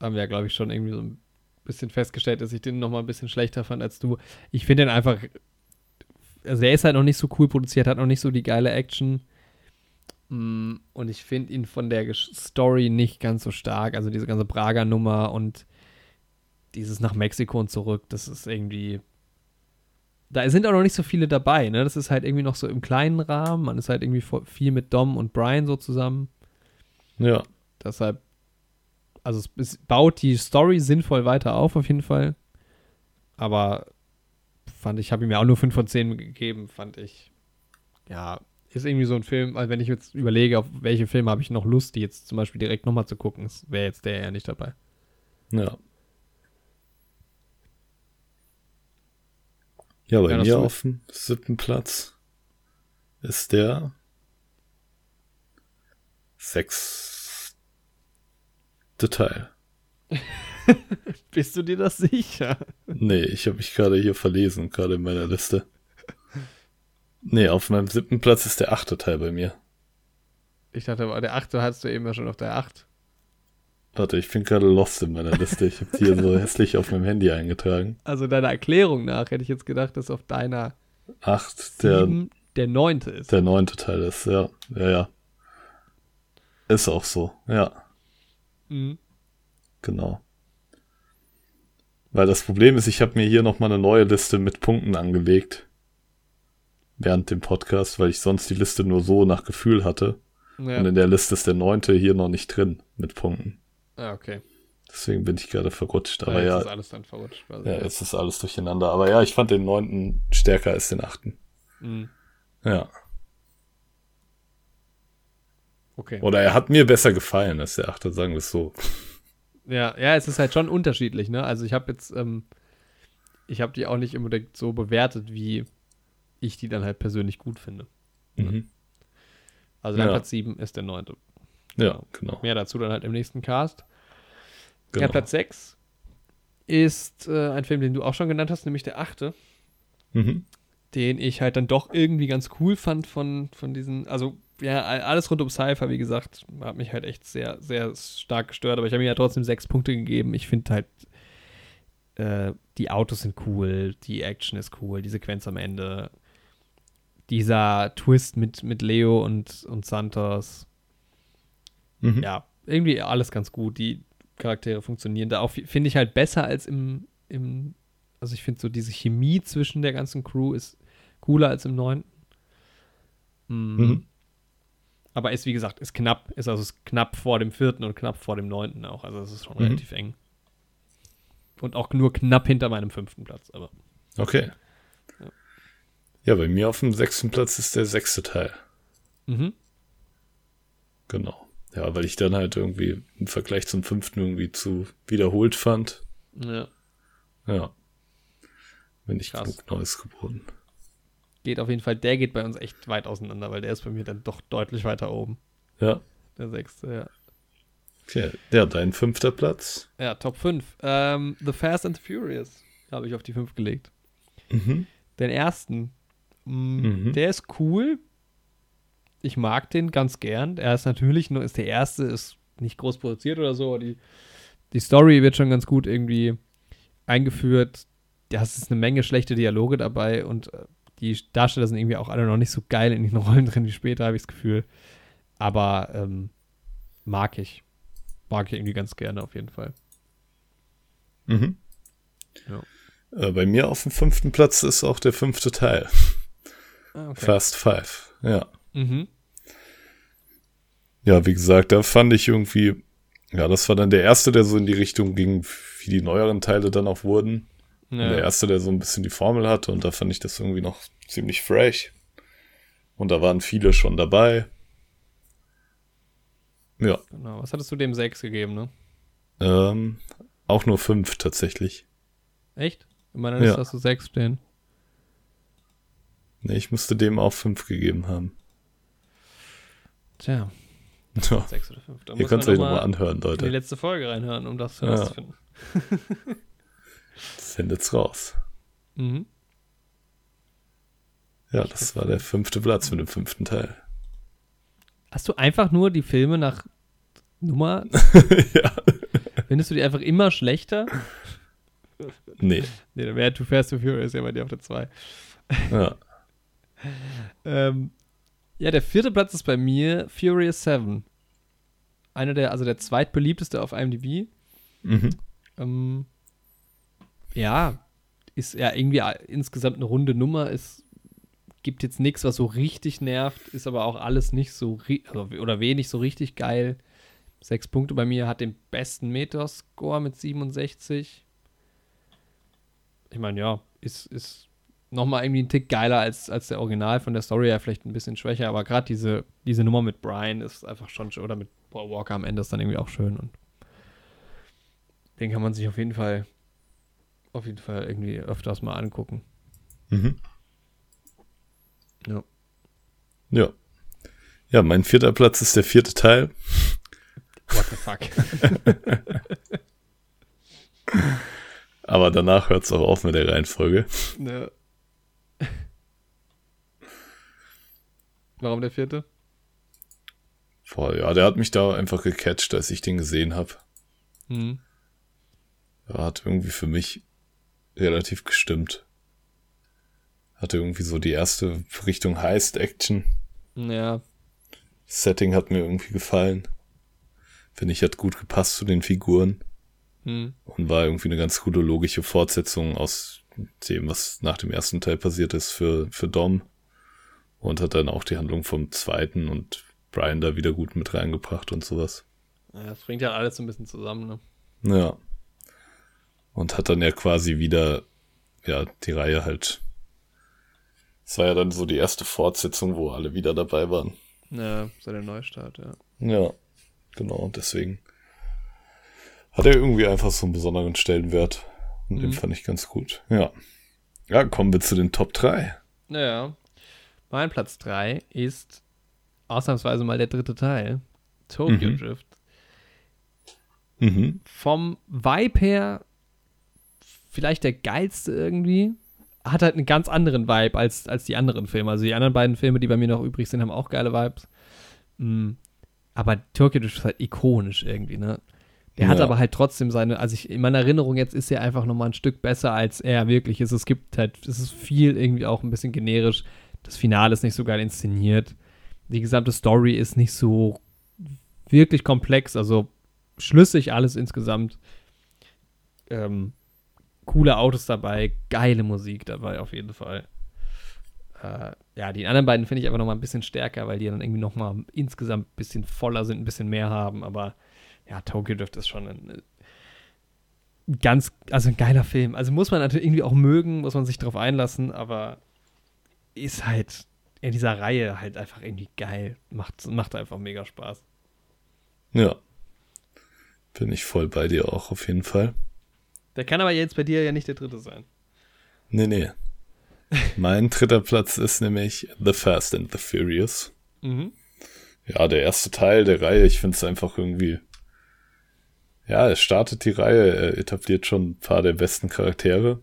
Speaker 2: haben wir ja, glaube ich, schon irgendwie so ein bisschen festgestellt, dass ich den noch mal ein bisschen schlechter fand als du. Ich finde den einfach, also der ist halt noch nicht so cool produziert, hat noch nicht so die geile Action. Mm, Und ich finde ihn von der Story nicht ganz so stark. Also diese ganze Prager-Nummer und dieses nach Mexiko und zurück, das ist irgendwie. Da sind auch noch nicht so viele dabei, ne? Das ist halt irgendwie noch so im kleinen Rahmen. Man ist halt irgendwie viel mit Dom und Brian so zusammen.
Speaker 1: Ja.
Speaker 2: Deshalb, also es, es baut die Story sinnvoll weiter auf, auf jeden Fall. Aber fand ich, habe ihm ja auch nur 5 von 10 gegeben, fand ich. Ja, ist irgendwie so ein Film, also wenn ich jetzt überlege, auf welche Filme habe ich noch Lust, die jetzt zum Beispiel direkt nochmal zu gucken, wäre jetzt der ja nicht dabei.
Speaker 1: Ja. Ja, bei
Speaker 2: Ja,
Speaker 1: mir auf dem siebten Platz ist der sechste Teil.
Speaker 2: Bist du dir das sicher?
Speaker 1: Nee, ich habe mich gerade hier verlesen, gerade in meiner Liste. Nee, auf meinem siebten Platz ist der achte Teil bei mir.
Speaker 2: Ich dachte, aber der 8. hattest du eben ja schon auf der 8.
Speaker 1: Warte, ich bin gerade lost in meiner Liste. Ich habe die hier so hässlich auf meinem Handy eingetragen.
Speaker 2: Also deiner Erklärung nach hätte ich jetzt gedacht, dass auf deiner
Speaker 1: Acht, der,
Speaker 2: 7 der 9. ist.
Speaker 1: der neunte Teil ist, ja. Ja, ja. Ist auch so, ja.
Speaker 2: Mhm.
Speaker 1: Genau. Weil das Problem ist, ich habe mir hier nochmal eine neue Liste mit Punkten angelegt. Während dem Podcast, weil ich sonst die Liste nur so nach Gefühl hatte.
Speaker 2: Ja.
Speaker 1: Und in der Liste ist der neunte hier noch nicht drin mit Punkten.
Speaker 2: Ah, okay.
Speaker 1: Deswegen bin ich gerade verrutscht. Aber
Speaker 2: jetzt
Speaker 1: ja,
Speaker 2: ist alles dann verrutscht. quasi.
Speaker 1: ja, jetzt ist alles durcheinander. Aber ja, ich fand den neunten stärker als den achten.
Speaker 2: Mhm.
Speaker 1: Ja.
Speaker 2: Okay.
Speaker 1: Oder er hat mir besser gefallen als der achte, sagen wir es so.
Speaker 2: Ja, ja, es ist halt schon unterschiedlich, ne? Also ich habe jetzt, ähm, ich habe die auch nicht unbedingt so bewertet, wie ich die dann halt persönlich gut finde.
Speaker 1: Mhm.
Speaker 2: Also dein
Speaker 1: Ja.
Speaker 2: Platz 7 ist der neunte.
Speaker 1: Ja, genau.
Speaker 2: Mehr dazu dann halt im nächsten Cast.
Speaker 1: genau.
Speaker 2: Ja, Platz 6 ist äh, ein Film, den du auch schon genannt hast, nämlich der achte,
Speaker 1: Mhm.
Speaker 2: den ich halt dann doch irgendwie ganz cool fand von, von diesen, also ja, all- alles rund um Cypher, wie gesagt, hat mich halt echt sehr, sehr stark gestört, aber ich habe mir ja trotzdem sechs Punkte gegeben. Ich finde halt, äh, die Autos sind cool, die Action ist cool, die Sequenz am Ende, dieser Twist mit, mit Leo und, und Santos,
Speaker 1: Mhm.
Speaker 2: ja, irgendwie alles ganz gut. Die Charaktere funktionieren da auch, finde ich halt besser als im, im also ich finde so diese Chemie zwischen der ganzen Crew ist cooler als im neunten. Mm.
Speaker 1: Mhm.
Speaker 2: Aber ist, wie gesagt, ist knapp, ist also ist knapp vor dem vierten und knapp vor dem neunten auch. Also es ist schon
Speaker 1: Mhm.
Speaker 2: relativ eng. Und auch nur knapp hinter meinem fünften Platz, aber.
Speaker 1: Okay.
Speaker 2: Ja.
Speaker 1: Ja, bei mir auf dem sechsten Platz ist der sechste Teil.
Speaker 2: Mhm.
Speaker 1: Genau. Ja, weil ich dann halt irgendwie im Vergleich zum fünften irgendwie zu wiederholt fand.
Speaker 2: Ja.
Speaker 1: Ja. Bin ich
Speaker 2: Krass.
Speaker 1: genug Neues geboten.
Speaker 2: Geht auf jeden Fall, der geht bei uns echt weit auseinander, weil der ist bei mir dann doch deutlich weiter oben.
Speaker 1: Ja.
Speaker 2: Der sechste, ja.
Speaker 1: Okay, ja, dein fünfter Platz.
Speaker 2: Ja, Top 5. Ähm, the Fast and the Furious habe ich auf die 5 gelegt.
Speaker 1: Mhm.
Speaker 2: Den ersten. Mm,
Speaker 1: Mhm.
Speaker 2: Der ist cool. Ich mag den ganz gern. Er ist natürlich nur, ist der erste, ist nicht groß produziert oder so. Die, die Story wird schon ganz gut irgendwie eingeführt. Da ist eine Menge schlechte Dialoge dabei und äh, die Darsteller sind irgendwie auch alle noch nicht so geil in den Rollen drin wie später, habe ich das Gefühl. Aber ähm, mag ich. Mag ich irgendwie ganz gerne auf jeden Fall.
Speaker 1: Mhm.
Speaker 2: Ja.
Speaker 1: Äh, bei mir auf dem fünften Platz ist auch der fünfte Teil.
Speaker 2: Ah, okay.
Speaker 1: Fast Five. Ja.
Speaker 2: Mhm.
Speaker 1: Ja, wie gesagt, da fand ich irgendwie, ja, das war dann der erste, der so in die Richtung ging, wie die neueren Teile dann auch wurden. Und der
Speaker 2: Ja.
Speaker 1: erste, der so ein bisschen die Formel hatte und da fand ich das irgendwie noch ziemlich fresh. Und da waren viele schon dabei. Ja,
Speaker 2: Genau. Was hattest du dem 6 gegeben, ne?
Speaker 1: ähm, auch nur fünf tatsächlich.
Speaker 2: Echt? In meiner
Speaker 1: Ja.
Speaker 2: Liste hast du 6 stehen.
Speaker 1: Nee, ich müsste dem auch fünf gegeben haben.
Speaker 2: Tja,
Speaker 1: Ja,
Speaker 2: 6 oder 5. Da
Speaker 1: ihr könnt es euch
Speaker 2: noch
Speaker 1: nochmal
Speaker 2: mal
Speaker 1: anhören,
Speaker 2: in die
Speaker 1: Leute.
Speaker 2: letzte Folge reinhören, um das
Speaker 1: Ja.
Speaker 2: herauszufinden.
Speaker 1: Sendet's raus.
Speaker 2: Mhm.
Speaker 1: Ja, das war der fünfte Platz mit dem fünften Teil.
Speaker 2: Hast du einfach nur die Filme nach Nummer?
Speaker 1: ja.
Speaker 2: Findest du die einfach immer schlechter?
Speaker 1: Nee.
Speaker 2: Nee, dann wäre Too Fast to Furious ja bei dir auf der 2.
Speaker 1: Ja.
Speaker 2: Ähm, ja, der vierte Platz ist bei mir Furious 7. Einer der, also der zweitbeliebteste auf IMDb.
Speaker 1: Mhm.
Speaker 2: Ähm, ja, ist ja irgendwie insgesamt eine runde Nummer. Es gibt jetzt nichts, was so richtig nervt, ist aber auch alles nicht so, also, oder wenig so richtig geil. Sechs Punkte bei mir, hat den besten Metascore mit 67. Ich meine, ja, ist, ist nochmal irgendwie ein Tick geiler als, als der Original von der Story her, vielleicht ein bisschen schwächer, aber gerade diese, diese Nummer mit Brian ist einfach schon, schön, oder mit Paul Walker am Ende ist dann irgendwie auch schön und den kann man sich auf jeden Fall auf jeden Fall irgendwie öfters mal angucken.
Speaker 1: Mhm.
Speaker 2: Ja.
Speaker 1: Ja. Ja, mein vierter Platz ist der vierte Teil.
Speaker 2: What the fuck?
Speaker 1: Aber danach hört es auch auf mit der Reihenfolge.
Speaker 2: ne. Warum der vierte?
Speaker 1: Boah, ja, der hat mich da einfach gecatcht, als ich den gesehen habe.
Speaker 2: Hm.
Speaker 1: Er hat irgendwie für mich relativ gestimmt. Hatte irgendwie so die erste Richtung Heist-Action.
Speaker 2: Ja,
Speaker 1: Setting hat mir irgendwie gefallen. Finde ich, hat gut gepasst zu den Figuren.
Speaker 2: hm.
Speaker 1: Und war irgendwie eine ganz gute logische Fortsetzung aus dem, was nach dem ersten Teil passiert ist für, für Dom. Und hat dann auch die Handlung vom zweiten und Brian da wieder gut mit reingebracht und sowas.
Speaker 2: ja. Das bringt ja alles so ein bisschen zusammen, ne?
Speaker 1: Ja. Und hat dann ja quasi wieder, ja, die Reihe halt. Es war ja dann so die erste Fortsetzung, wo alle wieder dabei waren.
Speaker 2: Ja, so der Neustart, ja.
Speaker 1: Ja, genau. Und deswegen hat er irgendwie einfach so einen besonderen Stellenwert. Und den
Speaker 2: Mhm.
Speaker 1: fand ich ganz gut. Ja. Ja, kommen wir zu den Top 3.
Speaker 2: Naja. Mein Platz 3 ist ausnahmsweise mal der dritte Teil. Tokyo
Speaker 1: Mhm.
Speaker 2: Drift.
Speaker 1: Mhm.
Speaker 2: Vom Vibe her vielleicht der geilste irgendwie. Hat halt einen ganz anderen Vibe als, als die anderen Filme. Also die anderen beiden Filme, die bei mir noch übrig sind, haben auch geile Vibes. Mm. Aber Tokyo Drift ist halt ikonisch irgendwie, ne? Der hat
Speaker 1: Ja.
Speaker 2: aber halt trotzdem seine, also ich, in meiner Erinnerung jetzt ist er einfach nochmal ein Stück besser, als er wirklich ist. Es gibt halt, es ist viel irgendwie auch ein bisschen generisch. Das Finale ist nicht so geil inszeniert. Die gesamte Story ist nicht so wirklich komplex, also schlüssig alles insgesamt. Ähm, coole Autos dabei, geile Musik dabei auf jeden Fall. Äh, ja, die anderen beiden finde ich aber noch mal ein bisschen stärker, weil die dann irgendwie noch mal insgesamt ein bisschen voller sind, ein bisschen mehr haben. Aber ja, Tokyo Drift ist schon ein, ein ganz, also ein geiler Film. Also muss man natürlich irgendwie auch mögen, muss man sich drauf einlassen, aber ist halt in dieser Reihe halt einfach irgendwie geil. Macht, macht einfach mega Spaß.
Speaker 1: Ja. Bin ich voll bei dir auch auf jeden Fall.
Speaker 2: Der kann aber jetzt bei dir ja nicht der dritte sein.
Speaker 1: Nee, nee. mein dritter Platz ist nämlich The Fast and the Furious.
Speaker 2: Mhm.
Speaker 1: Ja, der erste Teil der Reihe, ich finde es einfach irgendwie Ja, es startet die Reihe, er etabliert schon ein paar der besten Charaktere.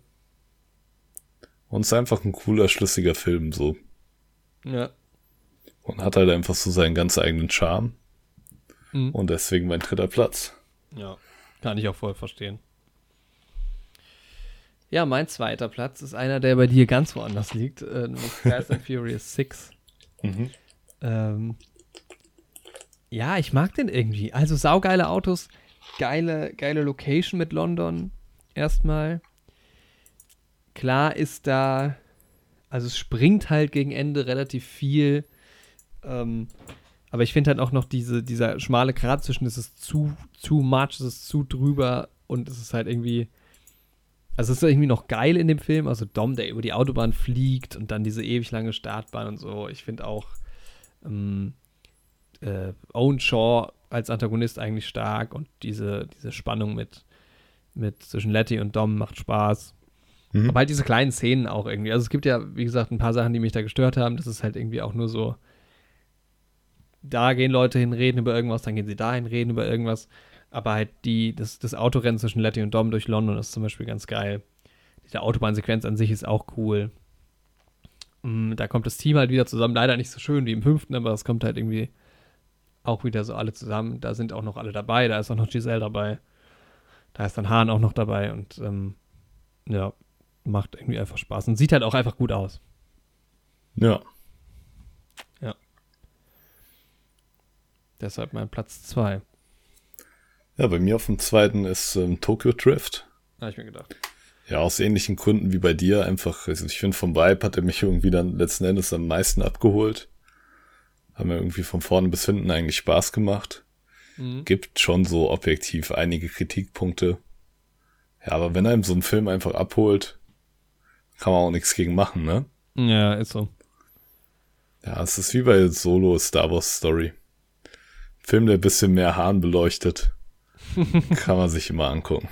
Speaker 1: Und ist einfach ein cooler, schlüssiger Film, so.
Speaker 2: Ja.
Speaker 1: Und hat halt einfach so seinen ganz eigenen Charme.
Speaker 2: Mhm.
Speaker 1: Und deswegen mein dritter Platz.
Speaker 2: Ja, kann ich auch voll verstehen. Ja, mein zweiter Platz ist einer, der bei dir ganz woanders liegt, äh, Fast and Furious 6.
Speaker 1: Mhm.
Speaker 2: Ähm, ja, ich mag den irgendwie. Also saugeile Autos, geile, geile Location mit London erstmal. Klar ist da, also es springt halt gegen Ende relativ viel. Ähm, aber ich finde halt auch noch diese, dieser schmale Grat zwischen, es ist zu, zu much, es ist zu drüber und es ist halt irgendwie, also es ist irgendwie noch geil in dem Film. Also Dom, der über die Autobahn fliegt und dann diese ewig lange Startbahn und so. Ich finde auch ähm, äh, Owen Shaw als Antagonist eigentlich stark und diese, diese Spannung mit, mit zwischen Letty und Dom macht Spaß.
Speaker 1: Mhm.
Speaker 2: Aber halt diese kleinen Szenen auch irgendwie. Also es gibt ja, wie gesagt, ein paar Sachen, die mich da gestört haben. Das ist halt irgendwie auch nur so, da gehen Leute hin, reden über irgendwas, dann gehen sie dahin, reden über irgendwas. Aber halt die, das, das Autorennen zwischen Letty und Dom durch London ist zum Beispiel ganz geil. Die Autobahnsequenz an sich ist auch cool. Mm, Da kommt das Team halt wieder zusammen. Leider nicht so schön wie im fünften, aber es kommt halt irgendwie auch wieder so alle zusammen. Da sind auch noch alle dabei. Da ist auch noch Giselle dabei. Da ist dann Hahn auch noch dabei. Und ähm, ja, macht irgendwie einfach Spaß. Und sieht halt auch einfach gut aus.
Speaker 1: Ja.
Speaker 2: Deshalb mein Platz 2.
Speaker 1: Ja, bei mir auf dem zweiten ist ähm, Tokyo Drift.
Speaker 2: Habe ich mir gedacht.
Speaker 1: Ja, aus ähnlichen Gründen wie bei dir. Einfach, also ich finde, vom Vibe hat er mich irgendwie dann letzten Endes am meisten abgeholt. Haben mir irgendwie von vorne bis hinten eigentlich Spaß gemacht.
Speaker 2: Mhm.
Speaker 1: Gibt schon so objektiv einige Kritikpunkte. Ja, aber wenn einem so ein Film einfach abholt, kann man auch nichts gegen machen, ne?
Speaker 2: Ja, ist so.
Speaker 1: Ja, es ist wie bei Solo Star Wars Story. Film, der ein bisschen mehr Hahn beleuchtet. kann man sich immer angucken.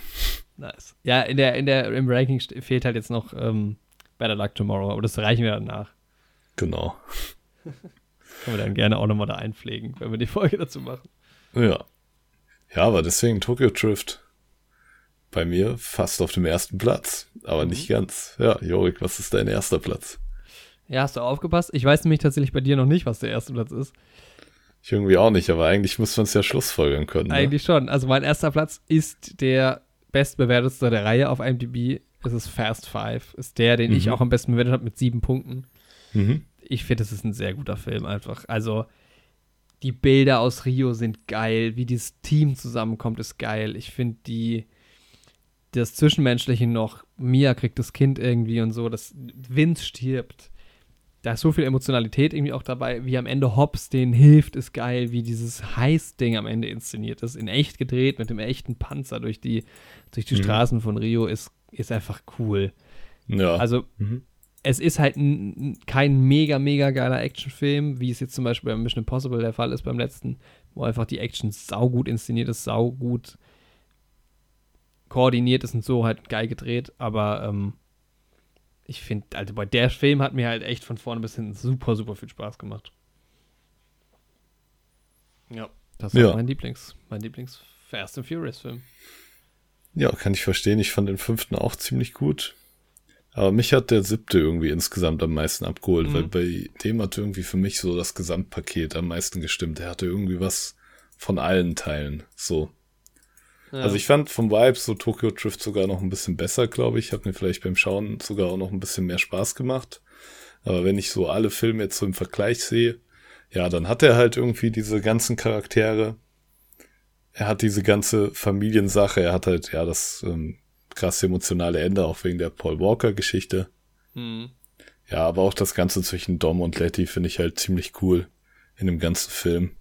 Speaker 2: Nice. Ja, in der, in der, im Ranking fehlt halt jetzt noch ähm, Better Luck Tomorrow, aber das reichen wir dann nach.
Speaker 1: Genau.
Speaker 2: Können wir dann gerne auch nochmal da einpflegen, wenn wir die Folge dazu machen.
Speaker 1: Ja. Ja, aber deswegen Tokyo Drift. Bei mir fast auf dem ersten Platz. Aber nicht ganz. Ja, Jorik, was ist dein erster Platz?
Speaker 2: Ja, hast du aufgepasst? Ich weiß nämlich tatsächlich bei dir noch nicht, was der erste Platz ist.
Speaker 1: Ich irgendwie auch nicht, aber eigentlich muss man es ja schlussfolgern können. Ne?
Speaker 2: Eigentlich schon. Also mein erster Platz ist der bestbewertetste der Reihe auf IMDb. Es ist Fast Five. Ist der, den ich
Speaker 1: Mhm.
Speaker 2: auch am besten bewertet habe mit sieben Punkten.
Speaker 1: Mhm.
Speaker 2: ich finde, es ist ein sehr guter Film einfach. Also, die Bilder aus Rio sind geil, wie dieses Team zusammenkommt, ist geil. Ich finde die das Zwischenmenschliche noch, Mia kriegt das Kind irgendwie und so, dass Vince stirbt. Da ist so viel Emotionalität irgendwie auch dabei, wie am Ende Hobbs denen hilft, ist geil, wie dieses Heiß-Ding am Ende inszeniert ist, in echt gedreht mit dem echten Panzer durch die, durch die
Speaker 1: Mhm.
Speaker 2: Straßen von Rio, ist, ist einfach cool.
Speaker 1: Ja.
Speaker 2: Also,
Speaker 1: mhm.
Speaker 2: es ist halt kein mega, mega geiler Actionfilm, wie es jetzt zum Beispiel bei Mission Impossible der Fall ist beim letzten, wo einfach die Action saugut inszeniert ist, saugut koordiniert ist und so halt geil gedreht. Aber ähm, ich finde, also bei der Film hat mir halt echt von vorne bis hinten super, super viel Spaß gemacht. Ja. Das ist
Speaker 1: Ja.
Speaker 2: mein Lieblings, mein Lieblings Fast and Furious Film.
Speaker 1: ja, kann ich verstehen. Ich fand den fünften auch ziemlich gut. Aber mich hat der siebte irgendwie insgesamt am meisten abgeholt,
Speaker 2: Mhm.
Speaker 1: weil bei dem hat irgendwie für mich so das Gesamtpaket am meisten gestimmt. Er hatte irgendwie was von allen Teilen. So.
Speaker 2: Ja.
Speaker 1: Also ich fand vom Vibe so Tokyo Drift sogar noch ein bisschen besser, glaube ich. Hat mir vielleicht beim Schauen sogar auch noch ein bisschen mehr Spaß gemacht. Aber wenn ich so alle Filme jetzt so im Vergleich sehe, ja, dann hat er halt irgendwie diese ganzen Charaktere. Er hat diese ganze Familiensache. Er hat halt, ja, das ähm, krass emotionale Ende, auch wegen der Paul Walker-Geschichte.
Speaker 2: Hm.
Speaker 1: Ja, aber auch das Ganze zwischen Dom und Letty finde ich halt ziemlich cool in dem ganzen Film.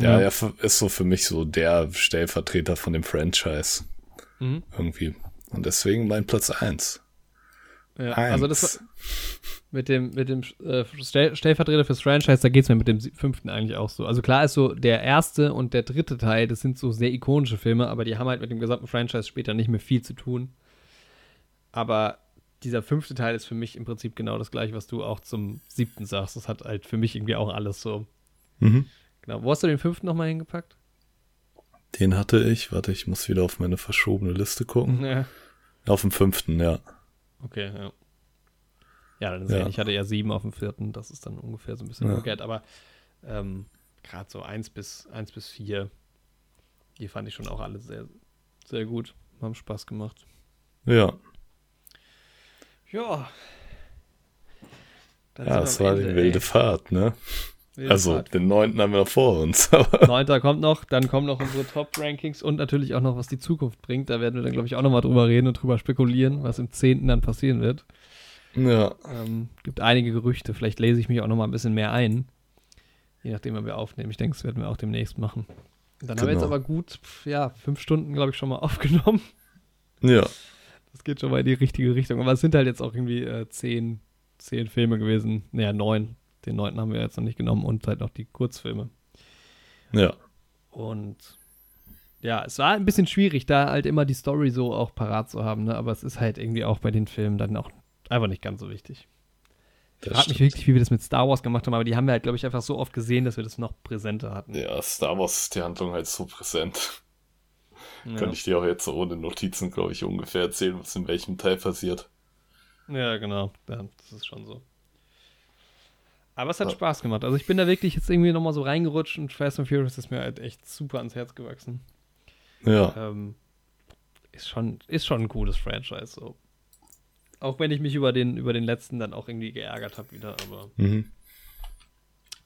Speaker 1: Ja,
Speaker 2: Ja.
Speaker 1: er ist so für mich so der Stellvertreter von dem Franchise
Speaker 2: Mhm.
Speaker 1: irgendwie. Und deswegen mein Platz eins.
Speaker 2: Ja,
Speaker 1: Eins.
Speaker 2: also das mit dem, mit dem äh, Stell Stellvertreter fürs Franchise, da geht es mir mit dem fünften eigentlich auch so. Also klar ist so, der erste und der dritte Teil, das sind so sehr ikonische Filme, aber die haben halt mit dem gesamten Franchise später nicht mehr viel zu tun. Aber dieser fünfte Teil ist für mich im Prinzip genau das gleiche, was du auch zum siebten sagst. Das hat halt für mich irgendwie auch alles so.
Speaker 1: Mhm.
Speaker 2: Genau. Wo hast du den fünften nochmal hingepackt?
Speaker 1: Den hatte ich. Warte, ich muss wieder auf meine verschobene Liste gucken.
Speaker 2: Ja.
Speaker 1: Auf dem fünften, ja.
Speaker 2: Okay, ja. Ja, dann ist
Speaker 1: Ja.
Speaker 2: ja. ich hatte ja sieben auf dem vierten, das ist dann ungefähr so ein bisschen
Speaker 1: Ja.
Speaker 2: umgekehrt, aber ähm, gerade so eins bis, eins bis vier, die fand ich schon auch alle sehr, sehr gut. Haben Spaß gemacht.
Speaker 1: Ja,
Speaker 2: Ja. Dann
Speaker 1: ja, es war die
Speaker 2: Ende,
Speaker 1: wilde
Speaker 2: ey.
Speaker 1: Fahrt, ne? Also, den neunten haben wir noch vor uns.
Speaker 2: Neunter kommt noch, dann kommen noch unsere Top-Rankings und natürlich auch noch, was die Zukunft bringt. Da werden wir dann, glaube ich, auch nochmal drüber reden und drüber spekulieren, was im zehnten dann passieren wird.
Speaker 1: ja,
Speaker 2: Ähm, gibt einige Gerüchte. Vielleicht lese ich mich auch noch mal ein bisschen mehr ein. Je nachdem, wann wir aufnehmen. Ich denke, das werden wir auch demnächst machen. Dann haben wir jetzt
Speaker 1: Genau.
Speaker 2: aber gut, ja, fünf Stunden, glaube ich, schon mal aufgenommen.
Speaker 1: ja,
Speaker 2: Das geht schon mal in die richtige Richtung. Aber es sind halt jetzt auch irgendwie äh, zehn, zehn Filme gewesen. Naja, neun. Den neunten haben wir jetzt noch nicht genommen und halt noch die Kurzfilme.
Speaker 1: ja.
Speaker 2: Und ja, es war ein bisschen schwierig, da halt immer die Story so auch parat zu haben. Ne? Aber es ist halt irgendwie auch bei den Filmen dann auch einfach nicht ganz so wichtig. Ich frage mich wirklich, wie wir das mit Star Wars gemacht haben, aber die haben wir halt, glaube ich, einfach so oft gesehen, dass wir das noch präsenter hatten.
Speaker 1: Ja, Star Wars ist die Handlung halt so präsent.
Speaker 2: Ja,
Speaker 1: Könnte ich dir auch jetzt so ohne Notizen, glaube ich, ungefähr erzählen, was in welchem Teil passiert.
Speaker 2: ja genau. Ja, das ist schon so. Aber es hat
Speaker 1: Ja.
Speaker 2: Spaß gemacht. Also ich bin da wirklich jetzt irgendwie nochmal so reingerutscht und Fast and Furious ist mir halt echt super ans Herz gewachsen.
Speaker 1: Ja,
Speaker 2: Ähm, ist, schon, ist schon ein cooles Franchise. So. Auch wenn ich mich über den, über den letzten dann auch irgendwie geärgert habe wieder, aber
Speaker 1: mhm.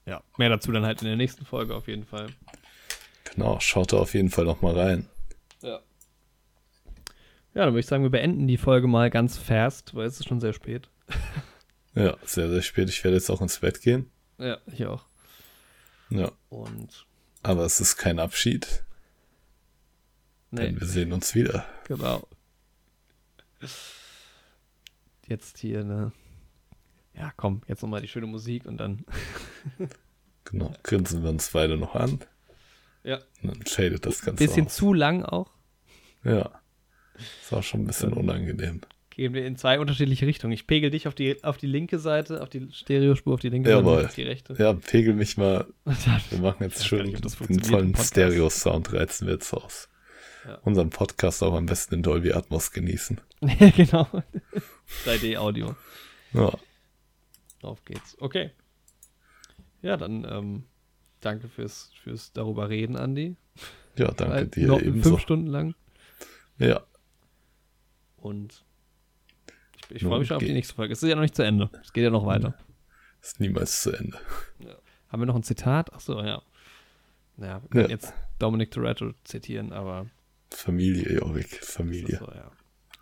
Speaker 2: ja, mehr dazu dann halt in der nächsten Folge auf jeden Fall.
Speaker 1: genau. Schaut da auf jeden Fall noch mal rein.
Speaker 2: Ja. Ja, dann würde ich sagen, wir beenden die Folge mal ganz fast, weil es ist schon sehr spät.
Speaker 1: Ja, sehr, sehr spät. Ich werde jetzt auch ins Bett gehen.
Speaker 2: Ja, ich auch.
Speaker 1: Ja,
Speaker 2: Und
Speaker 1: aber es ist kein Abschied,
Speaker 2: nee,
Speaker 1: denn wir sehen uns wieder.
Speaker 2: genau. Jetzt hier eine. Ja, komm, jetzt nochmal die schöne Musik und dann.
Speaker 1: Genau, grinsen wir uns beide noch an.
Speaker 2: Ja.
Speaker 1: Und dann fadet das Ganze
Speaker 2: Bisschen
Speaker 1: aus.
Speaker 2: zu lang auch.
Speaker 1: Ja. Ist auch schon ein bisschen unangenehm.
Speaker 2: Gehen wir in zwei unterschiedliche Richtungen. Ich pegel dich auf die, auf die linke Seite, auf die Stereospur, auf die linke
Speaker 1: Jawohl.
Speaker 2: Seite, auf die rechte.
Speaker 1: Ja, pegel mich mal. Wir machen jetzt schön den vollen
Speaker 2: Podcast.
Speaker 1: Stereo-Sound, reizen wir jetzt aus.
Speaker 2: Ja.
Speaker 1: Unseren Podcast auch am besten in Dolby Atmos genießen.
Speaker 2: genau. 3D-Audio.
Speaker 1: Ja,
Speaker 2: Auf geht's. Okay. Ja, dann ähm, danke fürs, fürs darüber reden, Andi.
Speaker 1: ja danke dir
Speaker 2: noch
Speaker 1: ebenso.
Speaker 2: Fünf Stunden lang.
Speaker 1: Ja,
Speaker 2: Und ich, freue mich schon auf die nächste Folge. Es ist ja noch nicht zu Ende. Es geht ja noch weiter.
Speaker 1: ist niemals zu Ende.
Speaker 2: Haben wir noch ein Zitat? Achso, ja. Naja, wir
Speaker 1: Ja.
Speaker 2: jetzt Dominic Toretto zitieren, aber
Speaker 1: Familie, Jorik, Familie.
Speaker 2: so, ja.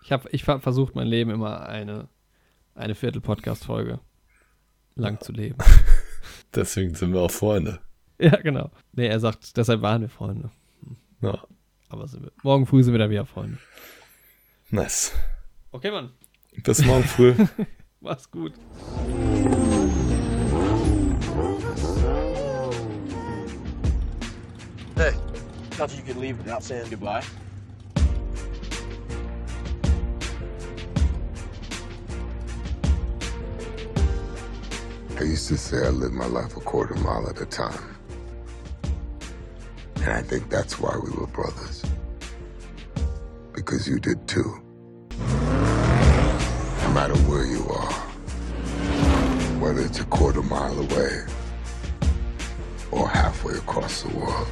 Speaker 2: Ich habe ich hab versucht, mein Leben immer eine, eine Viertel-Podcast-Folge lang zu leben.
Speaker 1: Deswegen sind wir auch Freunde.
Speaker 2: ja, genau. Nee, er sagt, deshalb waren wir Freunde.
Speaker 1: Ja,
Speaker 2: Aber sind wir. Morgen früh sind wir dann wieder Freunde.
Speaker 1: nice.
Speaker 2: Okay, Mann.
Speaker 1: Bis morgen früh.
Speaker 2: Mach's gut.
Speaker 3: Hey, thought you could leave without saying goodbye.
Speaker 4: I used to say I lived my life a quarter mile at a time. And I think that's why we were brothers. Because you did too. No matter where you are, whether it's a quarter mile away or halfway across the world.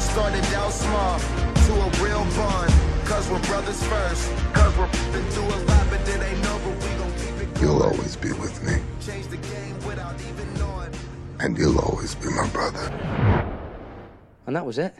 Speaker 5: Started out small to a real bond. Cause we're brothers first. Cause we're been through a lot, but it ain't over. We gon' keep it
Speaker 4: You'll always be with me,
Speaker 5: Change the game without even knowing.
Speaker 4: and you'll always be my brother.
Speaker 6: And that was it.